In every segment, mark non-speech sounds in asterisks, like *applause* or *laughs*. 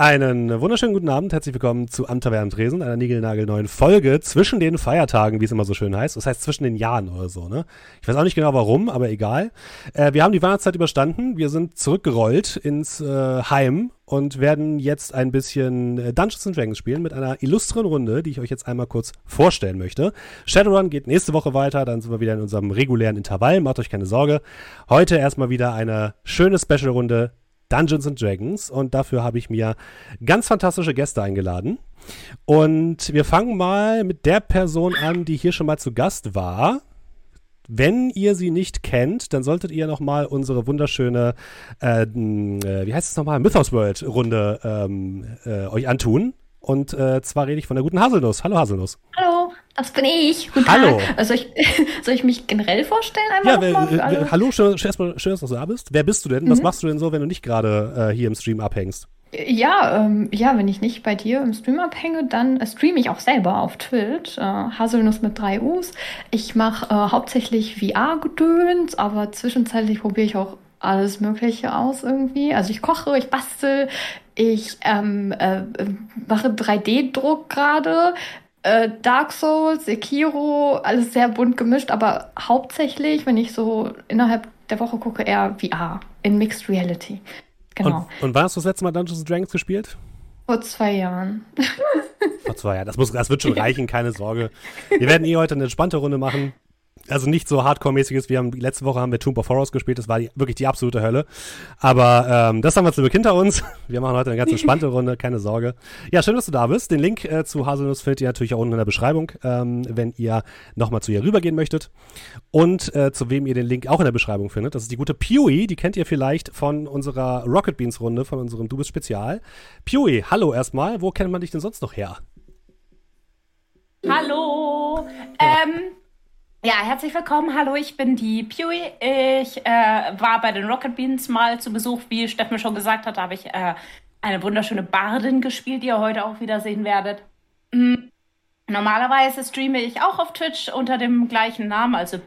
Einen wunderschönen guten Abend, herzlich willkommen zu Am Tresen, einer niegelnagelneuen Folge zwischen den Feiertagen, wie es immer so schön heißt. Das heißt zwischen den Jahren oder so, ne? Ich weiß auch nicht genau warum, aber egal. Äh, wir haben die Weihnachtszeit überstanden, wir sind zurückgerollt ins äh, Heim und werden jetzt ein bisschen äh, Dungeons and Dragons spielen mit einer illustren Runde, die ich euch jetzt einmal kurz vorstellen möchte. Shadowrun geht nächste Woche weiter, dann sind wir wieder in unserem regulären Intervall, macht euch keine Sorge. Heute erstmal wieder eine schöne Special-Runde Dungeons and Dragons und dafür habe ich mir ganz fantastische Gäste eingeladen. Und wir fangen mal mit der Person an, die hier schon mal zu Gast war. Wenn ihr sie nicht kennt, dann solltet ihr noch mal unsere wunderschöne, äh, äh, wie heißt es nochmal, Mythos World Runde ähm, äh, euch antun. Und äh, zwar rede ich von der guten Haselnuss. Hallo Haselnuss. Hallo, das bin ich. Guten Hallo. Tag. Also ich, *laughs* soll ich mich generell vorstellen? Einmal ja, wer, wer, hallo, schön, schön, schön, dass du da bist. Wer bist du denn? Mhm. Was machst du denn so, wenn du nicht gerade äh, hier im Stream abhängst? Ja, ähm, ja, wenn ich nicht bei dir im Stream abhänge, dann äh, streame ich auch selber auf Twitch. Äh, Haselnuss mit drei U's. Ich mache äh, hauptsächlich VR-Gedöns, aber zwischenzeitlich probiere ich auch alles Mögliche aus irgendwie. Also ich koche, ich bastel, ich ähm, äh, mache 3D-Druck gerade. Äh, Dark Souls, Sekiro, alles sehr bunt gemischt, aber hauptsächlich, wenn ich so innerhalb der Woche gucke, eher VR in Mixed Reality. Genau. Und, und wann hast du das letzte Mal Dungeons Dragons gespielt? Vor zwei Jahren. Vor zwei Jahren. Das, muss, das wird schon *laughs* reichen, keine Sorge. Wir werden eh heute eine entspannte Runde machen also nicht so Hardcore-mäßiges. Wir haben letzte Woche haben wir Tomb of Horrors gespielt. Das war die, wirklich die absolute Hölle. Aber ähm, das haben wir zum Glück hinter uns. *laughs* Wir machen heute eine ganz entspannte *laughs* Runde, keine Sorge. Ja, schön, dass du da bist. Den Link äh, zu Haselnuss findet ihr natürlich auch unten in der Beschreibung, ähm, wenn ihr nochmal zu ihr rübergehen möchtet. Und äh, zu wem ihr den Link auch in der Beschreibung findet. Das ist die gute Pewee. Die kennt ihr vielleicht von unserer Rocket Beans Runde, von unserem Du bist Spezial. Pewee, hallo erstmal. Wo kennt man dich denn sonst noch her? Hallo. Ähm, ja, herzlich willkommen. Hallo, ich bin die Pewee. Ich äh, war bei den Rocket Beans mal zu Besuch. Wie Steffen schon gesagt hat, habe ich äh, eine wunderschöne Bardin gespielt, die ihr heute auch wieder sehen werdet. Mhm. Normalerweise streame ich auch auf Twitch unter dem gleichen Namen, also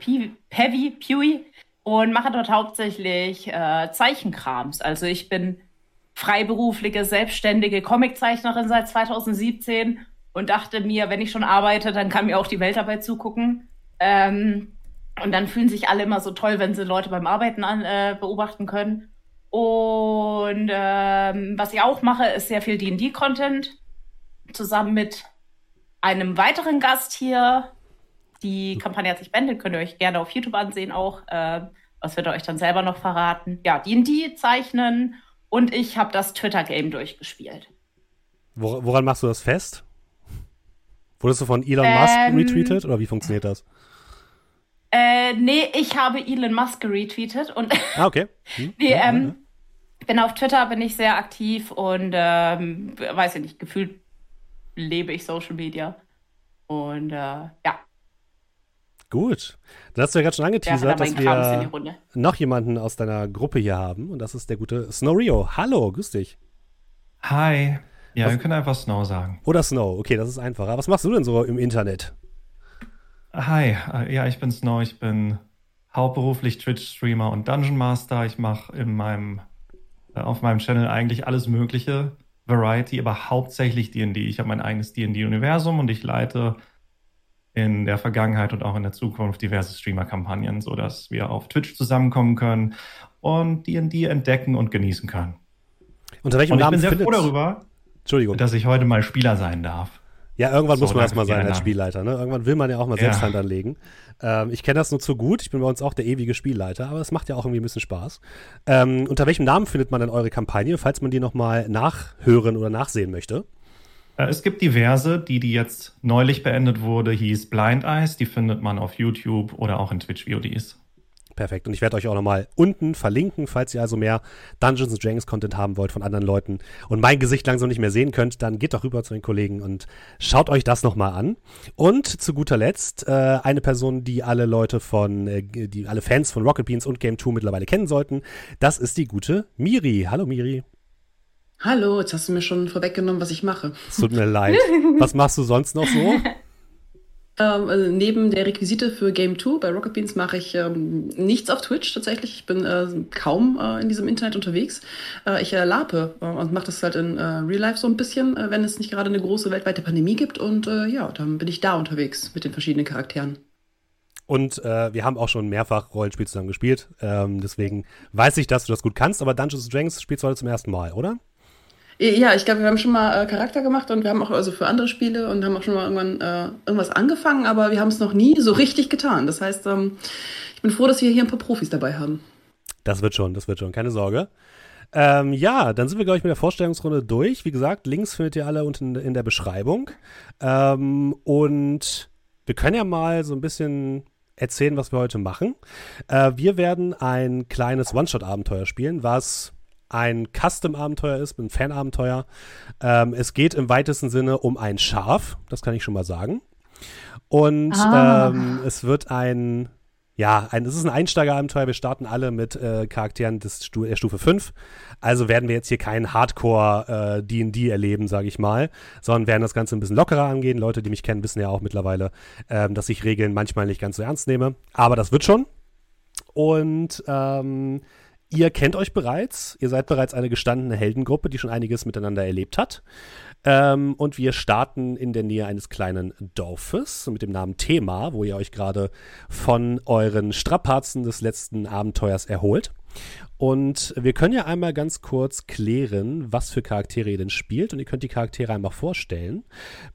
Heavy Pewee, und mache dort hauptsächlich äh, Zeichenkrams. Also ich bin freiberufliche, selbstständige Comiczeichnerin seit 2017 und dachte mir, wenn ich schon arbeite, dann kann mir auch die Welt dabei zugucken. Ähm, und dann fühlen sich alle immer so toll, wenn sie Leute beim Arbeiten an, äh, beobachten können. Und ähm, was ich auch mache, ist sehr viel D&D-Content zusammen mit einem weiteren Gast hier. Die Kampagne hat sich beendet, könnt ihr euch gerne auf YouTube ansehen auch. Äh, was wird er euch dann selber noch verraten? Ja, D&D zeichnen und ich habe das Twitter-Game durchgespielt. Woran machst du das fest? Wurdest du von Elon Musk ähm, retweetet oder wie funktioniert das? Äh, nee, ich habe Elon Musk retweetet und. Ah, okay. Hm. *laughs* nee, ähm, bin auf Twitter, bin ich sehr aktiv und ähm, weiß ich nicht, gefühlt lebe ich Social Media. Und äh, ja. Gut. Dann hast du ja gerade schon angeteasert, dass wir noch jemanden aus deiner Gruppe hier haben. Und das ist der gute Snow Rio. Hallo, grüß dich. Hi. Ja, Was? wir können einfach Snow sagen. Oder Snow. Okay, das ist einfacher. Was machst du denn so im Internet? Hi, äh, ja, ich bin Snow. Ich bin hauptberuflich Twitch-Streamer und Dungeon Master. Ich mache in meinem, äh, auf meinem Channel eigentlich alles Mögliche, Variety, aber hauptsächlich D&D. Ich habe mein eigenes D&D-Universum und ich leite in der Vergangenheit und auch in der Zukunft diverse Streamer-Kampagnen, sodass wir auf Twitch zusammenkommen können und D&D entdecken und genießen können. Unter welchem und ich Namen bin sehr froh darüber, dass ich heute mal Spieler sein darf. Ja, irgendwann so, muss man erstmal sein als Spielleiter. Ne? Irgendwann will man ja auch mal selbst ja. Hand anlegen. Ähm, ich kenne das nur zu gut. Ich bin bei uns auch der ewige Spielleiter, aber es macht ja auch irgendwie ein bisschen Spaß. Ähm, unter welchem Namen findet man denn eure Kampagne, falls man die nochmal nachhören oder nachsehen möchte? Äh, es gibt diverse, die, die jetzt neulich beendet wurde, hieß Blind Eyes. Die findet man auf YouTube oder auch in Twitch VODs. Perfekt. Und ich werde euch auch nochmal unten verlinken, falls ihr also mehr Dungeons Dragons Content haben wollt von anderen Leuten und mein Gesicht langsam nicht mehr sehen könnt, dann geht doch rüber zu den Kollegen und schaut euch das nochmal an. Und zu guter Letzt äh, eine Person, die alle Leute von, äh, die alle Fans von Rocket Beans und Game 2 mittlerweile kennen sollten. Das ist die gute Miri. Hallo Miri. Hallo, jetzt hast du mir schon vorweggenommen, was ich mache. Es tut mir leid. *laughs* Was machst du sonst noch so? *laughs* Ähm, also neben der Requisite für Game 2 bei Rocket Beans mache ich ähm, nichts auf Twitch tatsächlich. Ich bin äh, kaum äh, in diesem Internet unterwegs. Äh, ich äh, lape äh, und mache das halt in äh, Real Life so ein bisschen, wenn es nicht gerade eine große weltweite Pandemie gibt. Und ja, dann bin ich da unterwegs mit den verschiedenen Charakteren. Und äh, wir haben auch schon mehrfach Rollenspiel zusammen gespielt. Ähm, deswegen weiß ich, dass du das gut kannst. Aber Dungeons Dragons spielst du heute zum ersten Mal, oder? Ja, ich glaube, wir haben schon mal äh, Charakter gemacht und wir haben auch also für andere Spiele und haben auch schon mal irgendwann äh, irgendwas angefangen, aber wir haben es noch nie so richtig getan. Das heißt, ähm, ich bin froh, dass wir hier ein paar Profis dabei haben. Das wird schon, das wird schon, keine Sorge. Ähm, ja, dann sind wir, glaube ich, mit der Vorstellungsrunde durch. Wie gesagt, Links findet ihr alle unten in der Beschreibung. Ähm, und wir können ja mal so ein bisschen erzählen, was wir heute machen. Äh, wir werden ein kleines One-Shot-Abenteuer spielen, was ein Custom-Abenteuer ist, ein Fan-Abenteuer. Ähm, es geht im weitesten Sinne um ein Schaf, das kann ich schon mal sagen. Und ah. ähm, es wird ein, ja, ein, es ist ein Einsteigerabenteuer. Wir starten alle mit äh, Charakteren des Stu der Stufe 5. Also werden wir jetzt hier keinen Hardcore äh, D&D erleben, sage ich mal, sondern werden das Ganze ein bisschen lockerer angehen. Leute, die mich kennen, wissen ja auch mittlerweile, ähm, dass ich Regeln manchmal nicht ganz so ernst nehme. Aber das wird schon. Und ähm, Ihr kennt euch bereits, ihr seid bereits eine gestandene Heldengruppe, die schon einiges miteinander erlebt hat. Ähm, und wir starten in der Nähe eines kleinen Dorfes mit dem Namen Thema, wo ihr euch gerade von euren Strapazen des letzten Abenteuers erholt. Und wir können ja einmal ganz kurz klären, was für Charaktere ihr denn spielt. Und ihr könnt die Charaktere einmal vorstellen.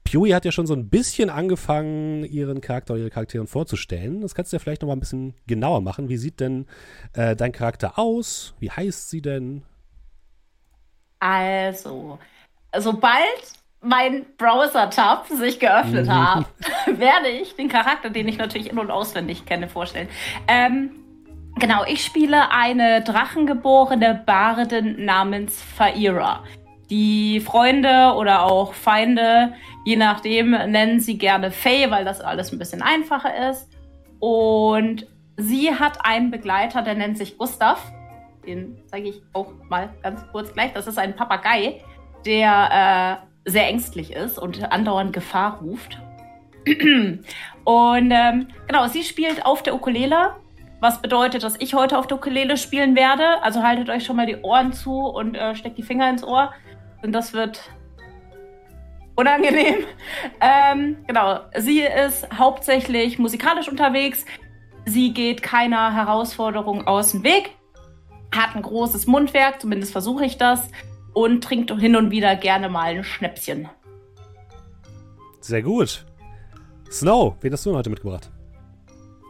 Pewy hat ja schon so ein bisschen angefangen, ihren Charakter oder ihre Charaktere vorzustellen. Das kannst du ja vielleicht noch mal ein bisschen genauer machen. Wie sieht denn äh, dein Charakter aus? Wie heißt sie denn? Also, sobald mein Browser-Tab sich geöffnet mhm. hat, *laughs* werde ich den Charakter, den ich natürlich in- und auswendig kenne, vorstellen. Ähm, Genau, ich spiele eine drachengeborene Bardin namens Faira. Die Freunde oder auch Feinde, je nachdem, nennen sie gerne Faye, weil das alles ein bisschen einfacher ist. Und sie hat einen Begleiter, der nennt sich Gustav. Den zeige ich auch mal ganz kurz gleich. Das ist ein Papagei, der äh, sehr ängstlich ist und andauernd Gefahr ruft. *clears throat* und ähm, genau, sie spielt auf der Ukulele was bedeutet, dass ich heute auf der Ukulele spielen werde. Also haltet euch schon mal die Ohren zu und äh, steckt die Finger ins Ohr. Und das wird unangenehm. *laughs* Ähm, genau, sie ist hauptsächlich musikalisch unterwegs. Sie geht keiner Herausforderung aus dem Weg, hat ein großes Mundwerk, zumindest versuche ich das, und trinkt hin und wieder gerne mal ein Schnäpschen. Sehr gut. Snow, wen hast du heute mitgebracht?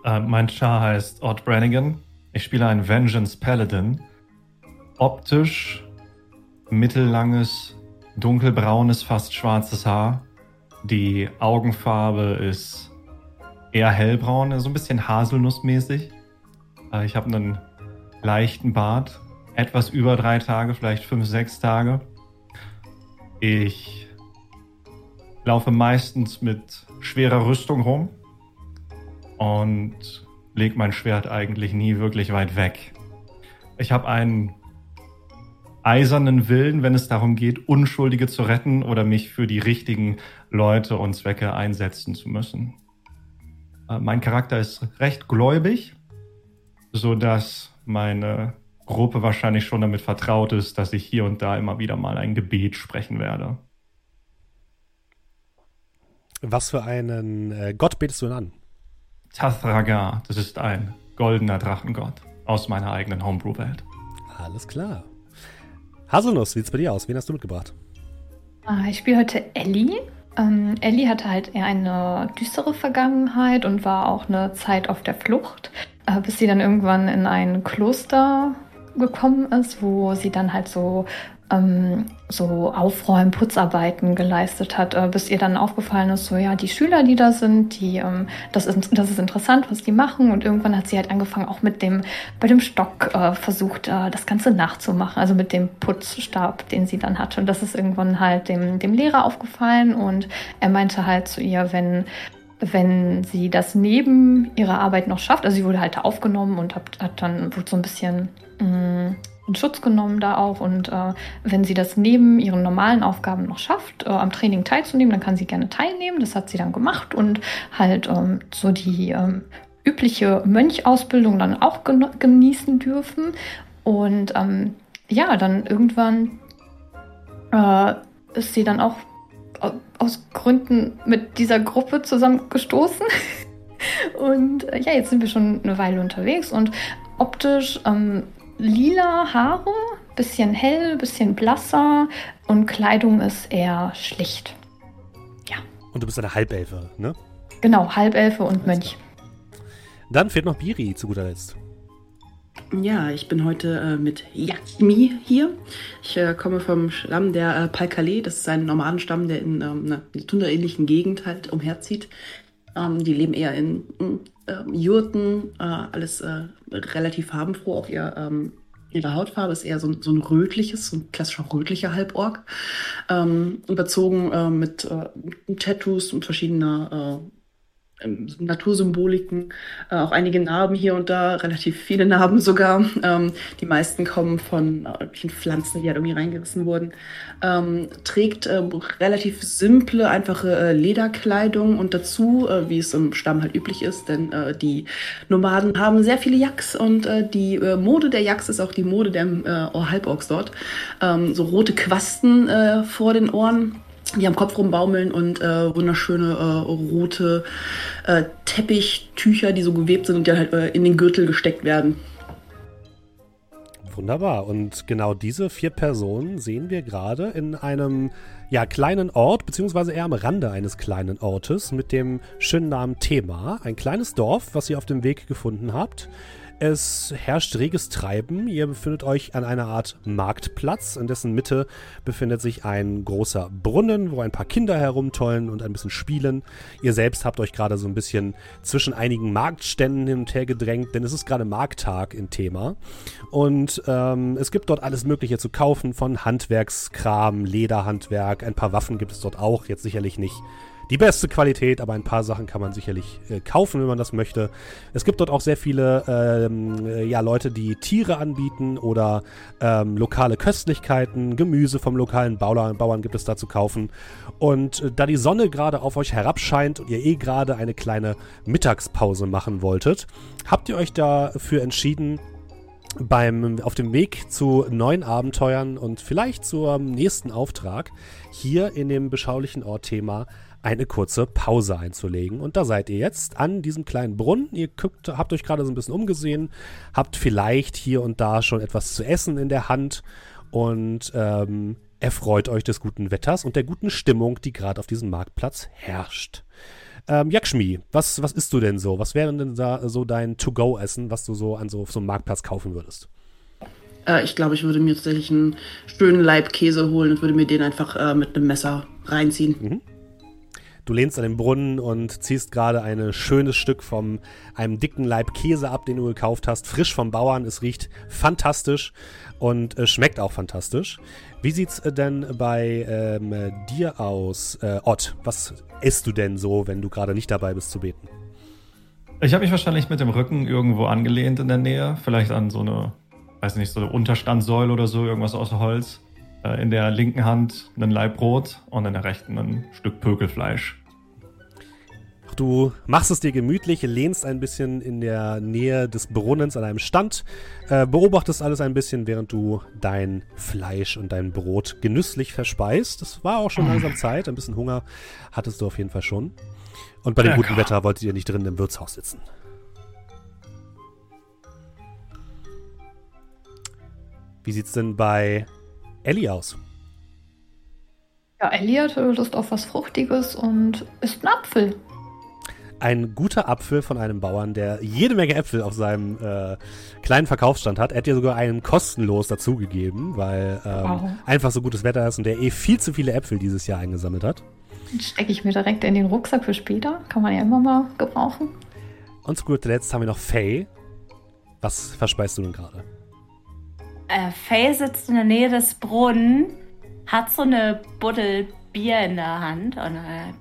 Äh, mein Char heißt Odd Brannigan. Ich spiele einen Vengeance Paladin. Optisch mittellanges, dunkelbraunes, fast schwarzes Haar. Die Augenfarbe ist eher hellbraun, so ein bisschen haselnussmäßig. Äh, ich habe einen leichten Bart, etwas über drei Tage, vielleicht fünf, sechs Tage. Ich laufe meistens mit schwerer Rüstung rum und lege mein Schwert eigentlich nie wirklich weit weg. Ich habe einen eisernen Willen, wenn es darum geht, Unschuldige zu retten oder mich für die richtigen Leute und Zwecke einsetzen zu müssen. Äh, mein Charakter ist recht gläubig, so dass meine Gruppe wahrscheinlich schon damit vertraut ist, dass ich hier und da immer wieder mal ein Gebet sprechen werde. Was für einen äh, Gott betest du denn an? Tathragar, das ist ein goldener Drachengott aus meiner eigenen Homebrew-Welt. Alles klar. Haselnuss, wie sieht's bei dir aus? Wen hast du mitgebracht? Ah, ich spiele heute Ellie. Ähm, Ellie hatte halt eher eine düstere Vergangenheit und war auch eine Zeit auf der Flucht, äh, bis sie dann irgendwann in ein Kloster gekommen ist, wo sie dann halt so ähm, so Aufräumen, Putzarbeiten geleistet hat, äh, bis ihr dann aufgefallen ist, so ja, die Schüler, die da sind, die, ähm, das, ist, das ist interessant, was die machen. Und irgendwann hat sie halt angefangen, auch mit dem, bei dem Stock äh, versucht, äh, das Ganze nachzumachen, also mit dem Putzstab, den sie dann hatte. Und das ist irgendwann halt dem, dem Lehrer aufgefallen und er meinte halt zu ihr, wenn wenn sie das neben ihrer Arbeit noch schafft, also sie wurde halt aufgenommen und hat, hat dann wurde so ein bisschen mm, in Schutz genommen da auch. Und äh, wenn sie das neben ihren normalen Aufgaben noch schafft, äh, am Training teilzunehmen, dann kann sie gerne teilnehmen. Das hat sie dann gemacht und halt ähm, so die ähm, übliche Mönchausbildung dann auch genießen dürfen. Und ähm, ja, dann irgendwann äh, ist sie dann auch aus Gründen mit dieser Gruppe zusammengestoßen. *laughs* und äh, ja, jetzt sind wir schon eine Weile unterwegs und optisch ähm, lila Haare, bisschen hell, bisschen blasser und Kleidung ist eher schlicht. Ja. Und du bist eine Halbelfe, ne? Genau, Halbelfe und Mönch. Dann fehlt noch Biri zu guter Letzt. Ja, ich bin heute äh, mit Yakmi hier. Ich äh, komme vom Stamm der äh, Palkale. Das ist ein Nomadenstamm, der in ähm, einer tunderähnlichen Gegend halt umherzieht. Ähm, die leben eher in äh, Jurten, äh, alles äh, relativ farbenfroh. Auch ihr, ähm, ihre Hautfarbe ist eher so, so, ein rötliches, so ein klassischer rötlicher Halborg. Ähm, überzogen äh, mit Tattoos und verschiedener ähm, Natursymboliken, äh, auch einige Narben hier und da, relativ viele Narben sogar. Ähm, die meisten kommen von äh, Pflanzen, die halt irgendwie reingerissen wurden. Ähm, trägt äh, relativ simple, einfache äh, Lederkleidung und dazu, äh, wie es im Stamm halt üblich ist, denn äh, die Nomaden haben sehr viele Yaks und die Mode der Yaks ist auch die Mode der Halborgs dort. Ähm, so rote Quasten vor den Ohren die am Kopf rumbaumeln und äh, wunderschöne äh, rote äh, Teppichtücher, die so gewebt sind und die halt äh, in den Gürtel gesteckt werden. Wunderbar. Und genau diese vier Personen sehen wir gerade in einem ja, kleinen Ort, beziehungsweise eher am Rande eines kleinen Ortes mit dem schönen Namen Thema. Ein kleines Dorf, was ihr auf dem Weg gefunden habt. Es herrscht reges Treiben. Ihr befindet euch an einer Art Marktplatz. In dessen Mitte befindet sich ein großer Brunnen, wo ein paar Kinder herumtollen und ein bisschen spielen. Ihr selbst habt euch gerade so ein bisschen zwischen einigen Marktständen hin und her gedrängt, denn es ist gerade Markttag in Thema. Und ähm, es gibt dort alles Mögliche zu kaufen, von Handwerkskram, Lederhandwerk, ein paar Waffen gibt es dort auch. Jetzt sicherlich nicht die beste Qualität, aber ein paar Sachen kann man sicherlich äh, kaufen, wenn man das möchte. Es gibt dort auch sehr viele ähm, äh, ja, Leute, die Tiere anbieten oder ähm, lokale Köstlichkeiten, Gemüse vom lokalen Bauern, Bauern gibt es da zu kaufen. Und äh, da die Sonne gerade auf euch herabscheint und ihr eh gerade eine kleine Mittagspause machen wolltet, habt ihr euch dafür entschieden, beim, auf dem Weg zu neuen Abenteuern und vielleicht zum nächsten Auftrag hier in dem beschaulichen Ort Thema eine kurze Pause einzulegen. Und da seid ihr jetzt an diesem kleinen Brunnen. Ihr guckt, habt euch gerade so ein bisschen umgesehen, habt vielleicht hier und da schon etwas zu essen in der Hand und ähm, erfreut euch des guten Wetters und der guten Stimmung, die gerade auf diesem Marktplatz herrscht. Ähm, Jakschmi, was, was isst du denn so? Was wäre denn da so dein To-Go-Essen, was du so an so, so einem Marktplatz kaufen würdest? Äh, ich glaube, ich würde mir tatsächlich einen schönen Leib Käse holen und würde mir den einfach äh, mit einem Messer reinziehen. Mhm. Du lehnst an den Brunnen und ziehst gerade ein schönes Stück von einem dicken Leib Käse ab, den du gekauft hast. Frisch vom Bauern. Es riecht fantastisch und äh, schmeckt auch fantastisch. Wie sieht's äh, denn bei ähm, dir aus, äh, Ott? Was isst du denn so, wenn du gerade nicht dabei bist zu beten? Ich habe mich wahrscheinlich mit dem Rücken irgendwo angelehnt in der Nähe. Vielleicht an so eine, weiß nicht, so eine Unterstandsäule oder so, irgendwas aus Holz. Äh, in der linken Hand ein Laib Brot und in der rechten ein Stück Pökelfleisch. Du machst es dir gemütlich, lehnst ein bisschen in der Nähe des Brunnens an einem Stand, äh, beobachtest alles ein bisschen, während du dein Fleisch und dein Brot genüsslich verspeist. Das war auch schon langsam *laughs* Zeit, ein bisschen Hunger hattest du auf jeden Fall schon. Und bei dem guten Wetter wolltet ihr nicht drinnen im Wirtshaus sitzen. Wie sieht's denn bei Ellie aus? Ja, Ellie hat Lust auf was Fruchtiges und isst einen Apfel ein guter Apfel von einem Bauern, der jede Menge Äpfel auf seinem äh, kleinen Verkaufsstand hat. Er hat dir sogar einen kostenlos dazugegeben, weil ähm, wow. einfach so gutes Wetter ist und der eh viel zu viele Äpfel dieses Jahr eingesammelt hat. Den stecke ich mir direkt in den Rucksack für später. Kann man ja immer mal gebrauchen. Und zu guter Letzt haben wir noch Faye. Was verspeist du denn gerade? Äh, Faye sitzt in der Nähe des Brunnen, hat so eine Buddel Bier in der Hand und äh,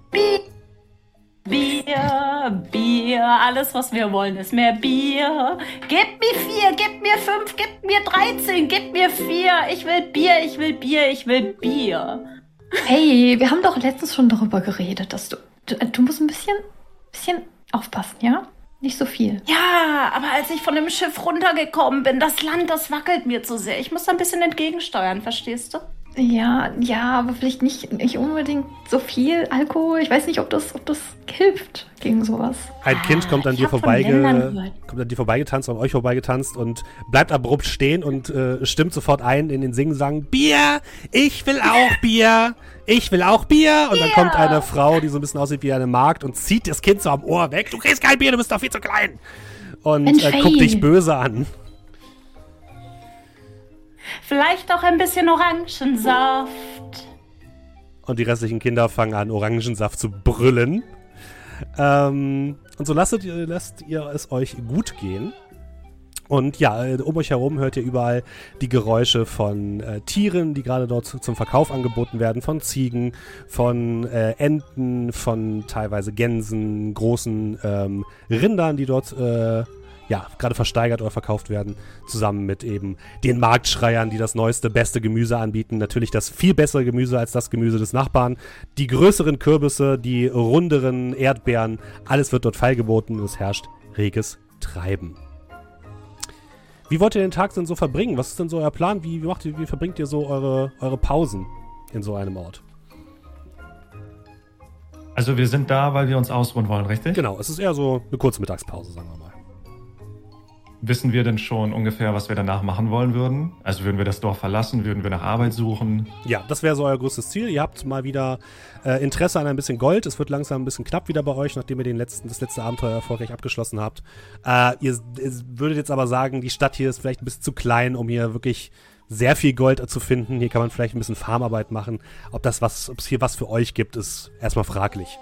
Bier, Bier, alles was wir wollen ist mehr Bier. Gib mir vier, gib mir fünf, gib mir dreizehn, gib mir vier. Ich will Bier, ich will Bier, ich will Bier. Hey, wir haben doch letztens schon darüber geredet, dass du. Du, du musst ein bisschen, bisschen aufpassen, ja? Nicht so viel. Ja, aber als ich von dem Schiff runtergekommen bin, das Land, das wackelt mir zu sehr. Ich muss da ein bisschen entgegensteuern, verstehst du? Ja, ja, aber vielleicht nicht, nicht unbedingt so viel Alkohol. Ich weiß nicht, ob das, ob das hilft gegen sowas. Ein Kind kommt an, ich dir gehört. kommt an dir vorbeigetanzt, an euch vorbeigetanzt und bleibt abrupt stehen und äh, stimmt sofort ein in den Singsang. Bier! Ich will auch Bier! Ich will auch Bier! Und dann kommt eine Frau, die so ein bisschen aussieht wie eine Magd und zieht das Kind so am Ohr weg. Du kriegst kein Bier, du bist doch viel zu klein! Und äh, guckt dich böse an. Vielleicht auch ein bisschen Orangensaft. Und die restlichen Kinder fangen an, Orangensaft zu brüllen. Ähm, und so lasst ihr, lasst ihr es euch gut gehen. Und ja, äh, um euch herum hört ihr überall die Geräusche von äh, Tieren, die gerade dort zu, zum Verkauf angeboten werden, von Ziegen, von äh, Enten, von teilweise Gänsen, großen ähm, Rindern, die dort äh, ja, gerade versteigert oder verkauft werden, zusammen mit eben den Marktschreiern, die das neueste, beste Gemüse anbieten. Natürlich das viel bessere Gemüse als das Gemüse des Nachbarn. Die größeren Kürbisse, die runderen Erdbeeren, alles wird dort feilgeboten und es herrscht reges Treiben. Wie wollt ihr den Tag denn so verbringen? Was ist denn so euer Plan? Wie, wie, macht ihr, wie verbringt ihr so eure, eure Pausen in so einem Ort? Also wir sind da, weil wir uns ausruhen wollen, richtig? Genau, es ist eher so eine kurze Mittagspause, sagen wir mal. Wissen wir denn schon ungefähr, was wir danach machen wollen würden? Also würden wir das Dorf verlassen, würden wir nach Arbeit suchen? Ja, das wäre so euer größtes Ziel. Ihr habt mal wieder äh, Interesse an ein bisschen Gold. Es wird langsam ein bisschen knapp wieder bei euch, nachdem ihr den letzten, das letzte Abenteuer erfolgreich abgeschlossen habt. Äh, ihr, ihr würdet jetzt aber sagen, die Stadt hier ist vielleicht ein bisschen zu klein, um hier wirklich sehr viel Gold zu finden. Hier kann man vielleicht ein bisschen Farmarbeit machen. Ob das was, ob es hier was für euch gibt, ist erstmal fraglich.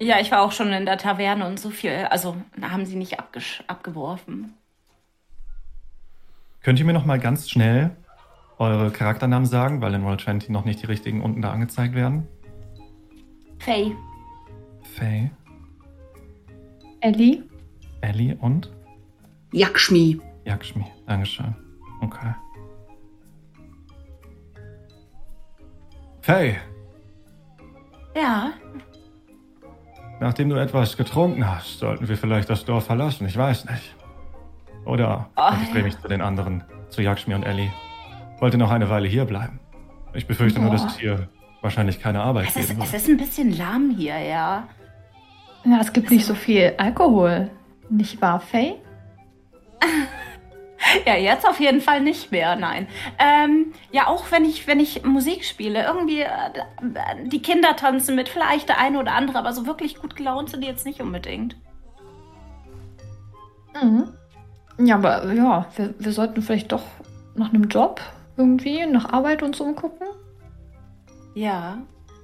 Ja, ich war auch schon in der Taverne und so viel. Also haben sie nicht abgesch abgeworfen. Könnt ihr mir noch mal ganz schnell eure Charakternamen sagen, weil in Roll20 noch nicht die richtigen unten da angezeigt werden? Faye. Faye, Ellie? Ellie und Yakshmi. Yakshmi. Dankeschön. Okay. Faye, Ja. Nachdem du etwas getrunken hast, sollten wir vielleicht das Dorf verlassen. Ich weiß nicht. Oder Oh, ich drehe ja. mich zu den anderen, zu Yakshmi und Ellie. Wollte noch eine Weile hier bleiben. Ich befürchte nur, dass Boah. es hier wahrscheinlich keine Arbeit Es ist, geben es wird. ist ein bisschen lahm hier, ja. Ja, es gibt nicht so viel Alkohol. Nicht wahr, Faye? *laughs* *laughs* Ja, jetzt auf jeden Fall nicht mehr, nein. Ähm, ja, auch wenn ich, wenn ich Musik spiele, irgendwie äh, die Kinder tanzen mit, vielleicht der eine oder andere, aber so wirklich gut gelaunt sind die jetzt nicht unbedingt. Mhm. Ja, aber ja, wir, wir sollten vielleicht doch nach einem Job irgendwie, nach Arbeit uns umgucken. Ja.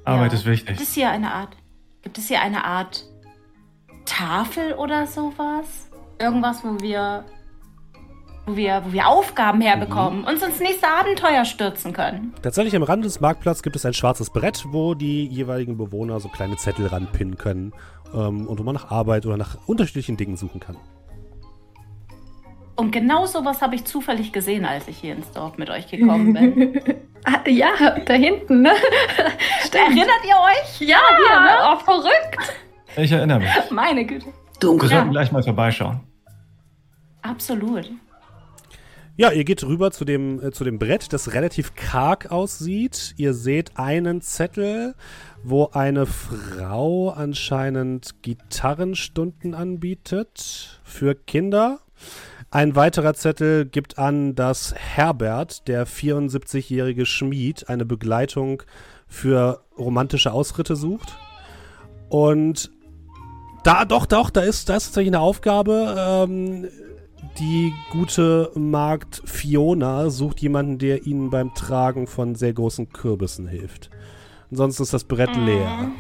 Arbeit ja. ist wichtig. Gibt es hier eine Art, gibt es hier eine Art Tafel oder sowas? Irgendwas, wo wir, wo wir, wo wir Aufgaben herbekommen, uns ins nächste Abenteuer stürzen können. Tatsächlich am Rand des Marktplatzes gibt es ein schwarzes Brett, wo die jeweiligen Bewohner so kleine Zettel ranpinnen können ähm, und wo man nach Arbeit oder nach unterschiedlichen Dingen suchen kann. Und genau sowas habe ich zufällig gesehen, als ich hier ins Dorf mit euch gekommen bin. *laughs* Ah, ja, da hinten, ne? *laughs* Erinnert ihr euch? Ja, hier, ne? Oh, verrückt. Ich erinnere mich. Meine Güte. Wir Dunkel. sollten gleich mal vorbeischauen. Absolut. Ja, ihr geht rüber zu dem, äh, zu dem Brett, das relativ karg aussieht. Ihr seht einen Zettel, wo eine Frau anscheinend Gitarrenstunden anbietet für Kinder. Ein weiterer Zettel gibt an, dass Herbert, der 74-jährige Schmied, eine Begleitung für romantische Ausritte sucht. Und da, doch, doch, da ist, da ist tatsächlich eine Aufgabe. Ähm, die gute Magd Fiona sucht jemanden, der ihnen beim Tragen von sehr großen Kürbissen hilft. Ansonsten ist das Brett leer.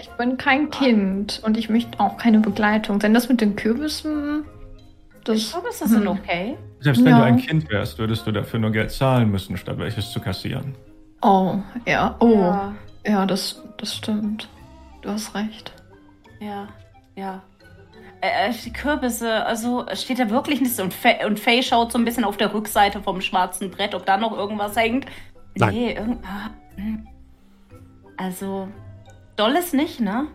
Ich bin kein Kind und ich möchte auch keine Begleitung. Denn das mit den Kürbissen, das Ich glaube, das sind hm. okay. Selbst wenn Ja. du ein Kind wärst, würdest du dafür nur Geld zahlen müssen, statt welches zu kassieren. Oh, ja, oh. Ja, Ja. das, das stimmt. Du hast recht. Ja, ja. Äh, äh, die Kürbisse, also steht da wirklich nichts und, Fa und Faye schaut so ein bisschen auf der Rückseite vom schwarzen Brett, ob da noch irgendwas hängt. Nein. Nee, irgend ah, hm. Also, doll ist nicht, ne?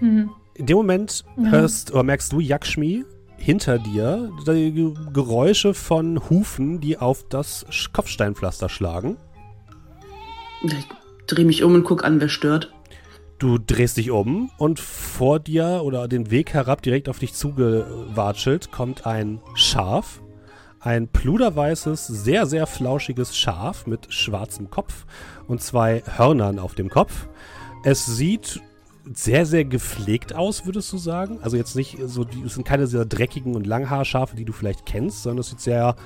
Hm. In dem Moment Ja. hörst oder merkst du Yakshmi hinter dir die Ge- Geräusche von Hufen, die auf das Kopfsteinpflaster schlagen. Ich drehe mich um und guck an, wer stört. Du drehst dich um und vor dir oder den Weg herab direkt auf dich zugewatschelt kommt ein Schaf. Ein pluderweißes, sehr, sehr flauschiges Schaf mit schwarzem Kopf und zwei Hörnern auf dem Kopf. Es sieht sehr, sehr gepflegt aus, würdest du sagen. Also jetzt nicht so, es sind keine sehr dreckigen und Langhaarschafe, die du vielleicht kennst, sondern es sieht sehr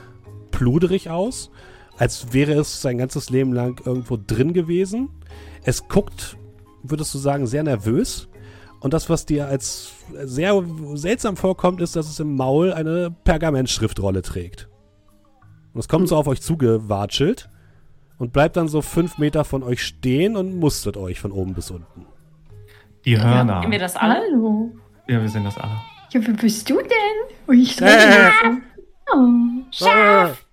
pluderig aus. Als wäre es sein ganzes Leben lang irgendwo drin gewesen. Es guckt würdest du sagen, sehr nervös. Und das, was dir als sehr seltsam vorkommt, ist, dass es im Maul eine Pergamentschriftrolle trägt. Und es kommt so auf euch zugewatschelt und bleibt dann so fünf Meter von euch stehen und mustert euch von oben bis unten. Die Hörner. Sehen wir das alle? Hallo. Ja, wir sehen das alle. Ja, wer bist du denn? Und ich so. Äh. Oh. Schaf!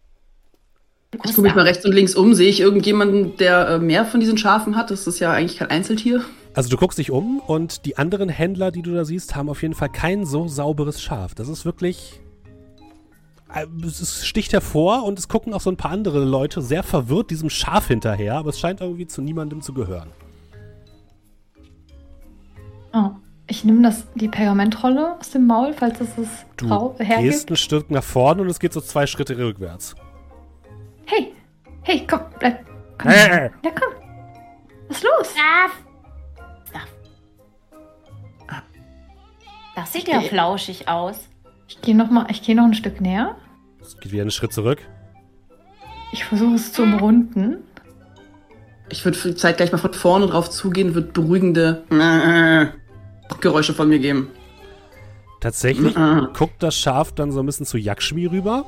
Ich gucke mich mal rechts und links um. Sehe ich irgendjemanden, der äh, mehr von diesen Schafen hat? Das ist ja eigentlich kein Einzeltier. Also du guckst dich um und die anderen Händler, die du da siehst, haben auf jeden Fall kein so sauberes Schaf. Das ist wirklich... äh, Es sticht hervor und es gucken auch so ein paar andere Leute sehr verwirrt diesem Schaf hinterher, aber es scheint irgendwie zu niemandem zu gehören. Oh. Ich nehme das, die Pergamentrolle aus dem Maul, falls es es Du Frau gehst hergibt. ein Stück nach vorne und es geht so zwei Schritte rückwärts. Hey, hey, komm, bleib. Komm. Äh. Ja, komm. Was ist los? Schaf! Schaf. Das sieht ja flauschig aus. Ich gehe noch mal, ich gehe noch ein Stück näher. Es geht wieder einen Schritt zurück. Ich versuche es zu umrunden. Ich würde zeitgleich mal von vorne drauf zugehen, würde beruhigende äh, Geräusche von mir geben. Tatsächlich Mhm. guckt das Schaf dann so ein bisschen zu Yakshmi rüber.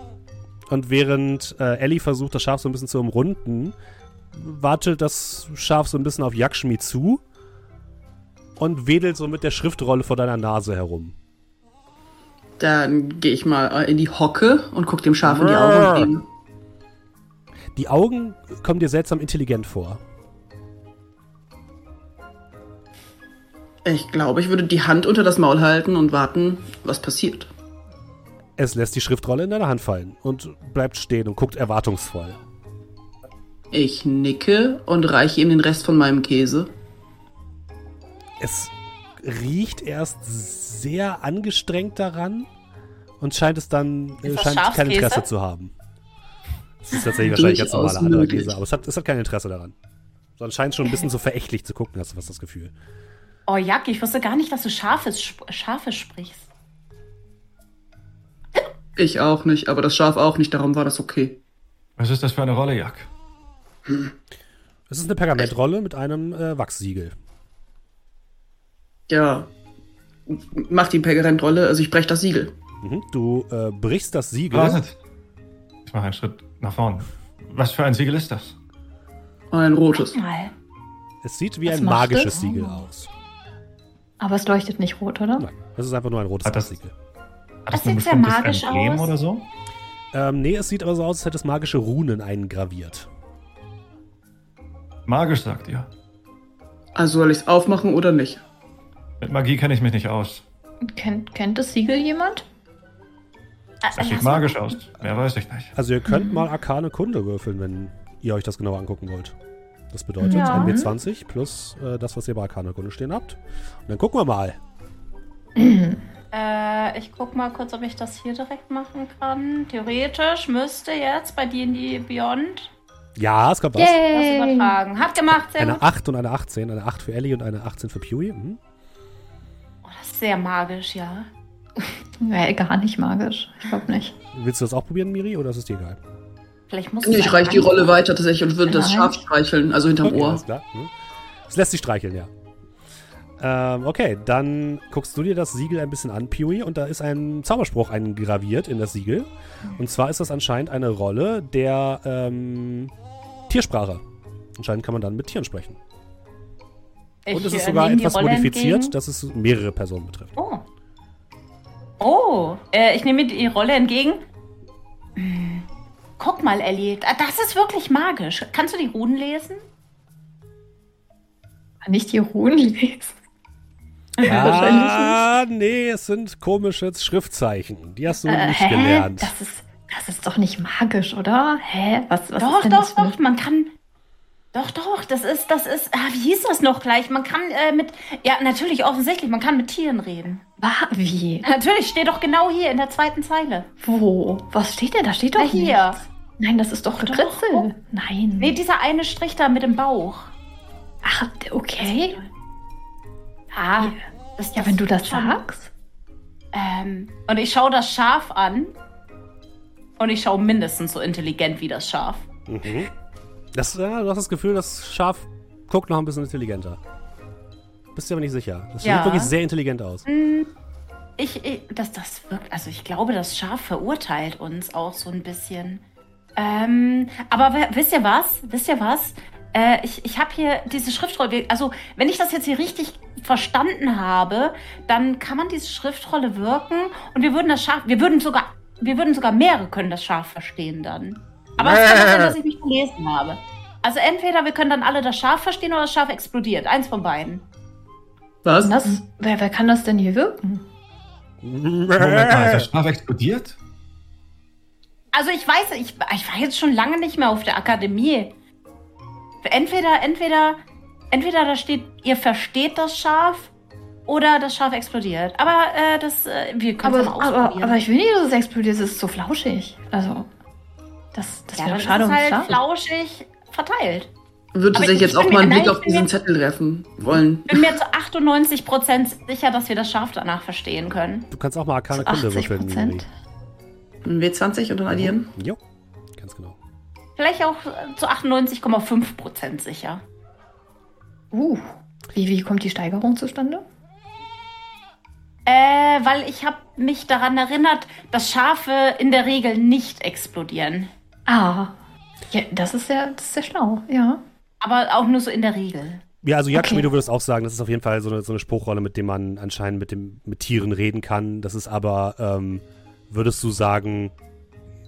Und während äh, Ellie versucht, das Schaf so ein bisschen zu umrunden, watschelt das Schaf so ein bisschen auf Yakshmi zu und wedelt so mit der Schriftrolle vor deiner Nase herum. Dann gehe ich mal äh, in die Hocke und guck dem Schaf in die Augen und eben. Die Augen kommen dir seltsam intelligent vor. Ich glaube, ich würde die Hand unter das Maul halten und warten, was passiert. Es lässt die Schriftrolle in deine Hand fallen und bleibt stehen und guckt erwartungsvoll. Ich nicke und reiche ihm den Rest von meinem Käse. Es riecht erst sehr angestrengt daran und scheint es dann äh, scheint kein? Interesse zu haben. Es ist tatsächlich wahrscheinlich ganz normaler anderer. Käse, aber es hat, es hat kein Interesse daran. Sondern scheint schon ein bisschen so verächtlich zu gucken, hast du fast das Gefühl. Oh, Jack, ich wusste gar nicht, dass du Scharfes, sp Scharfes sprichst. Ich auch nicht, aber das Schaf auch nicht, darum war das okay. Was ist das für eine Rolle, Jack? Es ist eine Pergamentrolle mit einem äh, Wachssiegel. Ja. Mach die Pergamentrolle, also ich breche das Siegel. Mhm. Du äh, brichst das Siegel. Wartet. Ich mache einen Schritt nach vorne. Was für ein Siegel ist das? Ein rotes. Mal. Es sieht wie Was ein magisches es? Siegel aus. Aber es leuchtet nicht rot, oder? Nein, es ist einfach nur ein rotes Hat das- Das ein sieht sehr bestimmtes magisch Emblem aus. oder so? Ähm, nee, es sieht aber so aus, als hätte es magische Runen eingraviert. Magisch, sagt ihr. Also soll ich es aufmachen oder nicht? Mit Magie kenne ich mich nicht aus. Kennt, kennt das Siegel jemand? Das Äh, sieht magisch aus. Mehr weiß ich nicht. Also ihr könnt mal Arkane Kunde würfeln, wenn ihr euch das genauer angucken wollt. Das bedeutet Ja. ein W20 plus äh, das, was ihr bei Arkane Kunde stehen habt. Und dann gucken wir mal. *clears throat* Äh, ich guck mal kurz, ob ich das hier direkt machen kann. Theoretisch müsste jetzt bei D&D Beyond Ja, es kommt was. das Yay! übertragen. Hat gemacht, sehr Eine gut. 8 und eine 18. Eine 8 für Ellie und eine 18 für Pewee. Mhm. Oh, das ist sehr magisch, ja. *laughs* Nee, gar nicht magisch. Ich glaube nicht. Willst du das auch probieren, Miri, oder ist es dir egal? Vielleicht muss Ich reiche die Rolle weiter tatsächlich und würde das Nein. Schaf streicheln, also hinterm Okay, Ohr. Mhm. Es lässt sich streicheln, ja. Ähm, okay, dann guckst du dir das Siegel ein bisschen an, Pewee, und da ist ein Zauberspruch eingraviert in das Siegel. Und zwar ist das anscheinend eine Rolle der ähm, Tiersprache. Anscheinend kann man dann mit Tieren sprechen. Und Ich, es ist äh, sogar etwas modifiziert, entgegen. dass es mehrere Personen betrifft. Oh. Oh, äh, ich nehme die Rolle entgegen. Guck mal, Ellie, da- das ist wirklich magisch. Kannst du die Runen lesen? Kann ich die Runen lesen? *laughs* Wahrscheinlich Ah, nee, es sind komische Schriftzeichen. Die hast du Äh, nicht hä? gelernt. Das ist, das ist doch nicht magisch, oder? Hä? Was, was doch, ist denn doch, das doch. Man kann. Doch, doch, das ist, das ist. Ah, wie hieß das noch gleich? Man kann äh, mit. Ja, natürlich, offensichtlich, man kann mit Tieren reden. Wa- Wie? Natürlich, steht doch genau hier in der zweiten Zeile. Wo? Was steht denn? Da steht doch Na, hier. nichts. Nein, das ist doch Gekritzel. guck. Nein. Nee, dieser eine Strich da mit dem Bauch. Ach, okay. Ah, das, Ja, wenn du das schon- sagst. Ähm, und ich schaue das Schaf an. Und ich schaue mindestens so intelligent wie das Schaf. Mhm. Das, ja, du hast das Gefühl, das Schaf guckt noch ein bisschen intelligenter. Bist dir aber nicht sicher. Das Ja. sieht wirklich sehr intelligent aus. Ich, ich das, das wirkt, also ich glaube, das Schaf verurteilt uns auch so ein bisschen. Ähm, aber wisst ihr was? Wisst ihr was? Äh, ich ich habe hier diese Schriftrolle. Also, wenn ich das jetzt hier richtig verstanden habe, dann kann man diese Schriftrolle wirken und wir würden das Schaf, wir würden sogar, wir würden sogar mehrere können das Schaf verstehen dann. Aber es kann sein, dass ich mich verlesen habe. Also entweder wir können dann alle das Schaf verstehen oder das Schaf explodiert. Eins von beiden. Was? Das, wer, wer kann das denn hier wirken? Moment mal, ist das Schaf explodiert? Also ich weiß, ich, ich war jetzt schon lange nicht mehr auf der Akademie. Entweder, entweder, entweder da steht, ihr versteht das Schaf oder das Schaf explodiert. Aber äh, das, äh, wir können es Aber, mal aber, ausprobieren. aber ich will nicht, dass es explodiert. Es ist so flauschig. Also, das, das ja, wäre schade ist es ums halt Schaf. flauschig verteilt. Würde Aber tatsächlich ich jetzt auch mal einen Blick auf ich diesen mir- Zettel werfen wollen. Bin mir zu 98% sicher, dass wir das Schaf danach verstehen können. Du kannst auch mal Arkane Kunde 80 würfeln. Prozent. Ein W20 und dann addieren. Jo, ganz genau. Vielleicht auch äh, zu 98,5% sicher. Uh, wie, wie kommt die Steigerung zustande? Äh, weil ich habe mich daran erinnert, dass Schafe in der Regel nicht explodieren. Ah, ja, das ist sehr, das ist sehr schlau, ja. Aber auch nur so in der Regel. Ja, also Yakshmi, Okay. du würdest auch sagen, das ist auf jeden Fall so eine, so eine Spruchrolle, mit dem man anscheinend mit, dem, mit Tieren reden kann. Das ist aber, ähm, würdest du sagen,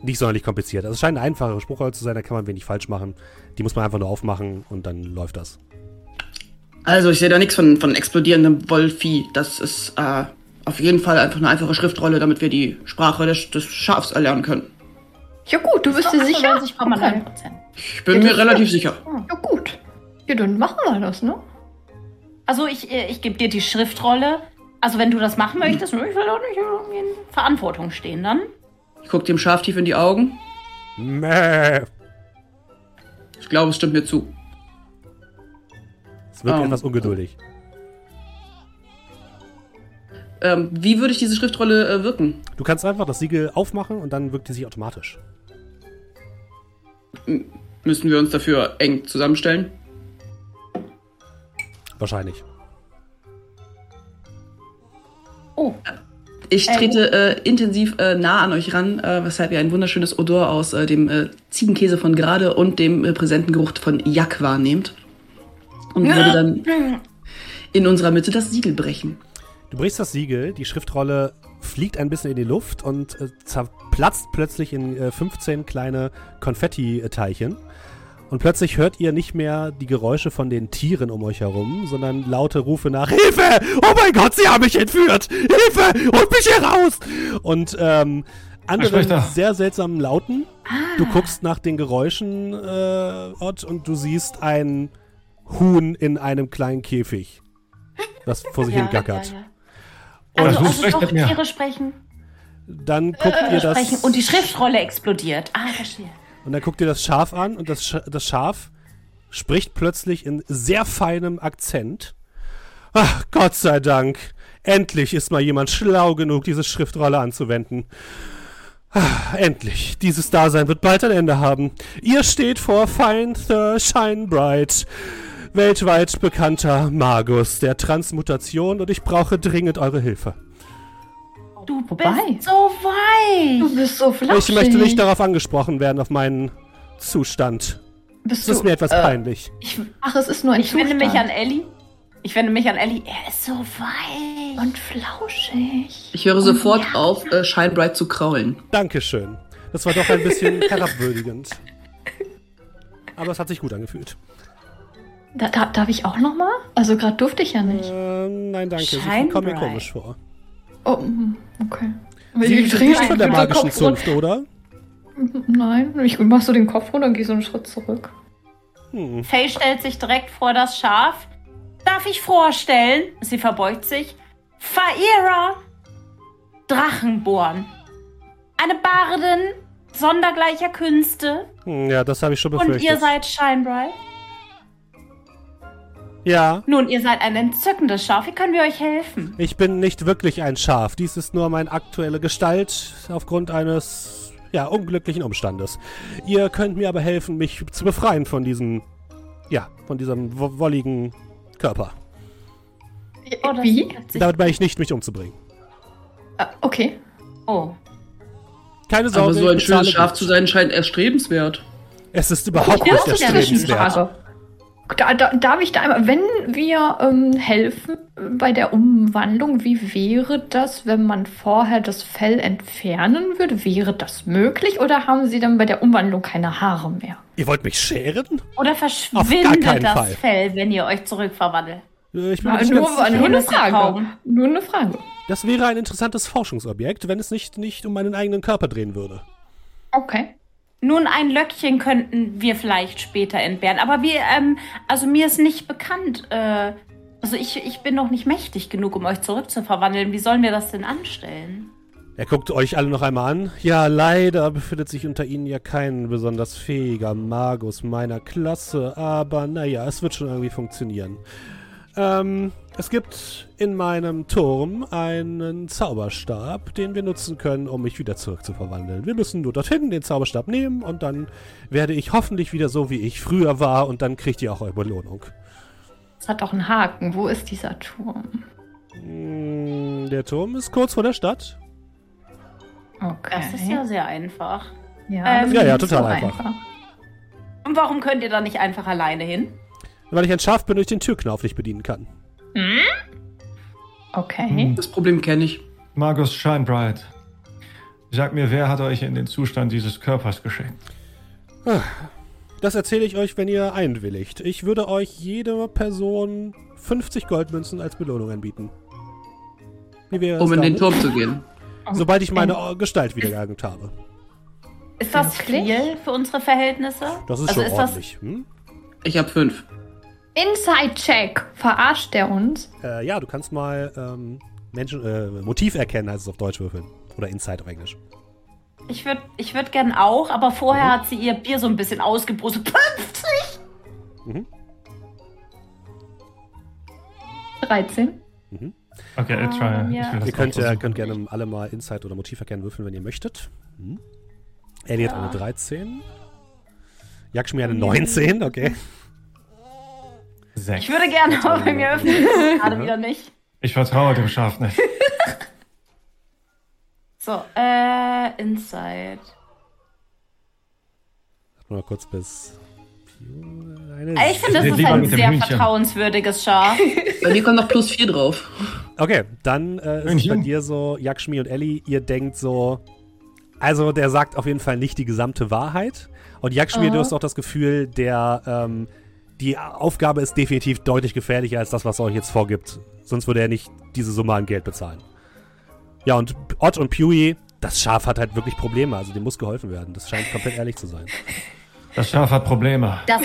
nicht sonderlich kompliziert. Also es scheint eine einfache Spruchrolle zu sein, da kann man wenig falsch machen. Die muss man einfach nur aufmachen und dann läuft das. Also, ich sehe da nichts von, von explodierendem Wollvieh. Das ist äh, auf jeden Fall einfach eine einfache Schriftrolle, damit wir die Sprache des, des Schafs erlernen können. Ja gut, du bist dir sicher? 98,9%. Ich bin Ja, mir relativ sicher. Ja gut. Ja, dann machen wir das, ne? Also ich, ich gebe dir die Schriftrolle. Also wenn du das machen möchtest, ich will doch nicht irgendwie in Verantwortung stehen dann. Ich gucke dem Schaf tief in die Augen. Mäh. Ich glaube, es stimmt mir zu. Es wird Ähm. etwas ungeduldig. Ähm, wie würde ich diese Schriftrolle äh, wirken? Du kannst einfach das Siegel aufmachen und dann wirkt die sich automatisch. Müssen wir uns dafür eng zusammenstellen? Wahrscheinlich. Oh, Ich Äh, trete äh, intensiv äh, nah an euch ran, äh, weshalb ihr ein wunderschönes Odor aus äh, dem äh, Ziegenkäse von Gerade und dem äh, präsenten Geruch von Jack wahrnehmt. Und würde dann *laughs* in unserer Mitte das Siegel brechen. Du brichst das Siegel, die Schriftrolle fliegt ein bisschen in die Luft und äh, zerplatzt plötzlich in äh, 15 kleine Konfetti-Teilchen. Und plötzlich hört ihr nicht mehr die Geräusche von den Tieren um euch herum, sondern laute Rufe nach Hilfe! Oh mein Gott, sie haben mich entführt! Hilfe! Holt mich hier raus! Und ähm, andere Versprecher. sehr seltsamen Lauten. Du guckst nach den Geräuschen, äh, Ott, und du siehst ein Huhn in einem kleinen Käfig, das vor sich *laughs* hin gackert. Also, Also, also sprecht doch. Tiere sprechen, Dann guckt ihr das sprechen und die Schriftrolle explodiert. Ah, verstehe. und dann guckt ihr das Schaf an und das, Sch das Schaf spricht plötzlich in sehr feinem Akzent. Ach, Gott sei Dank. Endlich ist mal jemand schlau genug, diese Schriftrolle anzuwenden. Ah, endlich. Dieses Dasein wird bald ein Ende haben. Ihr steht vor Find the Shine Bright. Weltweit bekannter Magus der Transmutation und ich brauche dringend eure Hilfe. Du Wobei? bist so weit. Du bist so flauschig. Ich möchte nicht darauf angesprochen werden, auf meinen Zustand. Bist Das ist du, mir etwas äh, peinlich. Ich, ach, es ist nur ein Ich wende Zustand. mich an Ellie. Ich wende mich an Ellie. Er ist so weich. Und flauschig. Ich höre sofort auf, äh, Shinebright zu kraulen. Dankeschön. Das war doch ein bisschen *laughs* herabwürdigend. Aber es hat sich gut angefühlt. Da, da, darf ich auch noch mal? Also gerade durfte ich ja nicht. Äh, nein, danke. Sie Shine kommen mir komisch vor. Oh, mm, okay. Sie Ich nicht von der magischen Zunft, oder? Nein, ich mach so den Kopf runter und gehe so einen Schritt zurück. Hm. Faye stellt sich direkt vor das Schaf. Darf ich vorstellen? Sie verbeugt sich. Faira Drachenborn. Eine Bardin sondergleicher Künste. Hm, Ja, das habe ich schon Und befürchtet. ihr seid Shinebright. Ja, Nun, ihr seid ein entzückendes Schaf. Wie können wir euch helfen? ich bin nicht wirklich ein Schaf. Dies ist nur meine aktuelle Gestalt aufgrund eines, ja, unglücklichen Umstandes. Ihr könnt mir aber helfen, mich zu befreien von diesem, ja, von diesem wo- wolligen Körper. Oh, Wie? Damit meine ich nicht, mich umzubringen. Ah, okay. Oh. Keine Sorge, Aber so ein schönes Schaf zu sein scheint erstrebenswert. Es ist überhaupt nicht erstrebenswert. Da, da, darf ich da einmal, wenn wir ähm, helfen bei der Umwandlung, wie wäre das, wenn man vorher das Fell entfernen würde? Wäre das möglich oder haben Sie dann bei der Umwandlung keine Haare mehr? Ihr wollt mich scheren? Oder verschwindet das Fall. Fell, wenn ihr euch zurückverwandelt? Äh, Ich bin Na, nur, nur eine Frage. Nur eine Frage. Das wäre ein interessantes Forschungsobjekt, wenn es nicht, nicht um meinen eigenen Körper drehen würde. Okay. Nun, ein Löckchen könnten wir vielleicht später entbehren. Aber wir, ähm, also mir ist nicht bekannt, äh, also ich, ich bin noch nicht mächtig genug, um euch zurückzuverwandeln. Wie sollen wir das denn anstellen? Er guckt euch alle noch einmal an. Ja, leider befindet sich unter ihnen ja kein besonders fähiger Magus meiner Klasse, aber naja, es wird schon irgendwie funktionieren. Ähm, es gibt in meinem Turm einen Zauberstab, den wir nutzen können, um mich wieder zurückzuverwandeln. Wir müssen nur dorthin den Zauberstab nehmen und dann werde ich hoffentlich wieder so, wie ich früher war und dann kriegt ihr auch eure Belohnung. Es hat auch einen Haken. Wo ist dieser Turm? Mm, Der Turm ist kurz vor der Stadt. Okay. Das ist ja sehr einfach. ja, ähm, das Ja, ist ja, total so einfach. Und warum könnt ihr da nicht einfach alleine hin? Weil ich ein Schaf bin und ich den Türknauf nicht bedienen kann. Okay. Hm. Das Problem kenne ich. Magus Shinebright. Sag mir, wer hat euch in den Zustand dieses Körpers geschickt? Das erzähle ich euch, wenn ihr einwilligt. Ich würde euch jede Person 50 Goldmünzen als Belohnung anbieten. Wie wäre es Um in den? Turm zu gehen. *laughs* Sobald ich meine Gestalt wiedererlangt habe. Ist das viel für unsere Verhältnisse? Das ist also schon ist das, ordentlich. Hm? Ich habe fünf. Inside-Check. Verarscht der uns? Äh, ja, du kannst mal ähm, Menschen, äh, Motiv erkennen, heißt es auf Deutsch würfeln. Oder Inside auf Englisch. Ich würde ich würd gern auch, aber vorher Mhm. hat sie ihr Bier so ein bisschen ausgebrustet. 50! Mhm. 13. Okay, I try. Ähm, ja. Ihr könnt, ja, könnt gerne alle mal Inside oder Motiv erkennen würfeln, wenn ihr möchtet. Hm. Ellie hat eine 13. Jakschmi eine 19, okay. Sechs. Ich würde gerne, aber bei mir öffnet es gerade wieder nicht. Ich vertraue dem Schaf nicht. *laughs* So, äh, Inside. Mal kurz bis. Eine Ich finde, das ist ein sehr Hühnchen. vertrauenswürdiges Schaf. *laughs* Bei mir kommt noch plus vier drauf. Okay, dann äh, ist es bei dir so, Yakshmi und Ellie, ihr denkt so, also der sagt auf jeden Fall nicht die gesamte Wahrheit. Und Yakshmi, Aha. du hast auch das Gefühl, der, ähm, die Aufgabe ist definitiv deutlich gefährlicher als das, was er euch jetzt vorgibt. Sonst würde er nicht diese Summe an Geld bezahlen. Ja, und Ott und Pewee, das Schaf hat halt wirklich Probleme, also dem muss geholfen werden. Das scheint komplett ehrlich zu sein. Das Schaf hat Probleme. Das,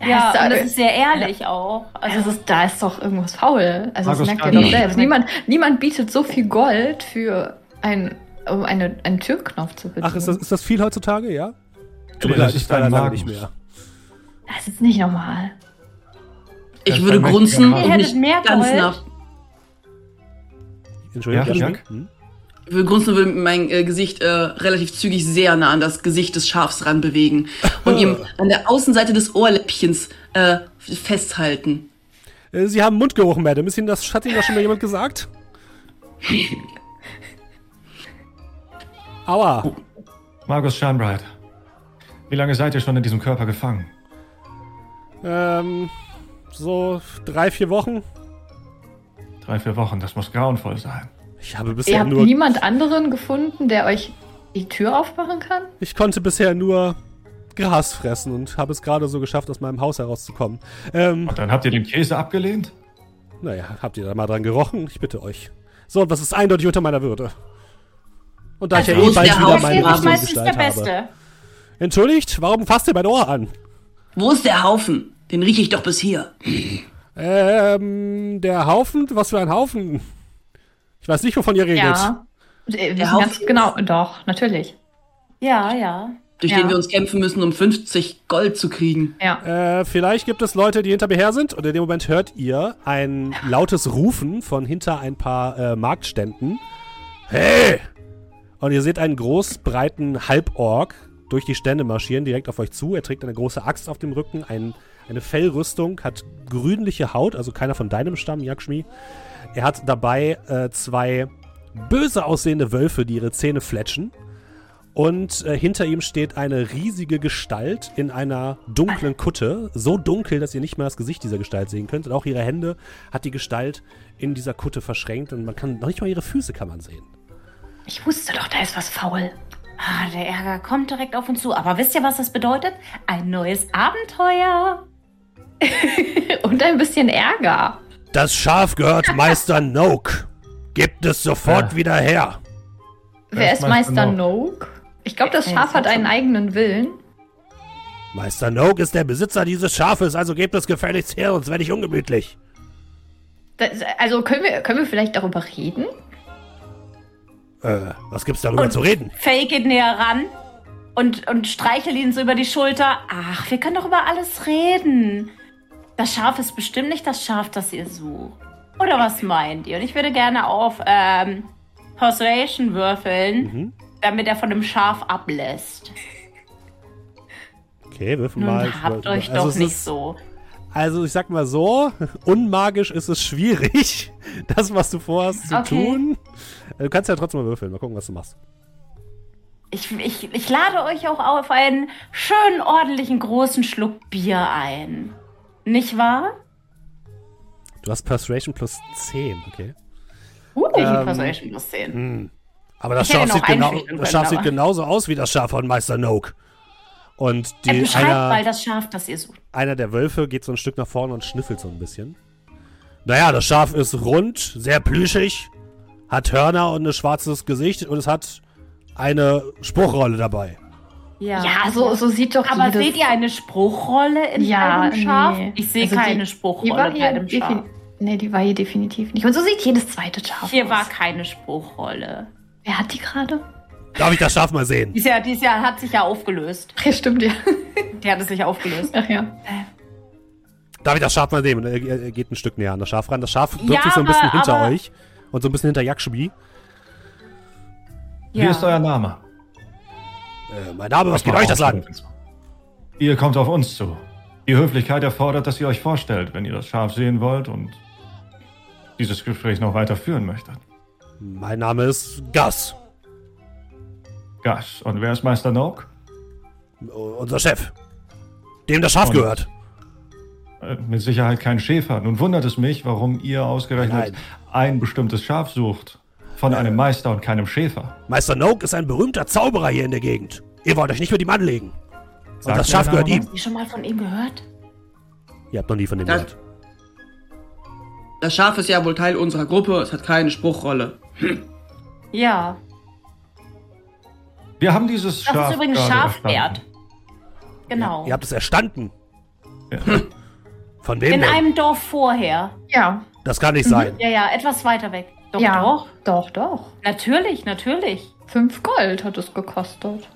Ja, ja, ist, und das ist sehr ehrlich auch. Also es ist, da ist doch irgendwas faul. Also das Markus merkt ihr doch selbst. Niemand, niemand bietet so viel Gold für ein, um eine, einen Türknopf zu bedienen. Ach, ist das, ist das viel heutzutage, ja? Tut mir Das leid, ich leider ein lange nicht mehr. Das ist nicht normal. Ich Das würde grunzen und hättet mich mehr ganz Gold? nach. Entschuldigung, Ja? Hm? Ich würde grunzen und würde mein äh, Gesicht äh, relativ zügig sehr nah an das Gesicht des Schafs ranbewegen und ihm an der Außenseite des Ohrläppchens äh, festhalten. Äh, Sie haben Mundgeruch, Madame. Ist Ihnen das, hat Ihnen das schon mal jemand gesagt? *laughs* Aua. Margus Shinebright. Wie lange seid ihr schon in diesem Körper gefangen? Ähm, so drei, vier Wochen. Drei, vier Wochen, das muss grauenvoll sein. Ich habe Ihr bisher habt nur. niemand anderen gefunden, der euch die Tür aufmachen kann? Ich konnte bisher nur Gras fressen und habe es gerade so geschafft, aus meinem Haus herauszukommen. Ähm, Und dann habt ihr den Käse abgelehnt? naja, habt ihr da mal dran gerochen? Ich bitte euch. So, und was ist eindeutig unter meiner Würde? Und da ich ja eh ist bald der wieder meine ist Bravo meistens der Gestalt habe. Beste. Entschuldigt, warum fasst ihr mein Ohr an? Wo ist der Haufen? Den rieche ich doch bis hier. Ähm, der Haufen? Was für ein Haufen? Ich weiß nicht, wovon ihr redet. Ja. Wir wissen Haufen ganz genau, doch, natürlich. Ja, ja. Durch Ja. den wir uns kämpfen müssen, um 50 Gold zu kriegen. Ja. Äh, vielleicht gibt es Leute, die hinter mir her sind und in dem Moment hört ihr ein lautes Rufen von hinter ein paar äh, Marktständen. Hey! Und ihr seht einen großbreiten Halborg durch die Stände marschieren, direkt auf euch zu. Er trägt eine große Axt auf dem Rücken, ein, eine Fellrüstung, hat grünliche Haut, also keiner von deinem Stamm, Yakshmi. Er hat dabei äh, zwei böse aussehende Wölfe, die ihre Zähne fletschen. Und äh, hinter ihm steht eine riesige Gestalt in einer dunklen Kutte. So dunkel, dass ihr nicht mal das Gesicht dieser Gestalt sehen könnt. Und auch ihre Hände hat die Gestalt in dieser Kutte verschränkt. Und man kann noch nicht mal ihre Füße kann man sehen. Ich wusste doch, da ist was faul. Ah, der Ärger kommt direkt auf uns zu. Aber wisst ihr, was das bedeutet? Ein neues Abenteuer. *laughs* Und ein bisschen Ärger. Das Schaf gehört *laughs* Meister Noak. Gebt es sofort Ja. wieder her. Wer ist Meister Noak? Noak? Ich glaube, das Schaf hat einen eigenen Willen. Meister Noak ist der Besitzer dieses Schafes, also gebt es gefälligst her, sonst werde ich ungemütlich. Das, also können wir, können wir vielleicht darüber reden? Äh, was gibt's darüber Und- zu reden? Faye geht näher ran und, und streichelt ihn so über die Schulter. Ach, wir können doch über alles reden. Das Schaf ist bestimmt nicht das Schaf, das ihr sucht. Oder was meint ihr? Und ich würde gerne auf ähm, Persuasion würfeln, Mhm. damit er von dem Schaf ablässt. Okay, würfel Nun mal. Ich habt wollte- euch also doch nicht ist- so. Also ich sag mal so, *laughs* unmagisch ist es schwierig, *laughs* das, was du vorhast zu Okay. tun. Äh, Du kannst ja trotzdem mal würfeln, mal gucken, was du machst. Ich, ich, ich lade euch auch auf einen schönen, ordentlichen, großen Schluck Bier ein. Nicht wahr? Du hast Persuasion plus 10, okay. Uh, ich Ähm, Persuasion plus 10. Aber das Schaf, sieht, genau, das Schaf sieht genauso aus wie das Schaf von Meister Noak. Und Er die, mal einer, das Schaf, das ihr sucht. einer der Wölfe geht so ein Stück nach vorne und schnüffelt so ein bisschen. Naja, das Schaf ist rund, sehr plüschig, hat Hörner und ein schwarzes Gesicht und es hat eine Spruchrolle dabei. Ja, Ja, so, so sieht doch Aber jedes... seht ihr eine Spruchrolle in Ja, einem Schaf? nee. Ich sehe Also die- keine die Spruchrolle bei hier einem Schaf. Nee, die war hier definitiv nicht. Und so sieht jedes zweite Schaf Hier aus. war keine Spruchrolle. Wer hat die gerade? Darf ich das Schaf mal sehen? Dies Jahr, dies Jahr hat sich ja aufgelöst. Ja, stimmt, ja. Die hat es sich aufgelöst. Ach ja. Darf ich das Schaf mal sehen? Und er, geht ein Stück näher an das Schaf ran. Das Schaf birgt Ja, sich so ein bisschen aber- hinter aber- euch und so ein bisschen hinter Yakshbi. Wie ist euer Name? Äh, mein Name, was geht euch das an? Ihr kommt auf uns zu. Die Höflichkeit erfordert, dass ihr euch vorstellt, wenn ihr das Schaf sehen wollt und dieses Gespräch noch weiter führen möchtet. Mein Name ist Gus, Gas. Und wer ist Meister Noak? unser Chef. Dem das Schaf Und- gehört. Äh, Mit Sicherheit kein Schäfer. Nun wundert es mich, warum ihr ausgerechnet Nein. ein bestimmtes Schaf sucht. Von einem Meister und keinem Schäfer. Meister Noak ist ein berühmter Zauberer hier in der Gegend. Ihr wollt euch nicht mit ihm anlegen. Und Sagt das Schaf gehört ihm. Habt ihr schon mal von ihm gehört? Ihr habt noch nie von Das- gehört. Das Schaf ist ja wohl Teil unserer Gruppe, es hat keine Spruchrolle. Ja. Wir haben dieses Das Schaf. ist übrigens erstanden. Genau. Ihr habt es erstanden. Ja. *laughs* Von wem In denn? einem Dorf vorher. Ja. Das kann nicht sein. Ja, ja, etwas weiter weg. Doch, ja. doch. Doch, doch. Natürlich, natürlich. Fünf Gold hat es gekostet.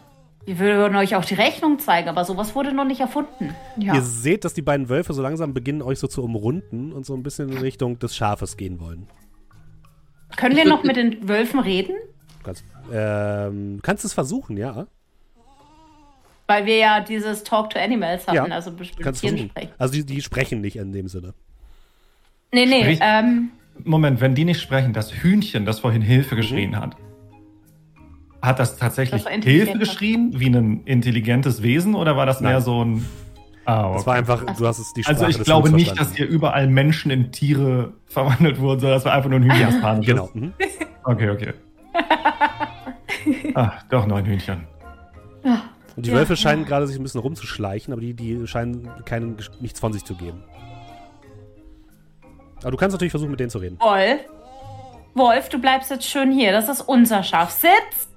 Wir würden euch auch die Rechnung zeigen, aber sowas wurde noch nicht erfunden. Ja. Ihr seht, dass die beiden Wölfe so langsam beginnen, euch so zu umrunden und so ein bisschen in Richtung des Schafes gehen wollen. Können wir noch mit den Wölfen reden? Kannst, ähm, kannst es versuchen, ja? Weil wir ja dieses Talk to Animals hatten, Ja, also Kannst Tieren sprechen. Also die, die sprechen nicht in dem Sinne. Nee, nee, Sprich- ähm, Moment, wenn die nicht sprechen, das Hühnchen, das vorhin Hilfe geschrien hat, hat das tatsächlich Das. Hilfe geschrien, wie ein intelligentes Wesen, oder war das mehr Nein. so ein. Ah, okay. Das war einfach, du hast es die Sprache Also ich des glaube Hunds nicht, verstanden. dass hier überall Menschen in Tiere *laughs* verwandelt wurden, sondern das war einfach nur ein Hühnchen Panisches. Genau. Mhm. Okay, okay. *laughs* Ah, doch, neun Hühnchen. Und die Ja, Wölfe scheinen gerade sich ein bisschen rumzuschleichen, aber die, die scheinen keinen, nichts von sich zu geben. Aber du kannst natürlich versuchen, mit denen zu reden. Wolf. Wolf, du bleibst jetzt schön hier. Das ist unser Schaf. Sitz!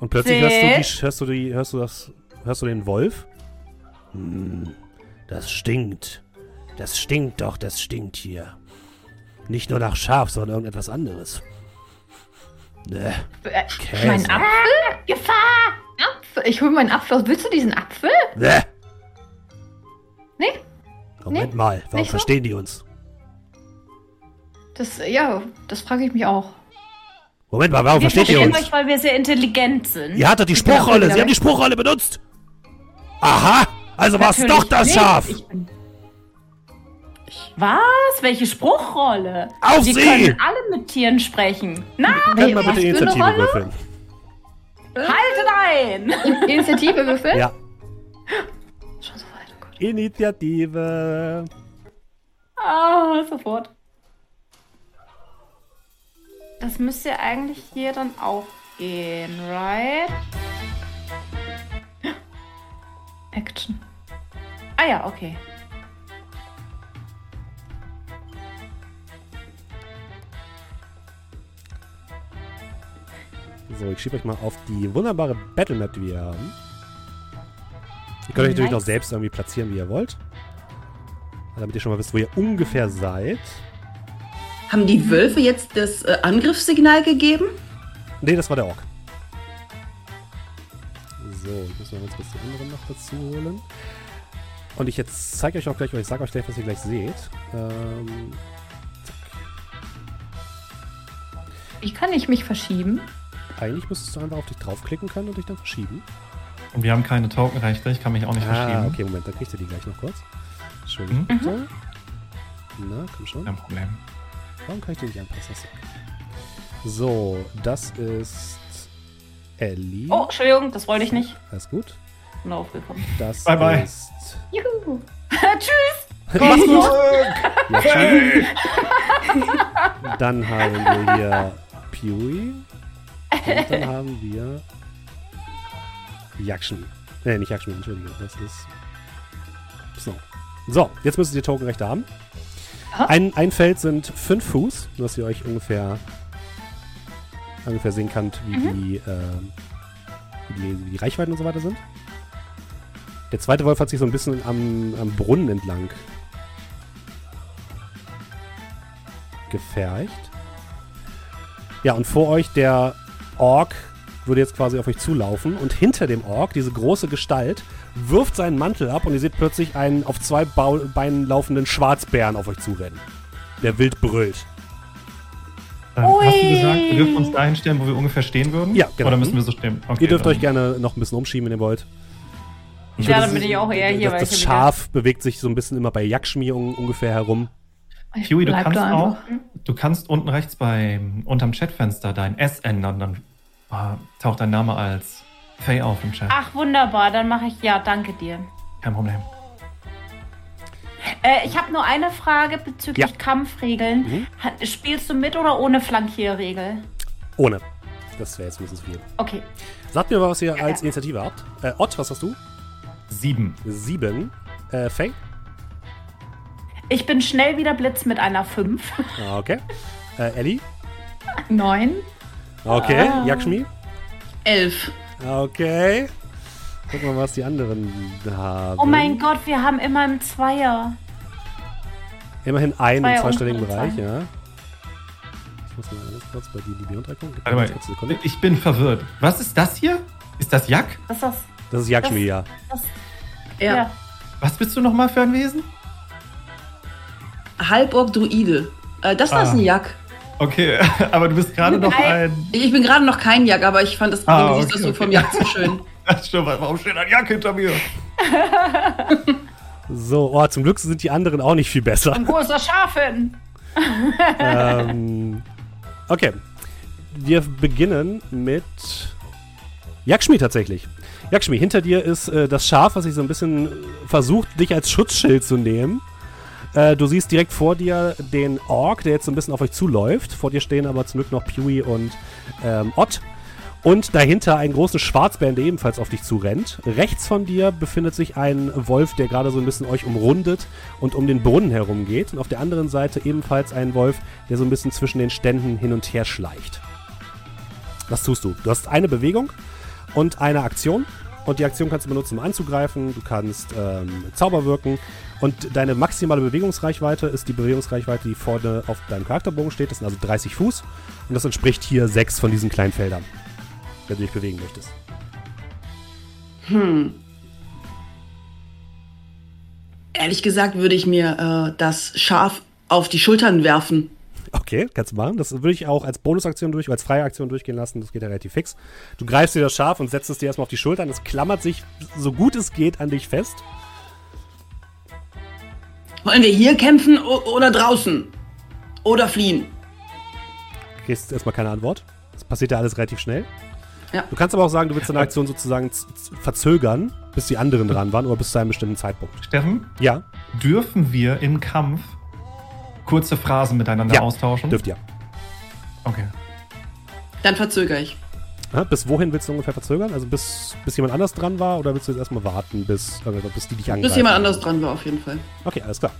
Und plötzlich hörst du, die, hörst du, die, hörst du das, hörst du den Wolf? Hm, das stinkt. Das stinkt doch, das stinkt hier. Nicht nur nach Schaf, sondern irgendetwas anderes. Ne, Äh, Käse. Mein Apfel? Gefahr! Apfel? Ich hole meinen Apfel aus. Willst du diesen Apfel? ne. Nee? Moment Nee, mal, warum nicht so? verstehen die uns? Das, ja, das frage ich mich auch. Moment mal, warum Wir versteht ihr verstehen uns? euch, weil wir sehr intelligent sind. Ihr hattet die Spruchrolle, sie haben die. Spruchrolle benutzt. Aha, also war es doch das nicht. Schaf. Ich bin- Was? Welche Spruchrolle? Auf Wir sie! können alle mit Tieren sprechen. Na, Können wir was bitte für eine Initiative Rolle? würfeln? halte ein! *laughs* Initiative würfeln? Ja, Schon so weit, oh Gott. Initiative. Ah, sofort. Das müsste eigentlich hier dann auch gehen, right? Action. Ah ja, okay. So, ich schiebe euch mal auf die wunderbare Battlemap, die wir haben. Ihr könnt euch natürlich noch selbst irgendwie platzieren, wie ihr wollt. Damit ihr schon mal wisst, wo ihr ungefähr seid. Haben die Wölfe jetzt das äh, Angriffssignal gegeben? Nee, das war der Ork. So, ich muss mal ganz kurz die anderen noch dazu holen. Und ich jetzt zeige euch auch gleich, oder ich sage euch gleich, was ihr gleich seht. Ähm, Wie kann ich mich verschieben? Eigentlich müsstest du einfach auf dich draufklicken können und dich dann verschieben. Und wir haben keine Tokenrechte, ich kann mich auch nicht Ah, verschieben. okay, Moment, dann kriegst du die gleich noch kurz. Entschuldigung, Mhm. bitte. Na, komm schon. Kein Problem. Warum kann ich die nicht anpassen? So, das ist Ellie. Oh, Entschuldigung, das wollte ich nicht. Alles gut. Bin aufgekommen. Das Bye, bye. ist. Juhu. *laughs* Tschüss! Mach's gut! Ja, *laughs* Dann haben wir hier Pewee. Und dann haben wir Yakshmi. Nee, nicht Yakshmi, Entschuldigung. Das ist Snow. So, jetzt müsstet ihr Tokenrechte haben. Ein, ein Feld sind fünf Fuß, dass ihr euch ungefähr, ungefähr sehen könnt, wie, die, ähm, wie, die, wie die Reichweiten und so weiter sind. Der zweite Wolf hat sich so ein bisschen am, am Brunnen entlang gefercht. Ja, und vor euch der Ork würde jetzt quasi auf euch zulaufen und hinter dem Ork, diese große Gestalt, wirft seinen Mantel ab und ihr seht plötzlich einen auf zwei Bau Beinen laufenden Schwarzbären auf euch zurennen. Der wild brüllt. Dann hast du gesagt, wir dürfen uns dahin stellen, wo wir ungefähr stehen würden? Ja, genau. Oder müssen wir so stehen? Okay, ihr dürft dann- euch gerne noch ein bisschen umschieben, wenn ihr wollt. Ja, würde dann bin ich auch eher hier, weil Das, das ich Schaf bewegt sich so ein bisschen immer bei un ungefähr herum. Ich Huey, du kannst auch, du kannst unten rechts bei, unterm Chatfenster dein S ändern, dann taucht dein Name als Faye auf im Chat. Ach, wunderbar. Dann mache ich ja, danke dir. Kein Problem. Äh, ich habe nur eine Frage bezüglich Ja. Kampfregeln. Mhm. Spielst du mit oder ohne Flankierregel? Ohne. Das wäre jetzt ein bisschen zu viel. Okay. Sagt mir mal, was ihr als Initiative habt. Äh, Ott, was hast du? Sieben. Sieben. Äh, Faye? Ich bin schnell wieder Blitz mit einer 5. Ah, Okay. Äh, Ellie? Neun. Okay. Ah. Yakshmi? Elf. Okay. Gucken wir mal, was die anderen haben. Oh mein Gott, wir haben immer im Zweier. Immerhin ein Zweier im zweistelligen Bereich, ja. Ich muss mal alles kurz bei die DB reingucken. Gib mir Warte mal, Sekunde. ich bin verwirrt. Was ist das hier? Ist das Jack? Das ist das. Das ist Yakshmi, ja. das Ja. ja. Was bist du nochmal für ein Wesen? Halborg-Druide. Äh, das da Ah. ist ein Jack. Okay, *laughs* aber du bist gerade noch ein. Ich bin gerade noch kein Jack, aber ich fand das Ah, okay, das so okay. vom Jack so schön. Ach, stimmt, warum steht ein Jack hinter mir? *laughs* So, oh, zum Glück sind die anderen auch nicht viel besser. Wo ist das Schaf hin? ähm, okay. Wir beginnen mit Yakshmi tatsächlich. Yakshmi, hinter dir ist äh, das Schaf, was sich so ein bisschen versucht, dich als Schutzschild zu nehmen. Äh, du siehst direkt vor dir den Ork, der jetzt so ein bisschen auf euch zuläuft. Vor dir stehen aber zum Glück noch Pewee und ähm, Ott. Und dahinter einen großen Schwarzbären, der ebenfalls auf dich zurennt. Rechts von dir befindet sich ein Wolf, der gerade so ein bisschen euch umrundet und um den Brunnen herum geht. Und auf der anderen Seite ebenfalls ein Wolf, der so ein bisschen zwischen den Ständen hin und her schleicht. Was tust du? Du hast eine Bewegung und eine Aktion. Und die Aktion kannst du benutzen, um anzugreifen. Du kannst ähm, Zauber wirken. Und deine maximale Bewegungsreichweite ist die Bewegungsreichweite, die vorne auf deinem Charakterbogen steht. Das sind also 30 Fuß. Und das entspricht hier sechs von diesen kleinen Feldern, wenn du dich bewegen möchtest. Hm. Ehrlich gesagt würde ich mir äh, das Schaf auf die Schultern werfen. Okay, kannst du machen. Das würde ich auch als Bonusaktion durch, als freie Aktion durchgehen lassen. Das geht ja relativ fix. Du greifst dir das Schaf und setzt es dir erstmal auf die Schultern. Es klammert sich so gut es geht an dich fest. Wollen wir hier kämpfen oder draußen? Oder fliehen? Du kriegst erstmal keine Antwort. Das passiert ja alles relativ schnell. Ja. Du kannst aber auch sagen, du willst deine Aktion sozusagen verzögern, bis die anderen dran waren oder bis zu einem bestimmten Zeitpunkt. Steffen? Ja. Dürfen wir im Kampf kurze Phrasen miteinander ja, austauschen? Dürft ihr. Okay. Dann verzögere ich. Ja, bis wohin willst du ungefähr verzögern? Also bis, bis jemand anders dran war oder willst du jetzt erstmal warten, bis, äh, bis die dich angreifen? Bis jemand anders dran war, auf jeden Fall. Okay, alles klar.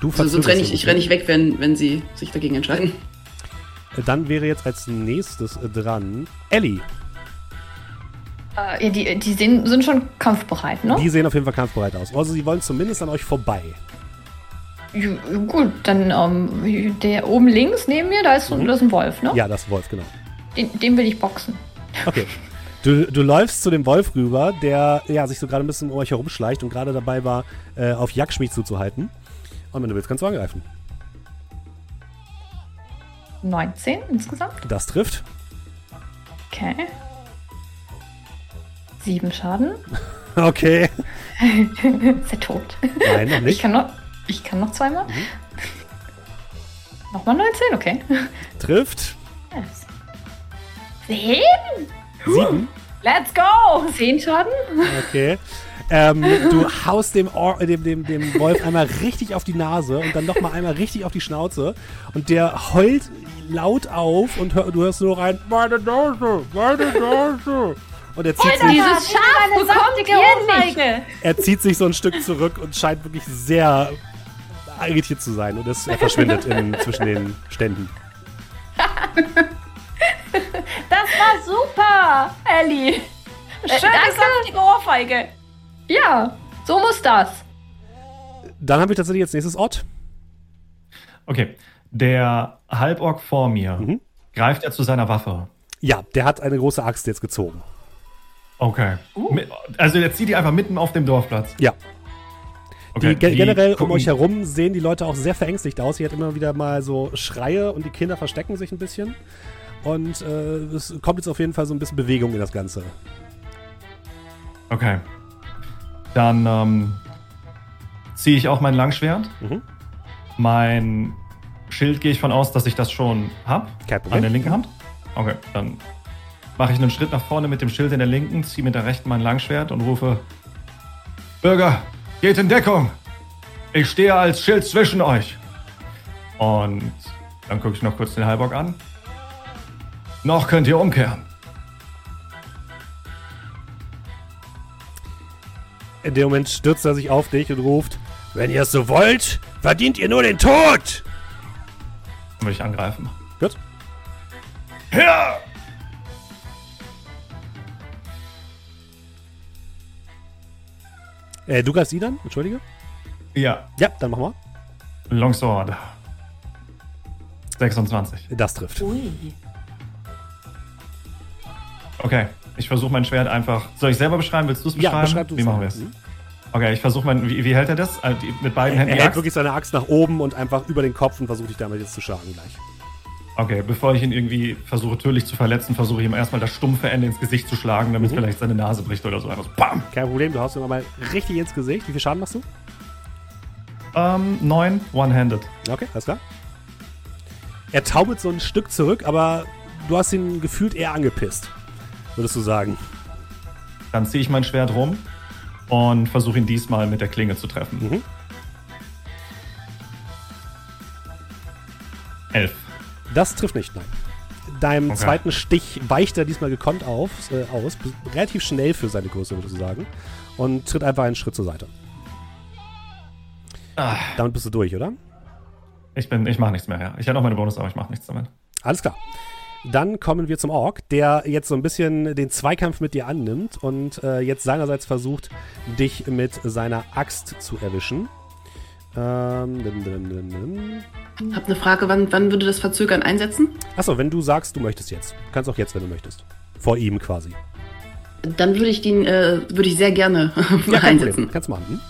Du also, sonst renne ich, ich renn nicht weg, wenn, wenn sie sich dagegen entscheiden. Dann wäre jetzt als nächstes dran Ellie. Äh, ja, die, die sehen, sind schon kampfbereit, ne? Die sehen auf jeden Fall kampfbereit aus. Also sie wollen zumindest an euch vorbei. Ja, gut, dann ähm, der oben links neben mir, da ist, mhm. das ist ein Wolf, ne? Ja, das ist ein Wolf, genau. Den, den will ich boxen. Okay. Du, du läufst zu dem Wolf rüber, der ja, sich so gerade ein bisschen um euch herumschleicht und gerade dabei war, äh, auf Jagdschmied zuzuhalten. Und wenn du willst, kannst du angreifen. 19 insgesamt. Das trifft. Okay. Sieben Schaden. *laughs* Okay. *laughs* ist er tot? Nein, noch nicht. Ich kann noch, ich kann noch zweimal. Mhm. Nochmal 19, okay. Trifft. Yes. Zehn? Sieben. Let's go! Zehn Schaden. Okay. Ähm, du haust dem, Or dem, dem, dem Wolf einmal richtig auf die Nase und dann nochmal einmal richtig auf die Schnauze. Und der heult laut auf und hör, du hörst nur rein, meine Nase, meine Nase. Und er zieht, sich, dieses Schaf bekommt ihr nicht. er zieht sich so ein Stück zurück und scheint wirklich sehr irritiert zu sein. Und es, er verschwindet in, zwischen den Ständen. *laughs* Das war super, Ellie. Schöne, äh, saftige Ohrfeige. Ja, so muss das. Dann habe ich tatsächlich jetzt nächstes Ort. Okay, der Halborg vor mir mhm. greift er zu seiner Waffe. Ja, der hat eine große Axt jetzt gezogen. Okay. Uh. Also der zieht die einfach mitten auf dem Dorfplatz. Ja. Okay, die, generell um euch herum sehen die Leute auch sehr verängstigt aus. Hier hat immer wieder mal so Schreie und die Kinder verstecken sich ein bisschen. Und äh, es kommt jetzt auf jeden Fall so ein bisschen Bewegung in das Ganze. Okay. Dann ähm, ziehe ich auch mein Langschwert. Mhm. Mein Schild gehe ich von aus, dass ich das schon habe. An der linken Hand. Okay, dann mache ich einen Schritt nach vorne mit dem Schild in der linken, ziehe mit der rechten mein Langschwert und rufe: Bürger, geht in Deckung! Ich stehe als Schild zwischen euch. Und dann gucke ich noch kurz den Halbock an. Noch könnt ihr umkehren. In dem Moment stürzt er sich auf dich und ruft: Wenn ihr es so wollt, verdient ihr nur den Tod! Dann will ich angreifen. Gut. Ja! Äh, du greifst ihn dann? Entschuldige. Ja. Ja, dann machen wir. Longsword. 26. Das trifft. Ui. Okay, ich versuche mein Schwert einfach. Soll ich selber beschreiben? Willst du es beschreiben? Ja, beschreib du Wie machen wir es? Mhm. Okay, ich versuche mein. Wie, wie, hält er das? Also mit beiden Händen. Er hält wirklich seine Axt nach oben und einfach über den Kopf und versucht dich damit jetzt zu schlagen gleich. Okay, bevor ich ihn irgendwie versuche tödlich zu verletzen, versuche ich ihm erstmal das stumpfe Ende ins Gesicht zu schlagen, damit mhm. vielleicht seine Nase bricht oder so. Einfach so BAM! Kein Problem, du haust ihn mal richtig ins Gesicht. Wie viel Schaden machst du? Ähm, neun, one-handed. Okay, alles klar. Er taubelt so ein Stück zurück, aber du hast ihn gefühlt eher angepisst, würdest du sagen. Dann ziehe ich mein Schwert rum und versuche ihn diesmal mit der Klinge zu treffen. Mhm. Elf. Das trifft nicht, nein. Deinem Okay. zweiten Stich weicht er diesmal gekonnt auf, äh, aus, relativ schnell für seine Größe, würde ich sagen, und tritt einfach einen Schritt zur Seite. Ah, Damit bist du durch, oder? ich bin, ich mache nichts mehr, ja. Ich hätte noch meine Bonus, aber ich mache nichts damit. Alles klar. Dann kommen wir zum Ork, der jetzt so ein bisschen den Zweikampf mit dir annimmt und äh, jetzt seinerseits versucht, dich mit seiner Axt zu erwischen. Ähm, dun, dun, dun, dun. Hab eine Frage, wann, wann würde das Verzögern einsetzen? Achso, wenn du sagst, du möchtest jetzt. Du kannst auch jetzt, wenn du möchtest. Vor ihm quasi. Dann würde ich den, äh, würde ich sehr gerne *laughs* Ja, einsetzen. Problem. Kannst du machen. Hm?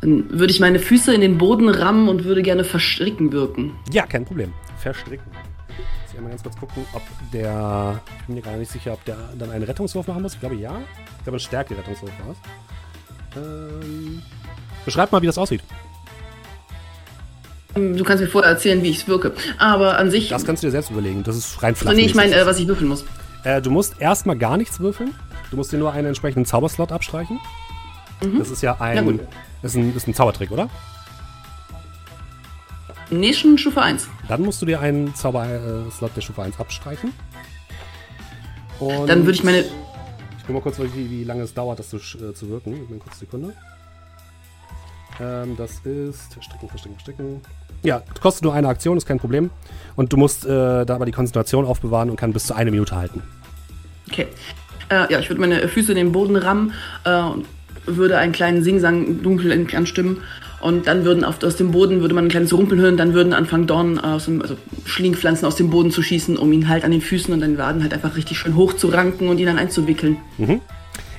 Dann würde ich meine Füße in den Boden rammen und würde gerne verstricken wirken. Ja, kein Problem. Verstricken. Einmal ganz kurz gucken, ob der. Ich bin mir gar nicht sicher, ob der dann einen Rettungswurf machen muss. Ich glaube ja. Ich glaube, ein Stärke-Rettungswurf war es. Ähm, beschreib mal, wie das aussieht. Ähm, Du kannst mir vorher erzählen, wie ich es wirke. Aber an sich. Das kannst du dir selbst überlegen. Das ist rein flach. nee, ich meine, äh, was ich würfeln muss. Äh, du musst erstmal gar nichts würfeln. Du musst dir nur einen entsprechenden Zauberslot abstreichen. Das ist ja ein, gut. ist ein. Ist ein Zaubertrick, oder? Nee, schon Stufe 1. Dann musst du dir einen Zauberslot der Stufe 1 abstreichen. Und Dann würde ich meine. Ich guck mal kurz, wie, wie lange es dauert, das zu, äh, zu wirken. Eine kurze Sekunde. Ähm, das ist. Verstricken, verstricken, verstricken. Ja, kostet nur eine Aktion, ist kein Problem. Und du musst äh, da aber die Konzentration aufbewahren und kann bis zu eine Minute halten. Okay. Äh, ja, ich würde meine Füße in den Boden rammen äh, und würde einen kleinen Singsang dunkel anstimmen. Und dann würden auf, aus dem Boden würde man ein kleines Rumpeln hören, dann würden anfangen Dornen aus dem, also Schlingpflanzen aus dem Boden zu schießen, um ihn halt an den Füßen und den Waden halt einfach richtig schön hoch zu ranken und ihn dann einzuwickeln.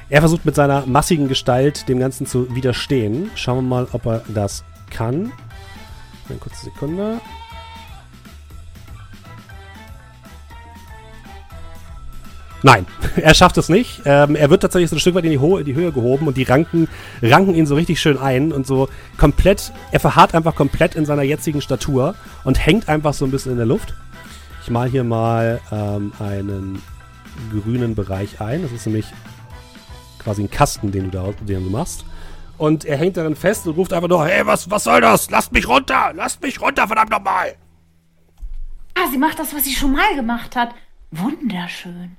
Er versucht mit seiner massigen Gestalt dem Ganzen zu widerstehen. Schauen wir mal, ob er das kann. Eine kurze Sekunde. Nein, *laughs* er schafft es nicht. Ähm, er wird tatsächlich so ein Stück weit in die, Ho in die Höhe gehoben und die Ranken ranken ihn so richtig schön ein und so komplett, er verharrt einfach komplett in seiner jetzigen Statur und hängt einfach so ein bisschen in der Luft. Ich mal hier mal ähm, einen grünen Bereich ein. Das ist nämlich quasi ein Kasten, den du da den du machst. Und er hängt darin fest und ruft einfach nur, hey, was, was soll das? Lasst mich runter! Lasst mich runter, verdammt nochmal! Ah, sie macht das, was sie schon mal gemacht hat. Wunderschön.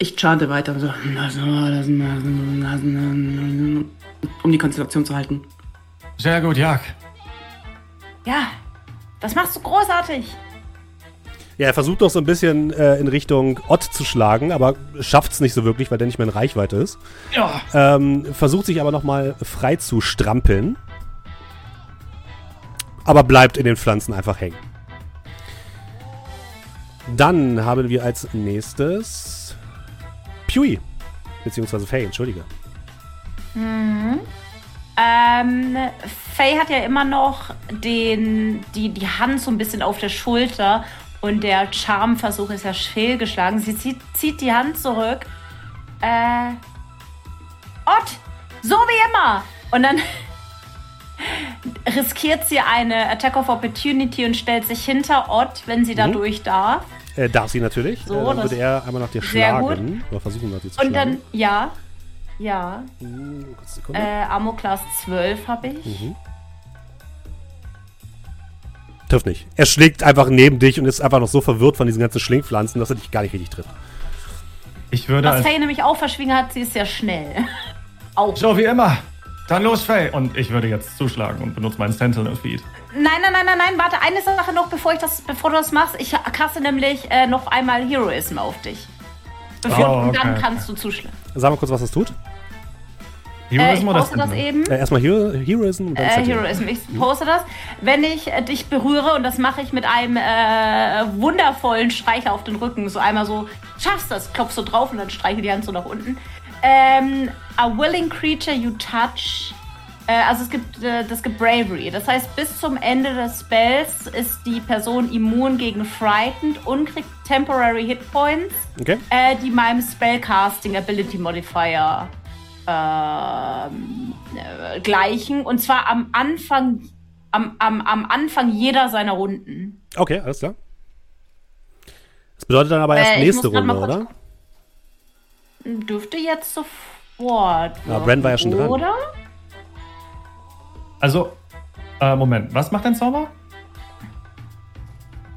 Ich chante weiter, so, um die Konzentration zu halten. Sehr gut, Jag. Ja, das machst du großartig. Ja, er versucht noch so ein bisschen äh, in Richtung Ott zu schlagen, aber schafft es nicht so wirklich, weil der nicht mehr in Reichweite ist. Ja. Ähm, versucht sich aber nochmal frei zu strampeln. Aber bleibt in den Pflanzen einfach hängen. Dann haben wir als nächstes Pui. Beziehungsweise Faye, entschuldige. Ähm, Faye hat ja immer noch den, die, die Hand so ein bisschen auf der Schulter und der Charmversuch ist ja fehlgeschlagen. Sie zieht, zieht die Hand zurück. Äh, Ott, so wie immer. Und dann *laughs* riskiert sie eine Attack of Opportunity und stellt sich hinter Ott, wenn sie da Mhm. durch darf. Äh, darf sie natürlich. So, äh, dann würde er einmal nach dir schlagen. Oder versuchen, nach dir zu Und schlagen. dann, ja, ja, Sekunde. äh, Ammo Class 12 habe ich. Mhm. Trifft nicht. Er schlägt einfach neben dich und ist einfach noch so verwirrt von diesen ganzen Schlingpflanzen, dass er dich gar nicht richtig trifft. Ich würde Was. Faye nämlich auch verschwiegen hat, sie ist sehr schnell. *laughs* auch. So wie immer. Dann los, Faye. Und ich würde jetzt zuschlagen und benutze meinen Sentinel-Feed. Nein, nein, nein, nein, nein, warte, eine Sache noch, bevor, ich das, bevor du das machst. Ich kasse nämlich äh, noch einmal Heroism auf dich. Bevor, Oh, Und dann okay. kannst du zuschlagen. Sag mal kurz, was das tut. Äh, Heroism ich oder poste das Sentinel? eben. Äh, erstmal Hero Heroism und dann Äh. Heroism, ich poste das. Wenn ich äh, dich berühre, und das mache ich mit einem äh, wundervollen Streichel auf den Rücken, so einmal so, schaffst das, klopfst so drauf und dann streiche die Hand so nach unten. Ähm, a willing creature you touch. Äh, also es gibt, äh, das gibt Bravery. Das heißt, bis zum Ende des Spells ist die Person immun gegen Frightened und kriegt temporary Hit Points, Okay. äh, die meinem Spellcasting Ability Modifier ähm, äh, gleichen. Und zwar am Anfang, am, am, am Anfang jeder seiner Runden. Okay, alles klar. Das bedeutet dann aber erst Äh, nächste Runde, oder? dürfte jetzt sofort. Ja, Bren war ja schon dran. Oder? Also, äh, Moment, was macht dein Zauber?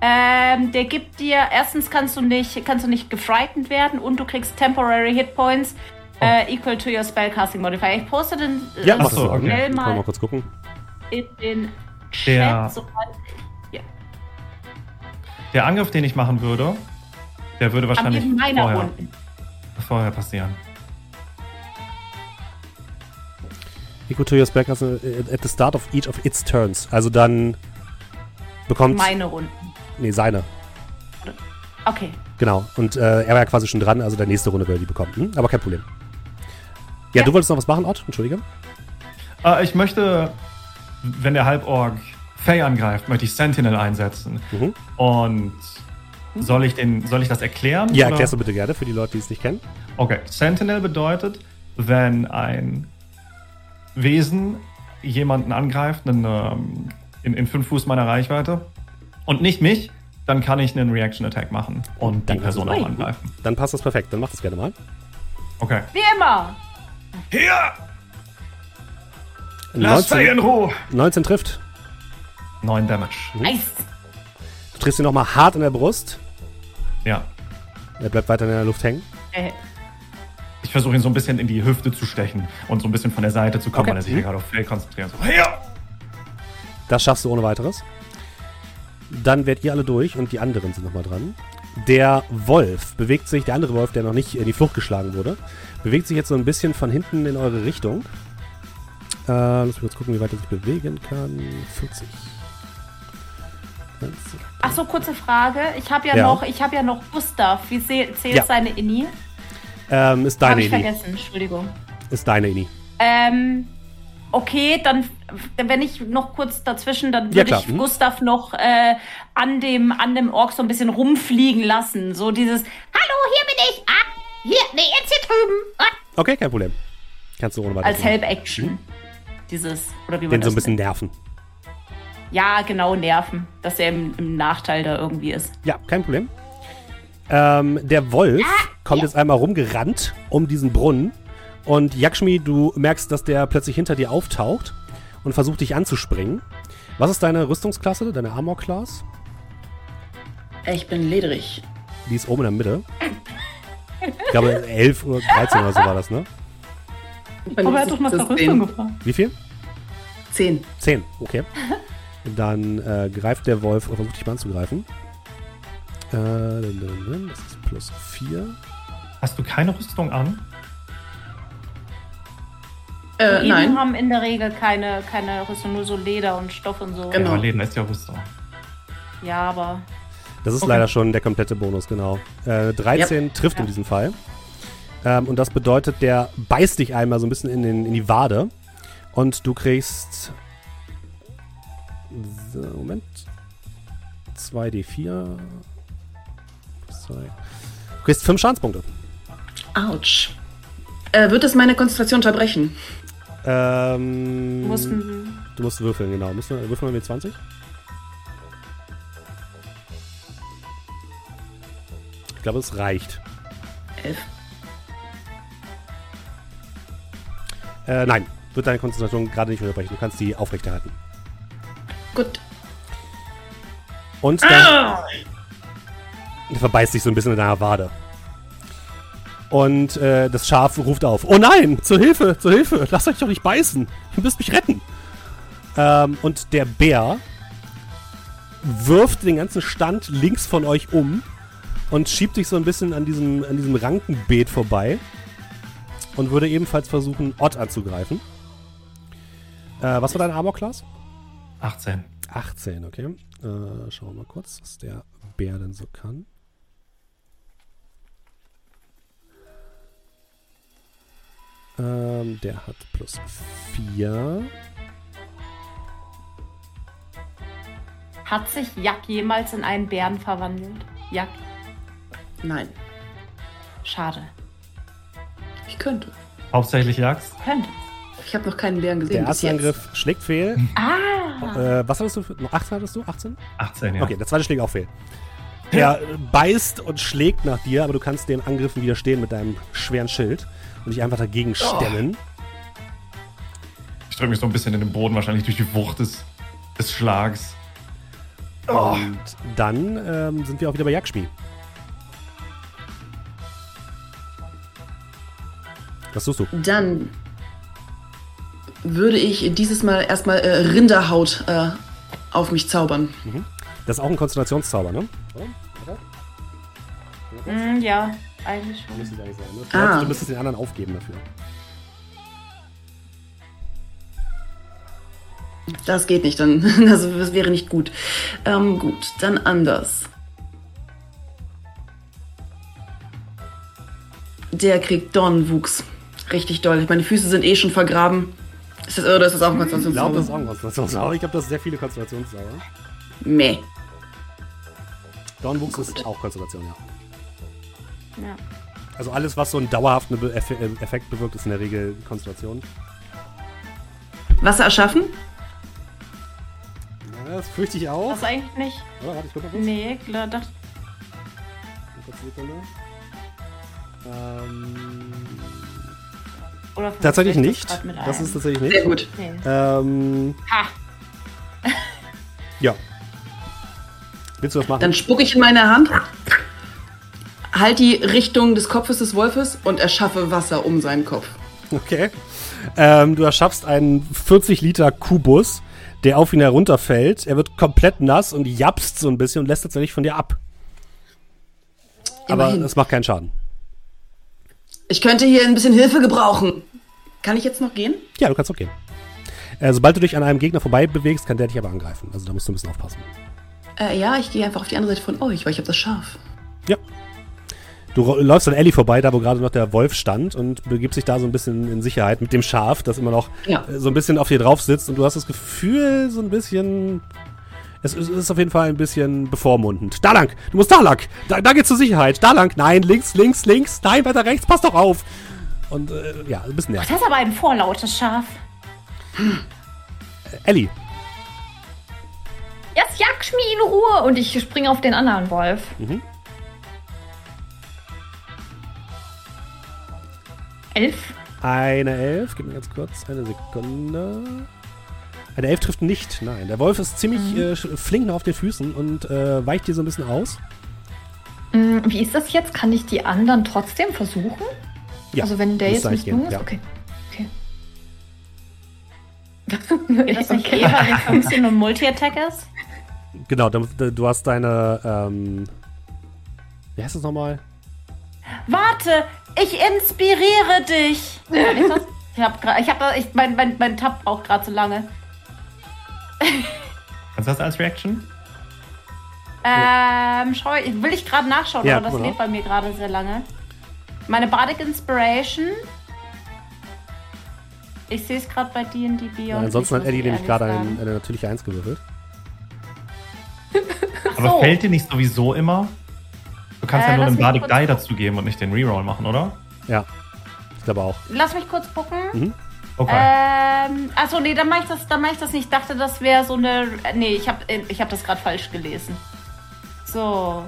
Ähm, der gibt dir, erstens kannst du nicht, kannst du nicht gefrightened werden und du kriegst temporary Hit Points äh, equal to your spellcasting modifier. Ich poste den äh, Ja, Ach so, okay. schnell mal mal kurz gucken. in den Chat. Der- sobald- Der Angriff, den ich machen würde, der würde wahrscheinlich vorher, vorher passieren. Equal to your spell casting at the start of each of its turns. Also dann bekommt. Meine Runden. Nee, seine. Okay. Genau. Und äh, er war ja quasi schon dran, also der nächste Runde würde er die bekommen. Hm? Aber kein Problem. Ja, Ja. du wolltest noch was machen, Ott? Entschuldige. Äh, ich möchte, wenn der Halborg Faye angreift, möchte ich Sentinel einsetzen. Mhm. Und soll ich, den, soll ich das erklären? Ja, oder? erklärst du bitte gerne für die Leute, die es nicht kennen. Okay, Sentinel bedeutet, wenn ein Wesen jemanden angreift, einen, ähm, in, in fünf Fuß meiner Reichweite, und nicht mich, dann kann ich einen Reaction Attack machen und Dann die Person auch angreifen. Dann passt das perfekt. Dann mach das gerne mal. Okay. Wie immer. Hier! Lass Faye in 19, Ruhe! 19 trifft. 9 Damage. Nice. Du triffst ihn nochmal hart in der Brust. Ja. Er bleibt weiter in der Luft hängen. Äh, Ich versuche ihn so ein bisschen in die Hüfte zu stechen und so ein bisschen von der Seite zu kommen, Okay. weil er sich Mhm. gerade auf Faye konzentriert. So, hier! Das schaffst du ohne weiteres. Dann werdet ihr alle durch und die anderen sind nochmal dran. Der Wolf bewegt sich, der andere Wolf, der noch nicht in die Flucht geschlagen wurde, bewegt sich jetzt so ein bisschen von hinten in eure Richtung. Äh, lass mich kurz gucken, wie weit er sich bewegen kann. 40. 20. Ach so, kurze Frage. Ich habe ja, Ja. noch, ich habe ja noch Gustav. Wie zäh- zählt Ja. seine Inni? Ähm, ist deine ich Ini. vergessen. Entschuldigung. Ist deine Ini. Ähm, okay, dann, wenn ich noch kurz dazwischen, dann Ja, würde klar. ich Mhm. Gustav noch äh, an, dem, an dem Ork so ein bisschen rumfliegen lassen. So dieses, hallo, hier bin ich. Ah, hier, nee, jetzt hier drüben. Ah. Okay, kein Problem. Kannst du ohne weiteres. Als. Help-Action. Dieses, oder wie man Den so das ein bisschen nennt. nerven. Ja, genau, nerven. Dass er im, im Nachteil da irgendwie ist. Ja, kein Problem. Ähm, der Wolf kommt jetzt einmal rumgerannt um diesen Brunnen. Und Yakshmi, du merkst, dass der plötzlich hinter dir auftaucht und versucht dich anzuspringen. Was ist deine Rüstungsklasse, deine Armor-Class? Ich bin lederig. Die ist oben in der Mitte. Ich glaube, 11 oder 13 oder so war das, ne? Aber er hat doch nach der Rüstung gefragt. Wie viel? 10. 10, okay. Dann äh, greift der Wolf und versucht dich mal anzugreifen. Das ist plus 4. Hast du keine Rüstung an? Äh, nein. haben in der Regel keine, keine Rüstung, nur so Leder und Stoff und so. Genau. Ja, Leben ist ja Rüstung. Ja, aber Das ist Okay. leider schon der komplette Bonus, genau. Äh, 13 trifft in Ja. diesem Fall. Ähm, und das bedeutet, der beißt dich einmal so ein bisschen in, den, in die Wade. Und du kriegst. So, Moment. 2d4. Plus zwei. Du kriegst 5 Schadenspunkte. Autsch. Äh, wird es meine Konzentration unterbrechen? Ähm, du musst du musst würfeln, genau. Musst würfeln wir mit 20? Ich glaube, es reicht. 11. Äh, nein, wird deine Konzentration gerade nicht unterbrechen. Du kannst die aufrechterhalten. Gut. Und dann Du verbeißt dich so ein bisschen in deiner Wade. Und äh, das Schaf ruft auf. Oh nein, zur Hilfe, zur Hilfe. Lasst euch doch nicht beißen. Ihr müsst mich retten. Ähm, und der Bär wirft den ganzen Stand links von euch um und schiebt dich so ein bisschen an diesem, an diesem Rankenbeet vorbei und würde ebenfalls versuchen, Ott anzugreifen. Äh, was war dein Armor-Class? 18. 18, okay. Äh, schauen wir mal kurz, was der Bär denn so kann. Ähm, der hat plus 4. Hat sich Jack jemals in einen Bären verwandelt? Jack, Nein. schade. Ich könnte. Hauptsächlich Jagd. Könnte. Ich habe noch keinen Bären gesehen. Der erste. Angriff schlägt fehl. Ah! Äh, was hattest du? Für, noch 18 hattest du? 18? 18, ja. Okay, der zweite schlägt auch fehl. Er beißt und schlägt nach dir, aber du kannst den Angriffen widerstehen mit deinem schweren Schild und dich einfach dagegen stemmen. Ich drücke mich so ein bisschen in den Boden, wahrscheinlich durch die Wucht des, des Schlags. Und dann ähm, sind wir auch wieder bei Yakshmi. Was tust du? Dann würde ich dieses Mal erstmal äh, Rinderhaut äh, auf mich zaubern. Das ist auch ein Konzentrationszauber, ne? Mm, ja, eigentlich schon. Müsste es eigentlich sein, ne? Ah. Du müsstest den anderen aufgeben dafür. Das geht nicht, dann also, *laughs* das wäre nicht gut. Ähm, gut, dann anders. Der kriegt Dornenwuchs. Richtig doll. Meine Füße sind eh schon vergraben. Ist das, oder ist das auch ein Ich glaube, das ist auch ein Konzentrationszauber. Ich glaube, das ist sehr viele Konzentrationszauber. Meh. Dornwuchs ist auch Konzentration, ja. Ja. Also alles, was so einen dauerhaften Be Eff äh, Effekt bewirkt, ist in der Regel Konzentration. Wasser erschaffen? Ja, das fürchte ich auch. Das eigentlich nicht. Oder, warte, ich guck mal kurz. Nee, klar, dachte. Ähm, oder tatsächlich nicht. Das ein. ist tatsächlich Sehr nicht. gut. Nee. Ähm, Ha! ja. Willst du das machen? Dann spucke ich in meine Hand, halt die Richtung des Kopfes des Wolfes und erschaffe Wasser um seinen Kopf. Okay. Ähm, du erschaffst einen 40 Liter Kubus, der auf ihn herunterfällt. Er wird komplett nass und japst so ein bisschen und lässt tatsächlich von dir ab. Aber Immerhin. es macht keinen Schaden. Ich könnte hier ein bisschen Hilfe gebrauchen. Kann ich jetzt noch gehen? Ja, du kannst auch gehen. Äh, sobald du dich an einem Gegner vorbei bewegst, kann der dich aber angreifen. Also da musst du ein bisschen aufpassen. Äh, ja, ich gehe einfach auf die andere Seite von euch, weil ich habe das Schaf. Ja. Du läufst an Ellie vorbei, da wo gerade noch der Wolf stand und begibst dich da so ein bisschen in Sicherheit mit dem Schaf, das immer noch Ja. äh, so ein bisschen auf dir drauf sitzt und du hast das Gefühl, so ein bisschen. Es ist, auf jeden Fall ein bisschen bevormundend. Da lang! Du musst da lang! Da, da geht's zur Sicherheit! Da lang! Nein, links, links, links! Nein, weiter rechts! Pass doch auf! Und äh, ja, ein bisschen nervig. Das ist aber ein vorlautes Schaf. Ellie, Jetzt jagst mich in Ruhe und ich springe auf den anderen Wolf. Mhm. Elf. eine Elf. Gib mir ganz kurz eine Sekunde. Eine Elf trifft nicht. Nein, der Wolf ist ziemlich äh, sch- flink noch auf den Füßen und äh, weicht dir so ein bisschen aus. Mm, Wie ist das jetzt? Kann ich die anderen trotzdem versuchen? Ja, also wenn der jetzt misslungen ist? gehen, Okay. Okay. *laughs* Ist das okay, weil wir 15 und Multi-Attack ist? Genau, du, du hast deine, ähm, wie heißt das nochmal? Warte, ich inspiriere dich. *laughs* Ich das? Ich hab grad, ich hab, ich, mein, mein, mein Tab braucht gerade so lange. *laughs* Kannst du das als Reaction? Ähm, schau, ich- will ich gerade nachschauen, Ja, aber das lädt bei mir gerade sehr lange. Meine Bardic Inspiration. Ich sehe es gerade bei D&D Beyond. Ja, ansonsten hat Eddie nämlich gerade sagen. ein, eine natürliche Eins gewürfelt. Aber so. fällt dir nicht sowieso immer? Du kannst Äh, ja nur den Bardic Die gucken. dazu geben und nicht den Reroll machen, oder? Ja, ich glaube auch. Lass mich kurz gucken. Mhm. Okay. Ähm, achso, nee, dann mache ich das, dann mach ich das nicht. Ich dachte, das wäre so eine. Nee, ich habe ich hab das gerade falsch gelesen. So.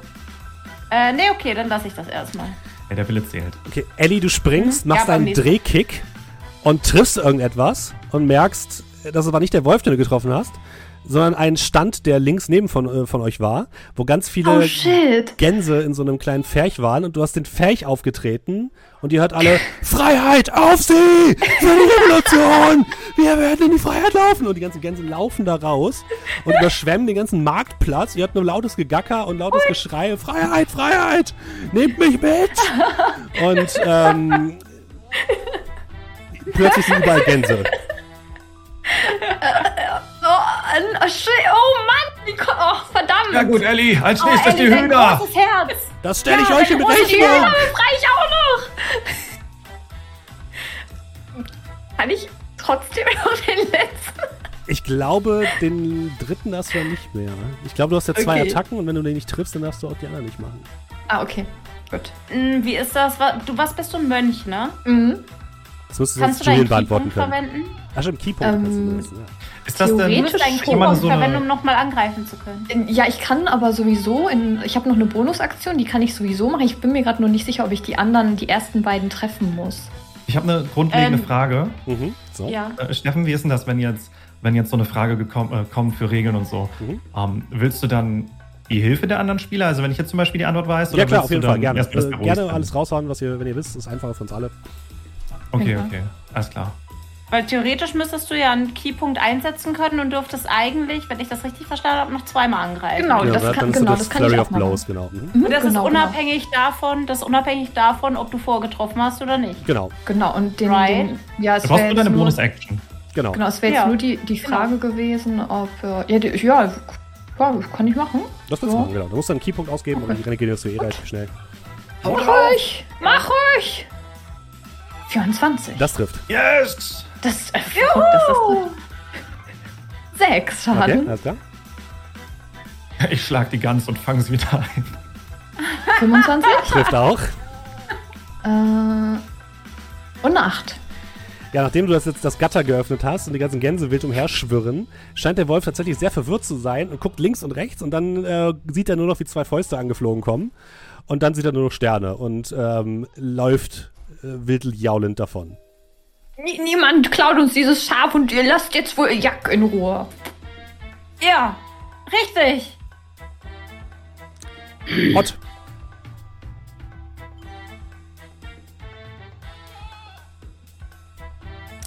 Äh, nee, okay, dann lasse ich das erstmal. Ja, der Wille zählt. Okay, Ellie, du springst, Mhm. machst Ja, einen. Drehkick und triffst irgendetwas und merkst, das war nicht der Wolf, den du getroffen hast, sondern ein Stand, der links neben von, äh, von euch war, wo ganz viele Oh. Gänse in so einem kleinen Ferch waren und du hast den Ferch aufgetreten und ihr hört alle Freiheit auf sie! Für die Revolution! Wir werden in die Freiheit laufen! Und die ganzen Gänse laufen da raus und überschwemmen den ganzen Marktplatz. Ihr hört nur lautes Gegacker und lautes Geschrei. Freiheit, Freiheit! Nehmt mich mit! Und ähm, plötzlich sind überall Gänse. Oh, an- oh, shit. oh Mann. Wie Oh, verdammt. Ja gut, Ellie, als Oh, nächstes die Ellie, dein Hühner. großes Herz. Das stelle ich Ja, euch großes Rechnung! Herz. frei ich auch noch. Kann ich trotzdem noch den letzten? Ich glaube, den dritten hast du ja nicht mehr. Ich glaube, du hast ja zwei Okay. Attacken und wenn du den nicht triffst, dann darfst du auch die anderen nicht machen. Ah, okay. Gut. Hm, Wie ist das? Du was bist du ein Mönch, ne? Mhm. Das sonst du deinen Julian beantworten Keypunkt können. verwenden? Ach stimmt, Keypunkt kannst du Ähm, benutzen, ja. Ist das denn Du Theoretisch musst einen Kann Key man Punkt so verwenden, um nochmal angreifen zu können. In- Ja, ich kann aber sowieso, in, ich habe noch eine Bonusaktion, die kann ich sowieso machen. Ich bin mir gerade nur nicht sicher, ob ich die anderen, die ersten beiden treffen muss. Ich habe eine grundlegende Ähm, Frage. Mhm. So. Ja. Äh, Steffen, wie ist denn das, wenn jetzt, wenn jetzt so eine Frage gekommen, äh, kommt für Regeln und so? Mhm. Ähm, willst du dann die Hilfe der anderen Spieler? Also wenn ich jetzt zum Beispiel die Antwort weiß? Ja oder klar, willst auf jeden du Fall, dann gerne. Äh, gerne alles raushauen, was ihr, wenn ihr wisst, ist einfacher für uns alle. Okay, Ja. okay, alles klar. Weil theoretisch müsstest du ja einen Keypunkt einsetzen können und dürftest eigentlich, wenn ich das richtig verstanden habe, noch zweimal angreifen. Genau, das dann kann- so genau, das das kann Flurry ich of auch machen. Blows, genau. Mhm. Mhm, Und das genau, ist unabhängig davon, das ist unabhängig davon, ob du vorgetroffen hast oder nicht. Genau, Genau, genau und den, Right. den ja, es Du brauchst jetzt deine Bonus-Action. genau. genau, es wäre jetzt Ja. nur die, die Frage gewesen, ob, äh, ja, die, ja, ja, kann ich machen. Das willst du Ja. machen, genau. Du musst dann einen Keypunkt ausgeben Okay. und die regenerierst du eh relativ schnell. Mach ich! Mach ich! 24. Das trifft. Yes! Das, äh, verrückt, das ist sechs Okay, Schaden. alles klar. Ich schlag die Gans und fange sie wieder ein. 25 *laughs* Trifft auch. äh, und 8. Ja, nachdem du das jetzt das Gatter geöffnet hast und die ganzen Gänse wild umherschwirren, scheint der Wolf tatsächlich sehr verwirrt zu sein und guckt links und rechts und dann äh, sieht er nur noch, wie zwei Fäuste angeflogen kommen. Und dann sieht er nur noch Sterne und ähm, läuft äh, wild jaulend davon. Niemand klaut uns dieses Schaf und ihr lasst jetzt wohl Jack in Ruhe. Ja, richtig. Ott.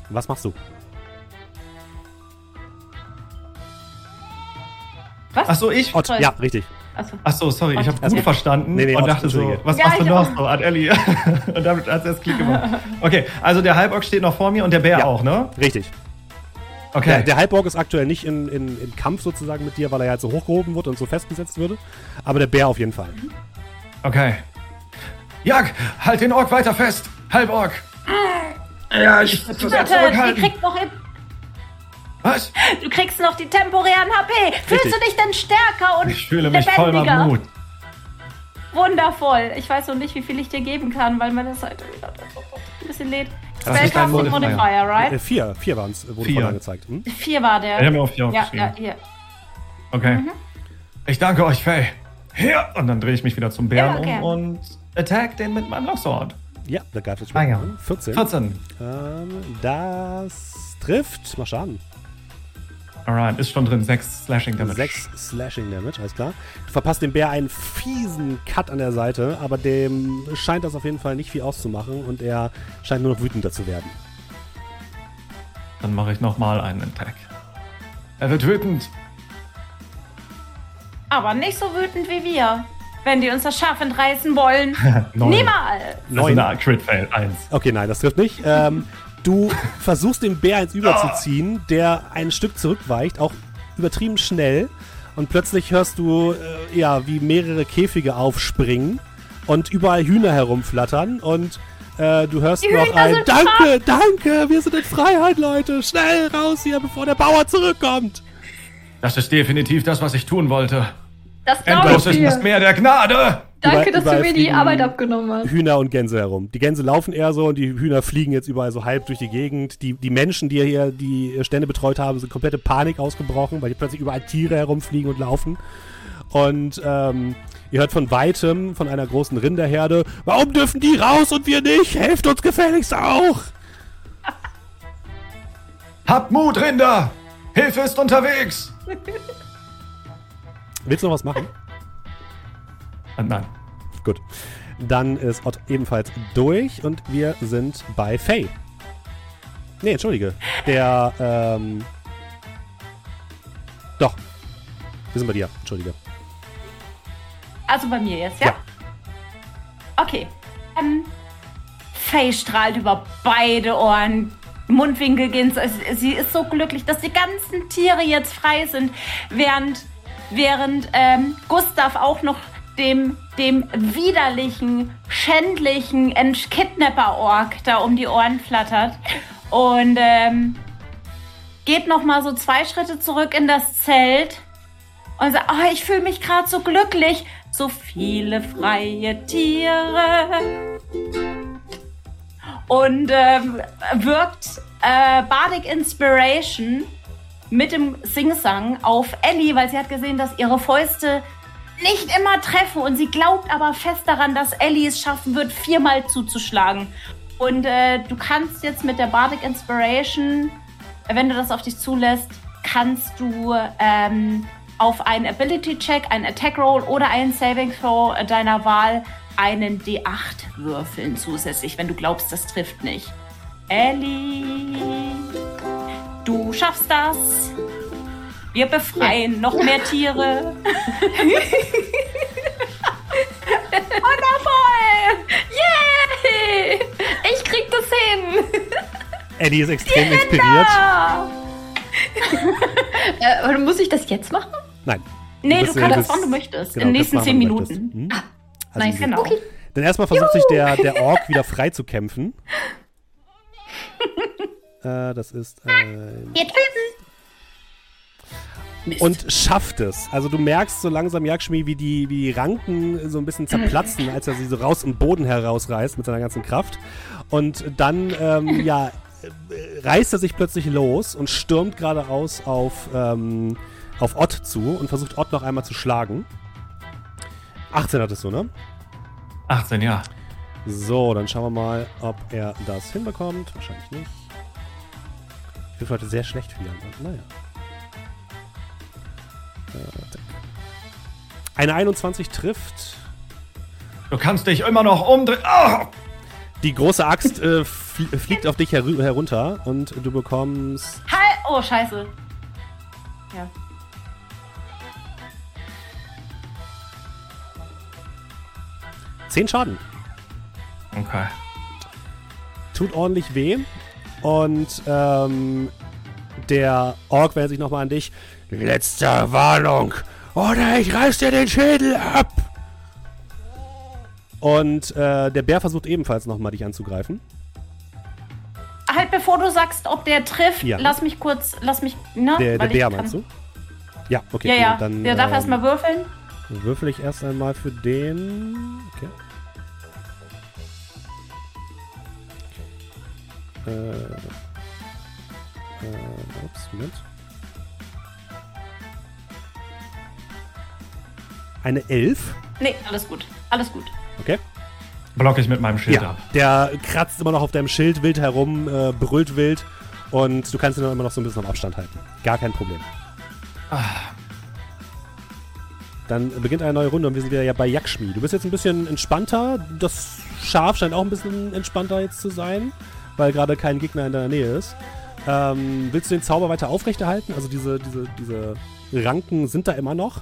Was machst du? Achso, ich. Ott, ja, richtig. Achso. Achso, sorry, ich habe gut verstanden Nee, nee, und dachte so, was Ja, machst du ich noch so, Art Ellie? *laughs* und damit hat es erst Klick gemacht. Okay, also der Halborg steht noch vor mir und der Bär Ja. auch, ne? Richtig. Okay. Der, der Halborg ist aktuell nicht in, in, in Kampf sozusagen mit dir, weil er halt so hochgehoben wird und so festgesetzt würde. Aber der Bär auf jeden Fall. Okay. Jag, halt den Ork weiter fest. Halborg. Ja, ich Bitte, ihr zurückhalten. kriegt noch, im- Was? du kriegst noch die temporären HP. Fühlst Richtig. du dich denn stärker und Ich fühle mich voller lebendiger? Mut. Wundervoll. Ich weiß noch nicht, wie viel ich dir geben kann, weil meine Seite wieder ein bisschen lädt. Das ist dein Spellcasting Modifier. Modifier, Äh, right? vier, vier waren es, wurde Vier. vorhin angezeigt. Hm? Vier war der. Ich habe mir auf vier ja, aufgeschrieben. ja, hier. Okay. Mhm. Ich danke euch, Faye. Hier. Und dann drehe ich mich wieder zum Bären Ja, gern. um und attack den mit meinem Longsword. Ja, der greift jetzt Ah, schon. ja. an. 14. 14. Ähm, das trifft. Mach Schaden. Alright, ist schon drin. 6 Slashing Damage. 6 Slashing Damage, alles klar. Du verpasst dem Bär einen fiesen Cut an der Seite, aber dem scheint das auf jeden Fall nicht viel auszumachen und er scheint nur noch wütender zu werden. Dann mache ich nochmal einen Attack. Er wird wütend. Aber nicht so wütend wie wir. Wenn die uns das Schaf entreißen wollen. *laughs* Neun. Niemals. Also eine Crit Fail. 1. Okay, nein, das trifft nicht. Ähm, du versuchst den Bär ins Überzuziehen, der ein Stück zurückweicht, auch übertrieben schnell. Und plötzlich hörst du, äh, ja, wie mehrere Käfige aufspringen und überall Hühner herumflattern und äh, du hörst Die noch Hühner ein Danke, danke, wir sind in Freiheit, Leute. Schnell raus hier, bevor der Bauer zurückkommt. Das ist definitiv das, was ich tun wollte. Das Endlos ich ist das. Meer der Gnade. Danke, Überall- dass du mir die fliegen Arbeit abgenommen hast. Hühner und Gänse herum. Die Gänse laufen eher so und die Hühner fliegen jetzt überall so halb durch die Gegend. Die, die Menschen, die hier die Stände betreut haben, sind komplette Panik ausgebrochen, weil hier plötzlich überall Tiere herumfliegen und laufen. Und ähm, ihr hört von weitem von einer großen Rinderherde, warum dürfen die raus und wir nicht? Helft uns gefälligst auch! *laughs* Habt Mut, Rinder. Hilfe ist unterwegs. Willst du noch was machen? Ah, Nein. Gut. Dann ist Ott ebenfalls durch und wir sind bei Faye. Nee, entschuldige. Der, ähm. Doch. Wir sind bei dir. Entschuldige. Also bei mir jetzt, ja? Ja. Okay. Ähm, Faye strahlt über beide Ohren. Mundwinkel gehen. Sie ist so glücklich, dass die ganzen Tiere jetzt frei sind, während, während ähm, Gustav auch noch dem, dem widerlichen, schändlichen Kidnapper-Ork da um die Ohren flattert. Und ähm, geht noch mal so zwei Schritte zurück in das Zelt und sagt, oh, ich fühle mich gerade so glücklich. So viele freie Tiere. Und ähm, wirkt äh, Bardic Inspiration mit dem Singsang auf Ellie, weil sie hat gesehen, dass ihre Fäuste nicht immer treffen und sie glaubt aber fest daran, dass Ellie es schaffen wird, viermal zuzuschlagen. Und äh, du kannst jetzt mit der Bardic Inspiration, wenn du das auf dich zulässt, kannst du ähm, auf einen Ability-Check, einen Attack-Roll oder einen Saving-Throw deiner Wahl einen D8 würfeln zusätzlich, wenn du glaubst, das trifft nicht. Ellie, du schaffst das. Wir befreien noch mehr Tiere. *laughs* Wundervoll! Yay! Ich krieg das hin! Eddie ist extrem inspiriert. *laughs* äh, muss ich das jetzt machen? Nein. Nee, du äh, kannst das, wann du möchtest. genau, in den nächsten zehn du. Minuten. Hm? Ah, Also nice, genau. Okay. Denn erstmal versucht sich der, der Ork wieder frei zu kämpfen. *laughs* äh, das ist ein Wir töten! Mist. und schafft es. Also du merkst so langsam, Yakshmi, wie die, wie die Ranken so ein bisschen zerplatzen, als er sie so raus im Boden herausreißt mit seiner ganzen Kraft. Und dann, ähm, *laughs* ja, äh, reißt er sich plötzlich los und stürmt geradeaus auf, ähm, auf Ott zu und versucht Ott noch einmal zu schlagen. 18 hattest du, ne? 18, ja. So, dann schauen wir mal, ob er das hinbekommt. Wahrscheinlich nicht. Ich bin heute sehr schlecht für ihn. Naja. Äh. Eine 21 trifft. Du kannst dich immer noch umdrehen. Ah! Die große Axt äh, fl fliegt auf dich herü- herunter und du bekommst Halt! Oh, scheiße. Ja. 10 Schaden. Okay. Tut ordentlich weh. Und ähm, der Ork wendet sich nochmal an dich. Letzte Warnung. Oder ich reiß dir den Schädel ab. Und äh, der Bär versucht ebenfalls nochmal dich anzugreifen. Halt, bevor du sagst, ob der trifft, Ja. lass mich kurz, lass mich, ne? Der, der Bär meinst du? Ja, okay. Ja, cool. ja. Dann der darf ähm, erstmal würfeln. würfel ich erst einmal für den. Okay. Äh, äh, ups, Moment. Eine Elf. Nee, alles gut. Alles gut. Okay. Block ich mit meinem Schild Ja, ab. der kratzt immer noch auf deinem Schild wild herum, äh, brüllt wild und du kannst ihn immer noch so ein bisschen auf Abstand halten. Gar kein Problem. Ah. Dann beginnt eine neue Runde und wir sind wieder ja bei Yakshmi. Du bist jetzt ein bisschen entspannter. Das Schaf scheint auch ein bisschen entspannter jetzt zu sein, weil gerade kein Gegner in deiner Nähe ist. Ähm, willst du den Zauber weiter aufrechterhalten? Also diese, diese, diese Ranken sind da immer noch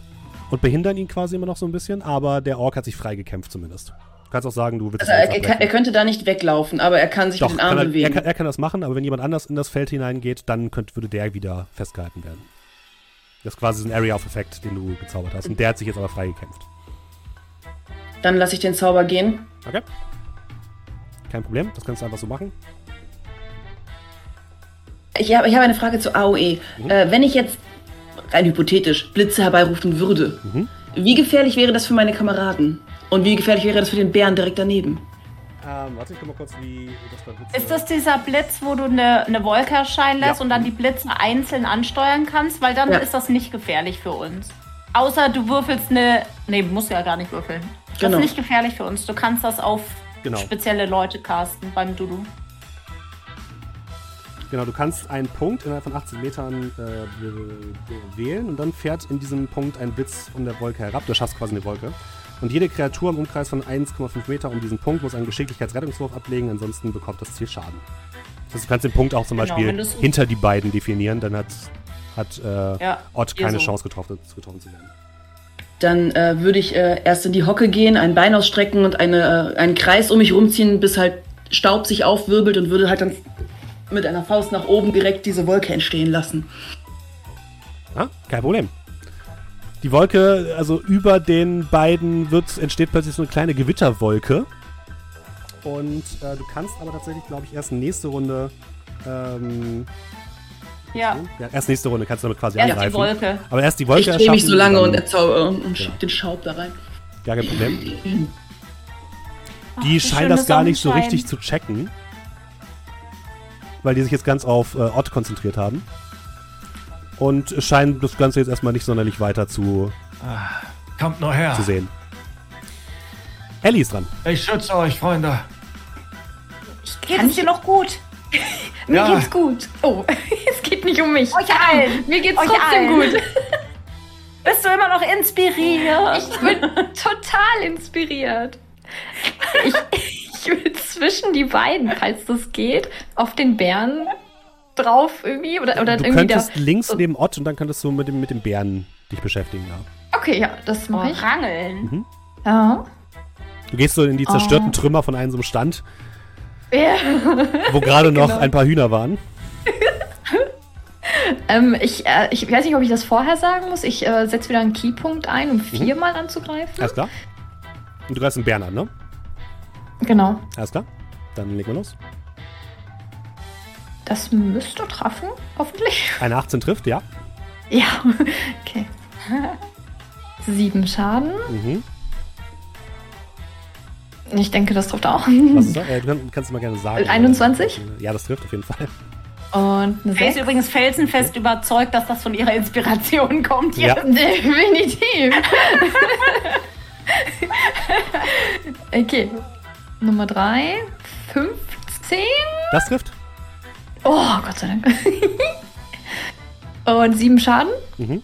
und behindern ihn quasi immer noch so ein bisschen, aber der Ork hat sich freigekämpft zumindest. Du kannst auch sagen, du willst Also er, er, kann, er könnte da nicht weglaufen, aber er kann sich Doch, mit den Armen er, er, bewegen. kann, er kann das machen, aber wenn jemand anders in das Feld hineingeht, dann könnt, würde der wieder festgehalten werden. Das ist quasi so ein Area-of-Effekt, den du gezaubert hast. Und der hat sich jetzt aber freigekämpft. Dann lasse ich den Zauber gehen. Okay? Kein Problem, das kannst du einfach so machen. Ich habe ich habe eine Frage zu AOE. Mhm. Äh, wenn ich jetzt rein hypothetisch Blitze herbeirufen würde, Mhm. wie gefährlich wäre das für meine Kameraden? Und wie gefährlich wäre das für den Bären direkt daneben? Ähm, warte, ich guck mal kurz, wie das bei Blitze Ist das dieser Blitz, wo du eine, eine Wolke erscheinen lässt Ja. und dann die Blitze einzeln ansteuern kannst? Weil dann Ja. ist das nicht gefährlich für uns. Außer du würfelst eine. Nee, musst ja gar nicht würfeln. Das Genau. ist nicht gefährlich für uns. Du kannst das auf Genau. spezielle Leute casten beim Dudu. Genau, du kannst einen Punkt innerhalb von 18 Metern äh, wählen und dann fährt in diesem Punkt ein Blitz von der Wolke herab. Du schaffst quasi eine Wolke. Und jede Kreatur im Umkreis von 1,5 Meter um diesen Punkt muss einen Geschicklichkeitsrettungswurf ablegen, ansonsten bekommt das Ziel Schaden. Das heißt, du kannst den Punkt auch zum Genau, Beispiel hinter die beiden definieren, dann hat, hat äh, Ja, Ott keine so. Chance getroffen, getroffen zu werden. Dann äh, würde ich äh, erst in die Hocke gehen, ein Bein ausstrecken und eine, äh, einen Kreis um mich rumziehen, bis halt Staub sich aufwirbelt und würde halt dann mit einer Faust nach oben direkt diese Wolke entstehen lassen. Ja, kein Problem. Die Wolke, also über den beiden wird, entsteht plötzlich so eine kleine Gewitterwolke. Und äh, du kannst aber tatsächlich, glaube ich, erst nächste Runde. Ähm, Ja, ja, erst nächste Runde kannst du damit quasi erst die angreifen. Wolke. Aber erst die Wolke ich drehe mich so lange und erzauber und Ja. ja. den Schaub da rein. Gar kein Problem. *laughs* Ach, Die wie scheinen das gar nicht so richtig zu checken. Weil die sich jetzt ganz auf äh, Ott konzentriert haben. und scheinen das Ganze jetzt erstmal nicht sonderlich weiter zu, Ah, kommt nur her. zu sehen. Ellie ist dran. Ich schütze euch, Freunde. Geht es dir noch gut? *laughs* Mir Ja. geht's gut. Oh, *laughs* es geht nicht um mich. Euch allen. Mir geht's Euch trotzdem allen. gut. *laughs* Bist du immer noch inspiriert? Ich bin total inspiriert. Ich, ich will zwischen die beiden, falls das geht, auf den Bären drauf irgendwie oder, oder Du irgendwie da. könntest links so- neben Ott und dann könntest du mit dem, mit dem Bären dich beschäftigen. Ja. Okay, ja, das Oh, mache ich. rangeln. Ja. Du gehst so in die zerstörten Oh. Trümmer von einem so einem Stand, ja. wo gerade *laughs* noch Genau. ein paar Hühner waren. *laughs* Ähm, ich, äh, ich weiß nicht, ob ich das vorher sagen muss. Ich äh, setze wieder einen Keypunkt ein, um viermal anzugreifen. Alles klar? Und du greifst einen Bären an, ne? Genau. Alles klar? Dann legen wir los. Das müsste treffen, hoffentlich. Eine 18 trifft, ja. Ja, *laughs* okay. Sieben Schaden. Mhm. Ich denke, das trifft auch. Was ist das? *laughs* Äh, du kann- kannst mal gerne sagen. 21? Ja, das trifft auf jeden Fall. Und eine Sie ist 6. übrigens felsenfest überzeugt, dass das von ihrer Inspiration kommt. Ja. *laughs* Definitiv. okay. Nummer 3. 15. Das trifft. Oh, Gott sei Dank. *laughs* Und 7 Schaden. Mhm.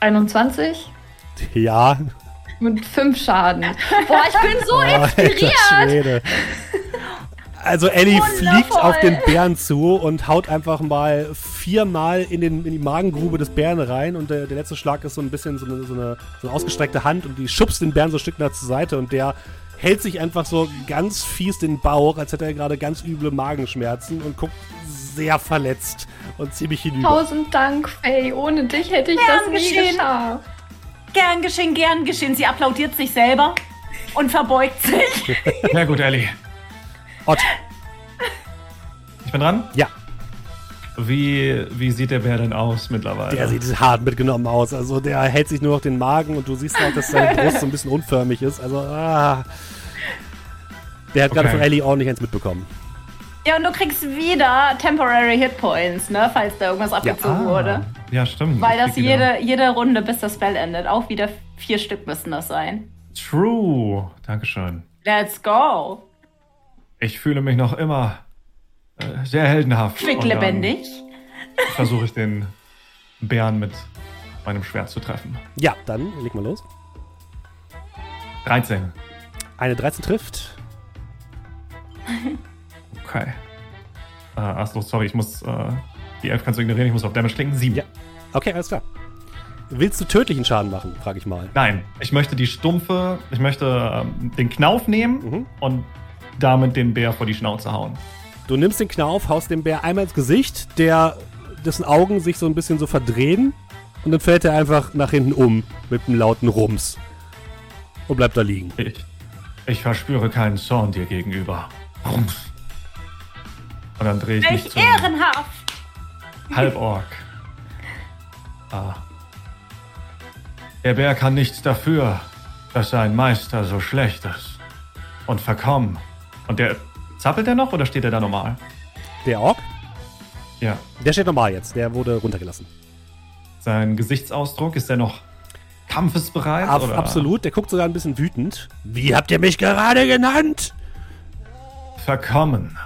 21. Ja. Mit 5 Schaden. Boah, ich bin so *laughs* alter inspiriert. Also Ellie Wundervoll. fliegt auf den Bären zu und haut einfach mal viermal in, den, in die Magengrube des Bären rein und der, der letzte Schlag ist so ein bisschen so eine, so, eine, so eine ausgestreckte Hand und die schubst den Bären so ein Stück nach zur Seite und der hält sich einfach so ganz fies den Bauch, als hätte er gerade ganz üble Magenschmerzen und guckt sehr verletzt und ziemlich hinüber. Tausend Dank, Faye. Ohne dich hätte ich Gern das nie geschehen. geschafft. Gern geschehen, gern geschehen. Sie applaudiert sich selber und verbeugt sich. *laughs* Sehr gut, Ellie. Ott, Ich bin dran. ja, Wie, wie sieht der Bär denn aus mittlerweile? der sieht hart mitgenommen aus. Also der hält sich nur noch den Magen und du siehst auch, dass seine Brust so ein bisschen unförmig ist. Also, ah. Der hat gerade Okay. von Ellie ordentlich eins mitbekommen. Ja, und du kriegst wieder Temporary Hit Points, ne, falls da irgendwas abgezogen wurde. Ah, ja, stimmt. Weil das wieder- jede, jede Runde, bis das Spell endet. Auch wieder vier Stück müssen das sein. True. Dankeschön. Let's go. Ich fühle mich noch immer äh, sehr heldenhaft. Quicklebendig. Und dann Versuche ich den Bären mit meinem Schwert zu treffen. Ja, dann leg mal los. 13. Eine 13 trifft. Okay. Äh, achso, sorry, ich muss. Äh, die 11 kannst du ignorieren, ich muss auf Damage klicken. 7. Ja. Okay, alles klar. Willst du tödlichen Schaden machen, frage ich mal. Nein, ich möchte die stumpfe. Ich möchte ähm, den Knauf nehmen Mhm. und damit den Bär vor die Schnauze hauen. Du nimmst den Knauf, haust dem Bär einmal ins Gesicht, der, dessen Augen sich so ein bisschen so verdrehen und dann fällt er einfach nach hinten um mit einem lauten Rums und bleibt da liegen. Ich, ich verspüre keinen Zorn dir gegenüber. Rums. Und dann drehe ich mich Welch zum ehrenhaft. Halborg. Ah. Der Bär kann nichts dafür, dass sein Meister so schlecht ist. Und verkommen. Und der. Zappelt er noch oder steht er da normal? Der Ork, Ja. der steht normal jetzt, der wurde runtergelassen. Sein Gesichtsausdruck, ist er noch kampfesbereit? Ab, oder? absolut, der guckt sogar ein bisschen wütend. Wie habt ihr mich gerade genannt? Verkommen.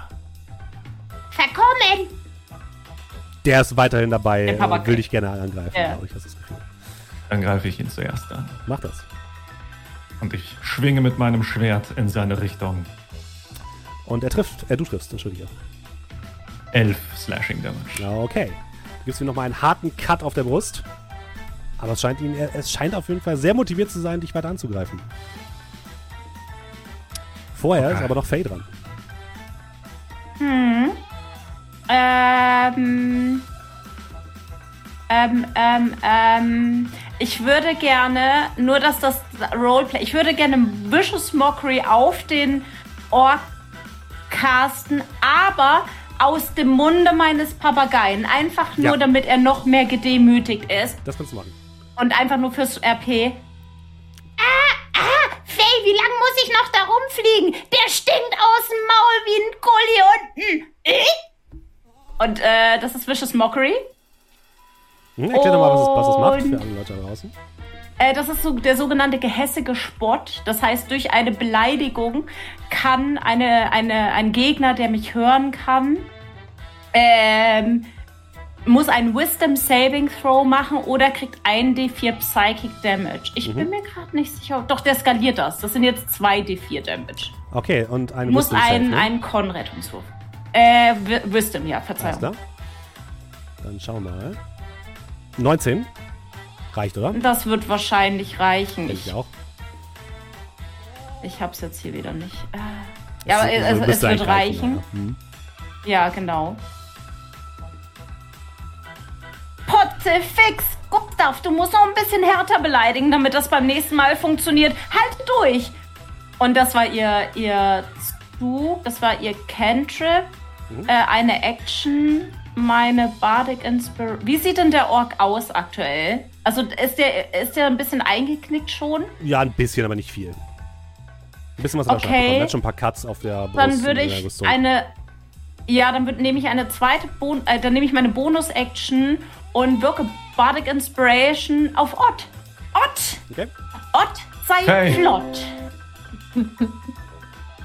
Verkommen. Der ist weiterhin dabei, Der äh, will dich gerne angreifen, Ja. glaube ich, hast du das Gefühl. Dann greife ich ihn zuerst an. Mach das. Und ich schwinge mit meinem Schwert in seine Richtung. Und er trifft, äh, du triffst, entschuldige. Elf Slashing Damage. Ja, okay. Du gibst ihm nochmal einen harten Cut auf der Brust. Aber es scheint ihn, es scheint auf jeden Fall sehr motiviert zu sein, dich weiter anzugreifen. Vorher ist Okay. aber noch Faye dran. Hm. Ähm. Ähm, ähm, ähm. Ich würde gerne, nur dass das Roleplay, ich würde gerne Vicious Mockery auf den Ork casten, aber aus dem Munde meines Papageien. Einfach nur, Ja. damit er noch mehr gedemütigt ist. Das kannst du machen. Und einfach nur fürs RP. Ah, ah, Faye, wie lange muss ich noch da rumfliegen? Der stinkt aus dem Maul wie ein Gulli unten. Äh? Und äh, das ist Vicious Mockery. Hm, erklär doch mal, was es, was es macht für alle Leute da draußen. Äh, das ist so der sogenannte gehässige Spott. Das heißt, durch eine Beleidigung kann eine, eine, ein Gegner, der mich hören kann, ähm, muss einen Wisdom Saving Throw machen oder kriegt 1d4 Psychic Damage. Ich Mhm. bin mir gerade nicht sicher. Doch, der skaliert das. Das sind jetzt 2d4 Damage. Okay, und eine Du musst Wisdom Save, einen, ne? einen Con-Rettungswurf. Äh, Wi- Wisdom, ja, Alles Verzeihung. klar. Dann schauen wir mal. 19. Reicht, oder? Das wird wahrscheinlich reichen. Ich, ich auch. ich hab's jetzt hier wieder nicht. Äh, ja, aber Also, es, wird reichen. ja. Hm. Ja, genau. Potzefix! Gustav, du musst noch ein bisschen härter beleidigen, damit das beim nächsten Mal funktioniert. Halt durch! Und das war ihr, ihr Zug, das war ihr Cantrip, Mhm. äh, eine Action, meine Bardic Inspiration. Wie sieht denn der Ork aus aktuell? Also ist der, ist der ein bisschen eingeknickt schon? Ja, ein bisschen, aber nicht viel. Ein bisschen was er Okay. Er hat schon ein paar Cuts auf der Brust. Dann würde ich Rüstung. eine. Ja, dann würd- nehme ich eine zweite Bon äh, dann nehme ich meine Bonus-Action und wirke Bardic Inspiration auf Ott. Ott! Okay. Ott, sei Hey. flott. *laughs*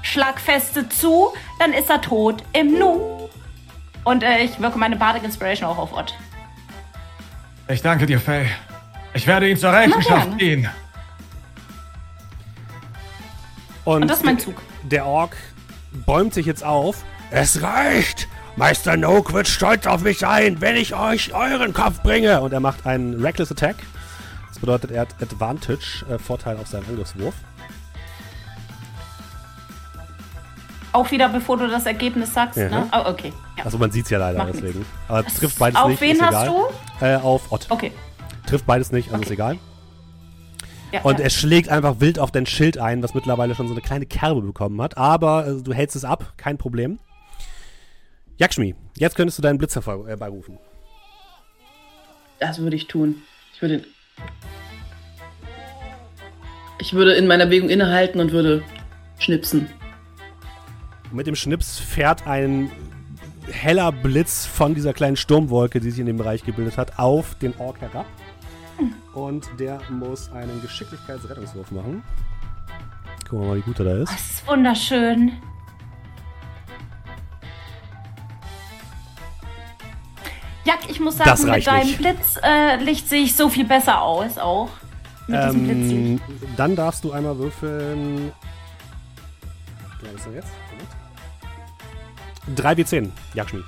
Schlag feste zu, dann ist er tot im Nu. Und äh, ich wirke meine Bardic Inspiration auch auf Ott. Ich danke dir, Faye. Ich werde ihn zur Rechenschaft gerne. ziehen. Und das ist mein Zug. Der Ork bäumt sich jetzt auf. Es reicht! Meister Noak wird stolz auf mich sein, wenn ich euch euren Kopf bringe. Und er macht einen Reckless Attack. Das bedeutet, er hat Advantage, äh, Vorteil auf seinen Angriffswurf. Auch wieder, bevor du das Ergebnis sagst, Ja. ne? Oh, okay. Ja. Also man sieht es ja leider, Macht deswegen. Aber trifft beides auf nicht, wen ist hast egal. du? Äh, auf Ott. Okay. Trifft beides nicht, also Okay. ist egal. Ja, Und ja. er schlägt einfach wild auf dein Schild ein, was mittlerweile schon so eine kleine Kerbe bekommen hat. Aber äh, du hältst es ab, kein Problem. Yakshmi, jetzt könntest du deinen Blitz hervor- äh, herbeirufen. Das würde ich tun. Ich würde. Ich würde in meiner Bewegung innehalten und würde schnipsen. Mit dem Schnips fährt ein heller Blitz von dieser kleinen Sturmwolke, die sich in dem Bereich gebildet hat, auf den Ork herab. Und der muss einen Geschicklichkeitsrettungswurf machen. Gucken wir mal, wie gut er da ist. Das ist wunderschön. Jack, ich muss Das sagen, mit reicht deinem. Blitzlicht äh, sehe ich so viel besser aus auch. Mit diesem Blitzlicht. Ähm, dann darfst du einmal würfeln. Was ist denn jetzt? Moment. 3 W10, Yakshmi.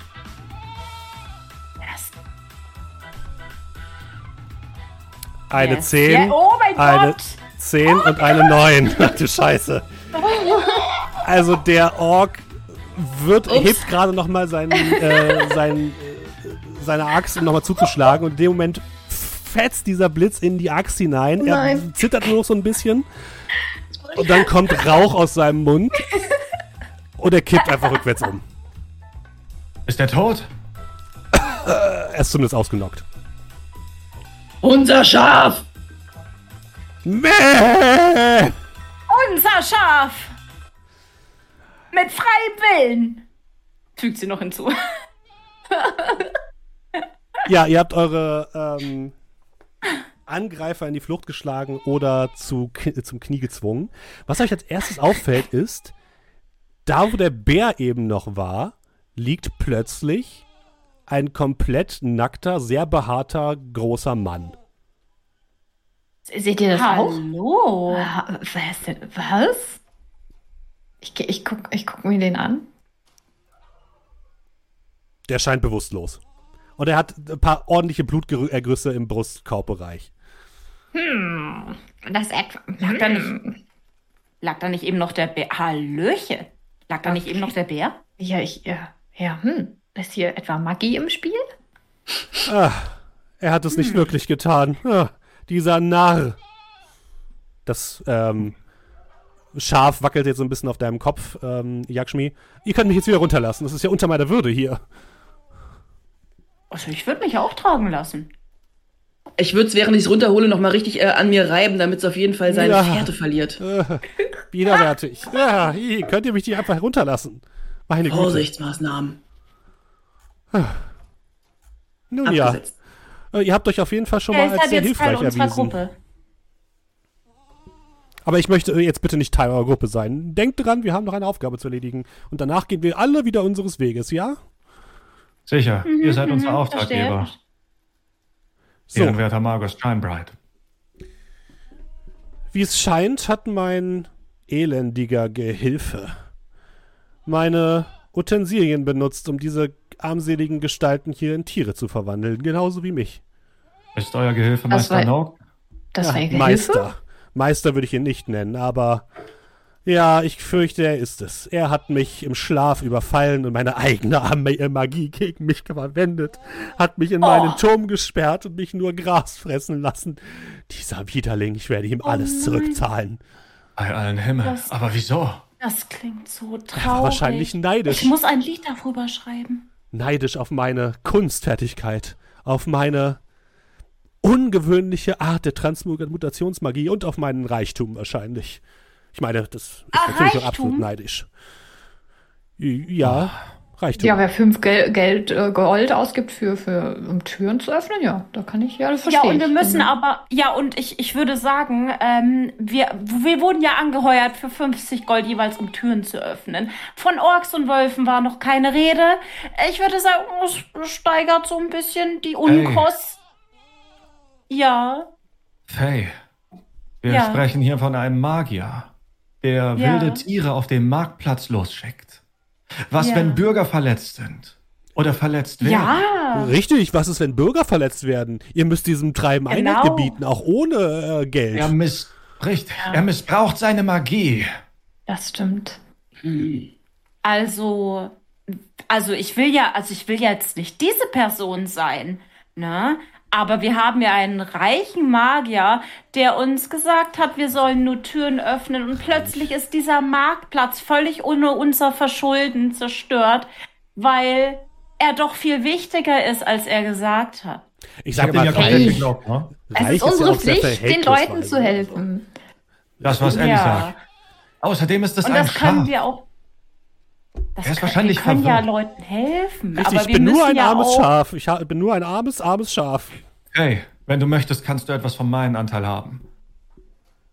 Eine Yes. 10, Ja, oh mein eine Gott! 10 und eine 9. *laughs* Ach du Scheiße. Also der Ork wird, Ups. hebt gerade nochmal seinen, äh, seinen, äh, seine Axt, um nochmal zuzuschlagen. Und in dem Moment fetzt dieser Blitz in die Axt hinein. Er Nein. zittert nur noch so ein bisschen. Und dann kommt Rauch aus seinem Mund. Und er kippt einfach rückwärts um. Ist er tot? Er ist zumindest ausgenockt. Unser Schaf! Mäh! Unser Schaf! Mit freiem Willen! Fügt sie noch hinzu. *laughs* Ja, ihr habt eure ähm, Angreifer in die Flucht geschlagen oder zu, zum Knie gezwungen. Was euch als erstes auffällt, ist, da wo der Bär eben noch war, liegt plötzlich ein komplett nackter, sehr behaarter, großer Mann. Seht ihr das auch? Hallo! Ah, Was? Was? Ich, ich, guck, ich guck mir den an. Der scheint bewusstlos. Und er hat ein paar ordentliche Blutergüsse im Brustkorbbereich. Das etwa. Lag da nicht, lag da nicht eben noch der Bär? Hallöchen! Lag da nicht Okay. eben noch der Bär? Ja, ich, ja, ja, hm. Ist hier etwa Magie im Spiel? Ah, er hat es nicht wirklich getan. Ah, dieser Narr. Das ähm, Schaf wackelt jetzt so ein bisschen auf deinem Kopf, ähm, Yakshmi. Ihr könnt mich jetzt wieder runterlassen. Das ist ja unter meiner Würde hier. Also ich würde mich auch tragen lassen. Ich würde es, während ich es runterhole, nochmal richtig äh, an mir reiben, damit es auf jeden Fall seine Ja. Fährte verliert. Äh, widerwärtig. Ja, hi, könnt ihr mich die einfach runterlassen? Meine Güte. Vorsichtsmaßnahmen. Nun ja, Abgesetzt. äh, ihr habt euch auf jeden Fall schon Er mal als halt sehr hilfreich unserer erwiesen. Gruppe. Aber ich möchte jetzt bitte nicht Teil eurer Gruppe sein. Denkt dran, wir haben noch eine Aufgabe zu erledigen. Und danach gehen wir alle wieder unseres Weges, ja? Sicher, ihr seid unser Mhm, Auftraggeber. So, Ehrenwerter Margus Shinebright. wie es scheint, hat mein elendiger Gehilfe meine Utensilien benutzt, um diese armseligen Gestalten hier in Tiere zu verwandeln. Genauso wie mich. Ist euer Gehilfe Das Meister war- Noak? Das war Ja, Ihr Gehilfe? Meister. Meister würde ich ihn nicht nennen, aber ja, ich fürchte, er ist es. Er hat mich im Schlaf überfallen und meine eigene Magie gegen mich verwendet, hat mich in meinen Oh. Turm gesperrt und mich nur Gras fressen lassen. Dieser Widerling, ich werde ihm alles nein. zurückzahlen. Bei allen Himmel. Das- Aber wieso? Das klingt so Er traurig. war wahrscheinlich neidisch. Ich muss ein Lied darüber schreiben. Neidisch auf meine Kunstfertigkeit, auf meine ungewöhnliche Art der Transmutationsmagie und auf meinen Reichtum wahrscheinlich. Ich meine, das ist Ah, natürlich absolut neidisch. Ja, Reichtum. Ja, wer fünf Gel Geld, äh, Gold ausgibt für, für, um Türen zu öffnen, ja, da kann ich, ja, das Ja, verstehe und wir müssen Mhm. aber, ja, und ich, ich würde sagen, ähm, wir, wir wurden ja angeheuert für 50 Gold jeweils, um Türen zu öffnen. Von Orks und Wölfen war noch keine Rede. Ich würde sagen, es steigert so ein bisschen die Unkosten. Ja, Faye, wir Ja. sprechen hier von einem Magier, der Ja. wilde Tiere auf dem Marktplatz losschickt. Was, Ja. wenn Bürger verletzt sind? Oder verletzt werden? ja. Richtig, was ist, wenn Bürger verletzt werden? Ihr müsst diesem Treiben Einhalt Genau. gebieten, auch ohne äh, Geld. Er, miss richtig, er missbraucht seine Magie. Das stimmt. Also, also ich will ja, also ich will jetzt nicht diese Person sein, ne? Aber wir haben ja einen reichen Magier, der uns gesagt hat, wir sollen nur Türen öffnen und plötzlich ist dieser Marktplatz völlig ohne unser Verschulden zerstört, weil er doch viel wichtiger ist, als er gesagt hat. ich sage mal, ja komplett reich, geglaubt, ne? Es ist unsere ja auch sehr Pflicht, den. Leuten zu helfen. Das, was Ellie Ja. sagt. Außerdem ist es Und ein das können Schaf. wir auch. Das Er ist können, wahrscheinlich wir können ja. Leuten helfen. Richtig, aber ich wir bin nur ein ja armes Schaf. Ich bin nur ein armes, armes Schaf. Hey, wenn du möchtest, kannst du etwas von meinem Anteil haben.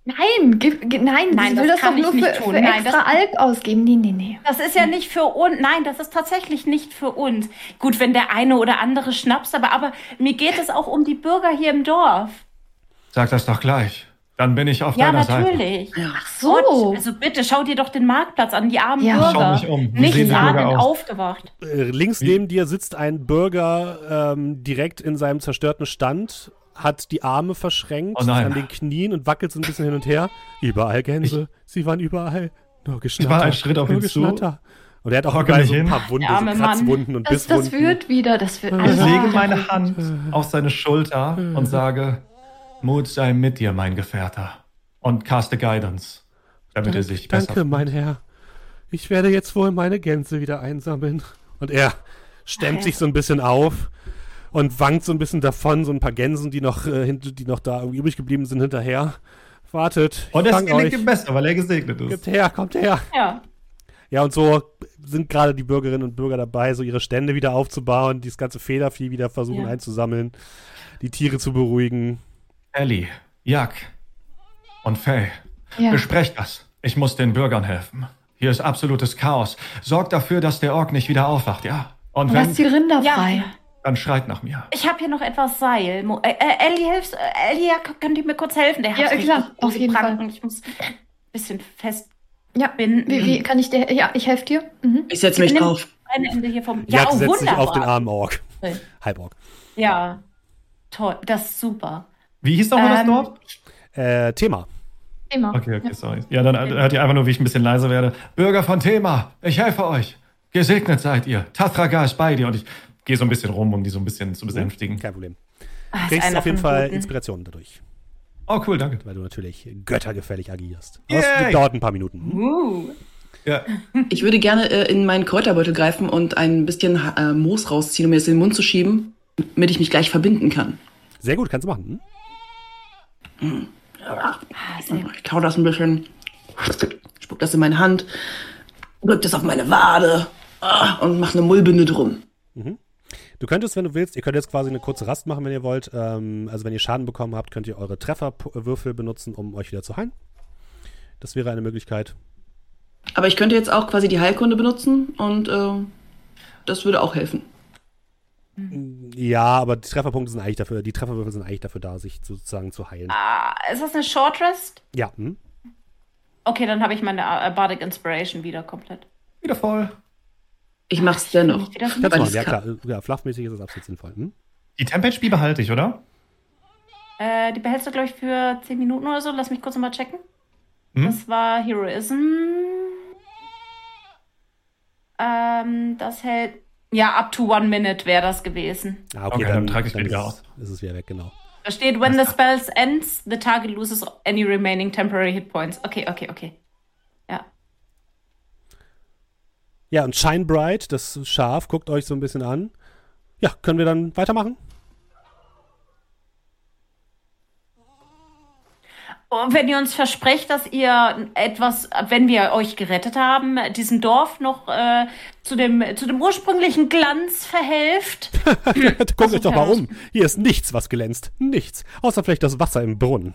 Nein, gib, ge- nein, Nein, sie das will das kann doch nur ich für, nicht tun. für Nein, extra das- Alk ausgeben. Nee, nee, nee. Das ist ja nicht für uns. Nein, das ist tatsächlich nicht für uns. Gut, wenn der eine oder andere schnappst, aber, aber mir geht es auch um die Bürger hier im Dorf. Sag das doch gleich. Dann bin ich auf Ja, deiner Seite. natürlich. Ach so. Gott, also bitte, schau dir doch den Marktplatz an, die armen Ja. Bürger. Schau mich um. Wie Nicht aus? aufgewacht. Äh, links Wie- neben dir sitzt ein Bürger ähm, direkt in seinem zerstörten Stand, hat die Arme verschränkt Oh an den Knien und wackelt so ein bisschen hin und her. Überall Gänse. Sie waren überall. Nur Geschnatter. war ein Schritt auf ihn zu. Und er hat auch überall so ein hin. paar Wunde, so. Kratzwunden und Das, Bisswunden. das wird wieder, das wird Ich lege meine. Hand auf seine Schulter und sage, Mut sei mit dir, mein Gefährter. Und caste Guidance, damit er sich besser Danke, mein Herr. Ich werde jetzt wohl meine Gänse wieder einsammeln. Und er stemmt Ach, sich so ein bisschen auf und wankt so ein bisschen davon, so ein paar Gänsen, die noch, äh, die noch da übrig geblieben sind, hinterher. Wartet, Und es gelingt ihm besser, weil er gesegnet ist. Kommt her, kommt her. Ja. Ja, und so sind gerade die Bürgerinnen und Bürger dabei, so ihre Stände wieder aufzubauen, dieses ganze Federvieh wieder versuchen Ja. einzusammeln, die Tiere zu beruhigen. Ellie, Jak und Faye, Ja. besprecht das. Ich muss den Bürgern helfen. Hier ist absolutes Chaos. Sorgt dafür, dass der Ork nicht wieder aufwacht, ja? Und Und lass wenn, die Rinder Ja. frei. dann schreit nach mir. Ich habe hier noch etwas Seil. Mo- Äh, äh, Ellie, hilfst, äh, Ellie, ja, k- könnt ihr mir kurz helfen? Der Ja, hat klar, auf jeden Fall. Ich muss ein bisschen fest Ja. binden. Wie, wie kann ich dir? Ja, ich helfe dir. Mhm. Ich setze mich drauf. Ein Ende hier vom. Ja, Ja, oh, setzt sich wunderbar. auf den armen Ork. Toll. Halborg. Ja, toll. Das ist super. Wie hieß nochmal das Ähm, Dorf? Äh, Thema. Immer. Okay, okay, sorry. Ja, dann hört ihr einfach nur, wie ich ein bisschen leiser werde. Bürger von Thema, ich helfe euch. Gesegnet seid ihr. Tathraga ist bei dir. Und ich gehe so ein bisschen rum, um die so ein bisschen zu besänftigen. Kein Problem. Ist Kriegst auf jeden Fall Guten. Inspirationen dadurch, Oh, cool, danke. weil du natürlich göttergefällig agierst. Yay! dauert ein paar Minuten. Uh. Ja. Ich würde gerne äh, in meinen Kräuterbeutel greifen und ein bisschen äh, Moos rausziehen, um mir das in den Mund zu schieben, damit ich mich gleich verbinden kann. Sehr gut, kannst du machen. Hm? Gut. Ich kau das ein bisschen, spuck das in meine Hand, drück das auf meine Wade ah, und mach eine Mullbinde drum. Du könntest, wenn du willst, ihr könnt jetzt quasi eine kurze Rast machen, wenn ihr wollt. Ähm, also wenn ihr Schaden bekommen habt, könnt ihr eure Trefferwürfel benutzen, um euch wieder zu heilen. Das wäre eine Möglichkeit. Aber ich könnte jetzt auch quasi die Heilkunde benutzen und äh, das würde auch helfen. Ja, aber die Trefferpunkte sind eigentlich dafür, die Trefferwürfel sind eigentlich dafür da, sich sozusagen zu heilen. Ah, ist das eine Short Rest? Ja, hm? Okay, dann habe ich meine Bardic Inspiration wieder komplett. Wieder voll. Ich mach's dennoch. Wieder Kannst machen, das ja klar. Ja, fluffmäßig ist es absolut sinnvoll. Hm? Die Temp-HP behalte ich, oder? Äh, die behältst du, glaube ich, für 10 Minuten oder so. Lass mich kurz nochmal checken. Hm? Das war Heroism. Ähm, das hält. Ja, up to one minute wäre das gewesen. Ah, Okay, dann trage ich dann wieder ist, aus. Ist es wieder weg, genau. Da steht, when the spell ends, the target loses any remaining temporary hit points. Okay, okay, okay. Ja. Ja, und Shine Bright, das Schaf, guckt euch so ein bisschen an. Ja, können wir dann weitermachen? Und wenn ihr uns versprecht, dass ihr etwas, wenn wir euch gerettet haben, diesem Dorf noch äh, zu, dem, zu dem ursprünglichen Glanz verhelft. *laughs* *laughs* Guckt euch doch mal okay. um. Hier ist nichts, was glänzt. Nichts. Außer vielleicht das Wasser im Brunnen.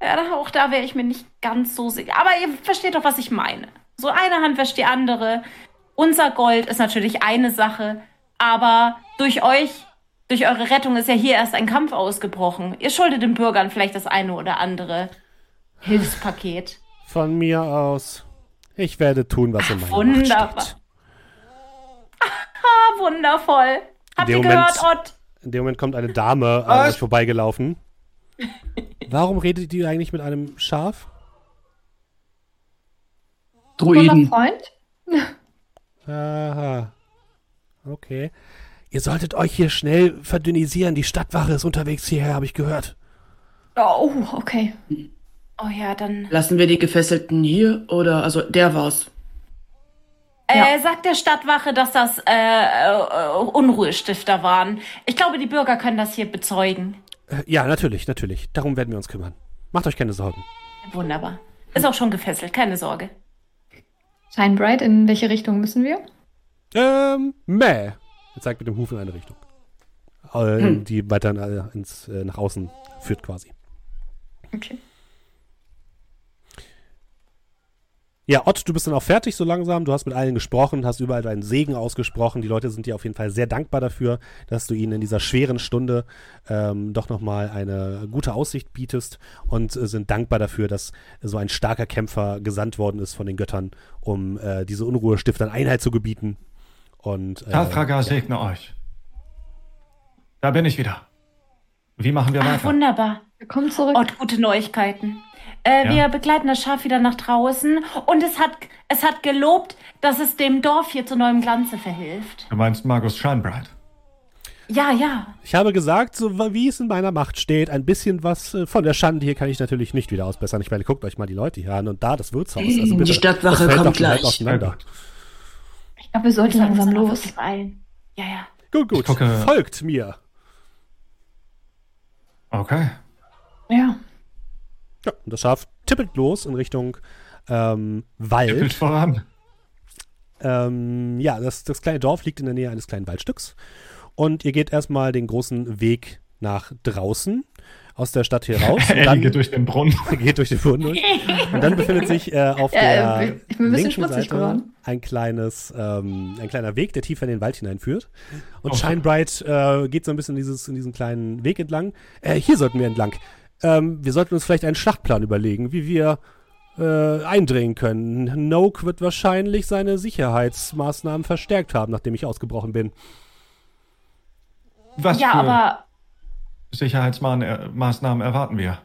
Ja, auch da wäre ich mir nicht ganz so sicher. Aber ihr versteht doch, was ich meine. So eine Hand wäscht die andere. Unser Gold ist natürlich eine Sache, aber durch euch, durch eure Rettung ist ja hier erst ein Kampf ausgebrochen. Ihr schuldet den Bürgern vielleicht das eine oder andere Hilfspaket. Von mir aus. Ich werde tun, was in meiner Wunderbar. Macht steht. Ah, wundervoll. Habt ihr dem gehört, Moment- Ott? In dem Moment kommt eine Dame an euch vorbeigelaufen. *laughs* Warum redet ihr eigentlich mit einem Schaf? Druiden. Freund. Aha. Okay. Ihr solltet euch hier schnell verdünnisieren. Die Stadtwache ist unterwegs hierher, habe ich gehört. Oh, okay. Oh ja, dann. Lassen wir die Gefesselten hier oder also der war's. Äh, sagt der Stadtwache, dass das äh, äh, Unruhestifter waren. Ich glaube, die Bürger können das hier bezeugen. Äh, ja, natürlich, natürlich. Darum werden wir uns kümmern. Macht euch keine Sorgen. Wunderbar. Ist auch schon gefesselt, keine Sorge. Shine Bright, in welche Richtung müssen wir? Ähm, meh. Er zeigt mit dem Huf in eine Richtung. Äh, Die weiter äh, ins, äh, nach außen führt quasi. Okay. Ja, Ott, du bist dann auch fertig so langsam. Du hast mit allen gesprochen, hast überall deinen Segen ausgesprochen. Die Leute sind dir auf jeden Fall sehr dankbar dafür, dass du ihnen in dieser schweren Stunde ähm, doch nochmal eine gute Aussicht bietest und äh, sind dankbar dafür, dass so ein starker Kämpfer gesandt worden ist von den Göttern, um äh, diese Unruhestiftern Einhalt zu gebieten. Und äh, Talfraga segne euch. Da bin ich wieder. Wie machen wir Ah, weiter? wunderbar. Willkommen zurück. Ott, gute Neuigkeiten. Äh, Ja. Wir begleiten das Schaf wieder nach draußen und es hat, es hat gelobt, dass es dem Dorf hier zu neuem Glanze verhilft. Du meinst Magus Shinebright. Ja, ja. Ich habe gesagt, so wie es in meiner Macht steht, ein bisschen was äh, von der Schande hier kann ich natürlich nicht wieder ausbessern. Ich meine, guckt euch mal die Leute hier an und da das Wirtshaus. Also Die bitte, Stadtwache das fällt kommt gleich. Auseinander. Ich glaube, wir sollten langsam los. beeilen. Ja, ja. Gut, gut. Gucke- Folgt mir. Okay. Ja. Ja, und das Schaf tippelt los in Richtung ähm, Wald. Tippelt voran. Ähm, ja, das, das kleine Dorf liegt in der Nähe eines kleinen Waldstücks. Und ihr geht erstmal den großen Weg nach draußen aus der Stadt hier *laughs* raus. Und Er dann geht durch den Brunnen. *laughs* geht durch den Brunnen durch. Und dann befindet sich äh, auf Ja, der ich bin ein bisschen linken schmutzig Seite geworden. ein kleines, ähm, ein kleiner Weg, der tiefer in den Wald hineinführt. Und Oh. Shinebright äh, geht so ein bisschen dieses, in diesen kleinen Weg entlang. Äh, hier sollten wir entlang. Ähm, wir sollten uns vielleicht einen Schlachtplan überlegen, wie wir äh, eindringen können. Noke wird wahrscheinlich seine Sicherheitsmaßnahmen verstärkt haben, nachdem ich ausgebrochen bin. Was ja, für aber Sicherheitsmaßnahmen erwarten wir?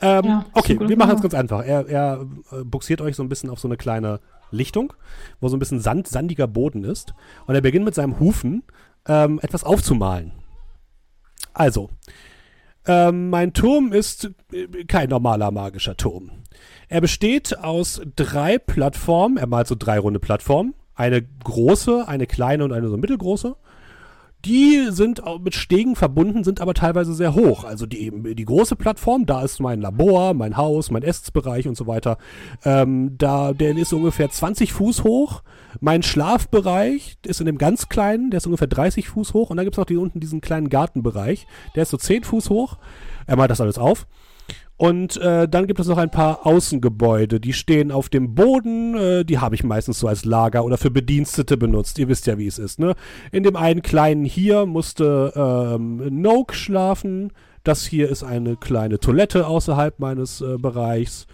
Ähm, Ja, okay, wir machen es ganz einfach. Er, er äh, buxiert euch so ein bisschen auf so eine kleine Lichtung, wo so ein bisschen Sand, sandiger Boden ist. Und er beginnt mit seinem Hufen ähm, etwas aufzumalen. Also, ähm, mein Turm ist äh, kein normaler magischer Turm. Er besteht aus drei Plattformen. Er malt so drei runde Plattformen. Eine große, eine kleine und eine so mittelgroße. Die sind mit Stegen verbunden, sind aber teilweise sehr hoch. Also die, die große Plattform, da ist mein Labor, mein Haus, mein Essensbereich und so weiter. Ähm, da, der ist ungefähr 20 Fuß hoch. Mein Schlafbereich ist in dem ganz kleinen, der ist ungefähr 30 Fuß hoch. Und dann gibt's noch die, unten diesen kleinen Gartenbereich, der ist so 10 Fuß hoch. Er malt das alles auf. Und äh, dann gibt es noch ein paar Außengebäude, die stehen auf dem Boden, äh, die habe ich meistens so als Lager oder für Bedienstete benutzt. Ihr wisst ja, wie es ist, ne? In dem einen kleinen hier musste ähm, Noke schlafen. Das hier ist eine kleine Toilette außerhalb meines äh, Bereichs.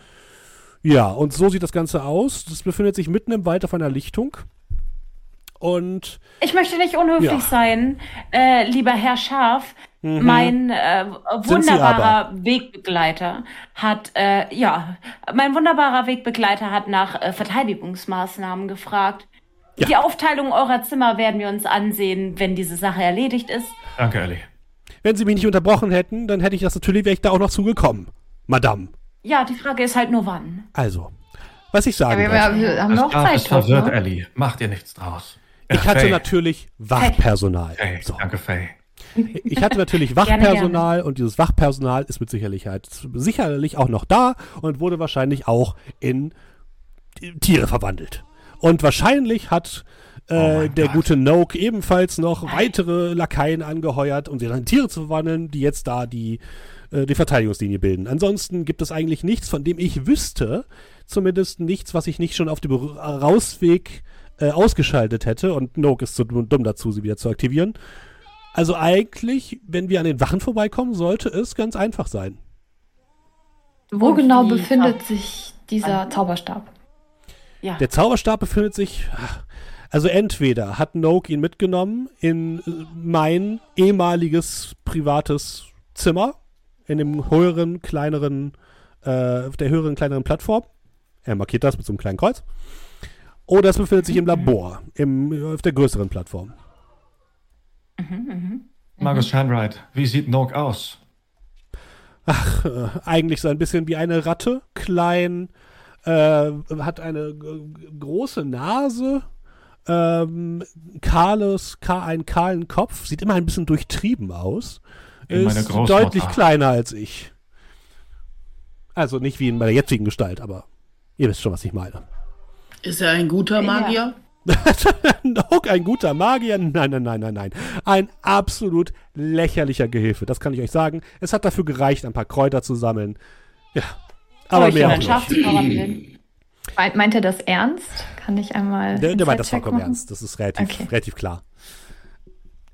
Ja, und so sieht das Ganze aus. Das befindet sich mitten im Wald auf einer Lichtung. Und ich möchte nicht unhöflich ja. sein, äh, lieber Herr Schaf. Mhm. Mein äh, wunderbarer Wegbegleiter hat, äh, ja, mein wunderbarer Wegbegleiter hat nach äh, Verteidigungsmaßnahmen gefragt. Ja. Die Aufteilung eurer Zimmer werden wir uns ansehen, wenn diese Sache erledigt ist. Danke, Ellie. Wenn Sie mich nicht unterbrochen hätten, dann hätte ich das natürlich, wäre ich da auch noch zugekommen, Madame. Ja, die Frage ist halt nur wann. Also, was ich sagen ja, wir, wir haben noch Zeit. verwirrt, ne? Ellie. Mach dir nichts draus. Ich hatte Faye. natürlich Wachpersonal. Faye. So. Danke, Faye. Ich hatte natürlich *laughs* Wachpersonal gerne, gerne. und dieses Wachpersonal ist mit Sicherheit sicherlich auch noch da und wurde wahrscheinlich auch in Tiere verwandelt. Und wahrscheinlich hat äh, oh der Gott. gute Noke ebenfalls noch weitere Lakaien angeheuert, um sie dann in Tiere zu verwandeln, die jetzt da die, äh, die Verteidigungslinie bilden. Ansonsten gibt es eigentlich nichts, von dem ich wüsste, zumindest nichts, was ich nicht schon auf dem Rausweg äh, ausgeschaltet hätte und Noke ist zu dumm dazu, sie wieder zu aktivieren. Also eigentlich, wenn wir an den Wachen vorbeikommen, sollte es ganz einfach sein. Wo und genau befindet sich dieser Zauberstab? Ja. Der Zauberstab befindet sich. Also entweder hat Noke ihn mitgenommen in äh, mein ehemaliges privates Zimmer, in dem höheren, kleineren, äh, auf der höheren, kleineren Plattform. Er markiert das mit so einem kleinen Kreuz. Oder es befindet sich im Labor, im, auf der größeren Plattform. Mhm, mhm. Markus Shanwright, wie sieht Noak aus? Ach, äh, eigentlich so ein bisschen wie eine Ratte. Klein, äh, hat eine große Nase, ähm, kahles, einen kahlen Kopf, sieht immer ein bisschen durchtrieben aus. Ist deutlich kleiner als ich. Also nicht wie in meiner jetzigen Gestalt, aber ihr wisst schon, was ich meine. Ist er ein guter Magier? *laughs* Noch ein guter Magier? Nein, nein, nein, nein, nein. Ein absolut lächerlicher Gehilfe, das kann ich euch sagen. Es hat dafür gereicht, ein paar Kräuter zu sammeln. Ja, aber oh, mehr auch nicht. Meint er das ernst? Kann ich einmal. Der, der meint das vollkommen machen? ernst. Das ist relativ, okay. relativ klar.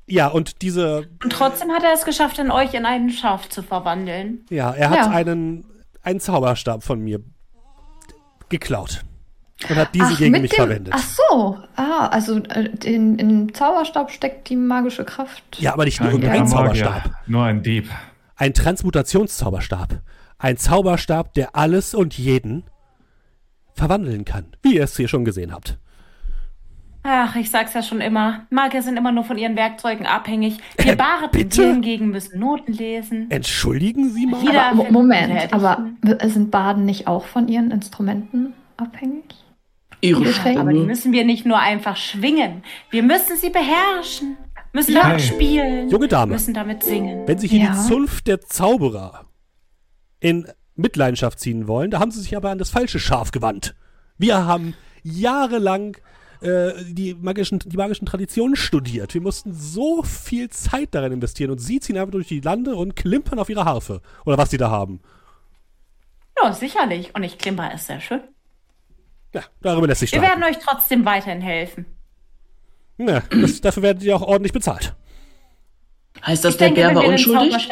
Ja, und diese. Und trotzdem hat er es geschafft, in euch in einen Schaf zu verwandeln. Ja, er hat ja. einen, einen Zauberstab von mir geklaut und hat diesen ach, gegen mich dem, verwendet. Ach so, ah, also äh, in, in Zauberstab steckt die magische Kraft. Ja, aber nicht nur irgendein Zauberstab. Nur ein Dieb. Ein Transmutationszauberstab. Ein Zauberstab, der alles und jeden verwandeln kann, wie ihr es hier schon gesehen habt. Ach, ich sag's ja schon immer. Magier sind immer nur von ihren Werkzeugen abhängig. Wir äh, Barden hingegen müssen Noten lesen. Entschuldigen Sie mal. Aber, Moment, aber sind Baden nicht auch von ihren Instrumenten abhängig? Ihre ja, Aber die müssen wir nicht nur einfach schwingen. Wir müssen sie beherrschen. Müssen ja. damit spielen. Junge Dame. Müssen damit singen. Wenn Sie hier ja. die Zunft der Zauberer in Mitleidenschaft ziehen wollen, da haben Sie sich aber an das falsche Schaf gewandt. Wir haben jahrelang äh, die, magischen, die magischen Traditionen studiert. Wir mussten so viel Zeit darin investieren und Sie ziehen einfach durch die Lande und klimpern auf Ihre Harfe. Oder was Sie da haben. Ja, sicherlich. Und ich klimper es sehr schön. Ja, darüber lässt sich streiten. Wir werden euch trotzdem weiterhin helfen. Ja, das, dafür werdet ihr auch ordentlich bezahlt. Heißt das, ich der Bär war unschuldig?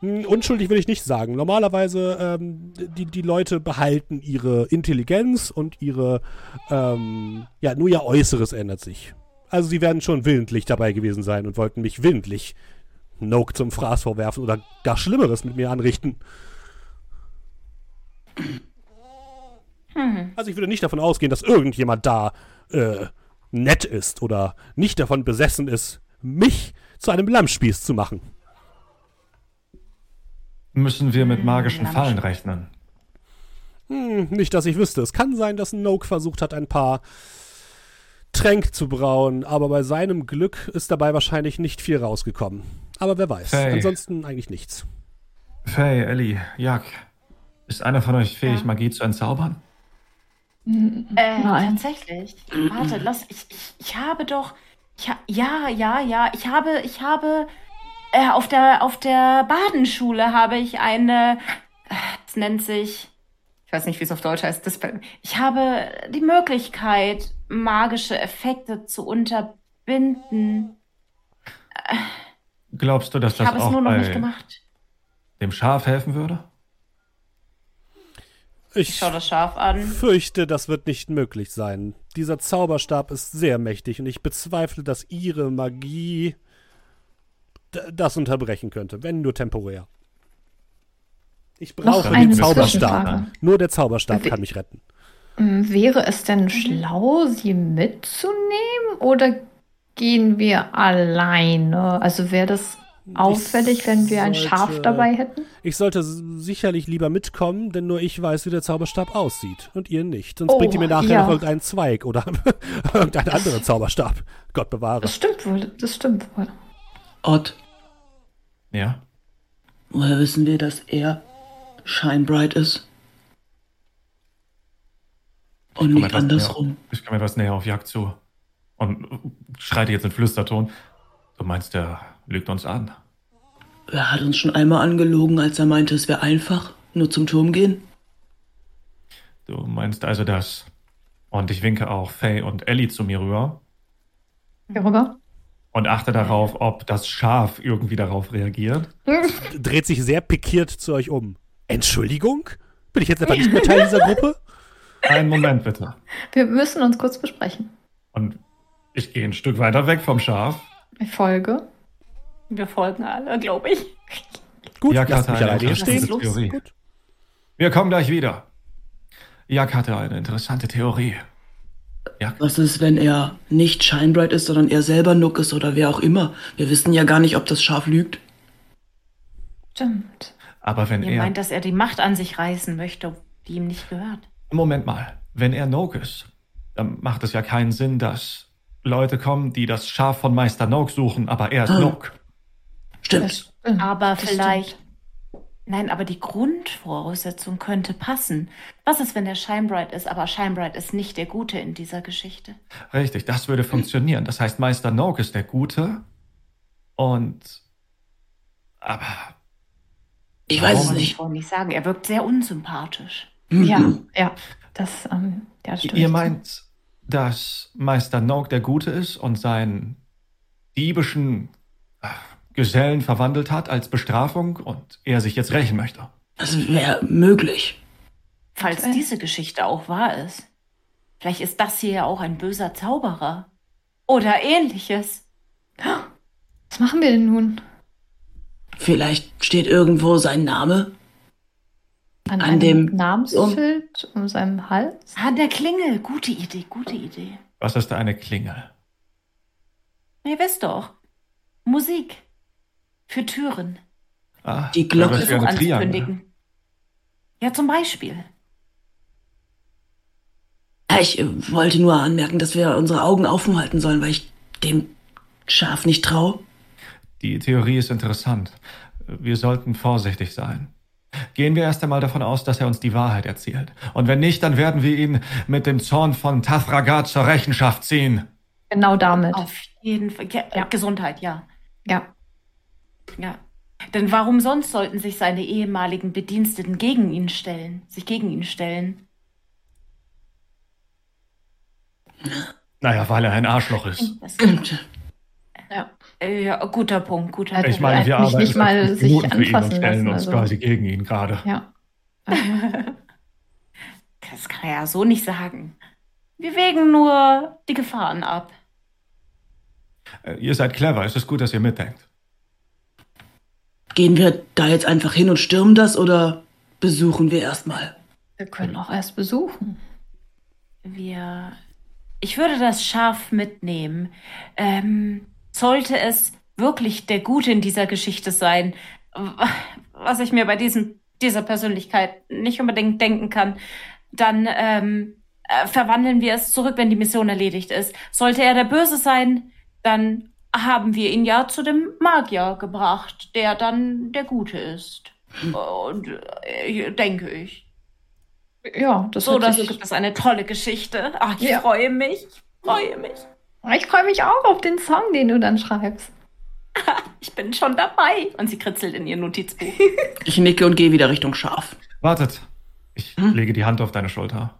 Hm, unschuldig will ich nicht sagen. Normalerweise, ähm, die, die Leute behalten ihre Intelligenz und ihre, ähm, ja, nur ihr Äußeres ändert sich. Also sie werden schon willentlich dabei gewesen sein und wollten mich willentlich Noke zum Fraß vorwerfen oder gar Schlimmeres mit mir anrichten. Mhm. Also ich würde nicht davon ausgehen, dass irgendjemand da äh, nett ist oder nicht davon besessen ist, mich zu einem Lammspieß zu machen. Müssen wir mit magischen Lammspieß. Fallen rechnen? Hm, nicht, dass ich wüsste. Es kann sein, dass Noke versucht hat, ein paar Getränk zu brauen, aber bei seinem Glück ist dabei wahrscheinlich nicht viel rausgekommen. Aber wer weiß. Hey. Ansonsten eigentlich nichts. Faye, Ellie, Jak, ist einer von euch fähig, Ja. Magie zu entzaubern? Äh, Nein. tatsächlich. Warte, lass, ich, ich, ich habe doch, ich, ha- ja, ja, ja, ich habe, ich habe, äh, auf der, auf der Badenschule habe ich eine, es nennt sich, ich weiß nicht, wie es auf Deutsch heißt, Dispel. Ich habe die Möglichkeit, magische Effekte zu unterbinden. Glaubst du, dass Ich das habe es auch nur noch bei nicht gemacht. dem Schaf helfen würde? Ich Ich schaue das scharf an. fürchte, das wird nicht möglich sein. Dieser Zauberstab ist sehr mächtig und ich bezweifle, dass ihre Magie das unterbrechen könnte, wenn nur temporär. Ich brauche den Zauberstab. Nur der Zauberstab kann mich retten. Ähm, Wäre es denn schlau, sie mitzunehmen oder gehen wir alleine? Also wäre das auffällig, wenn wir ein Schaf dabei hätten? Ich sollte sicherlich lieber mitkommen, denn nur ich weiß, wie der Zauberstab aussieht und ihr nicht. Sonst Oh, bringt ihr mir nachher ja. noch irgendeinen Zweig oder *laughs* irgendeinen anderen Zauberstab. Gott bewahre. Das stimmt wohl, das stimmt wohl. Odd, Ja. woher wissen wir, dass er Shinebright ist? Und nicht andersrum. Näher, ich komme etwas näher auf Jak zu. Und schreite jetzt in Flüsterton. Du meinst, er lügt uns an? Er hat uns schon einmal angelogen, als er meinte, es wäre einfach, nur zum Turm gehen. Du meinst also das. Und ich winke auch Faye und Ellie zu mir rüber Hierüber? und achte darauf, ob das Schaf irgendwie darauf reagiert. *laughs* Dreht sich sehr pikiert zu euch um. Entschuldigung? Bin ich jetzt etwa nicht mehr Teil dieser Gruppe? Einen Moment bitte. Wir müssen uns kurz besprechen. Und ich gehe ein Stück weiter weg vom Schaf. Ich folge. Wir folgen alle, glaube ich. *laughs* Gut, lasst hatte mich eine interessante stehen. Theorie. Gut. Wir kommen gleich wieder. Jak hatte eine interessante Theorie. Jak, Was ist, wenn er nicht Shinebright ist, sondern er selber Nook ist oder wer auch immer? Wir wissen ja gar nicht, ob das Schaf lügt. Stimmt. aber wenn Ihr er. meint, dass er die Macht an sich reißen möchte, die ihm nicht gehört. Moment mal, wenn er Noke ist, dann macht es ja keinen Sinn, dass Leute kommen, die das Schaf von Meister Noke suchen, aber er ist Ah. Noke. Stimmt. Das stimmt. Aber Das vielleicht. Nein, aber die Grundvoraussetzung könnte passen. Was ist, wenn er Shinebright ist, aber Shinebright ist nicht der Gute in dieser Geschichte? Richtig, das würde funktionieren. Das heißt, Meister Noke ist der Gute und. Aber. Ich weiß es nicht. Ich wollte nicht sagen, er wirkt sehr unsympathisch. Ja, ja. Das, ähm, ja, stimmt. Ihr meint, dass Meister Noke der Gute ist und seinen diebischen äh, Gesellen verwandelt hat als Bestrafung und er sich jetzt rächen möchte? Das wäre möglich. Falls Okay. diese Geschichte auch wahr ist. Vielleicht ist das hier ja auch ein böser Zauberer. Oder ähnliches. Was machen wir denn nun? Vielleicht steht irgendwo sein Name. An, An einem dem- Namensschild um seinem Hals? An der Klingel. Gute Idee, gute Idee. Was ist eine Klingel? Ihr wisst doch. Musik. Für Türen. Ah, Die Glocke. Triangel. anzukündigen. Ja, zum Beispiel. Ich äh, wollte nur anmerken, dass wir unsere Augen offen halten sollen, weil ich dem Schaf nicht traue. Die Theorie ist interessant. Wir sollten vorsichtig sein. Gehen wir erst einmal davon aus, dass er uns die Wahrheit erzählt. Und wenn nicht, dann werden wir ihn mit dem Zorn von Tathragat zur Rechenschaft ziehen. Genau damit. Auf jeden Fall. Ja, Ja. Gesundheit, ja. Ja. Ja. Denn warum sonst sollten sich seine ehemaligen Bediensteten gegen ihn stellen, sich gegen ihn stellen? Naja, weil er ein Arschloch ist. Das, ja. äh, ja, guter Punkt, guter Punkt. Ich meine, wir arbeiten nicht mal sich Minuten für ihn und stellen lassen, uns also- quasi gegen ihn gerade. Ja. *laughs* Das kann er ja so nicht sagen. Wir wägen nur die Gefahren ab. Äh, Ihr seid clever, es ist gut, dass ihr mitdenkt. Gehen wir da jetzt einfach hin und stürmen das oder besuchen wir erstmal? Wir können auch erst besuchen. Wir. Ich würde das Schaf mitnehmen. Ähm, sollte es wirklich der Gute in dieser Geschichte sein, was ich mir bei diesem, dieser Persönlichkeit nicht unbedingt denken kann, dann ähm, äh, verwandeln wir es zurück, wenn die Mission erledigt ist. Sollte er der Böse sein, dann haben wir ihn ja zu dem Magier gebracht, der dann der Gute ist. Und äh, denke ich. Ja, das So oder so gibt es eine tolle Geschichte. Ach, ich Ja. freue mich. Ich freue mich. Ich freue mich auch auf den Song, den du dann schreibst. *laughs* Ich bin schon dabei. Und sie kritzelt in ihr Notizbuch. *laughs* Ich nicke und gehe wieder Richtung Schaf. Wartet. Ich Hm? lege die Hand auf deine Schulter.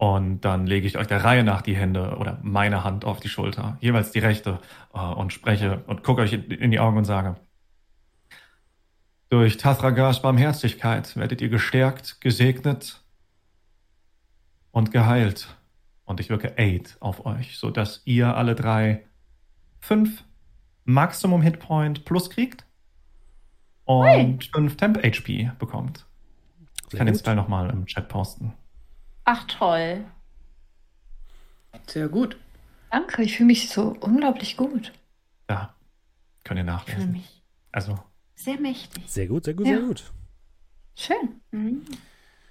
Und dann lege ich euch der Reihe nach die Hände oder meine Hand auf die Schulter, jeweils die rechte, äh, und spreche und gucke euch in die Augen und sage: Durch Tathragars Barmherzigkeit werdet ihr gestärkt, gesegnet und geheilt. Und ich wirke Aid auf euch, sodass ihr alle drei fünf Maximum Hitpoint plus kriegt und fünf Temp HP bekommt. Ich kann den gut. Spell nochmal im Chat posten. Ach, toll. Sehr gut. Danke, ich fühle mich so unglaublich gut. Da könnt ihr Ich fühle nachlesen. mich Also sehr mächtig. Sehr gut, sehr gut, Ja. sehr gut. Schön. Mhm.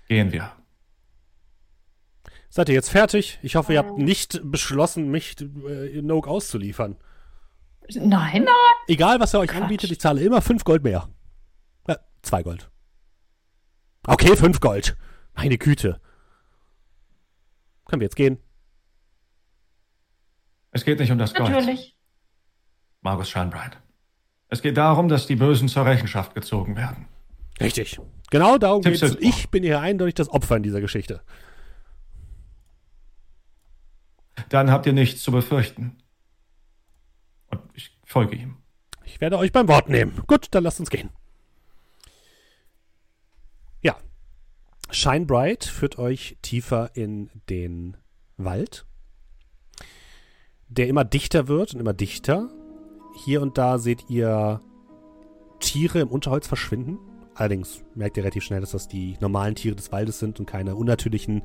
gehen wir. Seid ihr jetzt fertig? Ich hoffe, ihr habt nicht beschlossen, mich äh, Noke auszuliefern. Nein, Egal, was er euch Quatsch. anbietet, ich zahle immer 5 Gold mehr. Äh, 2 Gold. Okay, 5 Gold. Meine Güte. Können wir jetzt gehen? Es geht nicht um das Gold, Natürlich. Margus Scheinbreit. Es geht darum, dass die Bösen zur Rechenschaft gezogen werden. Richtig. Genau darum geht's. sind- Ich bin hier eindeutig das Opfer in dieser Geschichte. Dann habt ihr nichts zu befürchten. Und ich folge ihm. Ich werde euch beim Wort nehmen. Gut, dann lasst uns gehen. Ja. Shine Bright führt euch tiefer in den Wald, der immer dichter wird und immer dichter. Hier und da seht ihr Tiere im Unterholz verschwinden. Allerdings merkt ihr relativ schnell, dass das die normalen Tiere des Waldes sind und keine unnatürlichen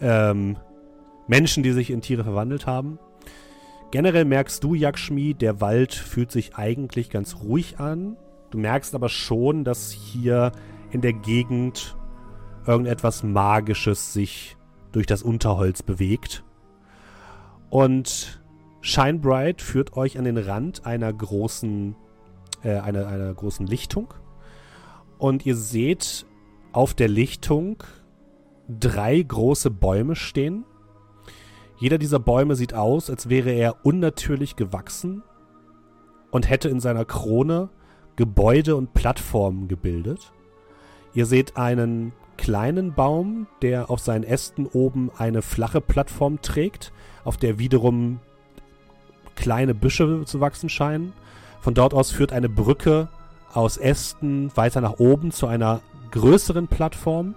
ähm, Menschen, die sich in Tiere verwandelt haben. Generell merkst du, Yakshmi, der Wald fühlt sich eigentlich ganz ruhig an. Du merkst aber schon, dass hier in der Gegend irgendetwas Magisches sich durch das Unterholz bewegt. Und Shine Bright führt euch an den Rand einer großen, äh, einer, einer großen Lichtung. Und ihr seht auf der Lichtung drei große Bäume stehen. Jeder dieser Bäume sieht aus, als wäre er unnatürlich gewachsen und hätte in seiner Krone Gebäude und Plattformen gebildet. Ihr seht einen kleinen Baum, der auf seinen Ästen oben eine flache Plattform trägt, auf der wiederum kleine Büsche zu wachsen scheinen. Von dort aus führt eine Brücke aus Ästen weiter nach oben zu einer größeren Plattform,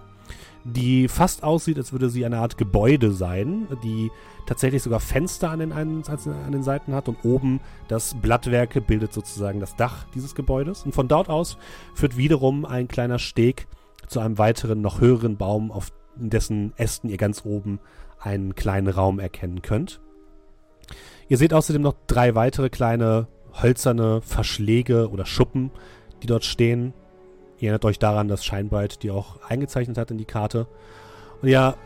die fast aussieht, als würde sie eine Art Gebäude sein, die tatsächlich sogar Fenster an den, einen, an den Seiten hat und oben das Blattwerke bildet sozusagen das Dach dieses Gebäudes. Und von dort aus führt wiederum ein kleiner Steg zu einem weiteren, noch höheren Baum, auf dessen Ästen ihr ganz oben einen kleinen Raum erkennen könnt. Ihr seht außerdem noch drei weitere kleine hölzerne Verschläge oder Schuppen, die dort stehen. Ihr erinnert euch daran, dass Scheinbreit die auch eingezeichnet hat in die Karte. Und ihr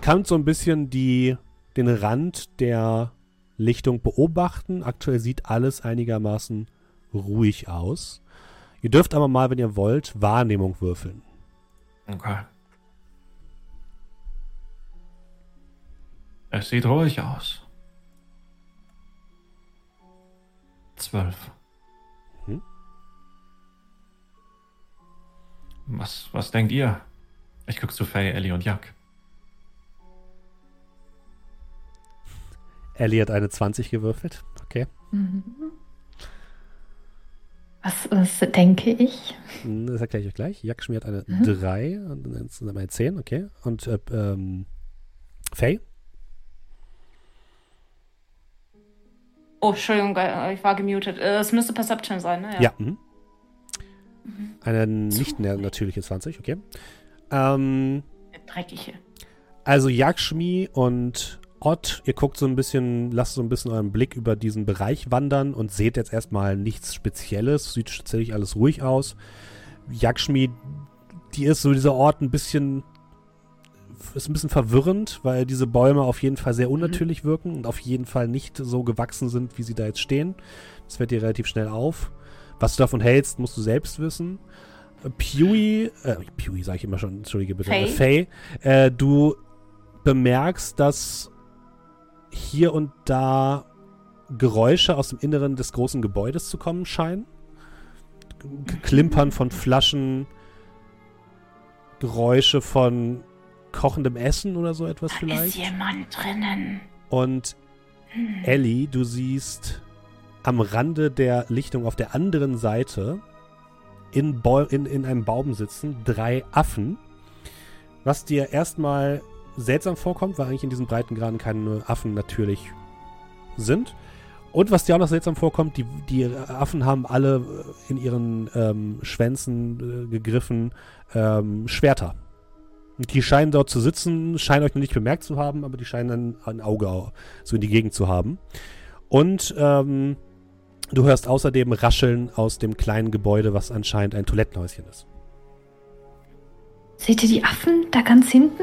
könnt so ein bisschen die, den Rand der Lichtung beobachten. Aktuell sieht alles einigermaßen ruhig aus. Ihr dürft aber mal, wenn ihr wollt, Wahrnehmung würfeln. Okay. Es sieht ruhig aus. Zwölf. Mhm. Was, was denkt ihr? Ich guck zu Faye, Ellie und Jack. Ellie hat eine 20 gewürfelt. Okay. Was, was denke ich? Hm, Das erkläre ich euch gleich. Jakschmi hat eine 3 und dann insgesamt eine 10, okay. Und äh, ähm, Faye? Oh, Entschuldigung, äh, ich war gemutet. Äh, Es müsste Perception sein, ne? Ja. mhm. Eine nicht natürliche 20, okay. Ähm, Dreckige. also Yakshmi und Ott, ihr guckt so ein bisschen, lasst so ein bisschen euren Blick über diesen Bereich wandern und seht jetzt erstmal nichts Spezielles. Sieht tatsächlich alles ruhig aus. Yakshmi, die ist so dieser Ort ein bisschen ist ein bisschen verwirrend, weil diese Bäume auf jeden Fall sehr unnatürlich mhm. wirken und auf jeden Fall nicht so gewachsen sind, wie sie da jetzt stehen. Das fällt dir relativ schnell auf. Was du davon hältst, musst du selbst wissen. Pewee, äh, Pewee sage ich immer schon, entschuldige bitte, Faye, Faye äh, du bemerkst, dass hier und da Geräusche aus dem Inneren des großen Gebäudes zu kommen scheinen. Klimpern von Flaschen, Geräusche von kochendem Essen oder so etwas da vielleicht. Ist jemand drinnen. Und hm. Ellie, du siehst am Rande der Lichtung auf der anderen Seite in, in, in einem Baum sitzen drei Affen. Was dir erstmal seltsam vorkommt, weil eigentlich in diesen Breitengraden keine Affen natürlich sind. Und was dir auch noch seltsam vorkommt, die, die Affen haben alle in ihren ähm, Schwänzen äh, gegriffen ähm, Schwerter. Die scheinen dort zu sitzen, scheinen euch noch nicht bemerkt zu haben, aber die scheinen ein, ein Auge so in die Gegend zu haben. Und ähm, du hörst außerdem Rascheln aus dem kleinen Gebäude, was anscheinend ein Toilettenhäuschen ist. Seht ihr die Affen da ganz hinten?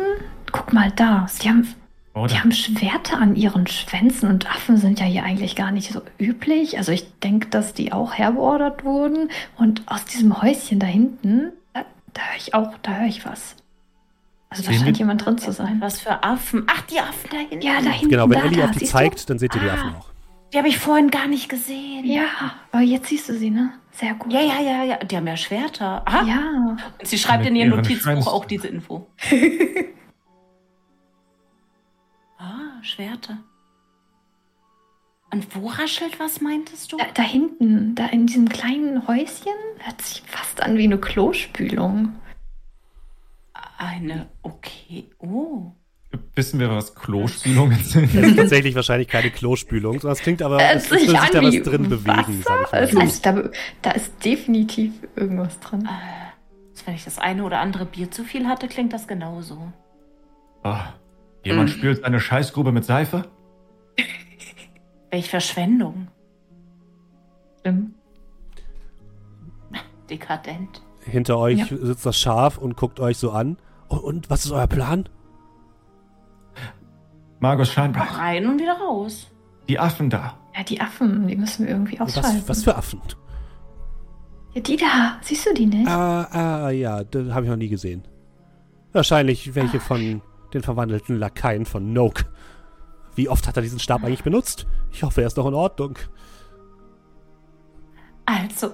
Guck mal da. Sie haben oder? Die haben Schwerter an ihren Schwänzen und Affen sind ja hier eigentlich gar nicht so üblich. Also ich denke, dass die auch herbeordert wurden. Und aus diesem Häuschen da hinten, da, da höre ich auch, da höre ich was. Also da scheint jemand drin zu sein. Was für Affen? Ach, die Affen da hinten. Ja, da hinten. Genau, wenn da, Ellie da, auf die zeigt, du? dann seht ihr die ah, Affen auch. Die habe ich vorhin gar nicht gesehen. Ja, aber jetzt siehst du sie, ne? Sehr gut. Ja, ja, ja, ja. Die haben ja Schwerter. Aha. Ja. Und sie schreibt in ihr Notizbuch auch diese Info. *laughs* Schwerter. Und wo raschelt was, meintest du? Da, da, hinten, da in diesem kleinen Häuschen, hört sich fast an wie eine Klospülung. Eine, okay, oh. Wissen wir, was Klospülungen sind? *laughs* Das ist tatsächlich wahrscheinlich keine Klospülung, es klingt aber, es, es würde sich da was drin bewegen, sag ich mal. Das heißt, da, da, ist definitiv irgendwas drin. Äh, wenn ich das eine oder andere Bier zu viel hatte, klingt das genauso. Ah, Jemand mhm. spült eine Scheißgrube mit Seife? Welch Verschwendung. Schlimm. Dekadent. Hinter euch ja. sitzt das Schaf und guckt euch so an. Und, und was ist euer Plan? Margus Scheinbrach. Rein und wieder raus. Die Affen da. Ja, die Affen, die müssen wir irgendwie ausschalten. Was, was für Affen? Ja, die da. Siehst du die nicht? Ah, ah ja, das habe ich noch nie gesehen. Wahrscheinlich welche ah. von den verwandelten Lakaien von Noke. Wie oft hat er diesen Stab eigentlich benutzt? Ich hoffe, er ist noch in Ordnung. Also,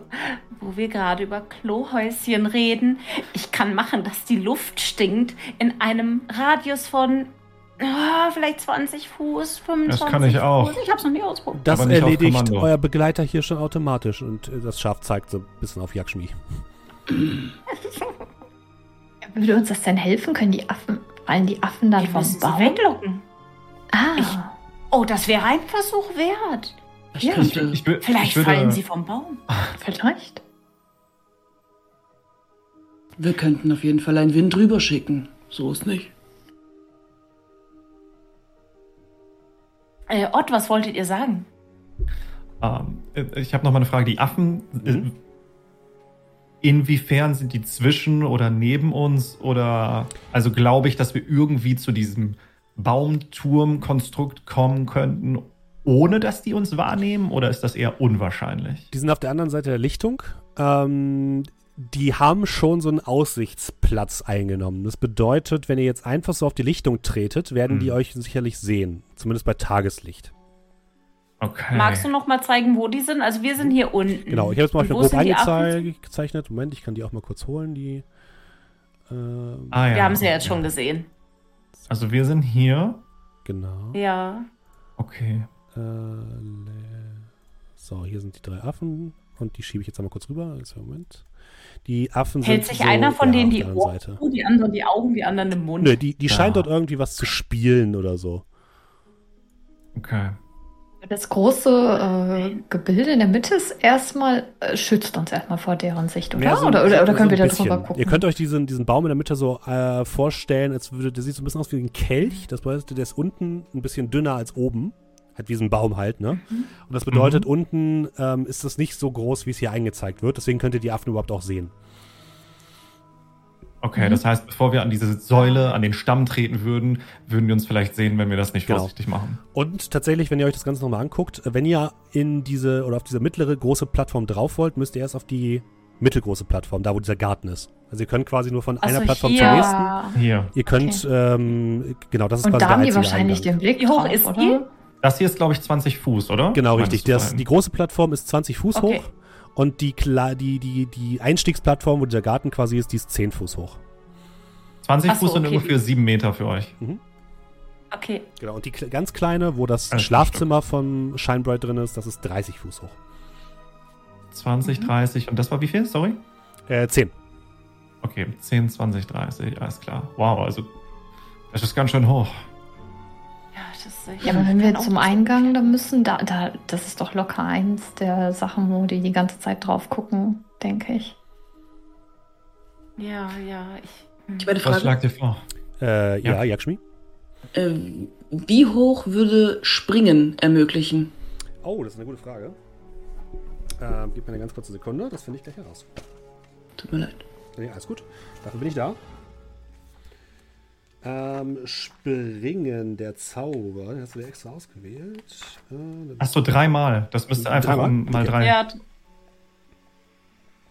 wo wir gerade über Klohäuschen reden, ich kann machen, dass die Luft stinkt in einem Radius von oh, vielleicht 20 Fuß, 25 Das kann ich auch. Ich hab's noch nie ausprobiert. Das erledigt euer Begleiter hier schon automatisch und das Schaf zeigt so ein bisschen auf Jakschmi. *laughs* Würde uns das denn helfen? Können die Affen fallen die Affen dann vom Baum? Sie weglocken. Ah. Ich, oh, das wäre ein Versuch wert. Ja, ich, ich, ich, Vielleicht würde, fallen sie vom Baum. Vielleicht. Wir könnten auf jeden Fall einen Wind drüber schicken. So ist nicht. Äh, Ott, was wolltet ihr sagen? Ähm, ich habe noch mal eine Frage. Die Affen, äh, mhm. Inwiefern sind die zwischen oder neben uns? Oder also glaube ich, dass wir irgendwie zu diesem Baumturmkonstrukt kommen könnten, ohne dass die uns wahrnehmen? Oder ist das eher unwahrscheinlich? Die sind auf der anderen Seite der Lichtung. Ähm, die haben schon so einen Aussichtsplatz eingenommen. Das bedeutet, wenn ihr jetzt einfach so auf die Lichtung tretet, werden hm. die euch sicherlich sehen. Zumindest bei Tageslicht. Okay. Magst du noch mal zeigen, wo die sind? Also wir sind hier unten. Genau, ich habe jetzt mal grob eingezeichnet. Moment, ich kann die auch mal kurz holen. Die. Ähm, ah, ja. Wir haben sie ja jetzt schon gesehen. Also wir sind hier. Genau. Ja. Okay. Äh, so, hier sind die drei Affen und die schiebe ich jetzt einmal kurz rüber. Also, Moment. Die Affen Hält sind sich so, einer von ja, denen die Ohren, die anderen die Augen, die anderen im Mund? Nö, die, die ja. scheint dort irgendwie was zu spielen oder so. Okay. Das große äh, Gebilde in der Mitte ist erstmal, äh, schützt uns erstmal vor deren Sicht, oder? Ja, so, oder, oder, oder, können so wir da drüber gucken? Ihr könnt euch diesen, diesen Baum in der Mitte so äh, vorstellen, als würde, der sieht so ein bisschen aus wie ein Kelch. Das bedeutet, der ist unten ein bisschen dünner als oben. Halt wie so ein Baum halt, ne? Mhm. Und das bedeutet, mhm. unten ähm, ist das nicht so groß, wie es hier eingezeigt wird. Deswegen könnt ihr die Affen überhaupt auch sehen. Okay, Mhm. das heißt, bevor wir an diese Säule, an den Stamm treten würden, würden wir uns vielleicht sehen, wenn wir das nicht Genau. vorsichtig machen. Und tatsächlich, wenn ihr euch das Ganze nochmal anguckt, wenn ihr in diese oder auf diese mittlere große Plattform drauf wollt, müsst ihr erst auf die mittelgroße Plattform, da wo dieser Garten ist. Also ihr könnt quasi nur von Ach einer Plattform hier. zur nächsten. Ja. Hier. Ihr könnt, ähm, genau, das ist Und quasi da der haben die wahrscheinlich Eingang. den Blick Wie hoch drauf, ist oder? die? Das hier ist, glaube ich, 20 Fuß, oder? Genau, richtig. Das, die große Plattform ist 20 Fuß Okay. hoch und die, Kla die, die, die Einstiegsplattform, wo dieser Garten quasi ist, die ist 10 Fuß hoch. 20 Ach so, Fuß sind okay. ungefähr 7 Meter für euch. Okay. Genau, und die ganz kleine, wo das Alles Schlafzimmer von Shinebright drin ist, das ist 30 Fuß hoch. 20, Mhm. 30 und das war wie viel? Sorry? Äh, 10. Okay, 10, 20, 30, alles klar. Wow, also das ist ganz schön hoch. Ja, das Ja, aber wenn wir zum Eingang da müssen, da, da, das ist doch locker eins der Sachen, wo die die ganze Zeit drauf gucken, denke ich. Ja, ja, ich. hm. Ich meine Was Frage, schlagt ihr vor? Äh, ja, Ja. Yakshmi. äh, wie hoch würde Springen ermöglichen? Oh, das ist eine gute Frage. Ähm, gib mir eine ganz kurze Sekunde, das finde ich gleich heraus. Tut mir leid. Nee, alles gut. Dafür bin ich da. Ähm, Springen, der Zauber. Den hast du dir extra ausgewählt. Äh, Achso, dreimal. Das müsste einfach Dreimal? um mal Okay. drei. Ja,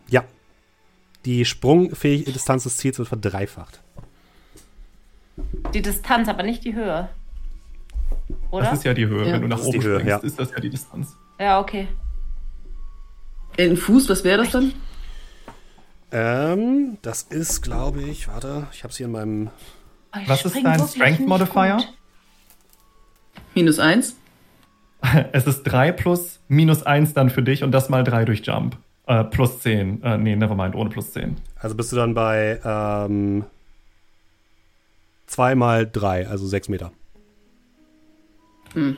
ja. Die sprungfähige Distanz des Ziels wird verdreifacht. die Distanz, aber nicht die Höhe. Oder? Das ist ja die Höhe. Ja, Wenn du nach oben Höhe, springst, ja. ist das ja die Distanz. ja, okay. In Fuß, was wäre das dann? Ähm, das ist, glaube ich, warte, ich habe es hier in meinem. Oh, ich Was ist dein Strength Modifier? gut. Minus eins? *laughs* Es ist 3 plus minus 1 dann für dich und das mal 3 durch Jump. Äh, plus 10. Äh, nee, nevermind, ohne plus 10. Also bist du dann bei ähm, 2 mal 3, also 6 Meter. Hm.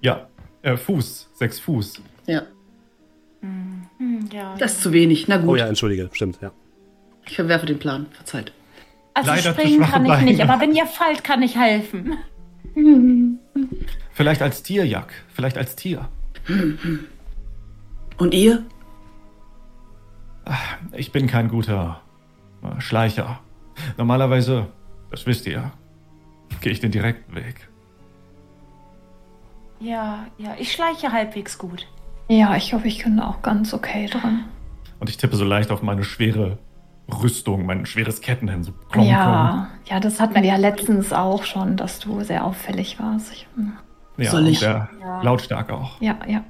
Ja, äh, Fuß. 6 Fuß. Ja, Hm, ja. das ist zu wenig. Na Oh gut, ja, entschuldige, stimmt, ja. ich verwerfe den Plan. Verzeiht. Also leider springen kann ich Beine. nicht, aber wenn ihr fallt, kann ich helfen. *laughs* Vielleicht als Tier, Jack. Vielleicht als Tier. Und ihr? Ich bin kein guter äh, Schleicher. Normalerweise, das wisst ihr, gehe ich den direkten Weg. Ja, ja, ich schleiche halbwegs gut. Ja, ich hoffe, ich kann da auch ganz okay dran. Und ich tippe so leicht auf meine schwere Rüstung, mein schweres Kettenhemd. So klong, Ja, ja, das hat man ja letztens auch schon, dass du sehr auffällig warst. Ich, hm. Ja, Soll ich- Ja. Lautstark auch. ja, ja.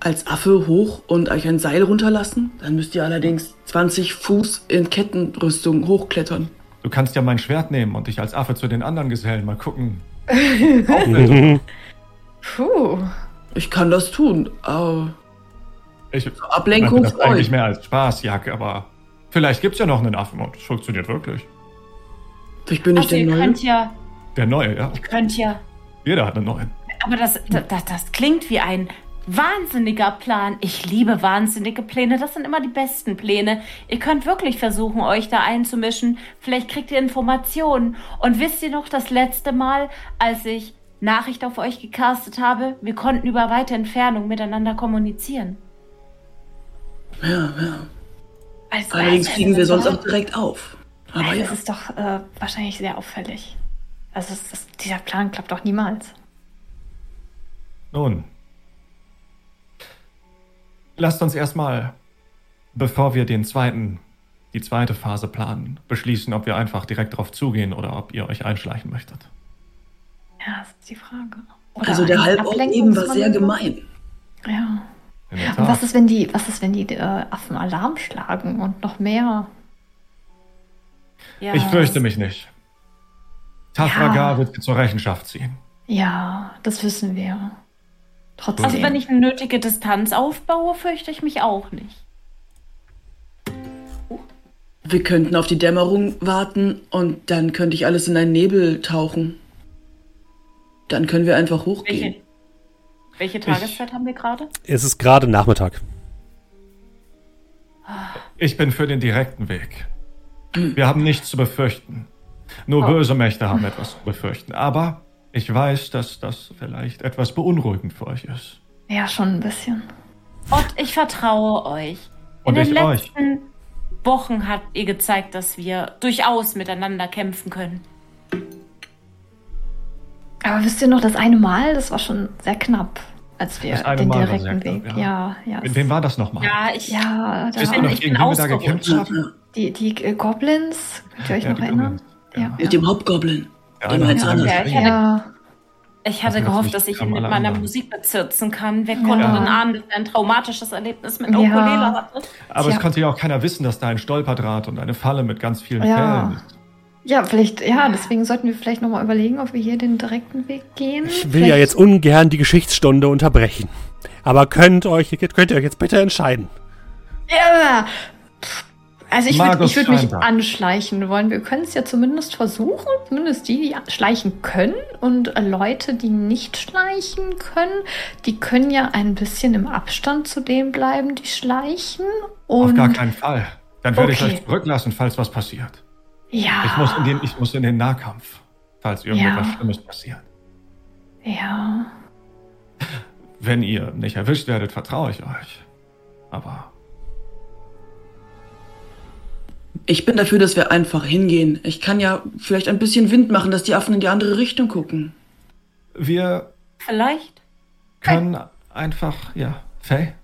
Als Affe hoch und euch ein Seil runterlassen? Dann müsst ihr allerdings 20 Fuß in Kettenrüstung hochklettern. Du kannst ja mein Schwert nehmen und dich als Affe zu den anderen gesellen. Mal gucken. *laughs* Puh. Ich kann das tun, aber Ich Ablenkung das eigentlich euch. mehr als Spaß, Jack, aber vielleicht gibt's ja noch einen Affen und es funktioniert wirklich. Ich bin nicht Also der ihr Neue. könnt ja, Der neue, ja. ihr könnt ja, Jeder hat einen neuen. aber das, das, das klingt wie ein wahnsinniger Plan. Ich liebe wahnsinnige Pläne. Das sind immer die besten Pläne. Ihr könnt wirklich versuchen, euch da einzumischen. Vielleicht kriegt ihr Informationen. Und wisst ihr noch das letzte Mal, als ich Nachricht auf euch gecastet habe? Wir konnten über weite Entfernung miteinander kommunizieren. Ja, ja. Also, Allerdings also, fliegen das wir ist sonst doch- auch direkt auf. Aber Nein, ja. das ist doch äh, wahrscheinlich sehr auffällig. Also es, das, dieser Plan klappt doch niemals. Nun. Lasst uns erstmal, bevor wir den zweiten, die zweite Phase planen, beschließen, ob wir einfach direkt drauf zugehen oder ob ihr euch einschleichen möchtet. Ja, das ist die Frage. Oder Also der Halborg eben war sehr gemein. Ja. Und was ist, wenn die, was ist, wenn die äh, Affen Alarm schlagen und noch mehr? Ja, ich fürchte mich nicht. Tafragar Ja. wird zur Rechenschaft ziehen. Ja, das wissen wir. Trotzdem. Also wenn ich eine nötige Distanz aufbaue, fürchte ich mich auch nicht. Wir könnten auf die Dämmerung warten und dann könnte ich alles in einen Nebel tauchen. Dann können wir einfach hochgehen. Welche, welche Tageszeit haben wir gerade? Es ist gerade Nachmittag. Ich bin für den direkten Weg. Wir haben nichts zu befürchten. Nur Oh. böse Mächte haben etwas zu befürchten. Aber ich weiß, dass das vielleicht etwas beunruhigend für euch ist. ja, schon ein bisschen. Und ich vertraue euch. Und In ich den euch. letzten Wochen habt ihr gezeigt, dass wir durchaus miteinander kämpfen können. Aber wisst ihr noch, das eine Mal, das war schon sehr knapp, als wir Das eine den Mal war direkten sehr Weg. knapp, ja, ja. Mit wem war das nochmal? Ja, ich. Ja, da Wisst ihr noch, ich gegen bin wen wir da gekämpft haben? die, die äh, Goblins, könnt ihr euch Ja, noch erinnern? Ja. Mit dem Hauptgoblin. Ja, Dem. Ja, ich hatte- Ja, Ich hatte Das gehofft, dass ich ihn mit meiner anderen. Musik bezirzen kann. Wer Ja. konnte denn ahnen, dass er ein traumatisches Erlebnis mit Ja. Ukulele hatte? Aber es Tja. konnte ja auch keiner wissen, dass da ein Stolperdraht und eine Falle mit ganz vielen Ja. Fällen ist. Ja, vielleicht, ja, deswegen sollten wir vielleicht nochmal überlegen, ob wir hier den direkten Weg gehen. Ich will ja jetzt ungern die Geschichtsstunde unterbrechen. Aber könnt, euch, könnt ihr euch jetzt bitte entscheiden. Ja. Also ich würde ich würd mich anschleichen wollen. Wir können es ja zumindest versuchen. Zumindest die, die schleichen können. Und Leute, die nicht schleichen können, die können ja ein bisschen im Abstand zu denen bleiben, die schleichen. Und Auf gar keinen Fall. Dann werde ich Okay. euch zurücklassen, falls was passiert. Ja. Ich muss in den, ich muss in den Nahkampf, falls irgendetwas Ja. Schlimmes passiert. ja. Wenn ihr nicht erwischt werdet, vertraue ich euch. Aber Ich bin dafür, dass wir einfach hingehen. Ich kann ja vielleicht ein bisschen Wind machen, dass die Affen in die andere Richtung gucken. wir Vielleicht? können einfach, ja, Faye?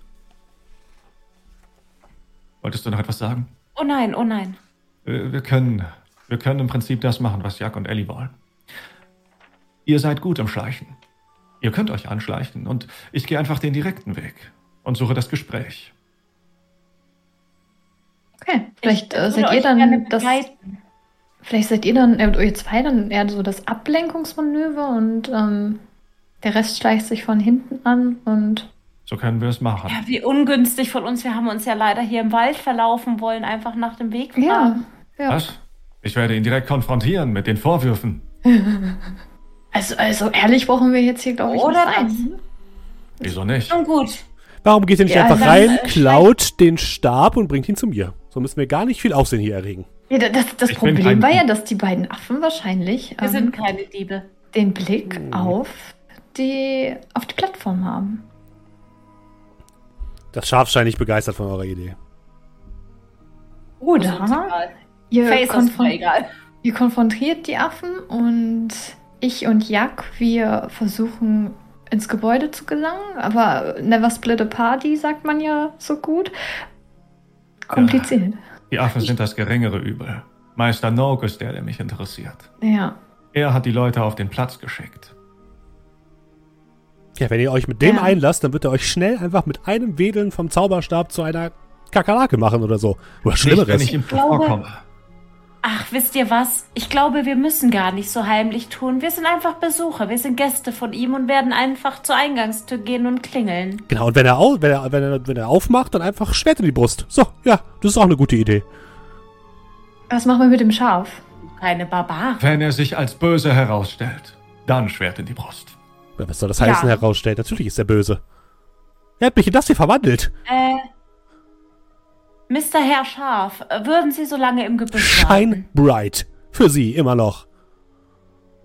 Wolltest du noch etwas sagen? Oh nein, oh nein. Wir wir können, wir können im Prinzip das machen, was Jack und Ellie wollen. Ihr seid gut im Schleichen. Ihr könnt euch anschleichen und ich gehe einfach den direkten Weg und suche das Gespräch. Okay. Vielleicht Ich äh, seid ihr dann das. Vielleicht seid ihr dann, äh, ihr zwei dann eher so das Ablenkungsmanöver und ähm, der Rest schleicht sich von hinten an und So können wir es machen. Ja, wie ungünstig von uns. Wir haben uns ja leider hier im Wald verlaufen wollen, einfach nach dem Weg ja. Ja. Was? Ich werde ihn direkt konfrontieren mit den Vorwürfen. *laughs* Also, also ehrlich brauchen wir jetzt hier, glaube ich, Oder nicht nicht? Wieso nicht? Schon gut. Warum geht ihr nicht Ja, einfach rein, klaut den Stab und bringt ihn zu mir? So müssen wir gar nicht viel Aufsehen hier erregen. Ja, da- das das Problem war ja, Dieb. dass die beiden Affen wahrscheinlich Wir ähm, sind keine Diebe. den Blick Hm. auf die, auf die Plattform haben. Das Schaf scheint nicht begeistert von eurer Idee. Oder. Ihr, konfron ihr konfrontiert die Affen und ich und Jack, wir versuchen ins Gebäude zu gelangen, aber never split a party, sagt man ja so gut. Kompliziert. Die Affen sind das geringere Übel. Meister Noak ist der, der mich interessiert. Ja. Er hat die Leute auf den Platz geschickt. Ja, wenn ihr euch mit dem Ja. einlasst, dann wird er euch schnell einfach mit einem Wedeln vom Zauberstab zu einer Kakerlake machen oder so. Oder Nicht, wenn Schlimmeres. ich ihm glaube- vorkomme. Ach, wisst ihr was? Ich glaube, wir müssen gar nicht so heimlich tun. Wir sind einfach Besucher. Wir sind Gäste von ihm und werden einfach zur Eingangstür gehen und klingeln. Genau, und wenn er, au wenn, er, wenn, er, wenn er aufmacht, dann einfach Schwert in die Brust. So, ja, das ist auch eine gute Idee. Was machen wir mit dem Schaf? Keine Barbaren. Wenn er sich als böse herausstellt, dann Schwert in die Brust. Ja, Was soll das Ja. heißen, herausstellt? Natürlich ist er böse. Er hat mich in das hier verwandelt. Äh, Mr. Herr Schaf, äh, würden Sie so lange im Gebüsch warten? Shine bright. Für sie, immer noch.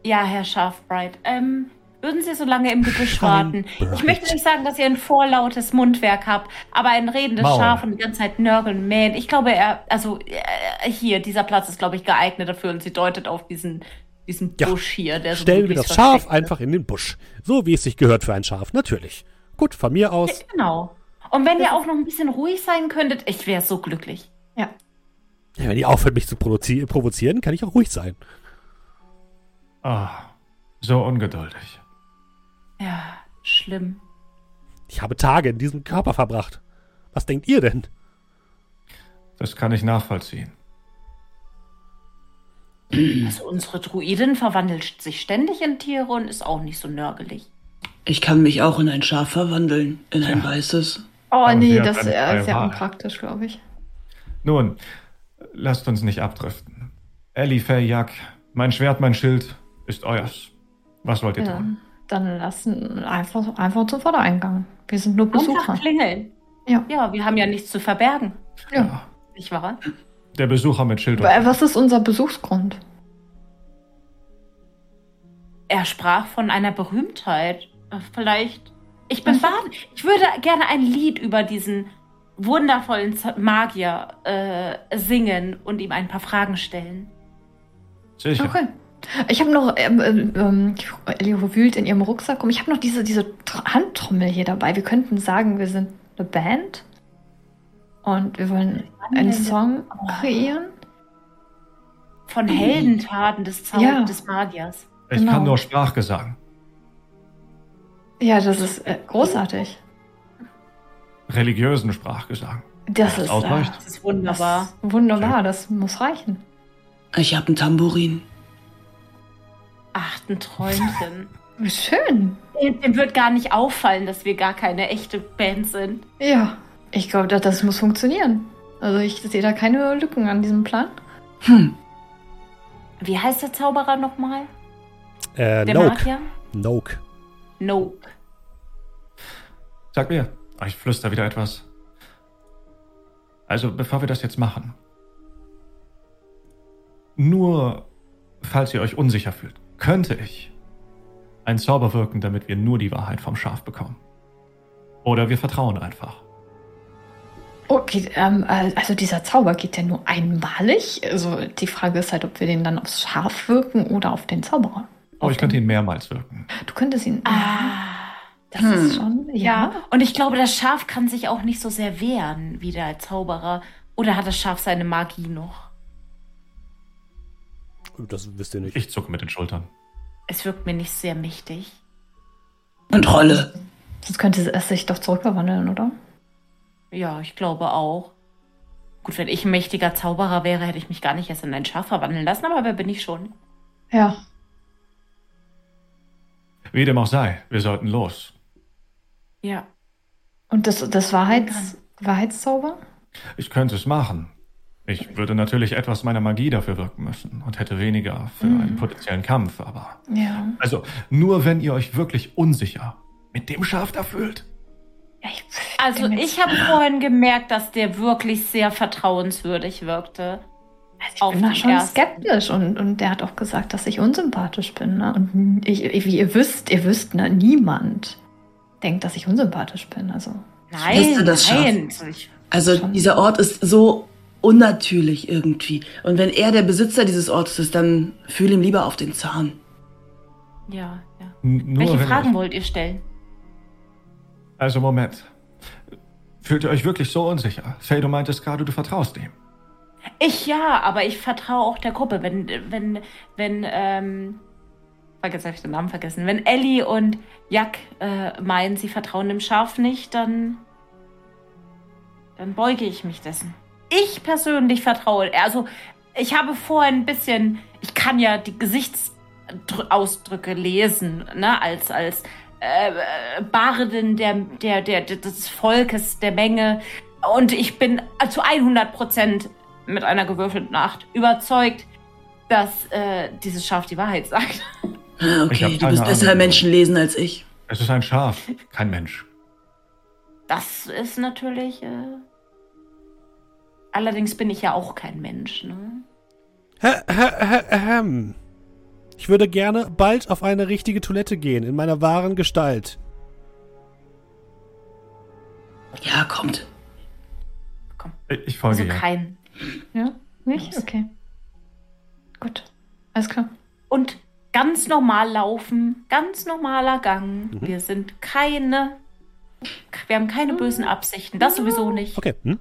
Ja, Herr Schafbright. Ähm, würden Sie so lange im Gebüsch warten? Ich möchte nicht sagen, dass ihr ein vorlautes Mundwerk habt, aber ein redendes Maul. Schaf und die ganze Zeit nörgeln, mähen. Ich glaube, er, also äh, hier, dieser Platz ist, glaube ich, geeignet dafür und sie deutet auf diesen, diesen Ja. Busch hier, der so Stellen wir möglichst das Schaf versteckt ist. einfach in den Busch. So wie es sich gehört für ein Schaf, natürlich. Gut, von mir aus. Genau. Und wenn ihr auch noch ein bisschen ruhig sein könntet, ich wäre so glücklich. Ja. Ja, wenn ihr aufhört, mich zu provozi provozieren, kann ich auch ruhig sein. Ah, so ungeduldig. Ja, schlimm. Ich habe Tage in diesem Körper verbracht. Was denkt ihr denn? Das kann ich nachvollziehen. Also unsere Druidin verwandelt sich ständig in Tiere und ist auch nicht so nörgelig. Ich kann mich auch in ein Schaf verwandeln, in ein Tja. weißes. Oh Aber nee, das äh, ist ja unpraktisch, glaube ich. Nun, lasst uns nicht abdriften. Ellie, Faye, Jack, mein Schwert, mein Schild ist euers. Was wollt ihr Ja, tun? dann lassen einfach, einfach zum Vordereingang. Wir sind nur Einfach Besucher. klingeln. Ja. Ja, wir haben ja nichts zu verbergen. Ja. Nicht wahr? Der Besucher mit Schild Was ist unser Besuchsgrund? Er sprach von einer Berühmtheit. Vielleicht. Ich bin. Bard. Ich würde gerne ein Lied über diesen wundervollen Magier äh, singen und ihm ein paar Fragen stellen. Sicher. Okay. Ich habe noch, ähm, ähm, ähm, Leo wühlt in ihrem Rucksack rum. Ich habe noch diese, diese Tr- Handtrommel hier dabei. Wir könnten sagen, wir sind eine Band und wir wollen einen Song kreieren. Von Heldentaten des Zau Ja. des Magiers. Ich Genau. kann nur Sprachgesang. Ja, das ist äh, großartig. Religiösen Sprachgesang. Das Das ist ausreicht. Äh, Das ist wunderbar. das- wunderbar, das muss reichen. Ich habe ein Tambourin. Ach, ein Träumchen. *laughs* Schön. Dem dem wird gar nicht auffallen, dass wir gar keine echte Band sind. Ja, ich glaube, das, das muss funktionieren. Also ich sehe da keine Lücken an diesem Plan. Hm. Wie heißt der Zauberer nochmal? Äh, Der Noke. Magier? Noke. Nope. Sag mir. Ah, Ich flüster wieder etwas. Also, bevor wir das jetzt machen. Nur, falls ihr euch unsicher fühlt, könnte ich einen Zauber wirken, damit wir nur die Wahrheit vom Schaf bekommen. Oder wir vertrauen einfach. Okay, ähm, äh, also dieser Zauber geht ja nur einmalig. Also die Frage ist halt, ob wir den dann aufs Schaf wirken oder auf den Zauberer. Aber ich könnte ihn mehrmals wirken. Du könntest ihn. Ah. Das Hm. ist schon. Ja. Ja. und ich glaube, das Schaf kann sich auch nicht so sehr wehren wie der Zauberer. Oder hat das Schaf seine Magie noch? Das wisst ihr nicht. Ich zucke mit den Schultern. Es wirkt mir nicht sehr mächtig. Kontrolle. Sonst könnte es sich doch zurückverwandeln, oder? Ja, ich glaube auch. Gut, wenn ich ein mächtiger Zauberer wäre, hätte ich mich gar nicht erst in ein Schaf verwandeln lassen, aber wer bin ich schon? Ja. Wie dem auch sei, wir sollten los. Ja. Und das, das Wahrheits, Wahrheitszauber? Ich könnte es machen. Ich würde natürlich etwas meiner Magie dafür wirken müssen und hätte weniger für einen potenziellen Kampf, aber. Ja. Also, nur wenn ihr euch wirklich unsicher mit dem Schaf da fühlt. Also ich habe vorhin gemerkt, dass der wirklich sehr vertrauenswürdig wirkte. Also ich auf bin da schon ersten. skeptisch und, und der hat auch gesagt, dass ich unsympathisch bin. Ne? Und ich, ich- wie ihr wisst, ihr wisst, ne, niemand denkt, dass ich unsympathisch bin. Also Nein, Lässt du das nein. Also Schon. dieser Ort ist so unnatürlich irgendwie. Und wenn er der Besitzer dieses Ortes ist, dann fühl ihm lieber auf den Zahn. Ja, ja. N- Welche Fragen Euch, wollt ihr stellen? also, Moment. Fühlt ihr euch wirklich so unsicher? Faye, du meintest gerade, du vertraust ihm. Ich ja, aber ich vertraue auch der Gruppe. Wenn, wenn, wenn, ähm, jetzt habe ich den Namen vergessen. Wenn Ellie und Jack äh, meinen, sie vertrauen dem Schaf nicht, dann, dann beuge ich mich dessen. Ich persönlich vertraue, also ich habe vorhin ein bisschen, ich kann ja die Gesichtsausdrücke lesen, ne, als, als äh, Bardin der, der, der, des Volkes, der Menge. Und ich bin zu 100 Prozent mit einer gewürfelten Acht überzeugt, dass äh, dieses Schaf die Wahrheit sagt. Ah, Okay, du bist besser Ahnung. Menschen lesen als ich. Es ist ein Schaf, kein Mensch. Das ist natürlich. Äh... Allerdings bin ich ja auch kein Mensch. Ne? Ich würde gerne bald auf eine richtige Toilette gehen, in meiner wahren Gestalt. Ja, kommt. Komm, Ich- folge also kein. Ja, nicht? Okay. Gut. Alles klar. Und ganz normal laufen, ganz normaler Gang. Wir sind keine. Wir haben keine bösen Absichten. Das sowieso nicht. Okay. Hm?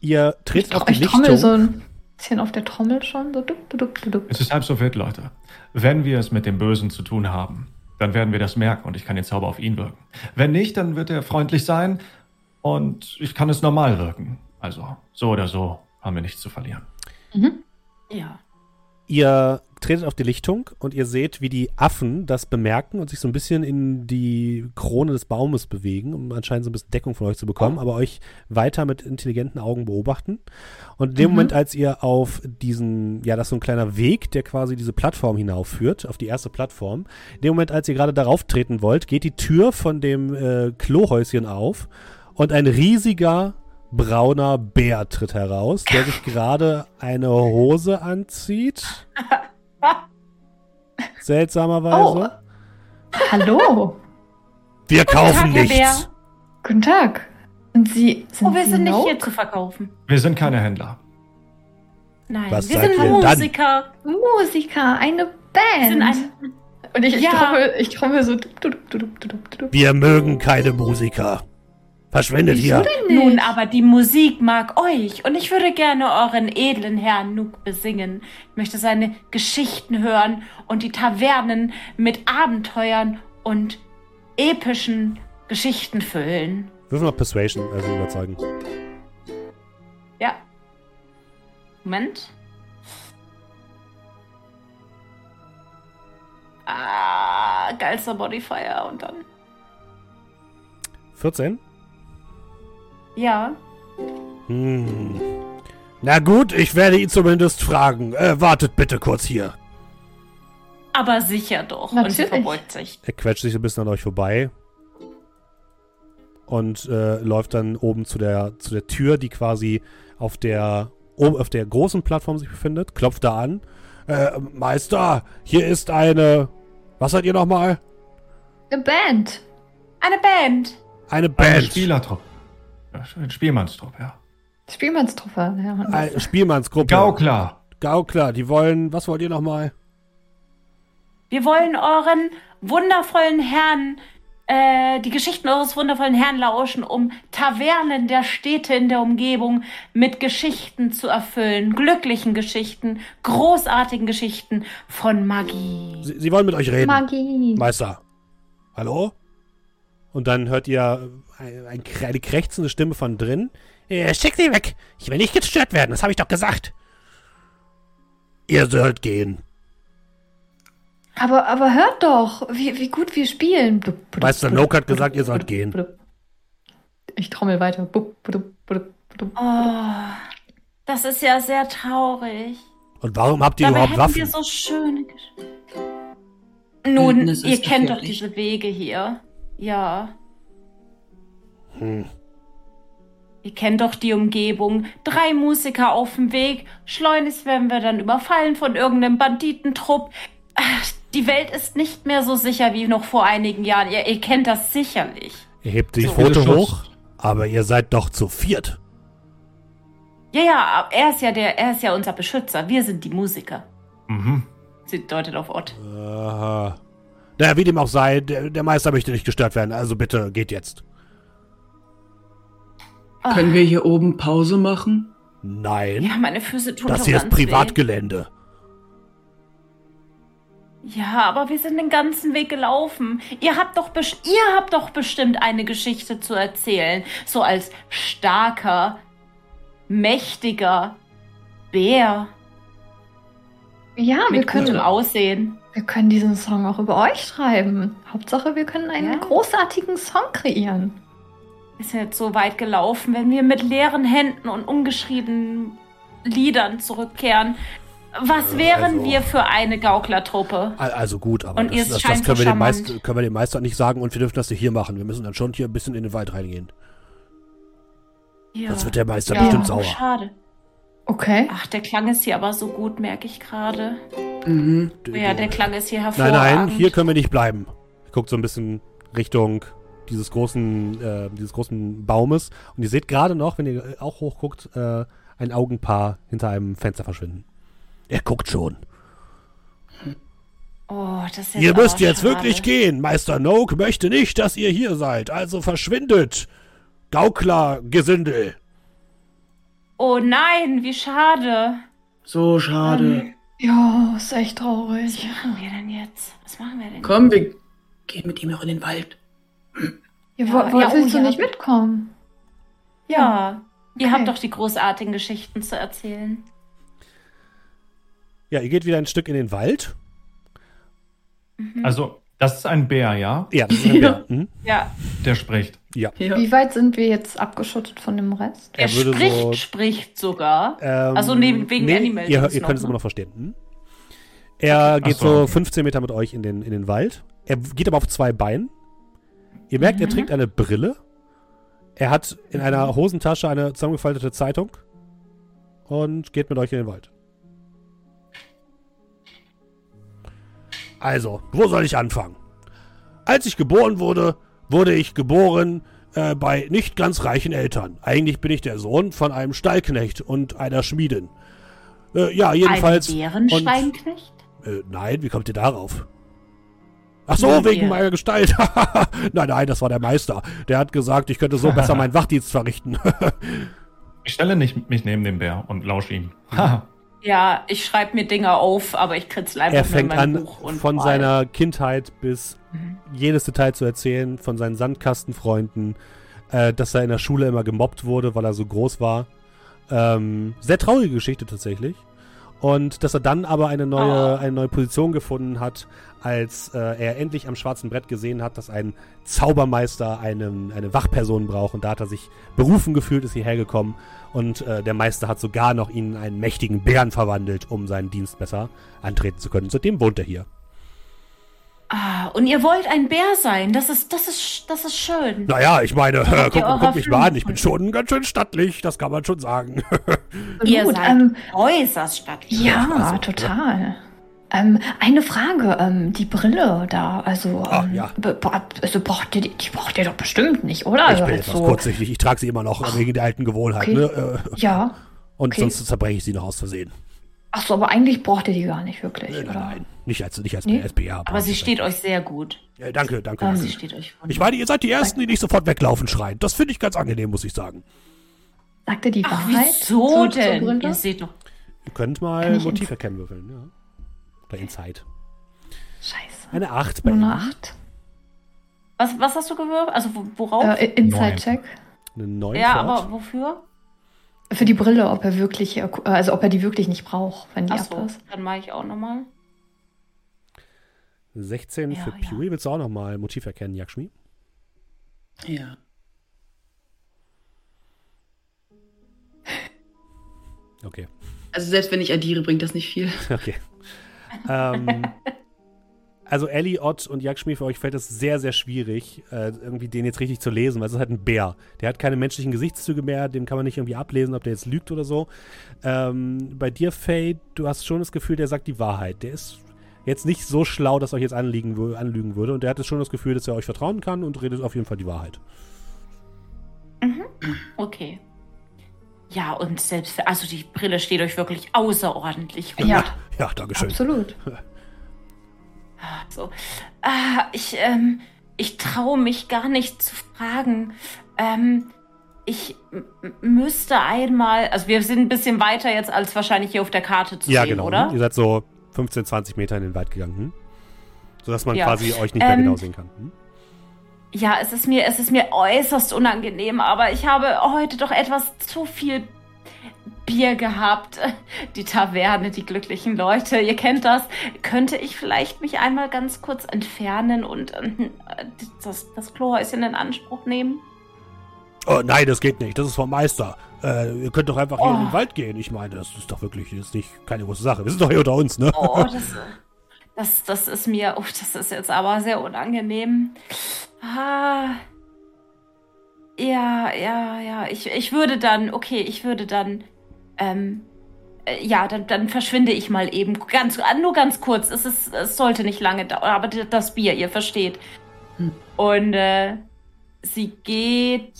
Ihr tretet auf die Ich trommel Lichtung. so ein bisschen auf der Trommel schon. So dup, dup, dup, dup. Es ist halb so wild, Leute. Wenn wir es mit dem Bösen zu tun haben, dann werden wir das merken und ich kann den Zauber auf ihn wirken. Wenn nicht, dann wird er freundlich sein und ich kann es normal wirken. Also, so oder so haben wir nichts zu verlieren. Ja. Ihr tretet auf die Lichtung und ihr seht, wie die Affen das bemerken und sich so ein bisschen in die Krone des Baumes bewegen, um anscheinend so ein bisschen Deckung von euch zu bekommen, aber euch weiter mit intelligenten Augen beobachten. Und in dem Moment, als ihr auf diesen, ja, das ist so ein kleiner Weg, der quasi diese Plattform hinaufführt, auf die erste Plattform, in dem Moment, als ihr gerade darauf treten wollt, geht die Tür von dem äh, Klohäuschen auf und ein riesiger brauner Bär tritt heraus, der sich gerade eine Hose anzieht. *laughs* Seltsamerweise. Hallo. Wir kaufen Tag, Herr nichts. Bär. Guten Tag. Und Sie sind Oh, wir Sie sind nicht Nope? hier zu verkaufen. Wir sind keine Händler. Nein, Was wir sind ihr dann? Musiker. Musiker, eine Wir sind Band. ein, Und ich, ich, Ja. trommel, ich trommel so. Wir mögen keine Musiker. Verschwindet hier. nun, aber die Musik mag euch und ich würde gerne euren edlen Herrn Nook besingen. Ich möchte seine Geschichten hören und die Tavernen mit Abenteuern und epischen Geschichten füllen. Wirf mal Persuasion, also überzeugen. Ja. Moment. Ah, geilster Modifier und dann. 14? Ja. Hm. Na gut, ich werde ihn zumindest fragen. Äh, wartet bitte kurz hier. Aber sicher doch. Und sie Natürlich. verbeugt sich. Er quetscht sich ein bisschen an euch vorbei und äh, läuft dann oben zu der, zu der Tür, die quasi auf der, oben auf der großen Plattform sich befindet, klopft da an. Äh, Meister, hier ist eine. Was seid ihr nochmal? Eine Band. Eine Band. Eine Ein Band. Spielertrupp. Ja, Ein Spielmannstrupp, ja. Spielmannstruppe. Ja. Eine Spielmannsgruppe. Gaukler. Gaukler, die wollen. Was wollt ihr nochmal? Wir wollen euren wundervollen Herrn, äh, die Geschichten eures wundervollen Herrn lauschen, um Tavernen der Städte in der Umgebung mit Geschichten zu erfüllen. Glücklichen Geschichten, großartigen Geschichten von Magie. Sie, sie wollen mit euch reden. Magie. Meister. Hallo? Und dann hört ihr ein, ein, eine krächzende Stimme von drin. Äh, schick sie weg. Ich will nicht gestört werden, das habe ich doch gesagt. Ihr sollt gehen. Aber, aber hört doch, wie, wie gut wir spielen. Meister Noak hat gesagt, ihr sollt gehen. Ich trommel weiter. Oh, das ist ja sehr traurig. Und warum habt ihr Dabei überhaupt Waffen? wir so schöne Geschichten. Nun, ihr kennt doch diese Wege hier. Ja. Hm. Ihr kennt doch die Umgebung. Drei Musiker auf dem Weg. Schleunigst werden wir dann überfallen von irgendeinem Banditentrupp. Ach, Die Welt ist nicht mehr so sicher wie noch vor einigen Jahren. Ihr, ihr kennt das sicherlich. Ihr hebt die So. Viele hoch, aber ihr seid doch zu viert. Ja, ja, er ist ja der, er ist ja unser Beschützer. Wir sind die Musiker. Mhm. Sie deutet auf Ott. Aha. Naja, wie dem auch sei, der, der Meister möchte nicht gestört werden, also bitte geht jetzt. Ah, Können wir hier oben Pause machen? Nein, ja, meine Füße tun das hier ist. Privatgelände. Ja, aber wir sind den ganzen Weg gelaufen. Ihr habt doch, ihr habt doch bestimmt eine Geschichte zu erzählen. So als starker, mächtiger Bär Ja, wir mit gutem können, Aussehen. wir können diesen Song auch über euch schreiben. Hauptsache, wir können einen Ja. großartigen Song kreieren. Wir sind jetzt so weit gelaufen, wenn wir mit leeren Händen und ungeschriebenen Liedern zurückkehren. Was wären also- wir für eine Gauklertruppe? Al- Also gut, aber Und das, das, das können, wir dem charmant. Meister, können wir dem Meister nicht sagen und wir dürfen das nicht hier machen. Wir müssen dann schon hier ein bisschen in den Wald reingehen. Ja. Sonst wird der Meister Ja. bestimmt Oh, sauer. schade. Okay. Ach, der Klang ist hier aber so gut, merke ich gerade. Mhm. Ja, der Klang ist hier Nein, hervorragend. nein, hier können wir nicht bleiben. Guckt so ein bisschen Richtung dieses großen, äh, dieses großen Baumes. Und ihr seht gerade noch, wenn ihr auch hochguckt, äh, ein Augenpaar hinter einem Fenster verschwinden. Er guckt schon. Oh, das ist jetzt ihr müsst jetzt schade. wirklich gehen. Meister Noak möchte nicht, dass ihr hier seid. Also verschwindet. Gaukler, Gesindel. Oh nein, wie schade. So schade. Ähm, Ja, ist echt was traurig. machen wir denn jetzt? Was machen wir denn? Komm, wir gehen mit ihm auch in den Wald. Ja, Ja, wo, wo, ja, oh willst du ja. nicht mitkommen? Ja, ihr Okay. habt doch die großartigen Geschichten zu erzählen. Ja, ihr geht wieder ein Stück in den Wald. Also, das ist ein Bär, ja? Ja, das ist ein Bär. *laughs* Mhm. Ja, Der spricht. Ja. Wie weit sind wir jetzt abgeschottet von dem Rest? er Er spricht, so- spricht sogar. Ähm, Also neben- wegen nee, Animal Ihr, ihr noch, könnt es ne? immer noch verstehen. Hm? Er Okay. geht so, so okay. 15 Meter mit euch in den, in den Wald. Er geht aber auf zwei Beinen. Ihr merkt, er Mhm. trägt eine Brille. Er hat in einer Hosentasche eine zusammengefaltete Zeitung und geht mit euch in den Wald. Also, wo soll ich anfangen? Als ich geboren wurde, wurde ich geboren äh, bei nicht ganz reichen Eltern. Eigentlich bin ich der Sohn von einem Stallknecht und einer Schmiedin. Äh, ja, jedenfalls. Ein Bärensteinknecht? Äh, nein, wie kommt ihr darauf? Ach so, ja, wegen meiner Gestalt. *laughs* nein, nein, das war der Meister. Der hat gesagt, ich könnte so besser meinen Wachdienst verrichten. *laughs* ich stelle nicht mich neben den Bär und lausche ihm. ja, *laughs* ich schreibe mir Dinge auf, aber ich kritzel einfach Er fängt an, von mal. seiner Kindheit bis mhm. jedes Detail zu erzählen, von seinen Sandkastenfreunden, äh, dass er in der Schule immer gemobbt wurde, weil er so groß war. Ähm, sehr traurige Geschichte tatsächlich. Und dass er dann aber eine neue, oh. eine neue Position gefunden hat, als äh, er endlich am schwarzen Brett gesehen hat, dass ein Zaubermeister einen, eine Wachperson braucht. Und da hat er sich berufen gefühlt, ist hierher gekommen. Und äh, der Meister hat sogar noch ihn in einen mächtigen Bären verwandelt, um seinen Dienst besser antreten zu können. Seitdem wohnt er hier. Ah, und ihr wollt ein Bär sein. Das ist, das ist, das ist schön. Naja, ich meine, äh, *laughs* guck, guck mich mal an. Ich bin schon ganz schön stattlich. Das kann man schon sagen. *laughs* ihr Gut, seid ähm, äußerst stattlich. Ja, also, total. Ähm, eine Frage, ähm, die Brille da, also, ah, ähm, ja. also braucht ihr, die, die braucht ihr doch bestimmt nicht, oder? Ich also bin etwas so kurzsichtig, ich trage sie immer noch Ach, wegen der alten Gewohnheit, okay. ne? Äh, ja. Und okay. sonst zerbreche ich sie noch aus Versehen. Ach so, aber eigentlich braucht ihr die gar nicht wirklich, nein, oder? Nein, nicht als, nicht als nee? SBA. Aber sie steht euch sehr gut. Ja, danke, danke. Ja, sie steht euch Ich meine, ihr seid die Ersten, die nicht sofort weglaufen schreien. Das finde ich ganz angenehm, muss ich sagen. Sagt ihr die Ach, Wahrheit? Wieso denn? Ihr seht doch. Ihr könnt mal Motiv erkennen würfeln, ja. Oder Insight. Scheiße. Eine 8 bei Nur eine 8. Was, was hast du gewürfelt? Also worauf? Äh, Inside-Check. Eine 9 Ja, aber wofür? Für die Brille, ob er wirklich, also ob er die wirklich nicht braucht, wenn die Ach so, ab ist. Dann mache ich auch nochmal. 16 ja, für Pewy. Ja. Willst du auch nochmal Motiv erkennen, Yakshmi? Ja. Okay. Also selbst wenn ich addiere, bringt das nicht viel. *laughs* Okay. ähm, *laughs* also Ellie, Ott und Yakshmi, für euch fällt es sehr, sehr schwierig, äh, irgendwie den jetzt richtig zu lesen, weil es ist halt ein Bär. Der hat keine menschlichen Gesichtszüge mehr, den kann man nicht irgendwie ablesen, ob der jetzt lügt oder so. Ähm, bei dir, Faye, du hast schon das Gefühl, der sagt die Wahrheit. Der ist jetzt nicht so schlau, dass er euch jetzt anliegen, anlügen würde. Und der hat schon das Gefühl, dass er euch vertrauen kann und redet auf jeden Fall die Wahrheit. Mhm. Okay. Ja, und selbst, also die Brille steht euch wirklich außerordentlich gut. Ja, ja danke schön. Absolut. *laughs* So. Ah, ich, ähm, ich traue mich gar nicht zu fragen. Ähm, ich müsste einmal, also wir sind ein bisschen weiter jetzt als wahrscheinlich hier auf der Karte zu ja, sehen, genau. oder? Ihr seid so 15, 20 Meter in den Wald gegangen, hm? sodass man ja. quasi euch nicht mehr ähm, genau sehen kann. Hm? Ja, es ist mir, es ist mir äußerst unangenehm, aber ich habe heute doch etwas zu viel Bier gehabt. Die Taverne, die glücklichen Leute, ihr kennt das. Könnte ich vielleicht mich einmal ganz kurz entfernen und äh, das, das Klohäuschen in Anspruch nehmen? Oh, nein, das geht nicht. Das ist vom Meister. Äh, ihr könnt doch einfach oh. hier in den oh. Wald gehen. Ich meine, das ist doch wirklich ist nicht keine große Sache. Wir sind doch hier unter uns, ne? Oh, *laughs* das, das, das ist mir, oh, das ist jetzt aber sehr unangenehm. Ah. Ja, ja, ja. Ich, ich würde dann, okay, ich würde dann ähm, äh, ja, dann, dann, verschwinde ich mal eben. Ganz, nur ganz kurz. Es, ist, es sollte nicht lange dauern. Aber das Bier, ihr versteht. Hm. Und äh, sie geht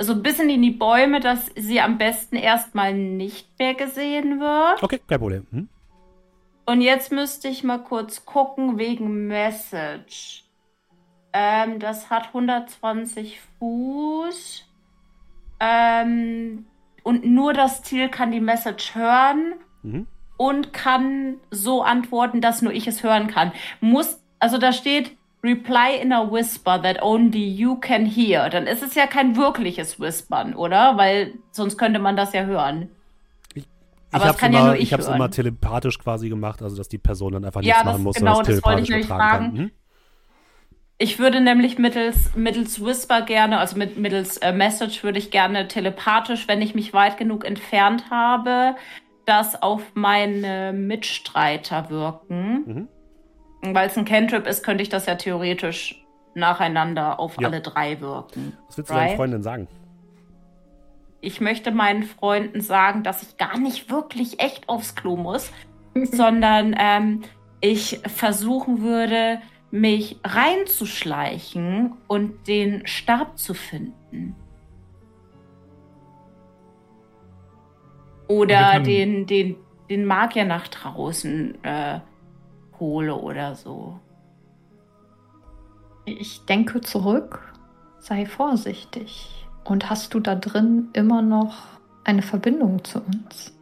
so ein bisschen in die Bäume, dass sie am besten erstmal nicht mehr gesehen wird. Okay, kein Problem. Hm? Und jetzt müsste ich mal kurz gucken wegen Message. Ähm, das hat 120 Fuß. Ähm, und nur das Ziel kann die Message hören mhm. und kann so antworten, dass nur ich es hören kann. Muss, also da steht Reply in a whisper that only you can hear. Dann ist es ja kein wirkliches Whispern, oder? Weil sonst könnte man das ja hören. Ich, Aber das kann immer, ja nur ich Ich habe es immer telepathisch quasi gemacht, also dass die Person dann einfach ja, nichts machen muss, genau, sondern das wollte ich nämlich fragen. Hm? Ich würde nämlich mittels, mittels Whisper gerne, also mit, mittels äh, Message würde ich gerne telepathisch, wenn ich mich weit genug entfernt habe, das auf meine Mitstreiter wirken. Mhm. Weil es ein Cantrip ist, könnte ich das ja theoretisch nacheinander auf ja. alle drei wirken. Was willst du right? deinen Freundinnen sagen? Ich möchte meinen Freunden sagen, dass ich gar nicht wirklich echt aufs Klo muss, *laughs* sondern ähm, ich versuchen würde, mich reinzuschleichen und den Stab zu finden. Oder den, den, den Magier nach draußen äh, hole oder so. Ich denke zurück, sei vorsichtig. Und hast du da drin immer noch eine Verbindung zu uns?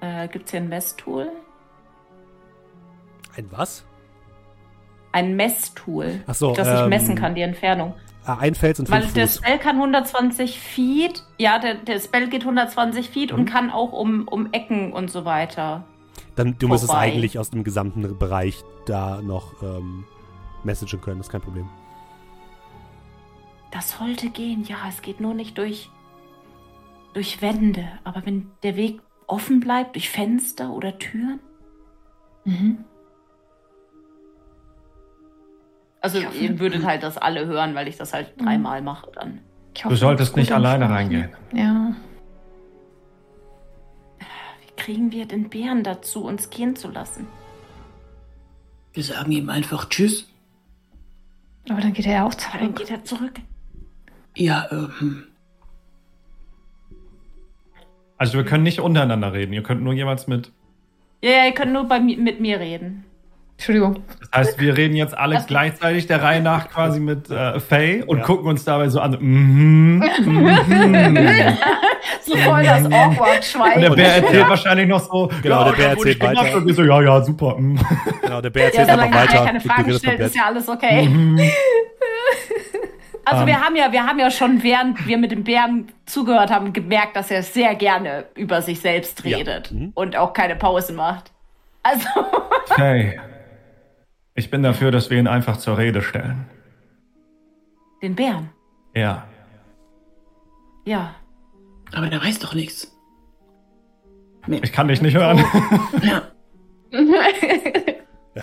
Äh, Gibt es hier ein Messtool? Ein was? Ein Messtool, so, dass ich ähm, messen kann, die Entfernung. Ah, ein Fels und Weil fünf der Fuß. Spell kann 120 Feet, ja, der, der Spell geht 120 Feet Mhm. und kann auch um, um Ecken und so weiter. Dann, du müsstest eigentlich aus dem gesamten Bereich da noch ähm, messagen können, das ist kein Problem. Das sollte gehen, ja, es geht nur nicht durch, durch Wände. Aber wenn der Weg offen bleibt, durch Fenster oder Türen. Mhm. Also hoffe- ihr würdet halt das alle hören, weil ich das halt Mhm. dreimal mache dann. Ich Du hoffe, solltest nicht alleine reingehen. Ja. Wie kriegen wir den Bären dazu, uns gehen zu lassen? Wir sagen ihm einfach Tschüss. Aber dann geht er ja auch Aber dann zurück. geht er zurück. Ja, ähm, Also wir können nicht untereinander reden. Ihr könnt nur jeweils mit. Ja, ja, ihr könnt nur bei, mi- mit mir reden. Entschuldigung. Das heißt, wir reden jetzt alle Das- gleichzeitig der Reihe nach quasi mit äh, Faye und Ja. gucken uns dabei so an. Mhm, mhm. *laughs* So voll das awkward Und der. Bär erzählt Ja. wahrscheinlich noch so. Genau, der ich Bär erzählt weiter. Und wir so, ja, ja, super. mhm. Genau, der Bär Ja, erzählt solange einfach er weiter. keine Fragen ignoriert das stellt, ist ja alles okay. Mhm. Also Ähm. wir haben ja, wir haben ja schon, während wir mit dem Bären zugehört haben, gemerkt, dass er sehr gerne über sich selbst Ja. redet Mhm. und auch keine Pause macht. Also, Faye, ich bin dafür, dass wir ihn einfach zur Rede stellen. den Bären. Ja. Ja. aber der weiß doch nichts. Mehr. Ich kann dich nicht hören. *laughs* Ja.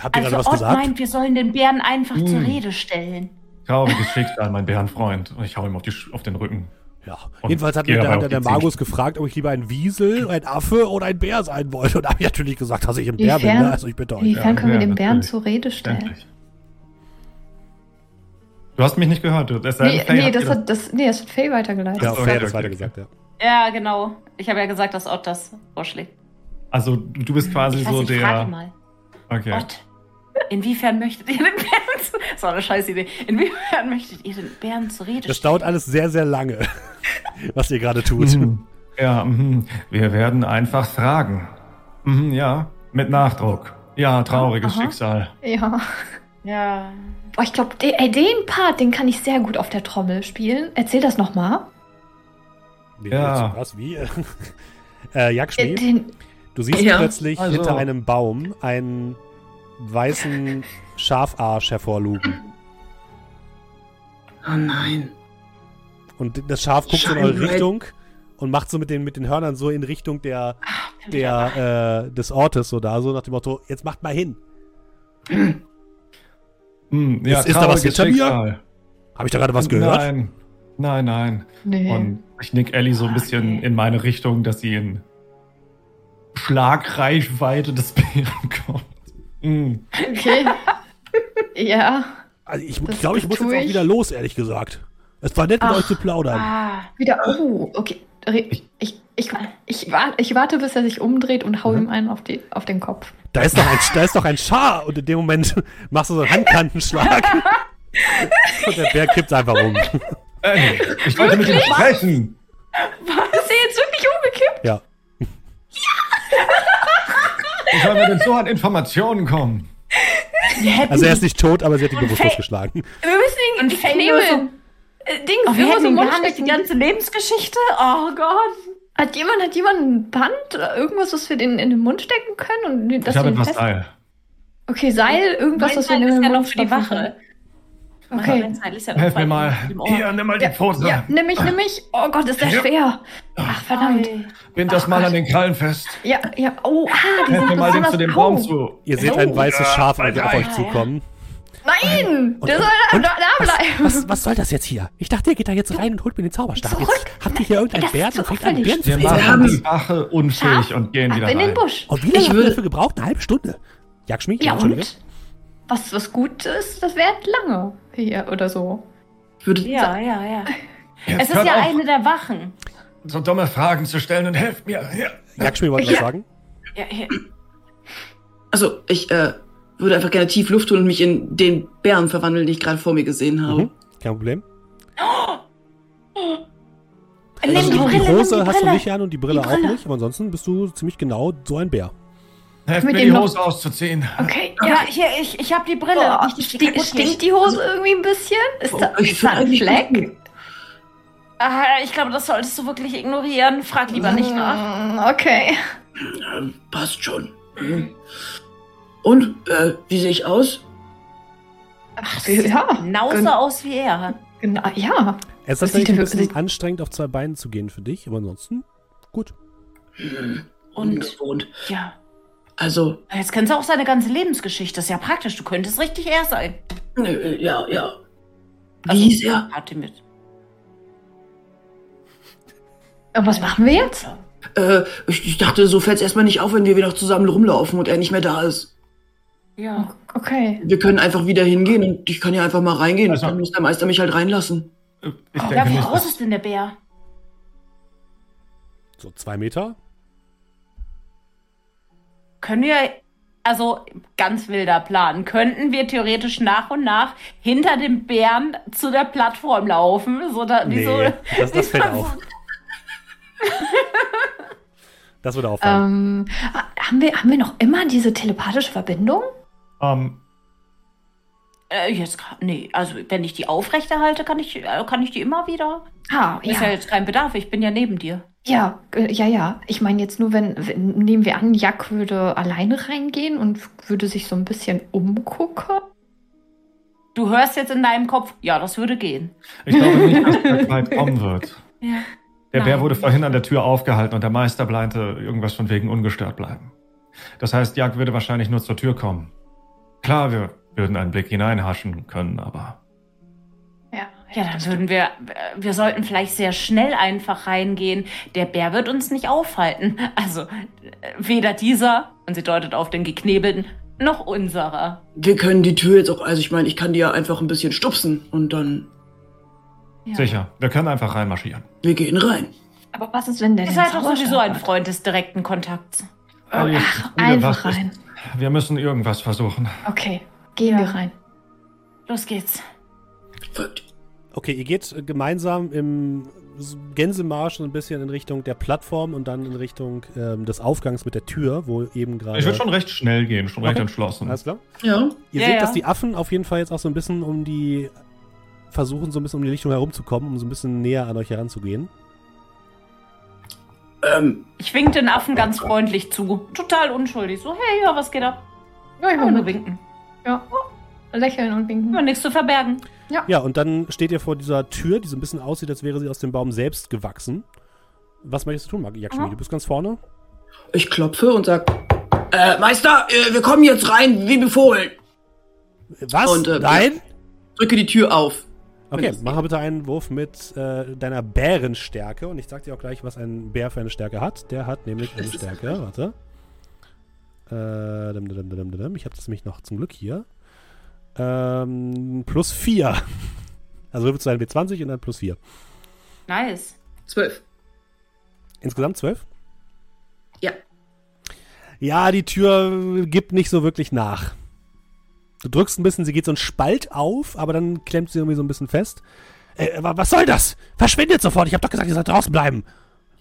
Habt ihr Also was Ott gesagt? meint, wir sollen den Bären einfach zur Hm. Rede stellen. Trauriges Schicksal, mein Bärenfreund. Und ich hau ihm auf, die, auf den Rücken. Ja. Und Jedenfalls hat mir hat auf der Magus gefragt, ob ich lieber ein Wiesel, ein Affe oder ein Bär sein wollte. Und da habe ich natürlich gesagt, dass ich ein Bär bin. Inwiefern- Ne? Also ich bitte euch. Inwiefern Ja, können wir ja, den Bären zur Rede stellen? Endlich. Du hast mich nicht gehört. Denn, Nee, nee, hat das hat, das, nee, das hat Faye weitergeleitet. Ja, Faye ja, hat das okay, weiter okay. gesagt, ja. Ja, genau. Ich habe ja gesagt, dass Ott das vorschlägt. Also du bist quasi Ich weiß so frage der. mal. Okay. Ott, inwiefern möchtet ihr den Bären zu... Das war eine scheiß Idee. Inwiefern möchtet ihr den Bären zur Rede Das dauert alles sehr, sehr lange, *laughs* was ihr gerade tut. Mhm. Ja, mhm. wir werden einfach fragen. Mhm, ja, mit Nachdruck. Ja, trauriges Aha. Schicksal. Ja. Ja. Boah, ich glaube, den, ey, den Part, den kann ich sehr gut auf der Trommel spielen. Erzähl das nochmal. Ja. Was, wie? *laughs* äh, Jagdschmied, Den, du siehst Ja. plötzlich Also. hinter einem Baum einen weißen Schafarsch hervorlugen. Oh nein. Und das Schaf guckt so in eure Scheinbar. Richtung und macht so mit den, mit den Hörnern so in Richtung der, der, äh, des Ortes so da, so nach dem Motto, jetzt macht mal hin. Hm, ja, Ist- ist da was hinter mir? Habe ich da gerade was gehört? Nein, nein, nein. nee. Und ich nick Ellie so ein bisschen Okay. in meine Richtung, dass sie in Schlagreichweite des Bären kommt. Hm. Okay. *laughs* ja. Also ich glaube, ich das muss tue jetzt auch ich. wieder los, ehrlich gesagt. Es war nett, mit Ach. euch zu plaudern. Ah, Wieder. Oh, okay. Ich, ich, ich, ich, ich warte, bis er sich umdreht und hau Mhm. ihm einen auf, die, auf den Kopf. Da ist doch ein, da ist doch ein Schar und in dem Moment *laughs* machst du so einen Handkantenschlag. *laughs* und der Bär kippt einfach um. Ellie, ich wollte mit dir sprechen. Ist er jetzt wirklich umgekippt? Ja. Ich soll mir denn so an Informationen kommen. Also er ist nicht tot, aber sie hat ihn bewusstlos geschlagen. Wir müssen ihn Und in Faye Nebel. nur Äh, Dings, oh, wir immer so die stecken. ganze Lebensgeschichte. Oh Gott. Hat jemand, hat jemand ein Band oder irgendwas, was wir den in den Mund stecken können? Und Ich dass habe etwas Seil. Okay, Seil, irgendwas, Mein was wir in ist den ja Mund noch für die stopfen Wache. können. Okay. Okay. Ist ja noch Helf mir mal. Hier, nimm mal die Pfote. ja, nimm mich, nimm mich. Oh Gott, ist der Ja. schwer. Ach, verdammt. Bind das Ach mal Gott. an den Krallen fest. Ja, ja. Oh, ah, die Helf mir mal den zu dem Au. Baum zu. Ihr seht Oh. ein weißes Ja, Schaf also auf euch zukommen. Nein! Und- Der soll da, da, da bleiben. Was, was soll das jetzt hier? Ich dachte, ihr geht da jetzt rein und holt mir den Zauberstab. Zurück. Jetzt habt ihr hier irgendeinen Das ist Bären so und fängt auffällig. Bären zu Wir fressen. Wir machen haben- die Wache unfähig Schaf, und gehen wieder in den rein. Busch. Und wie lange Ich habt ihr würde- dafür gebraucht? Eine halbe Stunde. Jagdschmi? Ja, und? Was, was gut ist, das währt lange hier oder so. Ich würde Ja, ja, ja. Jetzt Es ist ja auf, eine der Wachen. so dumme Fragen zu stellen und helft mir. Ja. Jagdschmi wollte was Ja. sagen. Ja, hier. Also, ich äh, würde einfach gerne tief Luft holen und mich in den Bären verwandeln, den ich gerade vor mir gesehen habe. Mhm. Kein Problem. Also die die, Brille, Hose die hast du nicht an und die Brille, Die Brille. auch nicht, aber ansonsten bist du ziemlich genau so ein Bär. Helft Mit mir die noch- Hose auszuziehen. Okay, Ja, hier, ich, ich hab die Brille. Dass die sti stinkt die Hose irgendwie ein bisschen? Ist da, Oh, ich ist da ein Fleck? Ah, ich glaube, das solltest du wirklich ignorieren. Frag lieber nicht nach. Mm, Okay. Passt schon. Mhm. Und, äh, wie sehe ich aus? Ach, ja. Genauso Gen- aus wie er. Genau, ja. Es ist Das tatsächlich sieht ein bisschen wirklich- anstrengend, auf zwei Beinen zu gehen für dich, aber ansonsten gut. Hm, Und ungewohnt. ja, Also, jetzt kennst du auch seine ganze Lebensgeschichte. Das ist ja praktisch. Du könntest richtig er sein. äh, ja, ja. Wie Also, hieß er? Hatte mit. Und was machen wir jetzt? Äh, ich, ich dachte, so fällt's erstmal nicht auf, wenn wir wieder zusammen rumlaufen und er nicht mehr da ist. Ja. Okay. Wir können einfach wieder hingehen und ich kann ja einfach mal reingehen. Also- dann muss der Meister mich halt reinlassen. Ich Ja, denke wie nicht, groß ist denn der Bär? So zwei Meter. Können wir, also ganz wilder Plan, könnten wir theoretisch nach und nach hinter dem Bären zu der Plattform laufen? So da, Nee, so, das, das fällt so- auf. Das würde auffallen. Ähm, haben, wir, haben wir noch immer diese telepathische Verbindung? ähm, Äh, jetzt, nee, also wenn ich die aufrechterhalte, kann ich, äh, kann ich die immer wieder. Ah, Ist ja ja. jetzt kein Bedarf, ich bin ja neben dir. Ja, äh, ja, ja. Ich meine jetzt nur, wenn, wenn, nehmen wir an, Jack würde alleine reingehen und würde sich so ein bisschen umgucken. Du hörst jetzt in deinem Kopf, ja, das würde gehen. ich glaube nicht, dass das *laughs* weit kommen wird. Ja. Der Bär Nein. wurde vorhin an der Tür aufgehalten und der Meister bleinte irgendwas von wegen ungestört bleiben. Das heißt, Jagd würde wahrscheinlich nur zur Tür kommen. Klar, wir würden einen Blick hineinhaschen können, aber Ja, Ja, dann würden wir, äh, wir sollten vielleicht sehr schnell einfach reingehen. Der Bär wird uns nicht aufhalten. Also, äh, weder dieser, und sie deutet auf den geknebelten, noch unserer. Wir können die Tür jetzt auch, also ich meine, ich kann die ja einfach ein bisschen stupsen und dann, Ja. sicher, wir können einfach reinmarschieren. wir gehen rein. Aber was ist, wenn der Ihr seid doch sowieso ein? Freund des direkten Kontakts. Ach, wir einfach rein. Wir müssen irgendwas versuchen. Okay, gehen Ja. wir rein. Los geht's. Folgt. Okay, ihr geht gemeinsam im Gänsemarsch so ein bisschen in Richtung der Plattform und dann in Richtung ähm, des Aufgangs mit der Tür, wo eben gerade. Ich würde schon recht schnell gehen, schon recht Okay. entschlossen. Alles klar? Ja. Ihr Ja, seht, ja. dass die Affen auf jeden Fall jetzt auch so ein bisschen um die. versuchen, so ein bisschen um die Richtung herumzukommen, um so ein bisschen näher an euch heranzugehen. Ähm, Ich wink den Affen ganz freundlich zu. Total unschuldig. So, hey, ja, was geht ab? Ja, ich will nur winken. Ja. Lächeln und winken. Ja, nichts zu verbergen. Ja, und dann steht ihr vor dieser Tür, die so ein bisschen aussieht, als wäre sie aus dem Baum selbst gewachsen. Was möchtest du tun, Mag- Yakshmi? Aha. Du bist ganz vorne. ich klopfe und sag, äh, Meister, äh, wir kommen jetzt rein, wie befohlen. Was? Und, äh, Nein? Drücke die Tür auf. Okay, mach mal bitte einen Wurf mit äh, deiner Bärenstärke und ich sag dir auch gleich, was ein Bär für eine Stärke hat. Der hat nämlich *laughs* eine Stärke. Warte. Äh, ich habe das nämlich noch zum Glück hier. Ähm, plus 4. *laughs* Also würfelst du einen W20 und dann plus 4. Nice. Zwölf. Insgesamt 12? Ja. Ja, die Tür gibt nicht so wirklich nach. Du drückst ein bisschen, sie geht so ein Spalt auf, aber dann klemmt sie irgendwie so ein bisschen fest. Äh, wa- was soll das? Verschwindet sofort. Ich hab doch gesagt, ihr sollt draußen bleiben.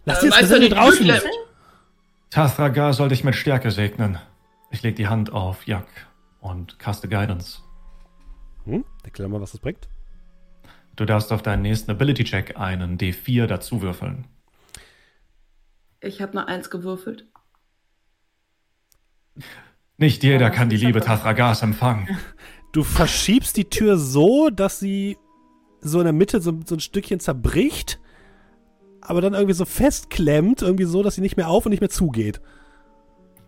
Lasst Äh, jetzt draußen. Tür klemmt. Tathragar soll dich mit Stärke segnen. Ich leg die Hand auf Jak und caste Guidance. Hm? Erklär mal, was das bringt. Du darfst auf deinen nächsten Ability-Check einen D4 dazu würfeln. Ich habe eine Eins gewürfelt. Nicht jeder kann die Liebe Tathragars empfangen. *laughs* Du verschiebst die Tür so, dass sie so in der Mitte so, so ein Stückchen zerbricht, aber dann irgendwie so festklemmt, irgendwie so, dass sie nicht mehr auf und nicht mehr zugeht.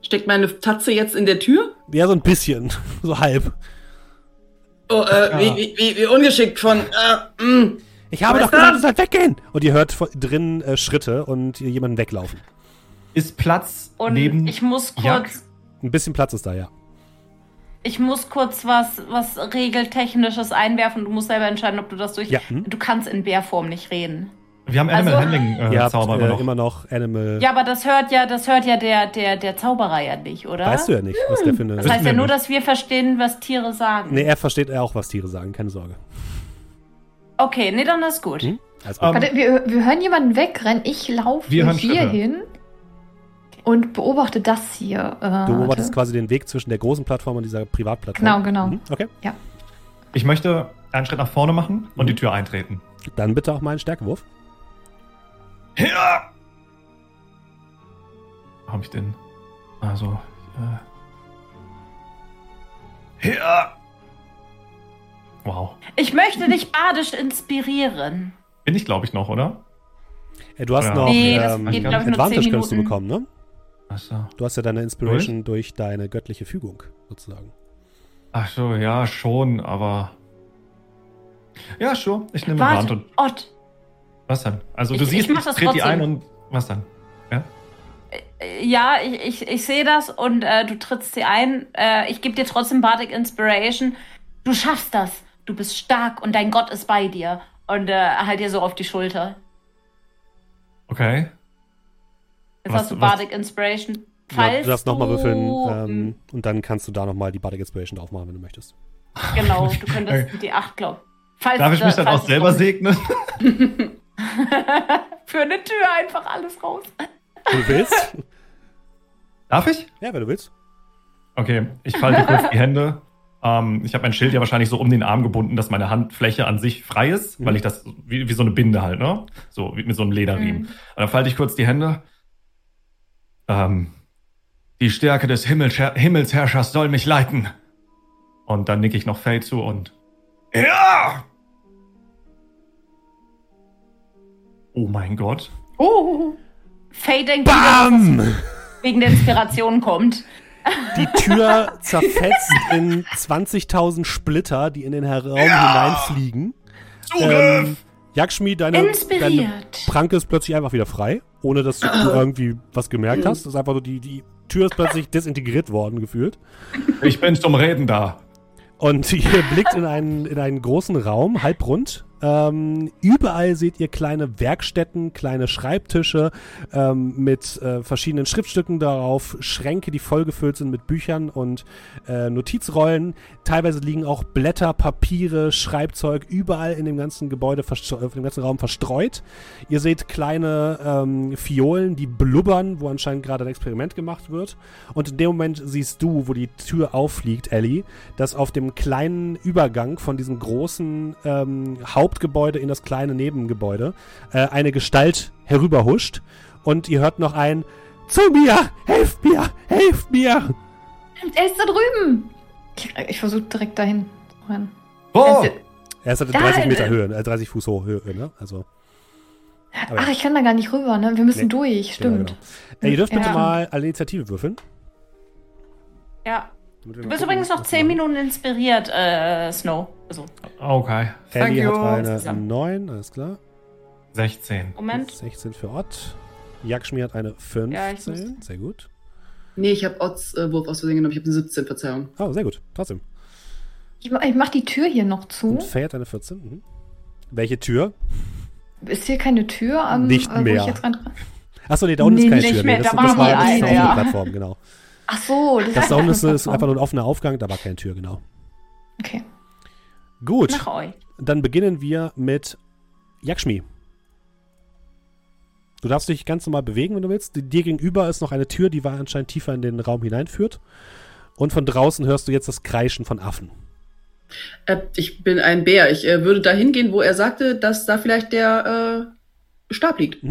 Steckt meine Tatze jetzt in der Tür? Ja, so ein bisschen. *laughs* So halb. Oh, äh, wie, wie, wie, wie ungeschickt von, äh, mh. Ich habe Was doch gesagt, sollt weggehen! Und ihr hört drinnen äh, Schritte und jemanden weglaufen. Ist Platz Und neben ich muss kurz. Ein bisschen Platz ist da, ja. ich muss kurz was, was Regeltechnisches einwerfen. Du musst selber entscheiden, ob du das durch. Ja, hm? Du kannst in Bärform nicht reden. Wir haben Animal Also- Handling äh, habt Zauber immer äh, noch. immer noch Animal. Ja, aber das hört ja, das hört ja der, der, der Zauberer ja nicht, oder? Weißt du ja nicht, was der für eine. Das heißt ja nur, dass wir verstehen, was Tiere sagen. nee, er versteht ja auch, was Tiere sagen, keine Sorge. Okay, nee, dann ist gut. Hm? Alles gut. Ähm, Warte, wir, wir hören jemanden wegrennen. Ich laufe hier Schritte. hin und beobachte das hier. Äh, du beobachtest warte. quasi den Weg zwischen der großen Plattform und dieser Privatplattform. Genau, genau. Mhm, okay. Ich möchte einen Schritt nach vorne machen und Mhm. die Tür eintreten. Dann bitte auch mal einen Stärkewurf. Ja! Wo hab ich denn? Also, äh. Ja! Wow. Ich möchte dich badisch inspirieren. Bin ich, glaube ich, noch, oder? Äh, du hast Ja. noch Nee, das ähm, geht, ich, Advantage 10 könntest du bekommen, ne? Achso. Du hast ja deine Inspiration durch deine göttliche Fügung, sozusagen. Ach so, ja, schon, aber. Ja, sure. Ich nehme Warte, Advantage. Ott, Was denn? Also, Ich- du ich siehst, ich trete die ein und. Was dann? äh, ja, ich, ich, ich sehe das und äh, du trittst sie ein. Äh, ich gebe dir trotzdem Bardic Inspiration. Du schaffst das. Du bist stark und dein Gott ist bei dir. Und äh, halt dir so auf die Schulter. Okay. Jetzt Was- hast du was- Bardic Inspiration. Ja, Falls du darfst nochmal würfeln ähm, und dann kannst du da nochmal die Bardic Inspiration drauf machen, wenn du möchtest. Genau, du *laughs* könntest Okay. die 8 glauben. Falls Darf ich mich dann auch selber kommt. segnen? *laughs* *laughs* Für eine Tür einfach alles raus. Du willst? Darf ich? ja, wenn du willst. Okay, ich falte kurz die Hände. Ähm, ich habe mein Schild ja wahrscheinlich so um den Arm gebunden, dass meine Handfläche an sich frei ist, Mhm. weil ich das wie, wie so eine Binde halt, ne? So wie mit so einem Lederriemen. Mhm. Und dann falte ich kurz die Hände. Ähm, die Stärke des Himmelsher Himmelsherrschers soll mich leiten. Und dann nicke ich noch Faye zu und ja! Oh mein Gott. Oh, Faye denkt wieder, dass es BAM! wegen der Inspiration kommt. Die Tür zerfetzt in 20.000 Splitter, die in den Raum hineinfliegen. Ähm, Yakshmi, deine, deine Inspiriert. Pranke ist plötzlich einfach wieder frei, ohne dass du *clears throat* irgendwie was gemerkt hast. Das ist einfach so, die, die Tür ist plötzlich desintegriert worden, gefühlt. Ich bin zum Reden da. Und *laughs* ihr blickt in einen, in einen großen Raum, halbrund. Ähm, überall seht ihr kleine Werkstätten, kleine Schreibtische ähm, mit äh, verschiedenen Schriftstücken darauf, Schränke, die vollgefüllt sind mit Büchern und äh, Notizrollen. Teilweise liegen auch Blätter, Papiere, Schreibzeug überall in dem ganzen Gebäude, äh, in dem ganzen Raum verstreut. Ihr seht kleine ähm, Fiolen, die blubbern, wo anscheinend gerade ein Experiment gemacht wird. Und in dem Moment siehst du, wo die Tür auffliegt, Ellie, dass auf dem kleinen Übergang von diesem großen ähm, Hauptgebäude in das kleine Nebengebäude äh, eine Gestalt herüberhuscht. Und ihr hört noch ein Zu mir! Helft mir! Helft mir! er ist da drüben. Ich, ich versuche direkt dahin zu rennen. Oh! Er ist- halt Da, 30 Meter äh, Höhe, äh, 30 Fuß hoch Höhe, ne? Also, Aber Ach, ich kann da gar nicht rüber, ne? Wir müssen Nee. durch, stimmt. Genau, genau. Äh, ihr dürft bitte Ja. mal alle Initiative würfeln. Ja. Du bist übrigens noch was 10 wir machen. Minuten inspiriert, äh, Snow. Also, Okay. Thank Ellie you. hat eine Zusammen. 9, alles klar. 16. Moment. 16 für Ott. Yakshmi hat eine 15. Ja, muss- sehr gut. Nee, ich habe Odds äh, Wurf aus Versehen genommen. Ich habe eine 17, Verzeihung. Oh, sehr gut. Trotzdem. Ich, ich mach die Tür hier noch zu. Und Faye hat eine 14. Mhm. Welche Tür? Ist hier keine Tür, am, Nicht äh, wo mehr. ich jetzt rein... Achso, nee, da unten Nee, ist keine nicht Tür. mehr, Nee, das, da das war war das ist eine, eine ja. Plattform, genau. Ach so, das, Das eine ist, einfach nur ein offener Aufgang, da war keine Tür, genau. Okay. Gut, Nach euch. dann beginnen wir mit Yakshmi. Du darfst dich ganz normal bewegen, wenn du willst. Dir gegenüber ist noch eine Tür, die war anscheinend tiefer in den Raum hineinführt. Und von draußen hörst du jetzt das Kreischen von Affen. Äh, ich bin ein Bär. Ich äh, würde da hingehen, wo er sagte, dass da vielleicht der äh, Stab liegt.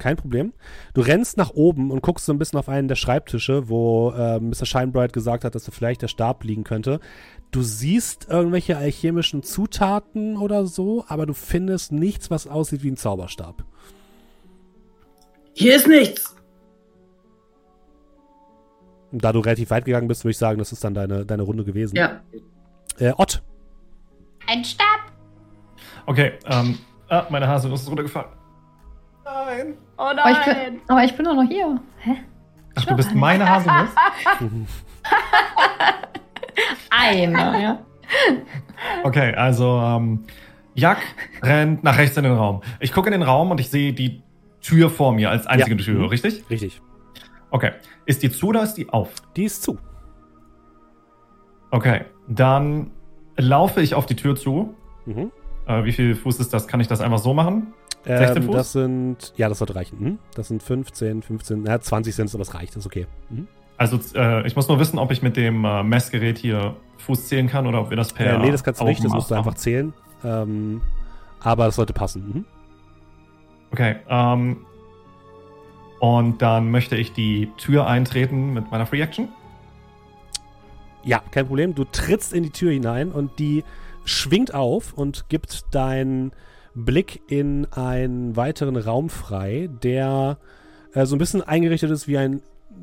Kein Problem. Du rennst nach oben und guckst so ein bisschen auf einen der Schreibtische, wo äh, Mr. Shinebright gesagt hat, dass da vielleicht der Stab liegen könnte. Du siehst irgendwelche alchemischen Zutaten oder so, aber du findest nichts, was aussieht wie ein Zauberstab. Hier ist nichts. Und da du relativ weit gegangen bist, würde ich sagen, das ist dann deine, deine Runde gewesen. Ja. Äh, Ott. Ein Stab. Okay, ähm, ah, meine Haselnuss ist runtergefallen. Nein. Oh Aber ich, nein. bin, aber ich bin doch noch hier. Hä? Ach, du bist meine Haselnuss? *laughs* Eine, ja. Okay, also ähm, Jack rennt nach rechts in den Raum. Ich gucke in den Raum und ich sehe die Tür vor mir als einzige Ja. Tür, Mhm. richtig? Richtig. Okay. Ist die zu oder ist die auf? Die ist zu. Okay, dann laufe ich auf die Tür zu. Mhm. Äh, wie viel Fuß ist das? Kann ich das einfach so machen? 16 Ähm, Fuß? das sind, ja, das sollte reichen. Mhm. Das sind 15, 15, na, 20 sind es, aber es reicht, das ist okay. Mhm. Also äh, ich muss nur wissen, ob ich mit dem äh, Messgerät hier Fuß zählen kann oder ob wir das per äh, nee, das kannst du nicht, das musst du einfach zählen. Ähm, aber das sollte passen. Mhm. Okay, ähm, und dann möchte ich die Tür eintreten mit meiner Free Action. Ja, kein Problem. Du trittst in die Tür hinein und die schwingt auf und gibt deinen Blick in einen weiteren Raum frei, der äh, so ein bisschen eingerichtet ist wie ein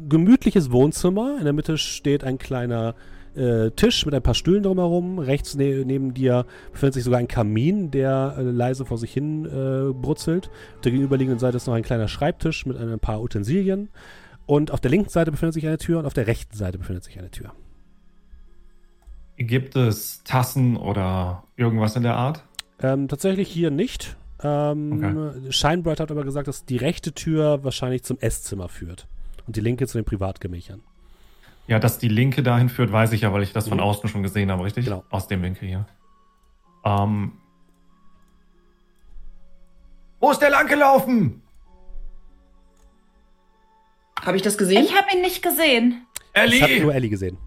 gemütliches Wohnzimmer. In der Mitte steht ein kleiner äh, Tisch mit ein paar Stühlen drumherum. Rechts ne neben dir befindet sich sogar ein Kamin, der äh, leise vor sich hin äh, brutzelt. Auf der gegenüberliegenden Seite ist noch ein kleiner Schreibtisch mit ein paar Utensilien. Und auf der linken Seite befindet sich eine Tür und auf der rechten Seite befindet sich eine Tür. Gibt es Tassen oder irgendwas in der Art? Ähm, tatsächlich hier nicht. Ähm, Scheinbright hat aber gesagt, dass die rechte Tür wahrscheinlich zum Esszimmer führt und die linke zu den Privatgemächern. Ja, dass die linke dahin führt, weiß ich ja, weil ich das von Mhm. außen schon gesehen habe, richtig? Genau. Aus dem Winkel hier. Ähm. Wo ist der lang gelaufen? Habe ich das gesehen? Ich habe ihn nicht gesehen. Das hat Ellie! nur Ellie gesehen.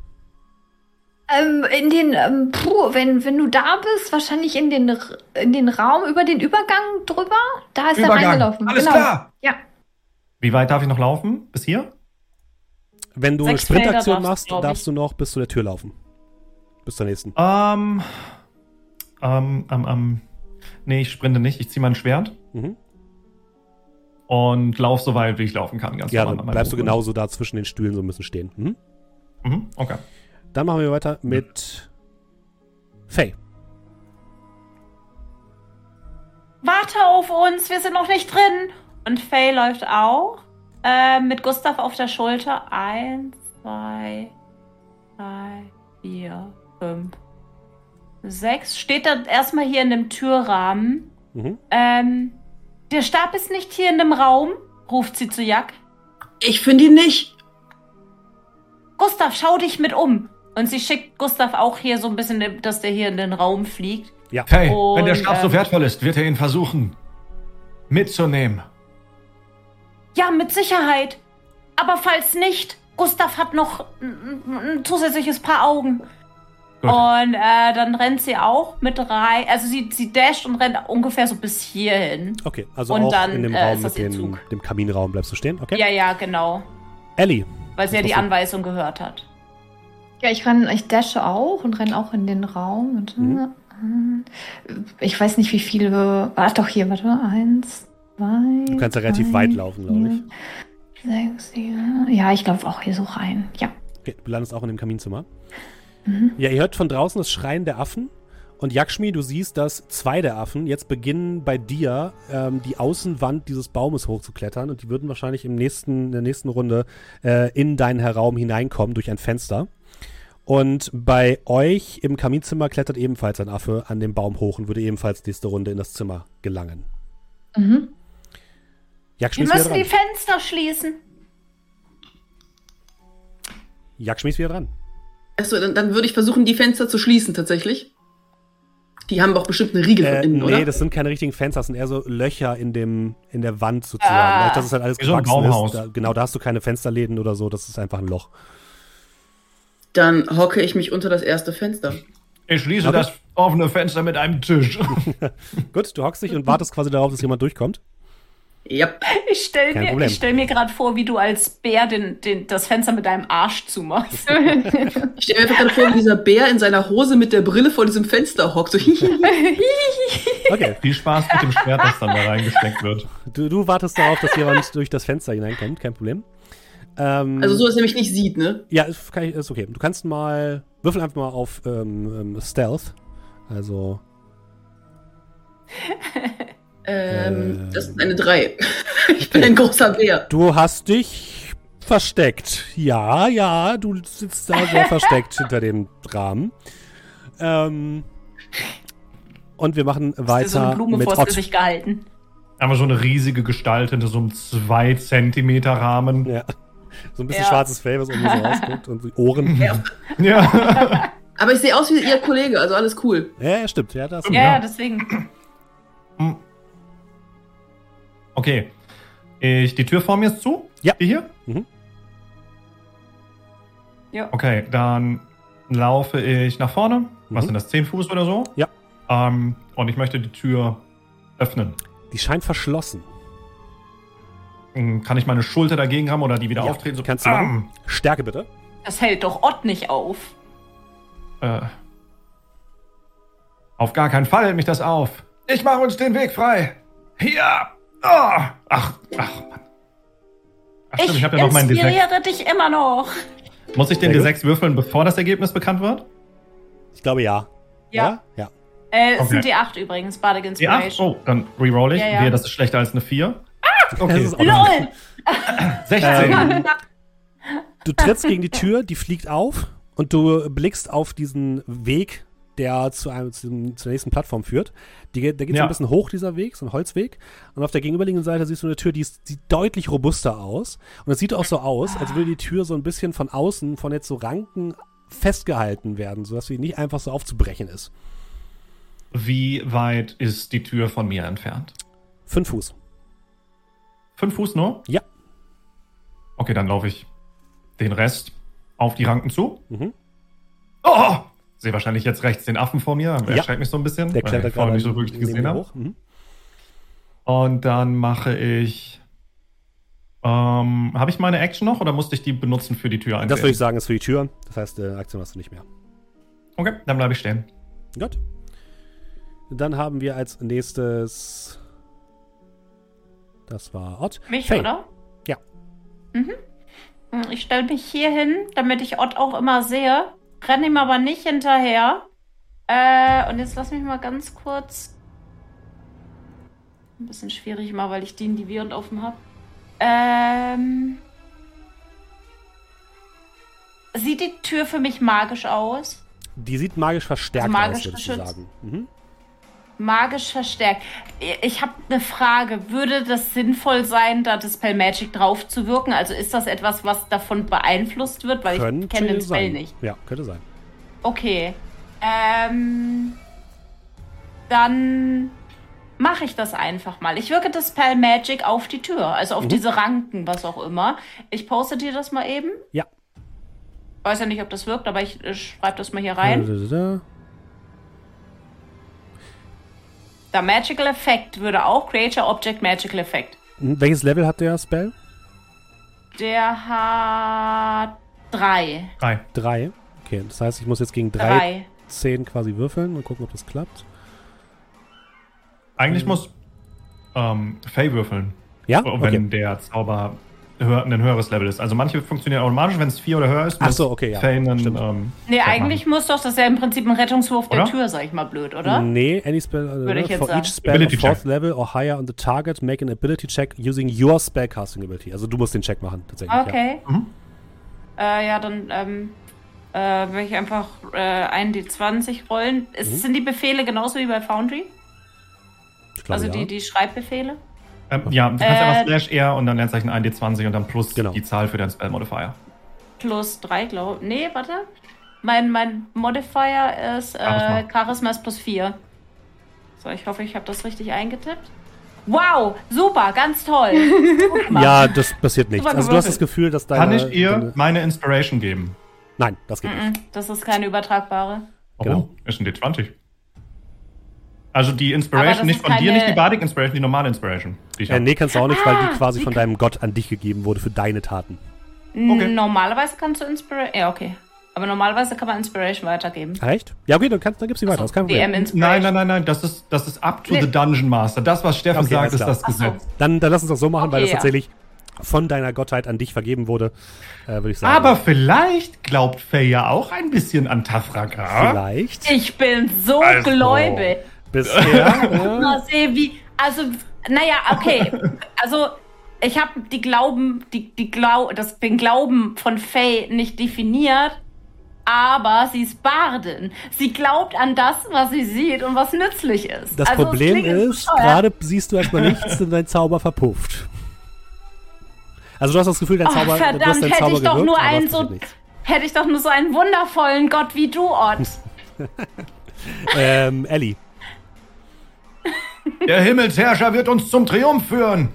Ähm, in den, ähm, puh, wenn, wenn du da bist, wahrscheinlich in den, R- in den Raum über den Übergang drüber, da ist er Übergang. reingelaufen. Alles genau. klar. Ja. Wie weit darf ich noch laufen? Bis hier? Wenn du eine Sechs Felder Sprintaktion machst, darfst du noch bis zu der Tür laufen. Bis zur nächsten. Ähm. Ähm, ähm, ähm. Nee, ich sprinte nicht. Ich ziehe mein Schwert Mhm. und lauf so weit, wie ich laufen kann. Ganz Ja, dann bleibst du genauso da zwischen den Stühlen so ein bisschen stehen. Mhm. Mhm, okay. Dann machen wir weiter mit Faye. Warte auf uns, wir sind noch nicht drin. Und Faye läuft auch. Äh, mit Gustav auf der Schulter. Eins, zwei, drei, vier, fünf, sechs. Steht dann erstmal hier in dem Türrahmen. Mhm. Ähm, der Stab ist nicht hier in dem Raum, ruft sie zu Jack. Ich finde ihn nicht. Gustav, schau dich mit um. Und sie schickt Gustav auch hier so ein bisschen, dass der hier in den Raum fliegt. Ja. Hey, Und, wenn der Stab so ähm, wertvoll ist, wird er ihn versuchen mitzunehmen. Ja, mit Sicherheit. Aber falls nicht, Gustav hat noch ein, zusätzliches Paar Augen. Gut. Und äh, dann rennt sie auch mit rein. Also sie, sie dasht und rennt ungefähr so bis hierhin. Okay, also Und auch dann, in dem äh, Raum mit dem, dem Kaminraum bleibst du stehen. Okay. Ja, ja, genau. Ellie. Weil sie ja die so. Anweisung gehört hat. Ja, ich renn, ich dashe auch und renne auch in den Raum. Und, Mhm. Ich weiß nicht, wie viele. Warte doch hier, warte. Eins, zwei. Du kannst ja relativ drei, weit laufen, glaube ich. Sechs, sieben. Ja, ich glaube auch hier so rein. Ja. Okay, du landest auch in dem Kaminzimmer. Mhm. Ja, ihr hört von draußen das Schreien der Affen. Und Yakshmi, du siehst, dass zwei der Affen jetzt beginnen bei dir ähm, die Außenwand dieses Baumes hochzuklettern und die würden wahrscheinlich im nächsten, in der nächsten Runde äh, in deinen Raum hineinkommen durch ein Fenster. Und bei euch im Kaminzimmer klettert ebenfalls ein Affe an dem Baum hoch und würde ebenfalls nächste Runde in das Zimmer gelangen. Mhm. Yakshmi Wir ist müssen die. Fenster schließen. Yakshmi ist wieder dran. Achso, dann, dann würde ich versuchen, die Fenster zu schließen tatsächlich. Die haben doch bestimmt eine Riegel Äh, von innen, nee, oder? das sind keine richtigen Fenster, das sind eher so Löcher in, dem, in der Wand sozusagen. Ah. Dass es halt alles gewachsen ist. Da, genau, da hast du keine Fensterläden oder so, das ist einfach ein Loch. Dann hocke ich mich unter das erste Fenster. Ich schließe Okay. das offene Fenster mit einem Tisch. *laughs* Gut, du hockst dich und wartest quasi darauf, dass jemand durchkommt. Ja. Ich stelle mir, ich stell mir gerade vor, wie du als Bär den, den, das Fenster mit deinem Arsch zumachst. *laughs* Ich stelle mir einfach gerade vor, wie dieser Bär in seiner Hose mit der Brille vor diesem Fenster hockt. So, *laughs* Okay, Viel Spaß mit dem Schwert, das dann da reingesteckt wird. du, du wartest darauf, dass jemand durch das Fenster hineinkommt, kein Problem. Ähm, also so, dass er mich nicht sieht, ne? Ja, ist, kann ich, ist okay. Du kannst mal, würfel einfach mal auf ähm, ähm, Stealth. Also, *laughs* Ähm, Äh. das ist eine 3. *laughs* ich bin ein großer Bär. du hast dich versteckt. Ja, ja, du sitzt da sehr versteckt hinter dem Rahmen. Ähm, und wir machen weiter so eine Blume mit vors Ott. Gesicht gehalten. Aber so eine riesige Gestalt hinter so einem 2 Zentimeter Rahmen. Ja. So ein bisschen Ja. schwarzes Fell, was irgendwie so rausguckt und die Ohren. Ja. *laughs* Ja. Aber ich sehe aus wie ihr Kollege, also alles cool. Ja, ja, stimmt. Ja, das Ja, Ja. deswegen. Okay. Ich, die Tür vor mir ist zu? Ja. Die hier? Ja. Okay, dann laufe ich nach vorne. Was Mhm. sind das? 10 Fuß oder so? Ja. Ähm, und ich möchte die Tür öffnen. Die scheint verschlossen. Hm, Kann ich meine Schulter dagegen haben oder die wieder Ja, auftreten? So, kannst du machen. Stärke bitte. Das hält doch Ott nicht auf. Äh, auf gar keinen Fall hält mich das auf. Ich mache uns den Weg frei. Hier. Ah. Ach, ach, Mann. Ach, stimmt, ich ich habe ja noch meinen D6. inspiriere dich immer noch. Muss ich den Sehr D6 würfeln, bevor das Ergebnis bekannt wird? Ich glaube ja. Ja. Ja. Äh, es Okay. sind die 8 übrigens, Bardic Die Inspiration. 8? Oh, dann reroll ich. Ja, ja. Wehe, das ist schlechter als eine 4. Das Okay, ist auch- LOL! 16. Ähm, Du trittst gegen die Tür, die fliegt auf und du blickst auf diesen Weg, der zu einem, zu dem, zur nächsten Plattform führt. Die, geht- der geht so Ja. ein bisschen hoch, dieser Weg, so ein Holzweg. Und auf der gegenüberliegenden Seite siehst du eine Tür, die ist, sieht deutlich robuster aus. Und es sieht auch so aus, als würde die Tür so ein bisschen von außen, von jetzt so Ranken festgehalten werden, sodass sie nicht einfach so aufzubrechen ist. Wie weit ist die Tür von mir entfernt? Fünf Fuß. Fünf Fuß nur? Ja. Okay, dann laufe ich den Rest auf die Ranken zu. Mhm. Oh! Sehe wahrscheinlich jetzt rechts den Affen vor mir. Der Ja. erschreckt mich so ein bisschen, Der klettert gerade nicht so wirklich gesehen habe. Mhm. Und dann mache ich. Ähm, habe ich meine Action noch oder musste ich die benutzen für die Tür Das einwählen? würde ich sagen, ist für die Tür. Das heißt, äh, Aktion hast du nicht mehr. Okay, dann bleibe ich stehen. Gut. Dann haben wir als nächstes. Das war Ott. Mich, Faye. oder? Ja. Mhm. Ich stelle mich hier hin, damit ich Ott auch immer sehe. Renne ihm aber nicht hinterher. Äh, und jetzt lass mich mal ganz kurz. Ein bisschen schwierig mal, weil ich den die während offen habe. Ähm. Sieht die Tür für mich magisch aus? Die sieht magisch verstärkt Also magisch aus, du geschützt. sagen. Mhm. Magisch verstärkt. Ich habe eine Frage. Würde das sinnvoll sein, da das Spell Magic drauf zu wirken? Also ist das etwas, was davon beeinflusst wird? Weil ich Könnte kenne den Spell sein. nicht. Ja, könnte sein. Okay. Ähm, dann mache ich das einfach mal. Ich wirke das Spell Magic auf die Tür, also auf Mhm. diese Ranken, was auch immer. Ich poste dir das mal eben. Ja. Weiß ja nicht, ob das wirkt, aber ich äh, schreibe das mal hier rein. Da-da-da-da. Der Magical Effect würde auch Creature Object Magical Effect. Mhm. Welches Level hat der Spell? Der hat drei. Drei. Drei. Okay, das heißt, ich muss jetzt gegen drei, Drei. zehn quasi würfeln und gucken, ob das klappt. Eigentlich muss ähm, Faye würfeln, Ja? wenn Okay. der Zauber höher, ein höheres Level ist. Also manche funktionieren automatisch, wenn es vier oder höher ist. Ach muss so, okay, ja. Stimmt. ähm, Nee, eigentlich muss doch das ja im Prinzip ein Rettungswurf der Oder? Tür, sag ich mal blöd, oder? Nee, any spell äh, Würde ich jetzt for sagen. each spell Ability of fourth check. level or higher on the target, make an ability check using your spellcasting ability. Also du musst den Check machen, tatsächlich. Ja. Okay. Mhm. Äh, ja, dann ähm, äh, will ich einfach äh, einen D20 rollen. Ist, Mhm. Sind die Befehle genauso wie bei Foundry? Ich glaube, also ja. die, die Schreibbefehle? Ähm, ja, du kannst Äh, einfach Slash R und dann Leerzeichen 1d20 und dann plus Genau. die Zahl für deinen Spell Modifier. Plus 3, glaube Nee, warte. Mein, mein Modifier ist äh, Charisma. Charisma ist plus 4. So, ich hoffe, ich habe das richtig eingetippt. Wow, super, ganz toll. *laughs* Ja, das passiert nichts. Super Also du hast das. Gefühl, dass deine... Kann ich ihr deine, meine Inspiration geben? nein, das geht nicht. Mhm, Das ist keine übertragbare. Oh, Genau. ist ein D20. Also die Inspiration, nicht von dir, nicht die Bardic Inspiration, die normale Inspiration. Die ich Äh, nee, kannst du auch nicht, weil Ah, die quasi die von deinem Gott an dich gegeben wurde für deine Taten. Okay. Normalerweise kannst du Inspiration. Ja, okay. Aber normalerweise kann man Inspiration weitergeben. Echt? Ja, okay, dann, kannst, dann gibst du die weiter. Problem. DM Inspiration. Nein, nein, nein, nein, das ist, das ist up to Nee. the Dungeon Master. Das, was Steffen Okay, sagt, ist das Ach so. Gesetz. Dann, dann lass uns das so machen, weil das Okay, ja. tatsächlich von deiner Gottheit an dich vergeben wurde, äh, würde ich sagen. Aber vielleicht glaubt Faye ja auch ein bisschen an Tafraka. vielleicht Ich bin so Also. gläubig. Bisher. ja. *laughs* Mal sehen, wie. Also, naja, okay. Also, ich habe die Glauben, die, die Glau das, den Glauben von Faye nicht definiert, aber sie ist Bardin. Sie glaubt an das, was sie sieht und was nützlich ist. Das Also, Problem ist, gerade siehst du erstmal nichts, denn dein Zauber verpufft. Also du hast das Gefühl, dein Ach, Zauber, du hast verdammt, deinen hätte Zauber ich doch gewirkt, nur einen so, hätte ich doch nur so einen wundervollen Gott wie du, Ott. *laughs* Ähm, Ellie. Der Himmelsherrscher wird uns zum Triumph führen.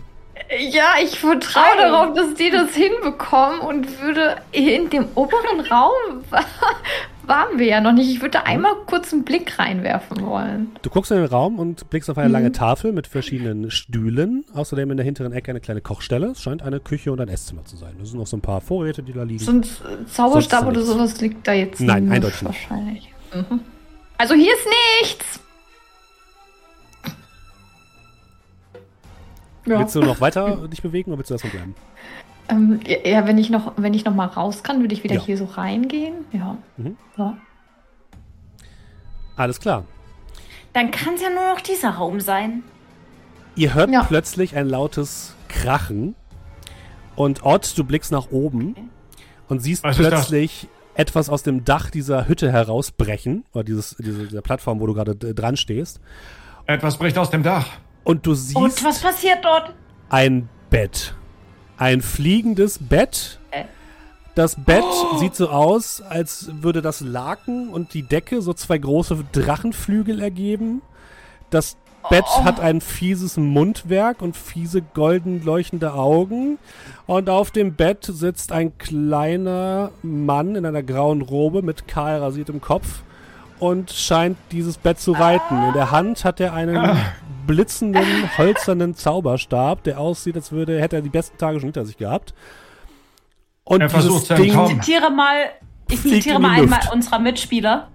Ja, ich vertraue darauf, dass die das hinbekommen und würde in dem oberen Raum waren wir ja noch nicht. Ich würde da einmal kurz einen Blick reinwerfen wollen. Du guckst in den Raum und blickst auf eine Mhm. lange Tafel mit verschiedenen Stühlen. Außerdem in der hinteren Ecke eine kleine Kochstelle. Es scheint eine Küche und ein Esszimmer zu sein. Da sind noch so ein paar Vorräte, die da liegen. Sonst äh, Zauberstab oder sowas liegt da jetzt Nein, nicht eindeutig nicht. wahrscheinlich. Mhm. Also hier ist nichts. Ja. Willst du noch weiter dich bewegen oder willst du erstmal bleiben? Ähm, ja, ja, wenn ich noch, wenn ich noch mal raus kann, würde ich wieder Ja. hier so reingehen. Ja. Mhm. ja. Alles klar. Dann kann es ja nur noch dieser Raum sein. Ihr hört Ja. plötzlich ein lautes Krachen. Und Ott, du blickst nach oben und siehst Was plötzlich etwas aus dem Dach dieser Hütte herausbrechen. Oder dieses, diese, dieser Plattform, wo du gerade dran stehst. Etwas bricht aus dem Dach. Und du siehst Und was passiert dort? ein Bett. Ein fliegendes Bett. Äh. Das Bett sieht so aus, als würde das Laken und die Decke so zwei große Drachenflügel ergeben. Das Bett hat ein fieses Mundwerk und fiese golden leuchtende Augen. Und auf dem Bett sitzt ein kleiner Mann in einer grauen Robe mit kahl rasiertem Kopf und scheint dieses Bett zu reiten. In der Hand hat er einen blitzenden, hölzernen Zauberstab, der aussieht, als würde, hätte er die besten Tage schon hinter sich gehabt. Und Er versucht Ding, entkommen. Zitiere mal, ich zitiere mal einen unserer Mitspieler.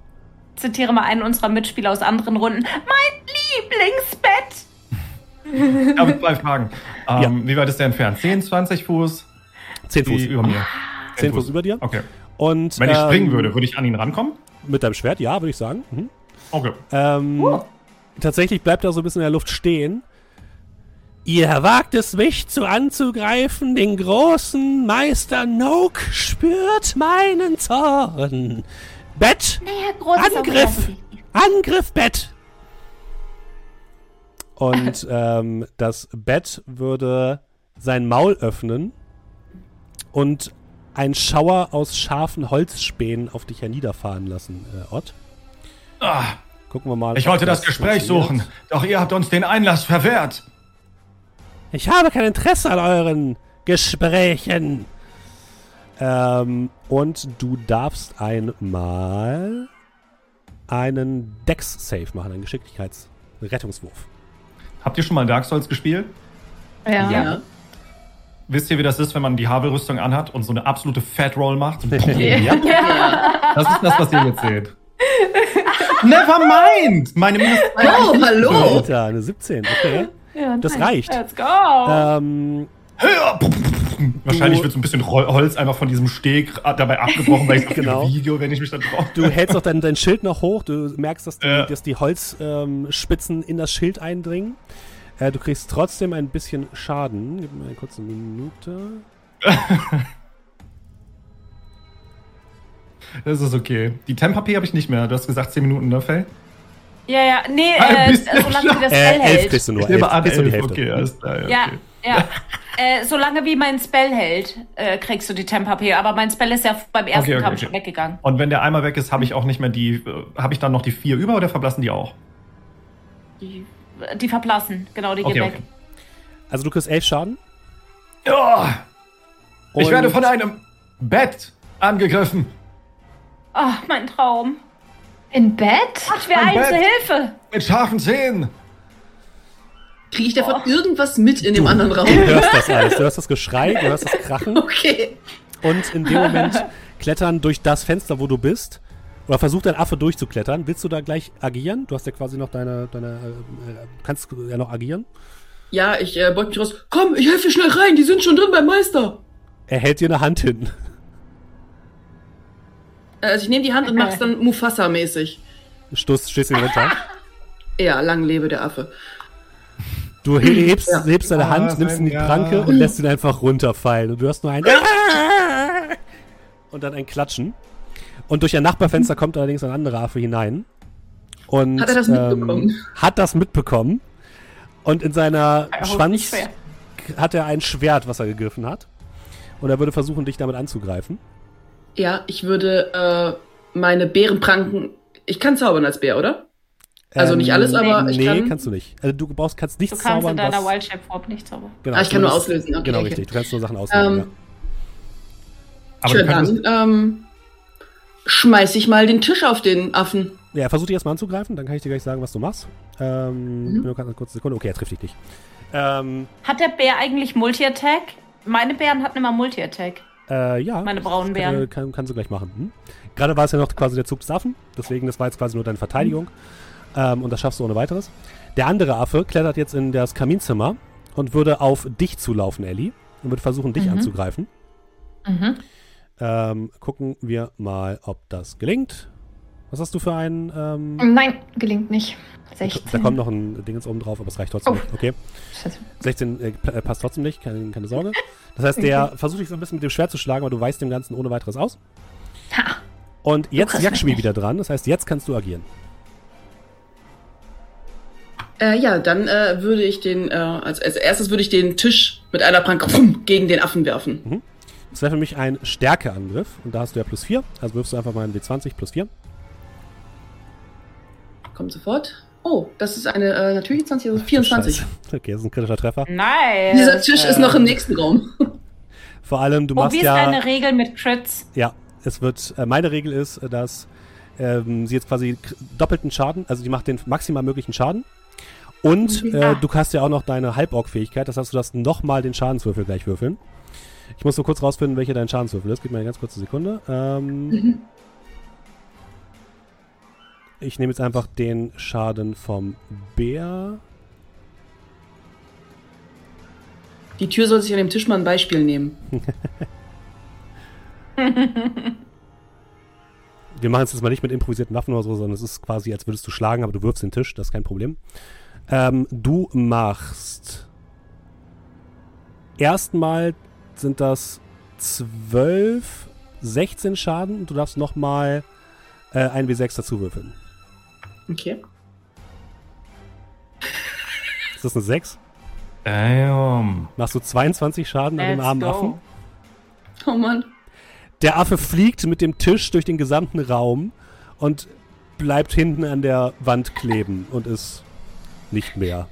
Zitiere mal einen unserer Mitspieler aus anderen Runden. Mein Lieblingsbett! *laughs* Aber zwei Fragen. Ähm, Wie weit ist der entfernt? 10, 20 Fuß? 10 Fuß. Wie über mir. 10 Fuß über dir. Okay. Und, Wenn ich ähm, springen würde, würde ich an ihn rankommen? Mit deinem Schwert, ja, würde ich sagen. Mhm. Okay. Ähm, Tatsächlich bleibt er so ein bisschen in der Luft stehen. Ihr wagt es, mich zu anzugreifen, den großen Meister Noak spürt meinen Zorn. Bett, Naja, Angriff! Angriff, Bett! Und *laughs* ähm, das Bett würde sein Maul öffnen und ein Schauer aus scharfen Holzspänen auf dich herniederfahren lassen, äh, Ott. Ah, Gucken wir mal. ich wollte das Gespräch funktioniert. suchen, doch ihr habt uns den Einlass verwehrt. Ich habe kein Interesse an euren Gesprächen. Ähm, und du darfst einmal einen Dex-Save machen, einen Geschicklichkeitsrettungswurf. Habt ihr schon mal Dark Souls gespielt? Ja. Ja. Wisst ihr, wie das ist, wenn man die Havelrüstung anhat und so eine absolute Fat Roll macht? *laughs* *laughs* ja. Das ist das, was ihr jetzt seht. *laughs* Never mind! Meine minus Oh, hallo! Alter, eine 17, okay. Ja, Das nein. reicht. Let's go! Ähm! Wahrscheinlich wird so ein bisschen Holz einfach von diesem Steg dabei abgebrochen, weil ich Genau. Video, wenn ich mich dann drauf. du hältst auch dein, dein Schild noch hoch. Du merkst, dass die, Ja. dass die Holzspitzen ähm, in das Schild eindringen. Äh, du kriegst trotzdem ein bisschen Schaden. Gib mir eine kurze Minute. *laughs* Das ist okay. Die Temp-HP habe ich nicht mehr. Du hast gesagt 10 Minuten, ne, Fell? ja, ja, nee, Ein äh, bisschen solange wie das Äh, Spell elf hält. kriegst du nur. Ich nehme Elf, an, kriegst du die 11. Hälfte. Okay, alles klar. Ja, okay. ja. *laughs* äh, solange wie mein Spell hält, äh, kriegst du die Temp-HP. Aber mein Spell ist ja beim ersten Okay, okay, Kampf okay. schon weggegangen. Und wenn der einmal weg ist, habe ich auch nicht mehr die. Äh, habe ich dann noch die vier über oder verblassen die auch? Die, die verblassen, genau, die Okay, gehen okay. weg. Also du kriegst elf Schaden. Ja, ich werde von einem Bett angegriffen. Ach, mein Traum. In Bett? Ach, wer eins Bett. Hilfe. Mit scharfen Zähnen. Kriege ich davon irgendwas mit in dem anderen Raum? Du hörst das alles. Du *laughs* hörst das Geschrei, du hörst das Krachen. Okay. Und in dem Moment klettern durch das Fenster, wo du bist. Oder versucht dein Affe durchzuklettern. Willst du da gleich agieren? Du hast ja quasi noch deine. deine äh, äh, kannst ja noch agieren. Ja, ich äh, beug mich raus. Komm, ich helfe dir schnell rein, die sind schon drin beim Meister. Er hält dir eine Hand hin. Äh, Also ich nehme die Hand und mach's dann Mufasa-mäßig. Du stoßt, stehst ihn runter. *laughs* Ja, lang lebe der Affe. Du hebst, ja. hebst deine Ah, Hand, nimmst ihn in die ein- Pranke ja. und lässt ihn einfach runterfallen. Und du hast nur ein *laughs* *laughs* und dann ein Klatschen. Und durch ein Nachbarfenster kommt allerdings ein anderer Affe hinein. Und, Hat er das mitbekommen? Hat das mitbekommen. Und in seiner Er Schwanz hat er ein Schwert, was er gegriffen hat. Und er würde versuchen, dich damit anzugreifen. Ja, ich würde äh, meine Bärenpranken. Ich kann zaubern als Bär, oder? Also nicht alles, aber ich nee, kann- kannst du nicht. Also du brauchst, kannst nichts Du kannst zaubern. in deiner was, Wild Shape nicht zaubern. genau, Ah, ich kann nur auslösen. Okay, genau, okay. richtig. Du kannst nur Sachen auslösen. Ähm, ja. Aber Tja, du könntest, dann ähm, schmeiß ich mal den Tisch auf den Affen. Ja, er versucht dich erstmal anzugreifen, dann kann ich dir gleich sagen, was du machst. Ähm, Mhm. nur eine kurze Sekunde. Okay, er trifft dich nicht. Ähm, Hat der Bär eigentlich Multi-Attack? Meine Bären hatten immer Multi-Attack. äh, ja. Meine braunen Kann, Bären. kann, kannst du gleich machen. Hm? Gerade war es ja noch quasi der Zug des Affen, deswegen, das war jetzt quasi nur deine Verteidigung. Ähm, und das schaffst du ohne weiteres. Der andere Affe klettert jetzt in das Kaminzimmer und würde auf dich zulaufen, Ellie. Und würde versuchen, dich Mhm. anzugreifen. Mhm. Ähm, gucken wir mal, ob das gelingt. Was hast du für einen? Ähm, Nein, gelingt nicht. 16. da kommt noch ein Ding jetzt oben drauf, aber es reicht trotzdem Oh. nicht. Okay. Scheiße. 16 äh, äh, passt trotzdem nicht, keine, keine Sorge. Das heißt, der versucht dich so ein bisschen mit dem Schwert zu schlagen, aber du weißt dem Ganzen ohne weiteres aus. Ha. Und jetzt kriegst Yakshmi wieder dran. Das heißt, jetzt kannst du agieren. Äh, ja, dann äh, würde ich den, äh, als, als erstes würde ich den Tisch mit einer Pranke pum, gegen den Affen werfen. Das wäre für mich ein Stärkeangriff. Und da hast du ja plus 4. Also wirfst du einfach mal einen W20 plus 4. Kommt sofort. Oh, das ist eine äh, natürliche 20, also 24. Scheiße. Okay, das ist ein kritischer Treffer. Nice. Dieser Tisch ist noch im nächsten Raum. *laughs* Vor allem, du machst wie ist ja. deine Regel mit Crits? Ja, es wird. Äh, meine Regel ist, dass ähm, sie jetzt quasi doppelten Schaden, also die macht den maximal möglichen Schaden. Und Mhm. äh, Ah. du hast ja auch noch deine Halborg-Fähigkeit, das heißt, du darfst nochmal den Schadenswürfel gleich würfeln. Ich muss nur kurz rausfinden, welcher dein Schadenswürfel ist. Gib mir eine ganz kurze Sekunde. Ähm, Mhm. *laughs* Ich nehme jetzt einfach den Schaden vom Bär. Die Tür soll sich an dem Tisch mal ein Beispiel nehmen. *laughs* Wir machen es jetzt mal nicht mit improvisierten Waffen oder so, sondern es ist quasi, als würdest du schlagen, aber du wirfst den Tisch, das ist kein Problem. Ähm, du machst. Erstmal sind das 12, 16 Schaden und du darfst nochmal äh, ein W6 dazu würfeln. Okay. Ist das eine 6? damn. Machst du 22 Schaden an dem Let's armen go. Affen? Oh Mann. Der Affe fliegt mit dem Tisch durch den gesamten Raum und bleibt hinten an der Wand kleben und ist nicht mehr.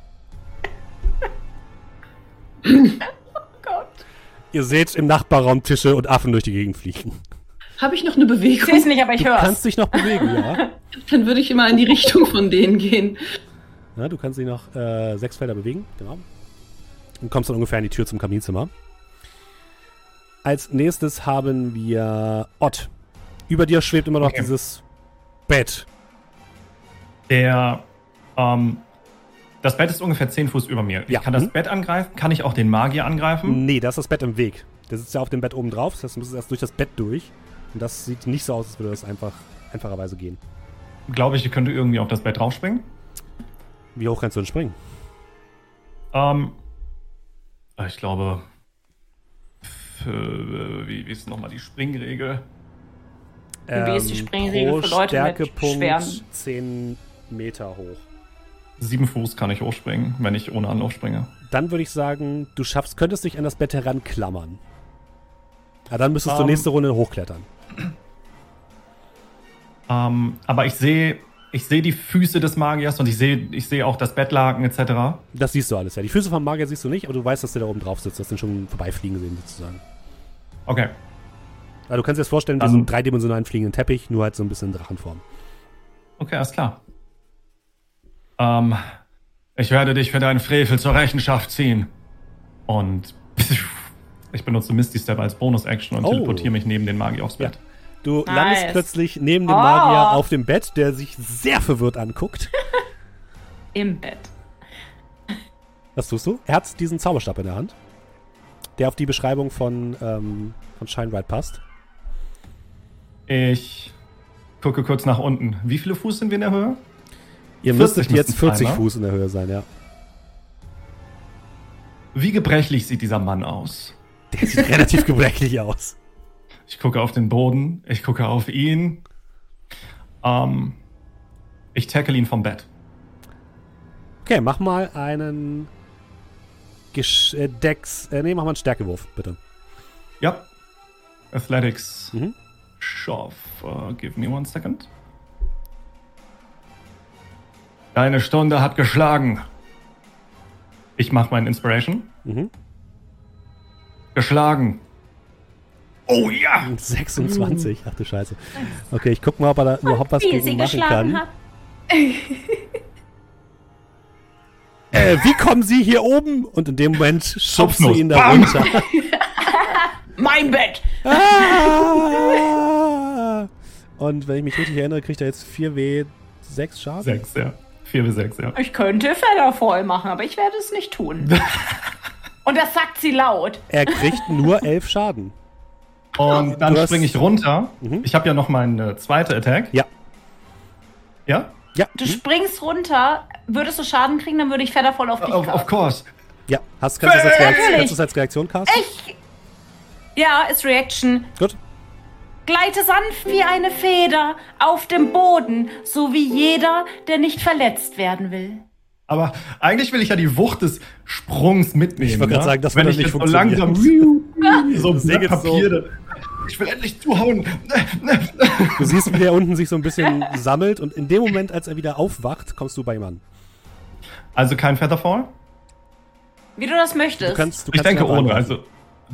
*laughs* Ihr seht im Nachbarraum Tische und Affen durch die Gegend fliegen. Habe ich noch eine Ich sehe es Bewegung? nicht, aber ich Du höre kannst dich noch bewegen, ja. *laughs* Dann würde ich immer in die Richtung von denen gehen. ja. Du kannst dich noch äh, sechs Felder bewegen, genau. Und kommst dann ungefähr in die Tür zum Kaminzimmer. Als nächstes haben wir Ott. Über dir schwebt immer noch Okay. dieses Bett. Der, ähm, das Bett ist ungefähr 10 Fuß über mir. Ja. Ich kann das Mhm. Bett angreifen. Kann ich auch den Magier angreifen? Nee, da ist das Bett im Weg. Der sitzt ja auf dem Bett oben drauf. Das heißt, du musst erst durch das Bett durch. Und das sieht nicht so aus, als würde das einfach einfacherweise gehen. Glaube ich, ich könnte irgendwie auf das Bett draufspringen. Wie hoch kannst du denn springen? Ähm, ich glaube, f- äh, wie, wie ist nochmal die Springregel? Wie ist die Springregel pro für Leute mit Stärkepunkt schweren- 10 Meter hoch. Sieben Fuß kann ich hochspringen, wenn ich ohne Anlauf springe. Dann würde ich sagen, du schaffst, könntest dich an das Bett heranklammern. Ja, dann müsstest du Ähm. nächste Runde hochklettern. Ähm, aber ich sehe, ich sehe die Füße des Magiers und ich sehe, ich sehe auch das Bettlaken etc. Das siehst du alles, ja. Die Füße vom Magier siehst du nicht, aber du weißt, dass der da oben drauf sitzt. Das sind schon vorbeifliegen sehen, sozusagen. Okay. Ja, du kannst dir das vorstellen, Dann- diesen dreidimensionalen fliegenden Teppich, nur halt so ein bisschen in Drachenform. Okay, alles klar. Ähm, ich werde dich für deinen Frevel zur Rechenschaft ziehen. Und *laughs* ich benutze Misty Step als Bonus-Action und Oh. teleportiere mich neben den Magier aufs Ja. Bett. Du Nice. landest plötzlich neben dem Oh. Magier auf dem Bett, der sich sehr verwirrt anguckt. *laughs* Im Bett. Was tust du? Er hat diesen Zauberstab in der Hand, der auf die Beschreibung von, ähm, von Shinerite passt. Ich gucke kurz nach unten. Wie viele Fuß sind wir in der Höhe? Ihr 40 müsstet jetzt müssten 40 sein, ne? Fuß in der Höhe sein, ja. Wie gebrechlich sieht dieser Mann aus? Der sieht relativ gebrechlich aus. Ich gucke auf den Boden, ich gucke auf ihn. Ähm, ich tackle ihn vom Bett. Okay, mach mal einen Gesch äh, Dex. Äh, nee, mach mal einen Stärkewurf, bitte. Ja. Athletics. Mhm. Shove. Uh, give me one second. Deine Stunde hat geschlagen. Ich mach meinen Inspiration. Mhm. Geschlagen. Oh ja! 26. Ach du Scheiße. Okay, ich guck mal, ob er da überhaupt was Wie gegen machen kann. Äh, wie kommen Sie hier oben? Und in dem Moment schubst du ihn da Bam! runter. *laughs* Mein Bett! Ah! Und wenn ich mich richtig erinnere, kriegt er jetzt 4W 6 Schaden. Sechs, ja. Vier bis sechs, ja. Ich könnte Feller voll machen, aber ich werde es nicht tun. *laughs* Und das sagt sie laut. Er kriegt nur 11 Schaden. Und dann springe ich runter. Mhm. Ich habe ja noch meine zweite Attack. Ja. Ja? Ja. Du springst runter, würdest du Schaden kriegen, dann würde ich Feather voll auf dich Of, of casten. course. Ja. Hast, kannst du das als Reaktion, kannst du das als Reaktion casten? Ich. Ja, ist Reaction. Gut. Gleite sanft wie eine Feder auf dem Boden, so wie jeder, der nicht verletzt werden will. Aber eigentlich will ich ja die Wucht des Sprungs mitnehmen. Ich wollte gerade ne? sagen, das Wenn ich nicht jetzt so langsam *laughs* *laughs* so ein Papier. Ich will endlich zuhauen. Du siehst, wie der unten sich so ein bisschen sammelt und in dem Moment, als er wieder aufwacht, kommst du bei ihm an. Also kein Featherfall? Wie du das möchtest. Du kannst, du Ich denke ohne. Also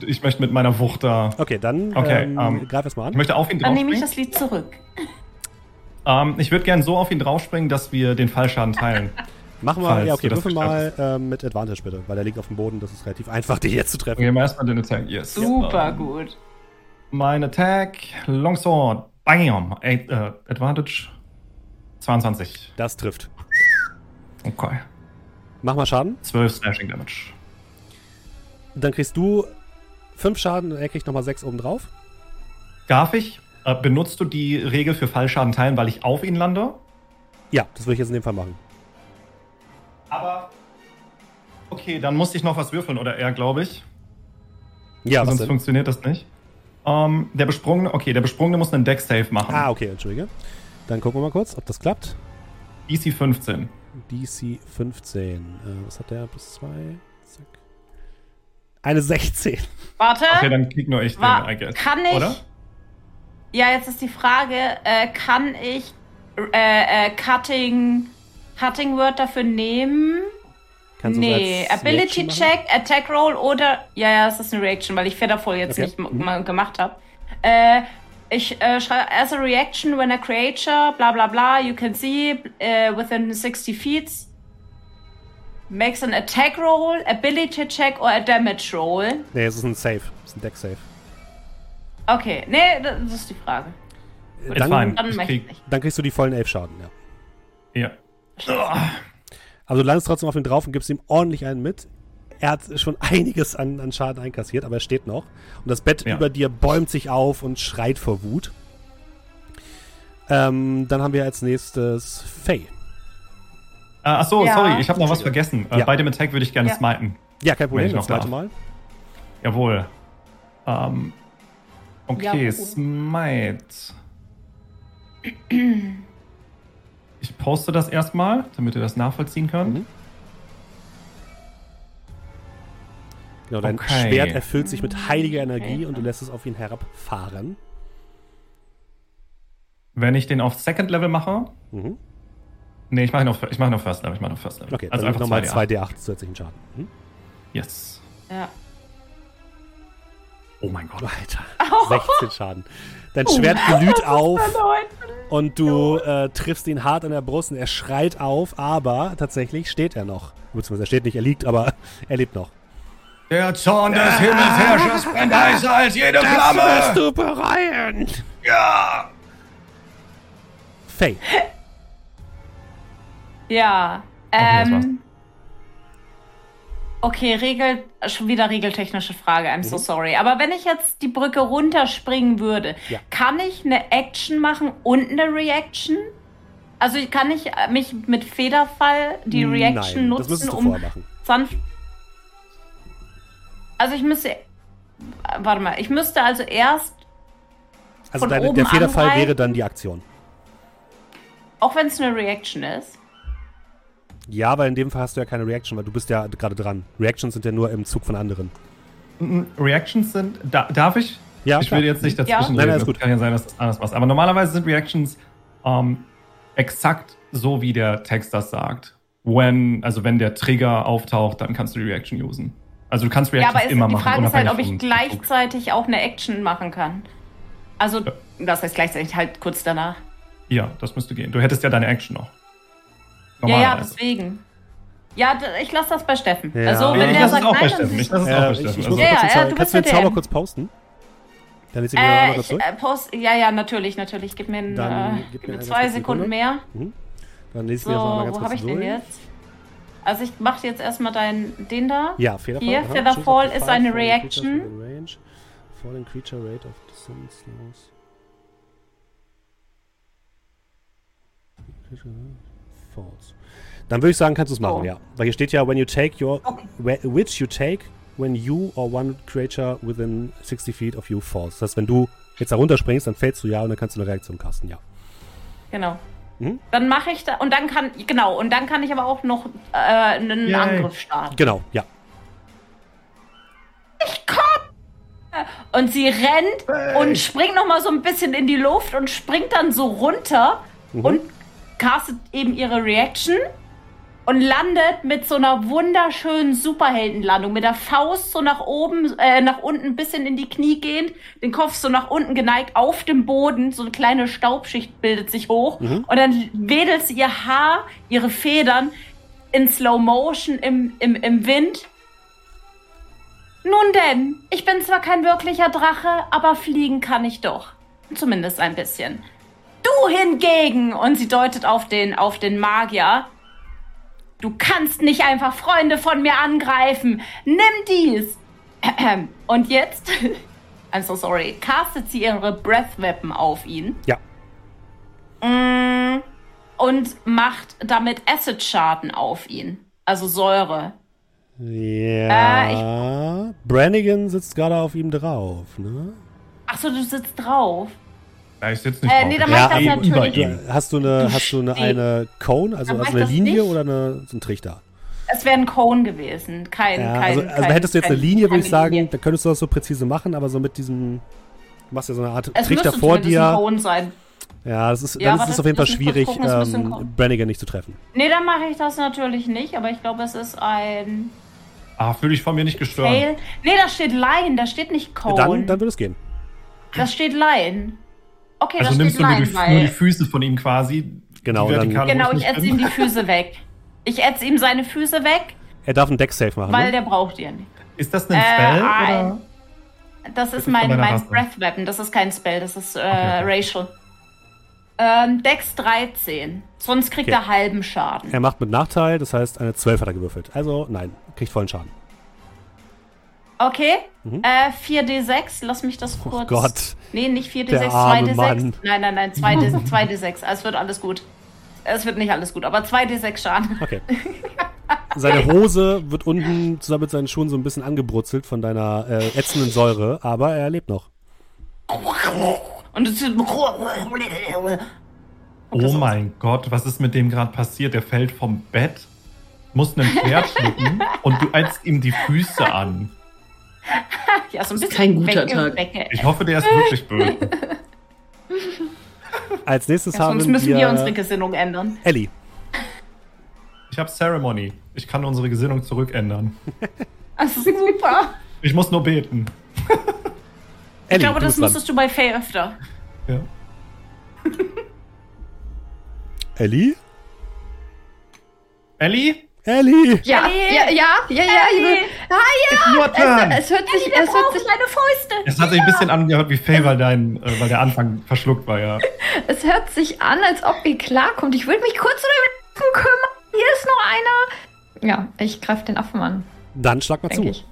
ich möchte mit meiner Wucht da. Okay, dann Okay, ähm, ähm, greif erst mal Ich an. möchte auf ihn dann nehme ich das Lied zurück. Ähm, ich würde gern so auf ihn draufspringen, dass wir den Fallschaden teilen. *laughs* Mach mal, falls ja, okay, würfel mal ähm, mit Advantage bitte, weil er liegt auf dem Boden, das ist relativ einfach, dich jetzt zu treffen. Gehen wir erstmal den Attack. Yes. Super Ähm, gut. Mein Attack, Longsword, bam, Eight, äh, Advantage 22. Das trifft. Okay. Mach mal Schaden. 12 Slashing Damage. Dann kriegst du 5 Schaden und er kriegt nochmal 6 oben drauf. Darf ich? Äh, benutzt du die Regel für Fallschaden teilen, weil ich auf ihn lande? Ja, das würde ich jetzt in dem Fall machen. Aber. Okay, dann muss ich noch was würfeln, oder er, glaube ich. Ja, Sonst funktioniert das nicht. Ähm, der Besprungene, okay, der Besprungene muss einen Deck-Save machen. Ah, okay, entschuldige. Dann gucken wir mal kurz, ob das klappt. DC 15. DC 15. Äh, was hat der? Plus 2. Eine 16. Warte. Okay, dann krieg nur ich Wa- den, I guess. kann ich? Oder? Ja, jetzt ist die Frage, äh, kann ich äh, äh, Cutting, Cutting Word dafür nehmen? Kannst du nee, Ability Reaction machen? Check, Attack Roll oder. Ja, ja, es ist eine Reaction, weil ich Featherfall jetzt Okay. nicht Mhm. mal gemacht habe. Äh, ich äh, schreibe, as a reaction when a creature, bla bla bla, you can see äh, within 60 feet, makes an attack roll, ability check or a damage roll. Nee, es ist ein Save. Es ist ein Deck-Save. Okay, nee, das ist die Frage. Äh, Dann. Dann krieg- dann kriegst du die vollen 11 Schaden, ja. Ja. Also du landest trotzdem auf ihn drauf und gibst ihm ordentlich einen mit. Er hat schon einiges an, an Schaden einkassiert, aber er steht noch. Und das Bett Ja. über dir bäumt sich auf und schreit vor Wut. Ähm, dann haben wir als nächstes Faye. Äh, ach so, Ja. sorry, ich habe noch was vergessen. Äh, Ja. Bei dem Attack würde ich gerne Ja. smiten. Ja, kein Problem, ich das noch zweite darf. Mal. Jawohl. Ähm, okay, Jawohl. Smite. Ich poste das erstmal, damit ihr das nachvollziehen könnt. Mhm. Genau, dein Okay. Schwert erfüllt sich mit heiliger Energie und du lässt es auf ihn herabfahren. Wenn ich den auf Second Level mache. Mhm. Nee, ich mache ich mach ihn auf First Level. Ich mache auf First Level. Okay, also einfach nochmal 2D8. 2D8 zusätzlichen Schaden. Mhm. Yes. Ja. Oh mein Gott. Alter, 16 Schaden. Dein Schwert glüht auf und du äh, triffst ihn hart an der Brust und er schreit auf, aber tatsächlich steht er noch. Beziehungsweise er steht nicht, er liegt, aber *laughs* er lebt noch. Der Zorn des Himmelsherrschers brennt heißer als jede Flamme. du bereuen! Ja. Faye. Ja. Das. Ähm. Okay, Regel, schon wieder regeltechnische Frage, I'm Mhm. so sorry. Aber wenn ich jetzt die Brücke runterspringen würde, Ja. kann ich eine Action machen und eine Reaction? Also kann ich mich mit Federfall die Reaction Nein, das nutzen, müsstest du um vorher machen. sanft. Also ich müsste. Warte mal, ich müsste also erst. Also deine, der Federfall angreifen? wäre dann die Aktion. Auch wenn es eine Reaction ist. Ja, aber in dem Fall hast du ja keine Reaction, weil du bist ja gerade dran. Reactions sind ja nur im Zug von anderen. Reactions sind. Da, darf ich? Ja, ich klar. will jetzt nicht dazwischen Ja. reden. Nein, nein, ist das gut. kann ja sein, dass du es anders machst. Aber normalerweise sind Reactions ähm, exakt so, wie der Text das sagt. When, also wenn der Trigger auftaucht, dann kannst du die Reaction usen. Also du kannst Ja, Reactions aber ist, immer die machen. Frage ist halt, ob ich gleichzeitig auch eine Action machen kann. Also, Ja. das heißt gleichzeitig halt kurz danach. Ja, das müsste gehen. Du hättest ja deine Action noch. Ja, ja, deswegen. Ja, ich lasse das bei Steffen. Ja. Also, wenn ich der sagt nein, bei dann Ich lasse es auch bei ich, Steffen. ich Also- muss Ja, ja, du kannst du den Zauber kurz posten? Dann ist Äh, ich, zurück. äh, post, ja, ja, natürlich, natürlich. Gib mir, ein, Dann äh, gib gib mir zwei Sekunden Sekunde. mehr. Dann lese ich So, mir das mal ganz wo habe ich den jetzt? Also ich mache jetzt erstmal deinen, den da. Ja, Federfall. Hier. Featherfall ist eine Reaction. Falling creature rate of descent slows. False. Dann würde ich sagen, kannst du es machen, Oh. ja. Weil hier steht ja, when you take your, Okay. which you take when you or one creature within 60 feet of you falls. Das heißt, wenn du jetzt da runterspringst, dann fällst du ja und dann kannst du eine Reaktion casten, ja. Genau. Mhm. Dann mache ich da und dann kann genau und dann kann ich aber auch noch äh, einen Yay. Angriff starten. Genau, ja. Und sie rennt und springt noch mal so ein bisschen in die Luft und springt dann so runter Mhm. und castet eben ihre Reaction und landet mit so einer wunderschönen Superheldenlandung mit der Faust so nach oben, äh, nach unten ein bisschen in die Knie gehend, den Kopf so nach unten geneigt auf dem Boden, so eine kleine Staubschicht bildet sich hoch Mhm. und dann wedelt sie ihr Haar, ihre Federn in Slow Motion im, im, im Wind nun denn, ich bin zwar kein wirklicher Drache, aber fliegen kann ich doch. Zumindest ein bisschen. Du hingegen, und sie deutet auf den, auf den Magier, du kannst nicht einfach Freunde von mir angreifen. Nimm dies. *clears throat* Und jetzt, *laughs* I'm so sorry, castet sie ihre Breath Weapon auf ihn Ja. Mm, und macht damit Acid-Schaden auf ihn. Also Säure. Ja. Brannigan sitzt gerade auf ihm drauf, ne? Achso, du sitzt drauf. Ja, ich sitze nicht Äh, nee, dann Ich mach ich ich das das über natürlich. ihm. Hast du eine, hast du eine, eine Cone, also, also eine Linie nicht. oder eine, so ein Trichter? Es wäre ein Cone gewesen. Kein, Ja, kein, also, also kein, hättest du jetzt kein, eine Linie, würde ich sagen, Linie. dann könntest du das so präzise machen, aber so mit diesem, du machst ja so eine Art Es Trichter vor zumindest ein dir. Cone sein. Ja, das ist, Ja, dann ist es auf jeden Fall schwierig, gucken, ähm, Brannigan nicht zu treffen. Nee, dann mache ich das natürlich nicht, aber ich glaube, es ist ein Ah, fühle ich von mir nicht gestört. Nee, da steht Line, da steht nicht Cone. Dann, dann würde es gehen. Das steht Line. Okay, Also da nimmst steht du nur Line, die, weil... nur die Füße von ihm quasi. Genau, dann- genau, ich ätze ihm die Füße weg. Ich ätze ihm seine Füße weg, Er darf einen Deck-Safe machen. weil ne? der braucht ihr nicht. Ist das ein Äh, Spell? oder? Das ist ist mein, mein. Breath Weapon, das ist kein Spell, das ist äh, Okay, okay. Racial. Ähm, Dex 13. Sonst kriegt Okay. er halben Schaden. Er macht mit Nachteil, das heißt, eine 12 hat er gewürfelt. Also, nein, kriegt vollen Schaden. Okay. Mhm. Äh, 4d6, lass mich das kurz. Oh Gott. Nee, nicht 4d6, Der arme 2d6. Mann. Nein, nein, nein, 2d, 2d6. Es wird alles gut. Es wird nicht alles gut, aber 2d6 Schaden. Okay. *laughs* Seine Hose wird unten zusammen mit seinen Schuhen so ein bisschen angebrutzelt von deiner äh, ätzenden Säure, aber er lebt noch. Und es ist. Oh mein Gott, was ist mit dem gerade passiert? Der fällt vom Bett, muss ein Pferd schlucken *laughs* und du ätzt ihm die Füße an. *laughs* Ja, so ein ist bisschen kein guter Tag. Ich hoffe, der ist wirklich *laughs* böse. Als nächstes ja, haben sonst müssen wir wir unsere Gesinnung ändern. Ellie. Ich habe Ceremony. Ich kann unsere Gesinnung zurückändern. *laughs* Das ist super. Ich muss nur beten. Ich Ellie, glaube, du das musstest du bei Faye öfter. Ja. Ellie? Ellie? Ellie! Ja, Ellie! ja, ja, ja, ja. Ellie! Ah, ja. Es, es hört sich, Wir es hört sich, deine Fäuste. Es hat sich ein bisschen angehört wie Faye, weil, dein, äh, weil der Anfang verschluckt war, ja. es hört sich an, als ob ihr klarkommt. Ich würde mich kurz um den Affen kümmern. Hier ist noch einer. Ja, ich greife den Affen an, Dann schlag mal zu. ich.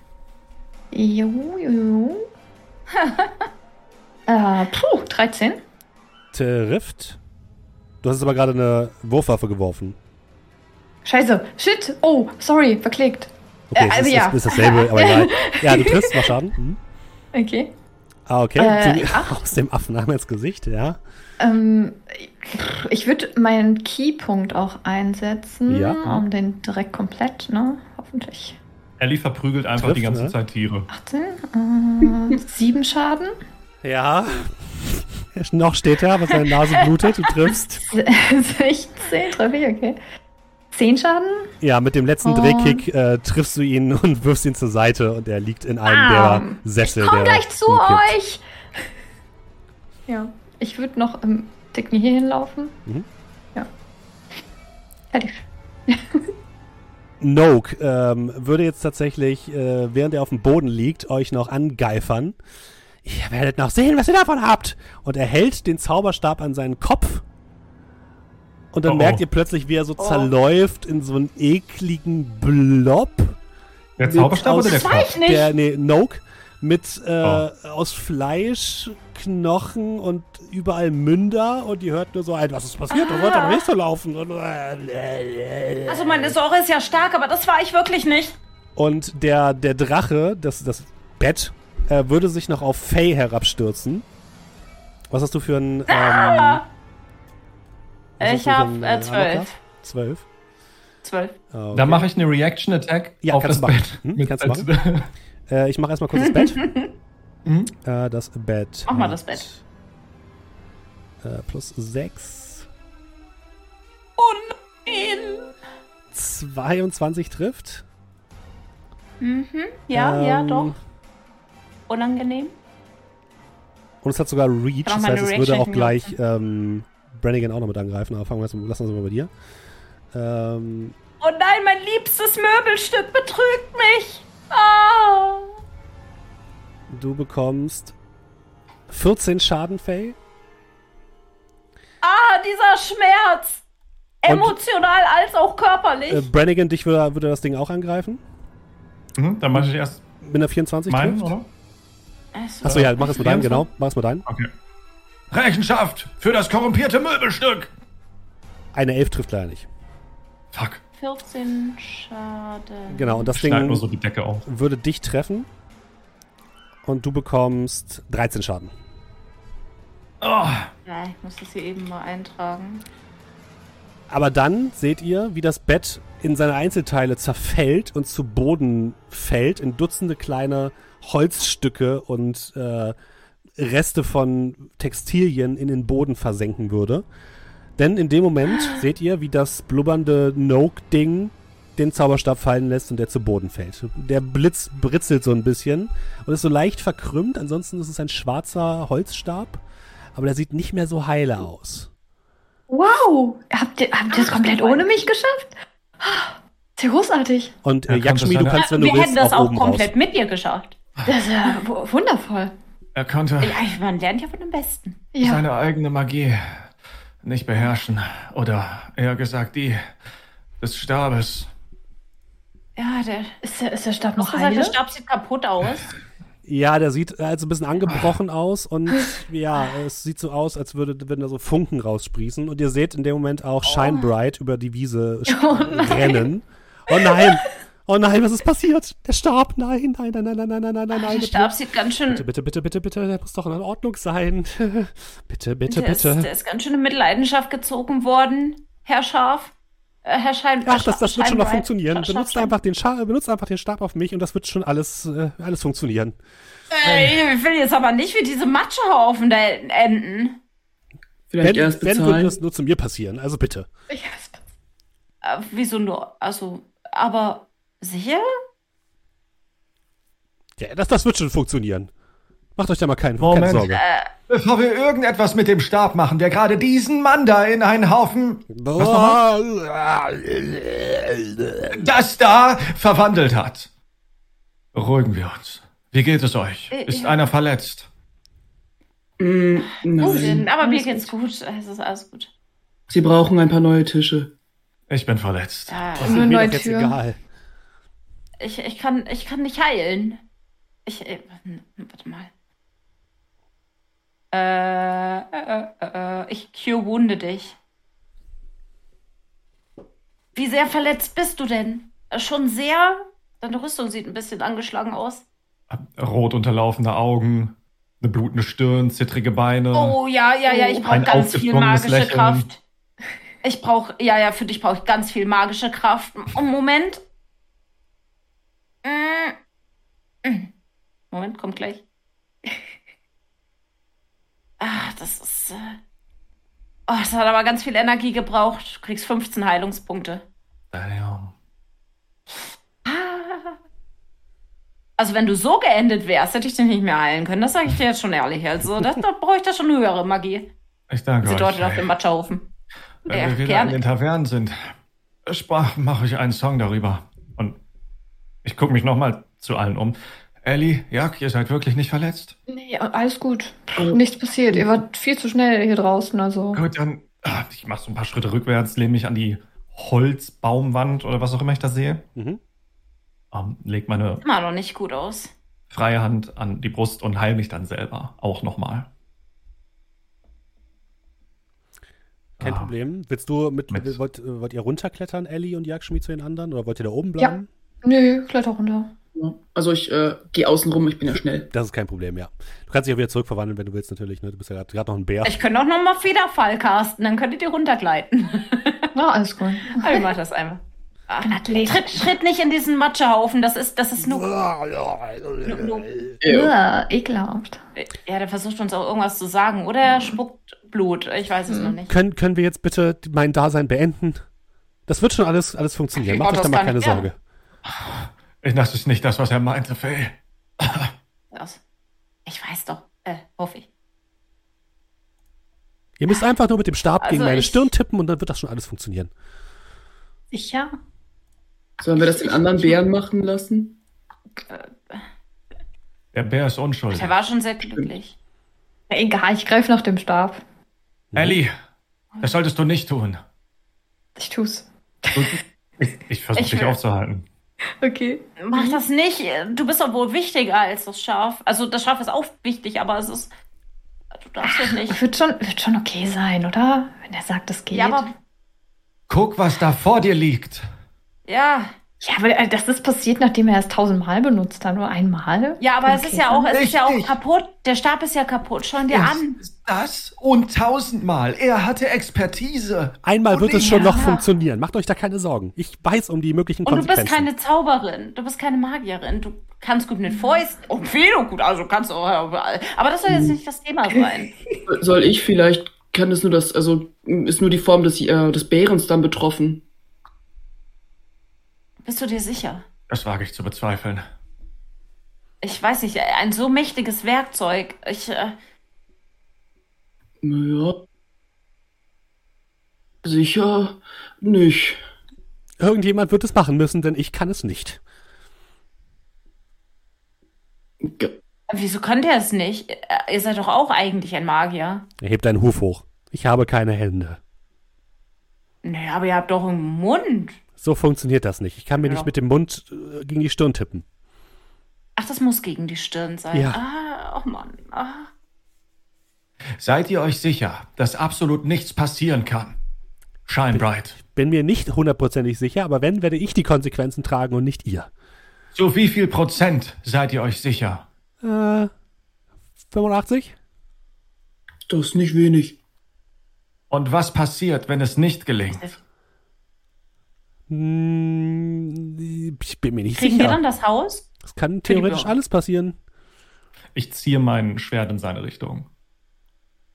Jo, jo, jo. *laughs* äh, puh, 13. Trifft. Du hast jetzt aber gerade eine Wurfwaffe geworfen. Scheiße. Shit. Oh, sorry, verklickt. Okay, Äh, es also ist, ja. ist, ist dasselbe, aber egal. *laughs* Ja, du triffst, mach Schaden. Mhm. Okay. Ah, okay. Äh, *laughs* aus dem Affenarm ins Gesicht, ja. Ähm, ich würde meinen Keypunkt auch einsetzen, Ja. um den direkt komplett, ne? Hoffentlich. Ellie verprügelt einfach Trifft, die ganze ne? Zeit Tiere. 18, äh, *laughs* 7 Schaden, Ja. Noch steht er, aber seine Nase blutet, du triffst. 16 treffe ich, okay. 10 Schaden, Ja, mit dem letzten Und- Drehkick äh, triffst du ihn *laughs* und wirfst ihn zur Seite und er liegt in einem Bam. der Sessel. komm der gleich zu euch! Ja, ich würde noch im Dicken hier hinlaufen. Mhm. Ja. Fertig. Noke ähm, würde jetzt tatsächlich, äh, während er auf dem Boden liegt, euch noch angeifern. Ihr werdet noch sehen, was ihr davon habt. Und er hält den Zauberstab an seinen Kopf. Und dann Oh, oh. merkt ihr plötzlich, wie er so zerläuft in so einen ekligen Blob. Der Zauberstab aus- oder der weiß Kopf? nicht. Der, nee, Noke. Mit äh, Oh. aus Fleisch, Knochen und überall Münder. Und ihr hört nur so ein, was ist passiert? Das wird aber nicht so laufen. Also meine Säure ist ja stark, aber das war ich wirklich nicht. Und der, der Drache, das, das Bett, äh, würde sich noch auf Faye herabstürzen. Was hast du für ein. *laughs* Ähm, was hast Ich habe äh, Armor zwölf. Zwölf. Zwölf. Ah, okay. Dann mache ich eine Reaction Attack Ja, auf kannst das du machen. Bett. Hm, Mit kannst du als- Äh, ich mache erstmal kurz das Bett. *laughs* Mhm. äh, das Bett. Mach mal das Bett. Äh, plus 6. Oh nein. 22 trifft. Mhm. Ja, ja, Ähm, doch. Unangenehm. Und es hat sogar Reach. Das heißt, es würde auch gleich ähm, Brannigan auch noch mit angreifen. Aber fangen wir erstmal, lassen wir es mal bei dir. Ähm, Oh nein, mein liebstes Möbelstück betrügt mich. Ah. du bekommst 14 Schaden, Faye. ah, dieser Schmerz. Und- Emotional als auch körperlich. Äh, Brannigan, dich würde, würde das Ding auch angreifen. Mhm, dann mache ich erst Mit einer 24 meinen, trifft. oder? Achso, ja, mach es mit deinem, 24? genau. Mach es mit deinem. Okay. Rechenschaft für das korrumpierte Möbelstück! Eine 11 trifft leider nicht. Fuck. 14 Schaden. Genau, und das Ding nur so die Decke auf. würde dich treffen. Und du bekommst 13 Schaden. Oh, Ja, ich muss das hier eben mal eintragen. Aber dann seht ihr, wie das Bett in seine Einzelteile zerfällt und zu Boden fällt, in Dutzende kleine Holzstücke und äh, Reste von Textilien in den Boden versenken würde. Denn in dem Moment seht ihr, wie das blubbernde Noke-Ding den Zauberstab fallen lässt und der zu Boden fällt. Der Blitz britzelt so ein bisschen und ist so leicht verkrümmt. Ansonsten ist es ein schwarzer Holzstab, aber der sieht nicht mehr so heile aus. Wow! Habt ihr, habt ihr das komplett ohne mich geschafft? Sehr großartig. Und äh, Yakshmi, du kannst, wenn du Wir willst, hätten das auch, auch komplett raus. mit dir geschafft. Das ist ja wu- wundervoll. Er konnte Ja, man lernt ja von dem Besten. Ja. seine eigene Magie nicht beherrschen. Oder eher gesagt, die des Stabes. Ja, der, Ist der, ist der Stab noch heile? der Stab sieht kaputt aus. Ja, der sieht also ein bisschen angebrochen aus und ja, es sieht so aus, als würde, würden da so Funken raussprießen. Und ihr seht in dem Moment auch Shine Bright über die Wiese *laughs* Oh nein. rennen. Oh nein! Oh nein, was ist passiert? Der Stab! Nein, nein, nein, nein, nein, nein, nein, nein, nein, Der bitte. Stab sieht ganz schön. Bitte, bitte, bitte, bitte, bitte, der muss doch in Ordnung sein. *laughs* bitte, bitte, der, ist, bitte. der ist ganz schön in Mitleidenschaft gezogen worden, Herr Scharf. Äh, Herr Schein. Ach, das, das wird schon noch funktionieren. Benutzt einfach, den Scha benutzt einfach den Stab auf mich und das wird schon alles, äh, alles funktionieren. Äh, ich will jetzt aber nicht wie diese Matschehaufen da enden. Vielleicht Wenn, erst wenn würde bezahlen. das nur zu mir passieren, also bitte. Ich Äh, wieso nur? Also, aber sicher? Ja, das, das wird schon funktionieren. Macht euch da mal keinen, keine Moment. Sorge. Bevor wir irgendetwas mit dem Stab machen, der gerade diesen Mann da in einen Haufen, das da, verwandelt hat. Beruhigen wir uns. Wie geht es euch? Äh, Ist ja. einer verletzt? Mm, nein. aber mir geht's gut. Es ist alles gut. Sie brauchen ein paar neue Tische. Ich bin verletzt. Ja, Das ist mir doch jetzt egal. Ich, ich, kann, ich kann nicht heilen. Ich. Äh, warte mal. Äh, äh, äh, äh, ich cure wunde dich. Wie sehr verletzt bist du denn? Äh, Schon sehr? Deine Rüstung sieht ein bisschen angeschlagen aus. Rot unterlaufene Augen, eine blutende Stirn, zittrige Beine. Oh ja, ja, ja, ich brauche Ein ganz viel magische Lächeln. Kraft. Ich brauche, ja, ja, für dich brauche ich ganz viel magische Kraft. Oh, Moment. Mm. Mm. Moment, kommt gleich. Ah, das ist. Äh... Oh, das hat aber ganz viel Energie gebraucht. Du kriegst 15 Heilungspunkte. Damn. *laughs* Also, wenn du so geendet wärst, hätte ich dich nicht mehr heilen können. Das sage ich dir jetzt schon ehrlich. Also, das, da brauche ich da schon höhere Magie. Ich danke Sie euch. deutet auf den Matschehaufen. Wenn Ja, wir wieder gerne. in den Tavernen sind, mache ich einen Song darüber. Und ich gucke mich nochmal zu allen um. Ellie, Jack, ihr seid wirklich nicht verletzt? Nee, alles gut. Nichts passiert. Ihr wart viel zu schnell hier draußen, also. Gut, dann, ah, ich mache so ein paar Schritte rückwärts, lehne mich an die Holzbaumwand oder was auch immer ich da sehe. Mhm. Ähm, leg meine Immer noch nicht gut aus. freie Hand an die Brust und heil mich dann selber. Auch nochmal. Kein Ah. Problem. Willst du mit, Mit- wollt, wollt ihr runterklettern, Ellie und Jagdschmied zu den anderen? Oder wollt ihr da oben bleiben? Nö, kletter runter. Ja. Also ich äh, gehe außen rum, ich bin ja schnell. Das ist kein Problem, ja. Du kannst dich auch wieder zurückverwandeln, wenn du willst, natürlich. Ne? Du bist ja gerade noch ein Bär. Ich könnte auch noch mal Federfall casten, dann könntet ihr runtergleiten. *laughs* Ja, alles gut. Aber ich mach das einmal. Ah, Bin Athlet. Tritt, tritt nicht in diesen Matschehaufen, das ist, das ist nur. Ja, ekelhaft. Ja, der versucht uns auch irgendwas zu sagen. Oder er spuckt Blut. Ich weiß es noch nicht. Können, können wir jetzt bitte mein Dasein beenden? Das wird schon alles, alles funktionieren. Macht mach euch da das mal keine nicht Sorge. Ich, das ist nicht das, was er meinte, Faye. Aus. Ich weiß doch. Äh, hoffe ich. Ihr müsst einfach nur mit dem Stab gegen Also meine ich- Stirn tippen und dann wird das schon alles funktionieren. Sicher? Sollen wir das den anderen Bären machen lassen? Der Bär ist unschuldig. Der war schon sehr glücklich. Ja, egal, ich greife nach dem Stab. Ellie, das solltest du nicht tun. Ich tu's. Du, ich ich versuche Ich dich will- aufzuhalten. Okay. Mach das nicht. Du bist doch wohl wichtiger als das Schaf. Also das Schaf ist auch wichtig, aber es ist. Du darfst es nicht. Wird schon, wird schon okay sein, oder? Wenn er sagt, es geht. Ja, aber. Guck, was da vor dir liegt. Ja. Ja, aber äh, das ist passiert, nachdem er es tausendmal benutzt hat, nur einmal. Ja, aber es ist ja auch, es ist ja auch kaputt. Der Stab ist ja kaputt. Schau ihn dir an. Das und tausendmal. Er hatte Expertise. Einmal Und wird es schon noch Ja. funktionieren. Macht euch da keine Sorgen. Ich weiß um die möglichen Und du bist Konsequenzen. keine Zauberin. Du bist keine Magierin. Du kannst gut mit Fäusten. Und viel gut. Also kannst du auch überall. Aber das soll jetzt nicht das Thema sein. Soll ich vielleicht, kann es nur das, also ist nur die Form des, äh, des Bärens dann betroffen? Bist du dir sicher? Das wage ich zu bezweifeln. Ich weiß nicht, ein so mächtiges Werkzeug. Ich, äh, Naja. Sicher nicht. Irgendjemand wird es machen müssen, denn ich kann es nicht. Ge- wieso könnt ihr es nicht? Ihr seid doch auch eigentlich ein Magier. Er hebt einen Huf hoch. Ich habe keine Hände. Naja, aber ihr habt doch einen Mund. So funktioniert das nicht. Ich kann mir Ja. nicht mit dem Mund äh, gegen die Stirn tippen. Ach, das muss gegen die Stirn sein. Ja. Ah, oh Mann. Ah. Seid ihr euch sicher, dass absolut nichts passieren kann? Shine bright. Bin mir nicht hundertprozentig sicher, aber wenn, werde ich die Konsequenzen tragen und nicht ihr. Zu wie viel Prozent seid ihr euch sicher? Äh, 85? Das ist nicht wenig. Und was passiert, wenn es nicht gelingt? Hm, ich bin mir nicht Kriegen wir sicher. dann das Haus? Das kann theoretisch alles passieren. Ich ziehe mein Schwert in seine Richtung.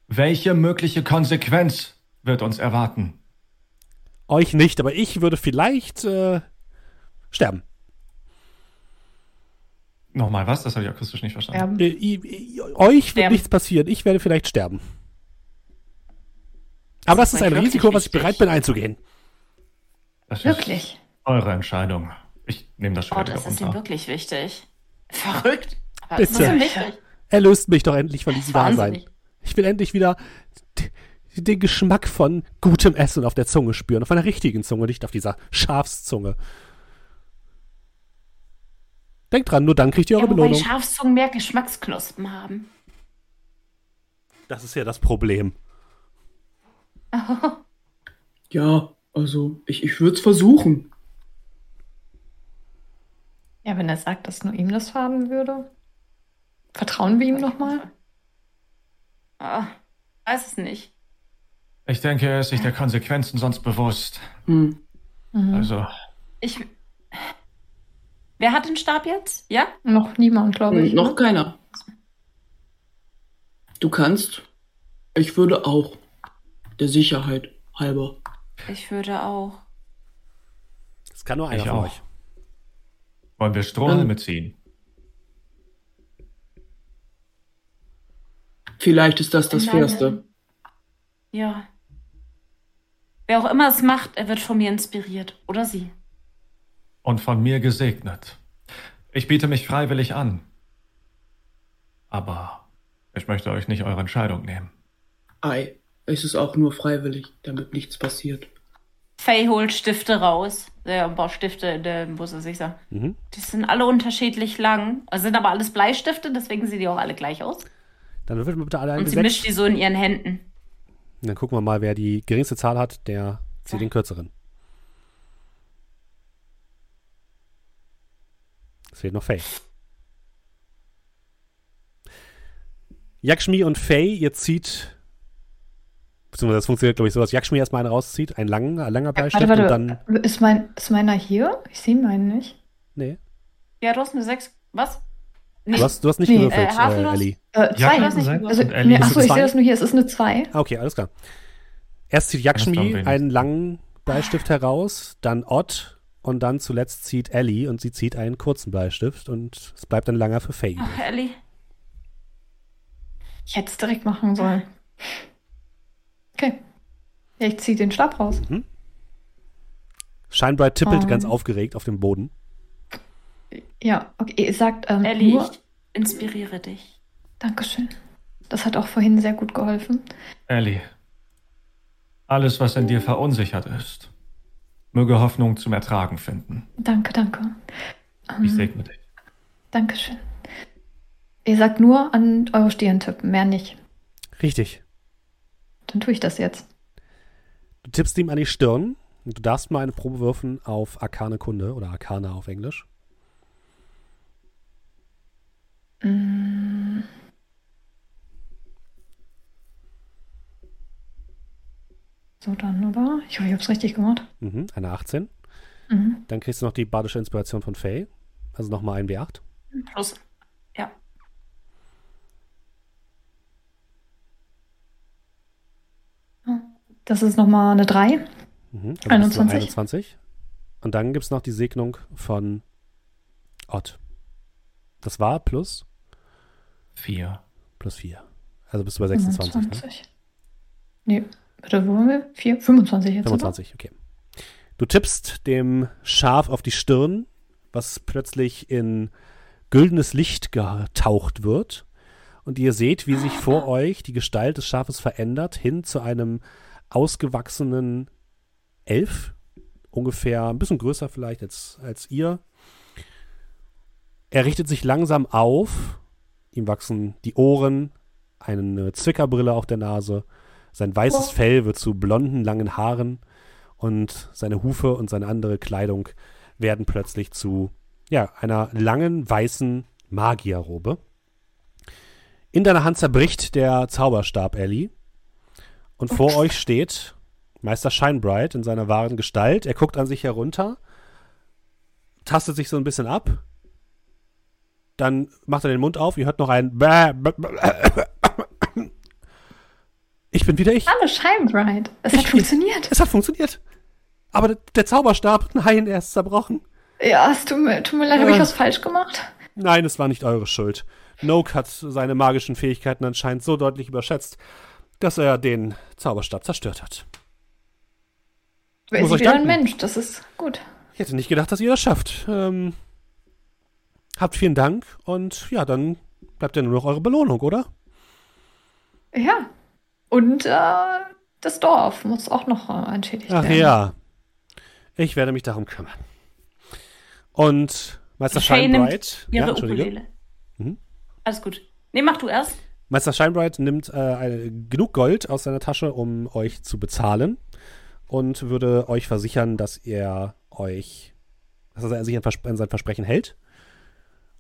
Welche mögliche Konsequenz wird uns erwarten? Euch nicht, aber ich würde vielleicht äh, sterben. Nochmal was? Das habe ich akustisch nicht verstanden. Äh, i- euch wird Sterben. nichts passieren. Ich werde vielleicht sterben. Aber das ist ein Risiko, was ich bereit bin einzugehen. Das ist wirklich. eure Entscheidung. Ich nehme das Oh, Schwert das wieder ist ihm wirklich wichtig. Verrückt. Aber das ist Bitte. wichtig. Erlöst mich doch endlich von diesem Dasein. Wahnsinnig. Ich will endlich wieder den Geschmack von gutem Essen auf der Zunge spüren. Auf einer richtigen Zunge, nicht auf dieser Schafszunge. Denkt dran, nur dann kriegt ihr Ja, eure wobei Belohnung. Schafszungen mehr Geschmacksknospen haben. Das ist ja das Problem. *laughs* Ja, also ich, ich würde es versuchen. Ja, wenn er sagt, dass nur ihm das faden würde. Vertrauen wir ihm nochmal? Ah, weiß es nicht. Ich denke, er ist sich der Konsequenzen sonst bewusst. Hm. Mhm. Also, Ich. Wer hat den Stab jetzt? Ja? Noch niemand, glaube ich. Hm, Noch ne? keiner. Du kannst. Ich würde auch. Der Sicherheit halber. Ich würde auch. Das kann nur einer Ich von auch. euch. wollen wir Strohhalme Ähm. ziehen? Vielleicht ist das das Nein. Fairste. Ja. Wer auch immer es macht, er wird von mir inspiriert. Oder sie. Und von mir gesegnet. Ich biete mich freiwillig an. Aber ich möchte euch nicht eure Entscheidung nehmen. Ei, es ist auch nur freiwillig, damit nichts passiert. Faye holt Stifte raus. Ja, ein paar Stifte in der, muss er sich sagen. Mhm. Die sind alle unterschiedlich lang. Also sind aber alles Bleistifte, deswegen sehen die auch alle gleich aus. Dann würfeln wir bitte alle ein Und sie W6. mischt die so in ihren Händen. Dann gucken wir mal, wer die geringste Zahl hat, der zieht Ja. den kürzeren. Es fehlt noch Faye. Yakshmi und Faye, ihr zieht. Beziehungsweise das funktioniert, glaube ich, so, dass Yakshmi erstmal einen rauszieht, einen langen, ein langer Bleistift Warte, und warte. dann. Ist, mein, ist meiner hier? Ich sehe meinen nicht. Nee. Ja, du hast eine 6. Was? Nee. Du hast, du hast nicht Nee, gewürfelt, äh, äh? Ellie. Äh, Ja, zwei. du hast nicht also, Und nee, ist achso, ich sehe das nur hier. Es ist eine 2. Ah, okay, alles klar. Erst zieht Yakshmi einen langen Bleistift heraus, dann Ott und dann zuletzt zieht Ellie und sie zieht einen kurzen Bleistift und es bleibt ein langer für Faye. Ach, Ellie. Ich hätte es direkt machen sollen. Okay. Ich ziehe den Stab raus. Shinebright tippelt Oh. ganz aufgeregt auf dem Boden. Ja, okay. Ihr sagt ähm, Ellie, nur. ich inspiriere dich. Dankeschön. Das hat auch vorhin sehr gut geholfen. Ellie, alles, was in dir verunsichert ist, möge Hoffnung zum Ertragen finden. Danke, danke. Ich Ähm, segne dich. Dankeschön. Ihr sagt nur an eure Stirn tippen, mehr nicht. Richtig. Dann tue ich das jetzt. Du tippst ihm an die Stirn und du darfst mal eine Probe würfen auf Arkane Kunde oder Arkana auf Englisch. Mm. So dann, oder? Ich hoffe, ich habe es richtig gemacht. Mhm, eine 18. Mhm. Dann kriegst du noch die badische Inspiration von Faye. Also nochmal ein W8. Plus. Ja. Das ist nochmal eine 3. Mhm, also 21. 21. Und dann gibt es noch die Segnung von Ott. Das war plus, Vier. plus 4. Also bist du bei 26. Ne? 25. Nee, bitte, wo waren wir? 4? 25 jetzt, 25, okay. Du tippst dem Schaf auf die Stirn, was plötzlich in güldenes Licht getaucht wird. Und ihr seht, wie sich vor euch die Gestalt des Schafes verändert, hin zu einem ausgewachsenen Elf. Ungefähr ein bisschen größer vielleicht als, als ihr. Er richtet sich langsam auf. Ihm wachsen die Ohren, eine Zwickerbrille auf der Nase. Sein weißes. Fell wird zu blonden, langen Haaren und seine Hufe und seine andere Kleidung werden plötzlich zu ja, einer langen, weißen Magierrobe. In deiner Hand zerbricht der Zauberstab, Ellie. Und vor euch steht Meister Shinebright in seiner wahren Gestalt. Er guckt an sich herunter, tastet sich so ein bisschen ab. Dann macht er den Mund auf. Ihr hört noch ein. Ich bin wieder ich. Hallo Scheinbright. Es hat Ich- funktioniert. Es hat funktioniert. Aber der, Zauberstab, nein, er ist zerbrochen. Ja, es tut mir, tut mir leid, habe ich Ja. was falsch gemacht? Nein, es war nicht eure Schuld. Noak hat seine magischen Fähigkeiten anscheinend so deutlich überschätzt, dass er den Zauberstab zerstört hat. Wer muss ist wieder ein Mensch? Das ist gut. Ich hätte nicht gedacht, dass ihr das schafft. Ähm, habt vielen Dank und ja, dann bleibt ja nur noch eure Belohnung, oder? Ja. Und äh, das Dorf muss auch noch äh, entschädigt Ach werden. ja. Ich werde mich darum kümmern. Und Meister Shinebright. Ihre Ja, Entschuldige. Ukulele. Mhm. Alles gut. Nee, mach du erst. Meister Shinebright nimmt äh, eine, genug Gold aus seiner Tasche, um euch zu bezahlen und würde euch versichern, dass er euch, dass er sich an, Vers an sein Versprechen hält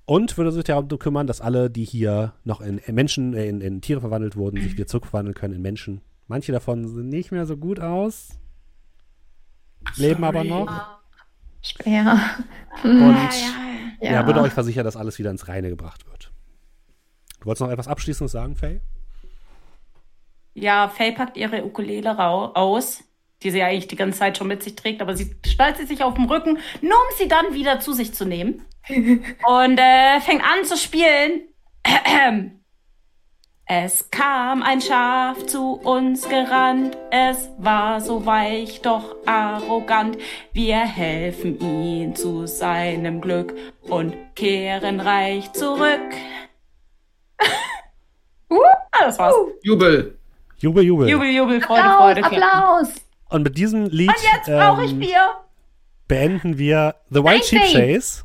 und würde sich darum kümmern, dass alle, die hier noch in, Menschen, äh, in, in, Tiere verwandelt wurden, sich wieder zurückverwandeln können in Menschen. Manche davon sehen nicht mehr so gut aus, leben Sorry. aber noch. Schwer. Und *laughs* ja, ja, würde euch versichern, dass alles wieder ins Reine gebracht wird. Du wolltest noch etwas Abschließendes sagen, Faye? Ja, Faye packt ihre Ukulele aus, die sie eigentlich die ganze Zeit schon mit sich trägt, aber sie schnallt sie sich auf dem Rücken, nur um sie dann wieder zu sich zu nehmen. *laughs* und äh, fängt an zu spielen. Es kam ein Schaf zu uns gerannt, es war so weich, doch arrogant. Wir helfen ihm zu seinem Glück und kehren reich zurück. *laughs* uh, das war's. Jubel. Jubel, Jubel. Jubel, Jubel, Freude, Applaus, Freude. Applaus. Und mit diesem Lied. Und jetzt brauche ich ähm, Bier. Beenden wir The White Sheep Chase.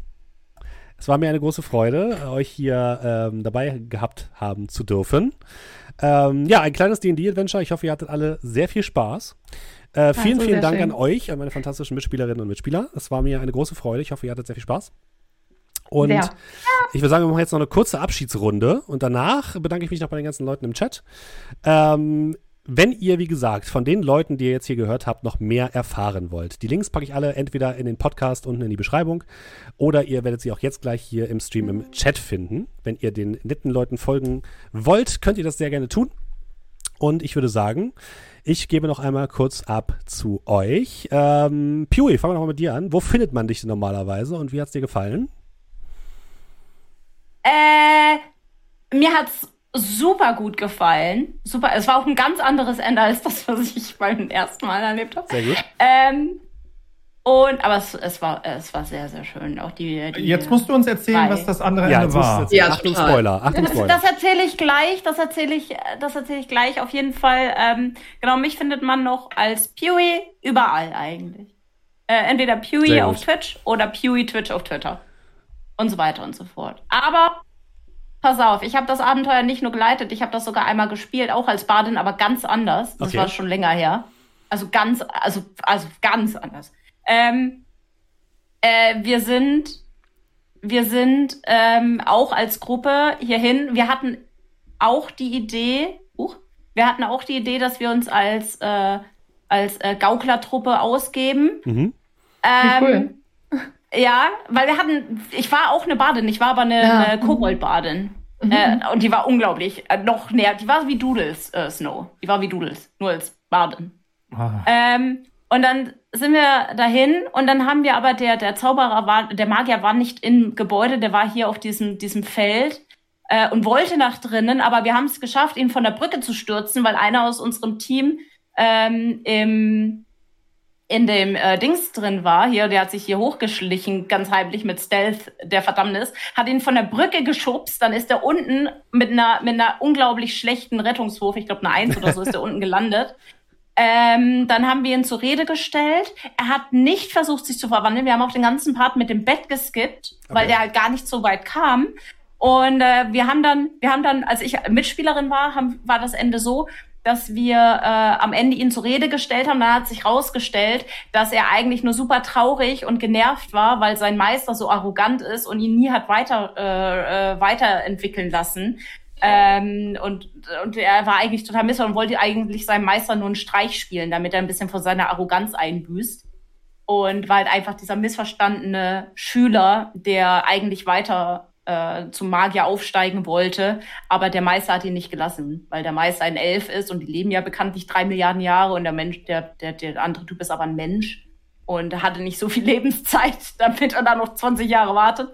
Es war mir eine große Freude, euch hier ähm, dabei gehabt haben zu dürfen. Ähm, ja, ein kleines D&D-Adventure. Ich hoffe, ihr hattet alle sehr viel Spaß. Äh, vielen, also, vielen Dank schön. an euch, an meine fantastischen Mitspielerinnen und Mitspieler. Es war mir eine große Freude. Ich hoffe, ihr hattet sehr viel Spaß. Und ja. ich würde sagen, wir machen jetzt noch eine kurze Abschiedsrunde und danach bedanke ich mich noch bei den ganzen Leuten im Chat. Ähm, wenn ihr, wie gesagt, von den Leuten, die ihr jetzt hier gehört habt, noch mehr erfahren wollt, die Links packe ich alle entweder in den Podcast unten in die Beschreibung oder ihr werdet sie auch jetzt gleich hier im Stream im Chat finden. Wenn ihr den netten Leuten folgen wollt, könnt ihr das sehr gerne tun. Und ich würde sagen, ich gebe noch einmal kurz ab zu euch. Ähm, Pewy, fangen wir noch mal mit dir an. Wo findet man dich denn normalerweise und wie hat es dir gefallen? Äh, mir hat's super gut gefallen. Super. Es war auch ein ganz anderes Ende als das, was ich beim ersten Mal erlebt habe. Sehr gut. Ähm, und, aber es, es, war, es war sehr, sehr schön. Auch die, die Jetzt musst du uns erzählen, was das andere ja, Ende war. Ja, Achtung, Spoiler. Achtung, Spoiler. Das, das erzähle ich gleich. Das erzähle ich, das erzähle ich gleich. Auf jeden Fall. Ähm, genau, mich findet man noch als Pewy überall eigentlich. Äh, entweder Pewy auf Twitch oder Pewy Twitch auf Twitter. Und so weiter und so fort. Aber Pass auf, ich habe das Abenteuer nicht nur geleitet, ich habe das sogar einmal gespielt, auch als Badin, aber ganz anders. Das okay. war schon länger her. Also ganz, also, also ganz anders. Ähm, äh, wir sind, wir sind ähm, auch als Gruppe hierhin. Wir hatten auch die Idee, uh, wir hatten auch die Idee, dass wir uns als äh, als äh, Gauklertruppe ausgeben. Mhm. Ähm, cool. Ja, weil wir hatten, ich war auch eine Badin, ich war aber eine, ja. eine Koboldbadin. Mhm. Äh, und die war unglaublich, äh, noch näher, die war wie Doodles, äh, Snow. Die war wie Doodles, nur als Badin. Ah. Ähm, und dann sind wir dahin und dann haben wir aber, der, der Zauberer war, der Magier war nicht im Gebäude, der war hier auf diesem, diesem Feld äh, und wollte nach drinnen, aber wir haben es geschafft, ihn von der Brücke zu stürzen, weil einer aus unserem Team ähm, im in dem äh, Dings drin war, hier, der hat sich hier hochgeschlichen, ganz heimlich mit Stealth, der Verdammnis, hat ihn von der Brücke geschubst, dann ist er unten mit einer, mit einer unglaublich schlechten Rettungswurf, ich glaube eine Eins oder so, ist er unten gelandet. *laughs* Ähm, dann haben wir ihn zur Rede gestellt. Er hat nicht versucht, sich zu verwandeln. Wir haben auch den ganzen Part mit dem Bett geskippt, okay. weil der halt gar nicht so weit kam. Und äh, wir haben dann, wir haben dann, als ich Mitspielerin war, haben, war das Ende so, dass wir äh, am Ende ihn zur Rede gestellt haben. Dann hat sich rausgestellt, dass er eigentlich nur super traurig und genervt war, weil sein Meister so arrogant ist und ihn nie hat weiter äh, äh, weiterentwickeln lassen. Ähm, und, und er war eigentlich total misser und wollte eigentlich seinem Meister nur einen Streich spielen, damit er ein bisschen von seiner Arroganz einbüßt. Und war halt einfach dieser missverstandene Schüler, der eigentlich weiter äh, zum Magier aufsteigen wollte, aber der Meister hat ihn nicht gelassen, weil der Meister ein Elf ist und die leben ja bekanntlich drei Milliarden Jahre und der Mensch, der, der, der andere Typ ist aber ein Mensch und hatte nicht so viel *laughs* Lebenszeit, damit er da noch 20 Jahre wartet.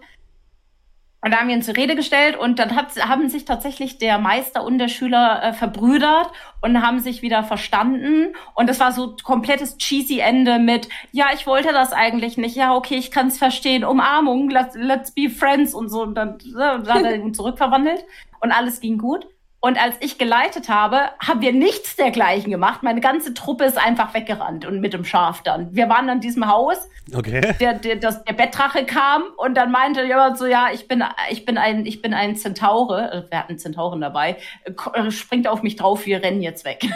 Und da haben wir ihn zur Rede gestellt und dann hat, haben sich tatsächlich der Meister und der Schüler äh, verbrüdert und haben sich wieder verstanden. Und es war so komplettes cheesy Ende mit, ja, ich wollte das eigentlich nicht. Ja, okay, ich kann es verstehen. Umarmung, let's, let's be friends und so. Und dann, dann hat er ihn *laughs* zurückverwandelt und alles ging gut. Und als ich geleitet habe, haben wir nichts dergleichen gemacht. Meine ganze Truppe ist einfach weggerannt und mit dem Schaf dann. Wir waren an diesem Haus. Okay. Der, der, das, der Bettdrache kam und dann meinte jemand so, ja, ich bin, ich bin ein, ich bin ein Zentaure. Äh, wir hatten Zentauren dabei. Äh, springt auf mich drauf, wir rennen jetzt weg. *laughs*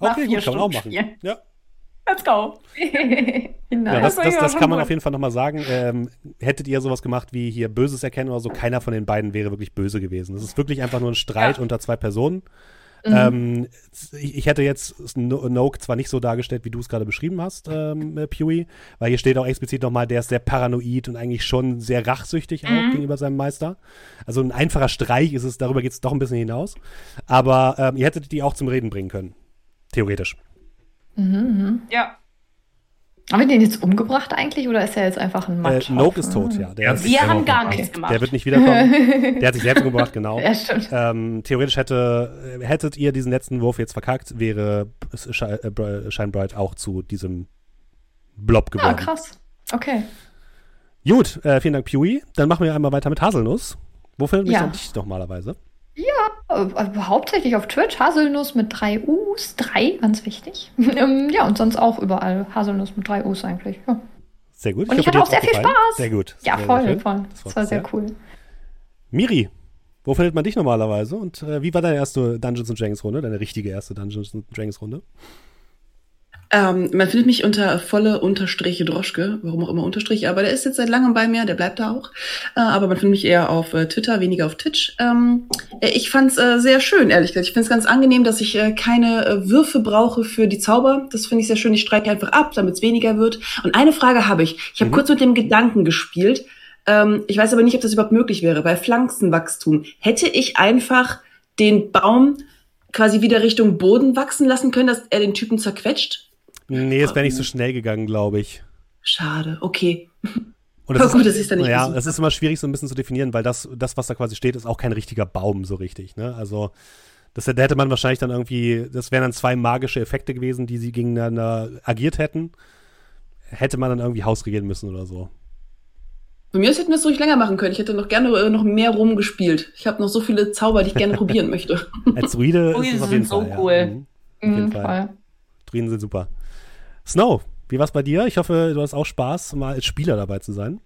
Okay, gut, kann man auch machen. Ja. Let's go. *laughs* ja, das, das, das kann man auf jeden Fall nochmal sagen. Ähm, hättet ihr sowas gemacht wie hier Böses erkennen oder so, keiner von den beiden wäre wirklich böse gewesen. Das ist wirklich einfach nur ein Streit ja. unter zwei Personen. Mhm. Ähm, ich, ich, hätte jetzt Noke zwar nicht so dargestellt, wie du es gerade beschrieben hast, ähm, äh, Pewee, weil hier steht auch explizit nochmal, der ist sehr paranoid und eigentlich schon sehr rachsüchtig auch mhm. gegenüber seinem Meister. Also ein einfacher Streich ist es, darüber geht es doch ein bisschen hinaus. Aber ähm, ihr hättet die auch zum Reden bringen können. Theoretisch. Mhm, mhm. ja. Haben wir den jetzt umgebracht eigentlich oder ist er jetzt einfach ein Matsch? Äh, Noke ist tot, ja. Der wir haben gar nichts gemacht. Der wird nicht wiederkommen. der hat sich selbst umgebracht, *laughs* genau. Ja, stimmt. Ähm, theoretisch hätte, hättet ihr diesen letzten Wurf jetzt verkackt, wäre äh, Shinebright auch zu diesem Blob geworden. Ah, krass. Okay. Gut, äh, vielen Dank, Pewee. Dann machen wir einmal weiter mit Haselnuss. Wo findet mich ja. dich normalerweise? Ja, äh, hauptsächlich auf Twitch. Haselnuss mit drei U's. Drei, ganz wichtig. *laughs* Ähm, ja, und sonst auch überall. Haselnuss mit drei U's eigentlich. Ja. Sehr gut. Und ich, ich hatte auch sehr viel Spaß. Sehr gut. Ja, sehr, voll, sehr voll. Das, das war sehr, sehr cool. Miri, wo findet man dich normalerweise? Und äh, wie war deine erste Dungeons Dragons Runde? Deine richtige erste Dungeons Dragons Runde? Ähm, man findet mich unter volle Unterstriche Droschke, warum auch immer Unterstrich, aber der ist jetzt seit langem bei mir, der bleibt da auch. Äh, aber man findet mich eher auf äh, Twitter, weniger auf Twitch. Ähm, äh, ich fand's äh, sehr schön, ehrlich gesagt. Ich finde es ganz angenehm, dass ich äh, keine äh, Würfe brauche für die Zauber. Das finde ich sehr schön. Ich streiche einfach ab, damit es weniger wird. Und eine Frage habe ich. Ich habe mhm. kurz mit dem Gedanken gespielt. Ähm, ich weiß aber nicht, ob das überhaupt möglich wäre. Bei Pflanzenwachstum hätte ich einfach den Baum quasi wieder Richtung Boden wachsen lassen können, dass er den Typen zerquetscht? Nee, es wäre nicht so schnell gegangen, glaube ich. Schade, okay. Und das, *laughs* gut, ist, das ist dann nicht ja, es ist immer schwierig so ein bisschen zu definieren, weil das, das, was da quasi steht, ist auch kein richtiger Baum so richtig. Ne? Also das, da hätte man wahrscheinlich dann irgendwie, das wären dann zwei magische Effekte gewesen, die sie gegeneinander agiert hätten. Hätte man dann irgendwie hausregieren müssen oder so. Bei mir hätten wir es ruhig länger machen können. Ich hätte noch gerne äh, noch mehr rumgespielt. Ich habe noch so viele Zauber, die ich gerne probieren *laughs* möchte. Als Druide ist es auf jeden so Fall. cool. Ja. Mhm, auf jeden mhm, Fall. Druiden sind super. Snow, wie war's bei dir? Ich hoffe, du hast auch Spaß, mal als Spieler dabei zu sein.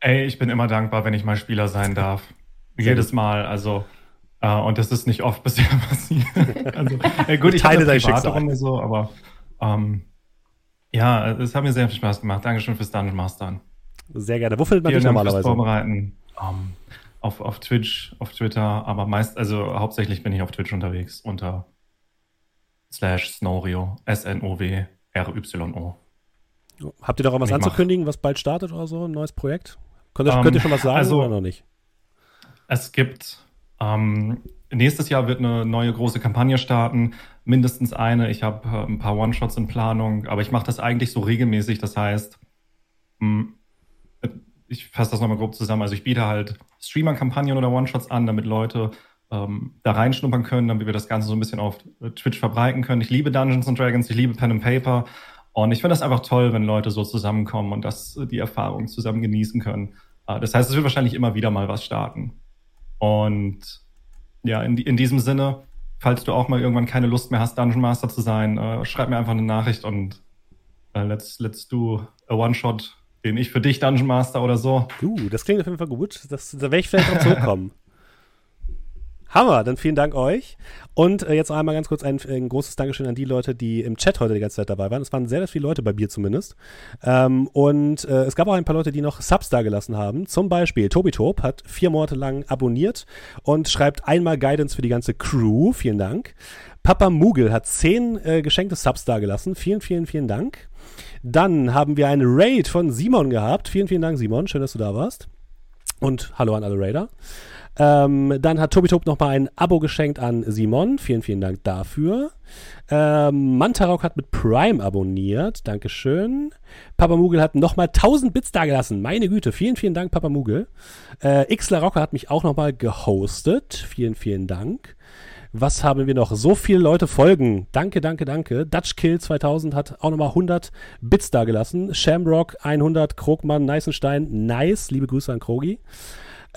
Ey, ich bin immer dankbar, wenn ich mal Spieler sein darf. Jedes Mal, also. Äh, und das ist nicht oft bisher *laughs* passiert. also, äh, gut, ich teile dein Schicksal. So, aber ähm, ja, es hat mir sehr viel Spaß gemacht. Dankeschön fürs Dungeon Mastern. Sehr gerne. Wo findet man dich normalerweise? Vorbereiten. Um, ähm, auf, auf Twitch, auf Twitter, aber meist, also hauptsächlich bin ich auf Twitch unterwegs unter slash Snorio, S-N-O-W R-Y-O. Habt ihr da auch was anzukündigen, was bald startet oder so? Ein neues Projekt? Könnt ihr, um, könnt ihr schon was sagen also, oder noch nicht? Es gibt ähm, nächstes Jahr wird eine neue große Kampagne starten, mindestens eine. Ich habe äh, ein paar One-Shots in Planung, aber ich mache das eigentlich so regelmäßig. Das heißt, mh, hm, ich fasse das nochmal grob zusammen. Also ich biete halt Streamer-Kampagnen oder One-Shots an, damit Leute ähm, da reinschnuppern können, damit wir das Ganze so ein bisschen auf Twitch verbreiten können. Ich liebe Dungeons and Dragons, ich liebe Pen and Paper und ich finde das einfach toll, wenn Leute so zusammenkommen und das äh, die Erfahrung zusammen genießen können. Äh, das heißt, es wird wahrscheinlich immer wieder mal was starten. Und ja, in, in diesem Sinne, falls du auch mal irgendwann keine Lust mehr hast, Dungeon Master zu sein, äh, schreib mir einfach eine Nachricht und äh, let's, let's do a One-Shot, den ich für dich Dungeon Master oder so. Uh, das klingt auf jeden Fall gut. Das, da werde ich vielleicht auch *laughs* zurückkommen. Hammer, dann vielen Dank euch. Und äh, jetzt einmal ganz kurz ein, ein, großes Dankeschön an die Leute, die im Chat heute die ganze Zeit dabei waren. Es waren sehr, sehr viele Leute bei mir zumindest. Ähm, und äh, es gab auch ein paar Leute, die noch Subs da gelassen haben. Zum Beispiel Tobi Tob hat vier Monate lang abonniert und schreibt einmal Guidance für die ganze Crew. Vielen Dank. Papa Mugel hat zehn äh, geschenkte Subs da gelassen. Vielen, vielen, vielen Dank. Dann haben wir eine Raid von Simon gehabt. Vielen, vielen Dank, Simon. Schön, dass du da warst. Und hallo an alle Raider. Ähm, dann hat Tobi Tob nochmal ein Abo geschenkt an Simon. Vielen, vielen Dank dafür. Ähm, Mantarok hat mit Prime abonniert. Dankeschön. Papa Mugel hat nochmal 1000 Bits dagelassen. Meine Güte. Vielen, vielen Dank, Papa Mugel. Äh, Xler Rocker hat mich auch nochmal gehostet. Vielen, vielen Dank. Was haben wir noch? So viele Leute folgen. Danke, danke, danke. Dutchkill 2000 hat auch nochmal 100 Bits dagelassen. Shamrock 100, Krogmann, Neißenstein, nice. Liebe Grüße an Krogi.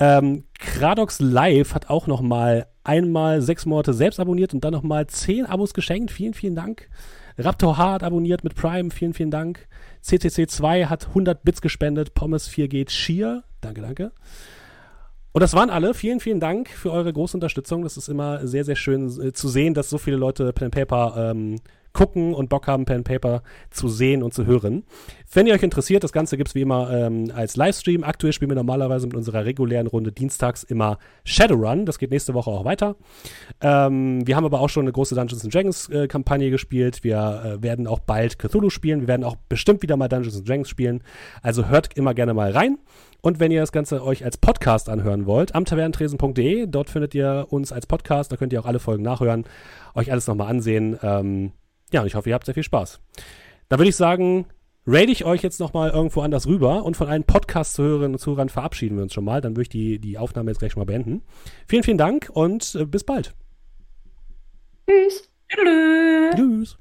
Ähm, Kradox Live hat auch noch mal einmal sechs Monate selbst abonniert und dann noch mal zehn Abos geschenkt. Vielen, vielen Dank. Raptor H hat abonniert mit Prime. Vielen, vielen Dank. CCC2 hat 100 Bits gespendet. Pommes 4 geht Schier. Danke, danke. Und das waren alle. Vielen, vielen Dank für eure große Unterstützung. Das ist immer sehr, sehr schön äh, zu sehen, dass so viele Leute Pen Paper ähm, gucken und Bock haben, Pen Paper zu sehen und zu hören. Wenn ihr euch interessiert, das Ganze gibt es wie immer ähm, als Livestream. Aktuell spielen wir normalerweise mit unserer regulären Runde dienstags immer Shadowrun. Das geht nächste Woche auch weiter. Ähm, wir haben aber auch schon eine große Dungeons Dragons äh, Kampagne gespielt. Wir äh, werden auch bald Cthulhu spielen. Wir werden auch bestimmt wieder mal Dungeons Dragons spielen. Also hört immer gerne mal rein. Und wenn ihr das Ganze euch als Podcast anhören wollt, am tavernentresen.de, dort findet ihr uns als Podcast, da könnt ihr auch alle Folgen nachhören, euch alles nochmal ansehen. Ähm, ja, und ich hoffe, ihr habt sehr viel Spaß. Da würde ich sagen, rate ich euch jetzt nochmal irgendwo anders rüber und von allen Podcast-Zuhörerinnen und Zuhörern verabschieden wir uns schon mal. Dann würde ich die, die Aufnahme jetzt gleich schon mal beenden. Vielen, vielen Dank und äh, bis bald. Tschüss. Tschüss. Tschüss.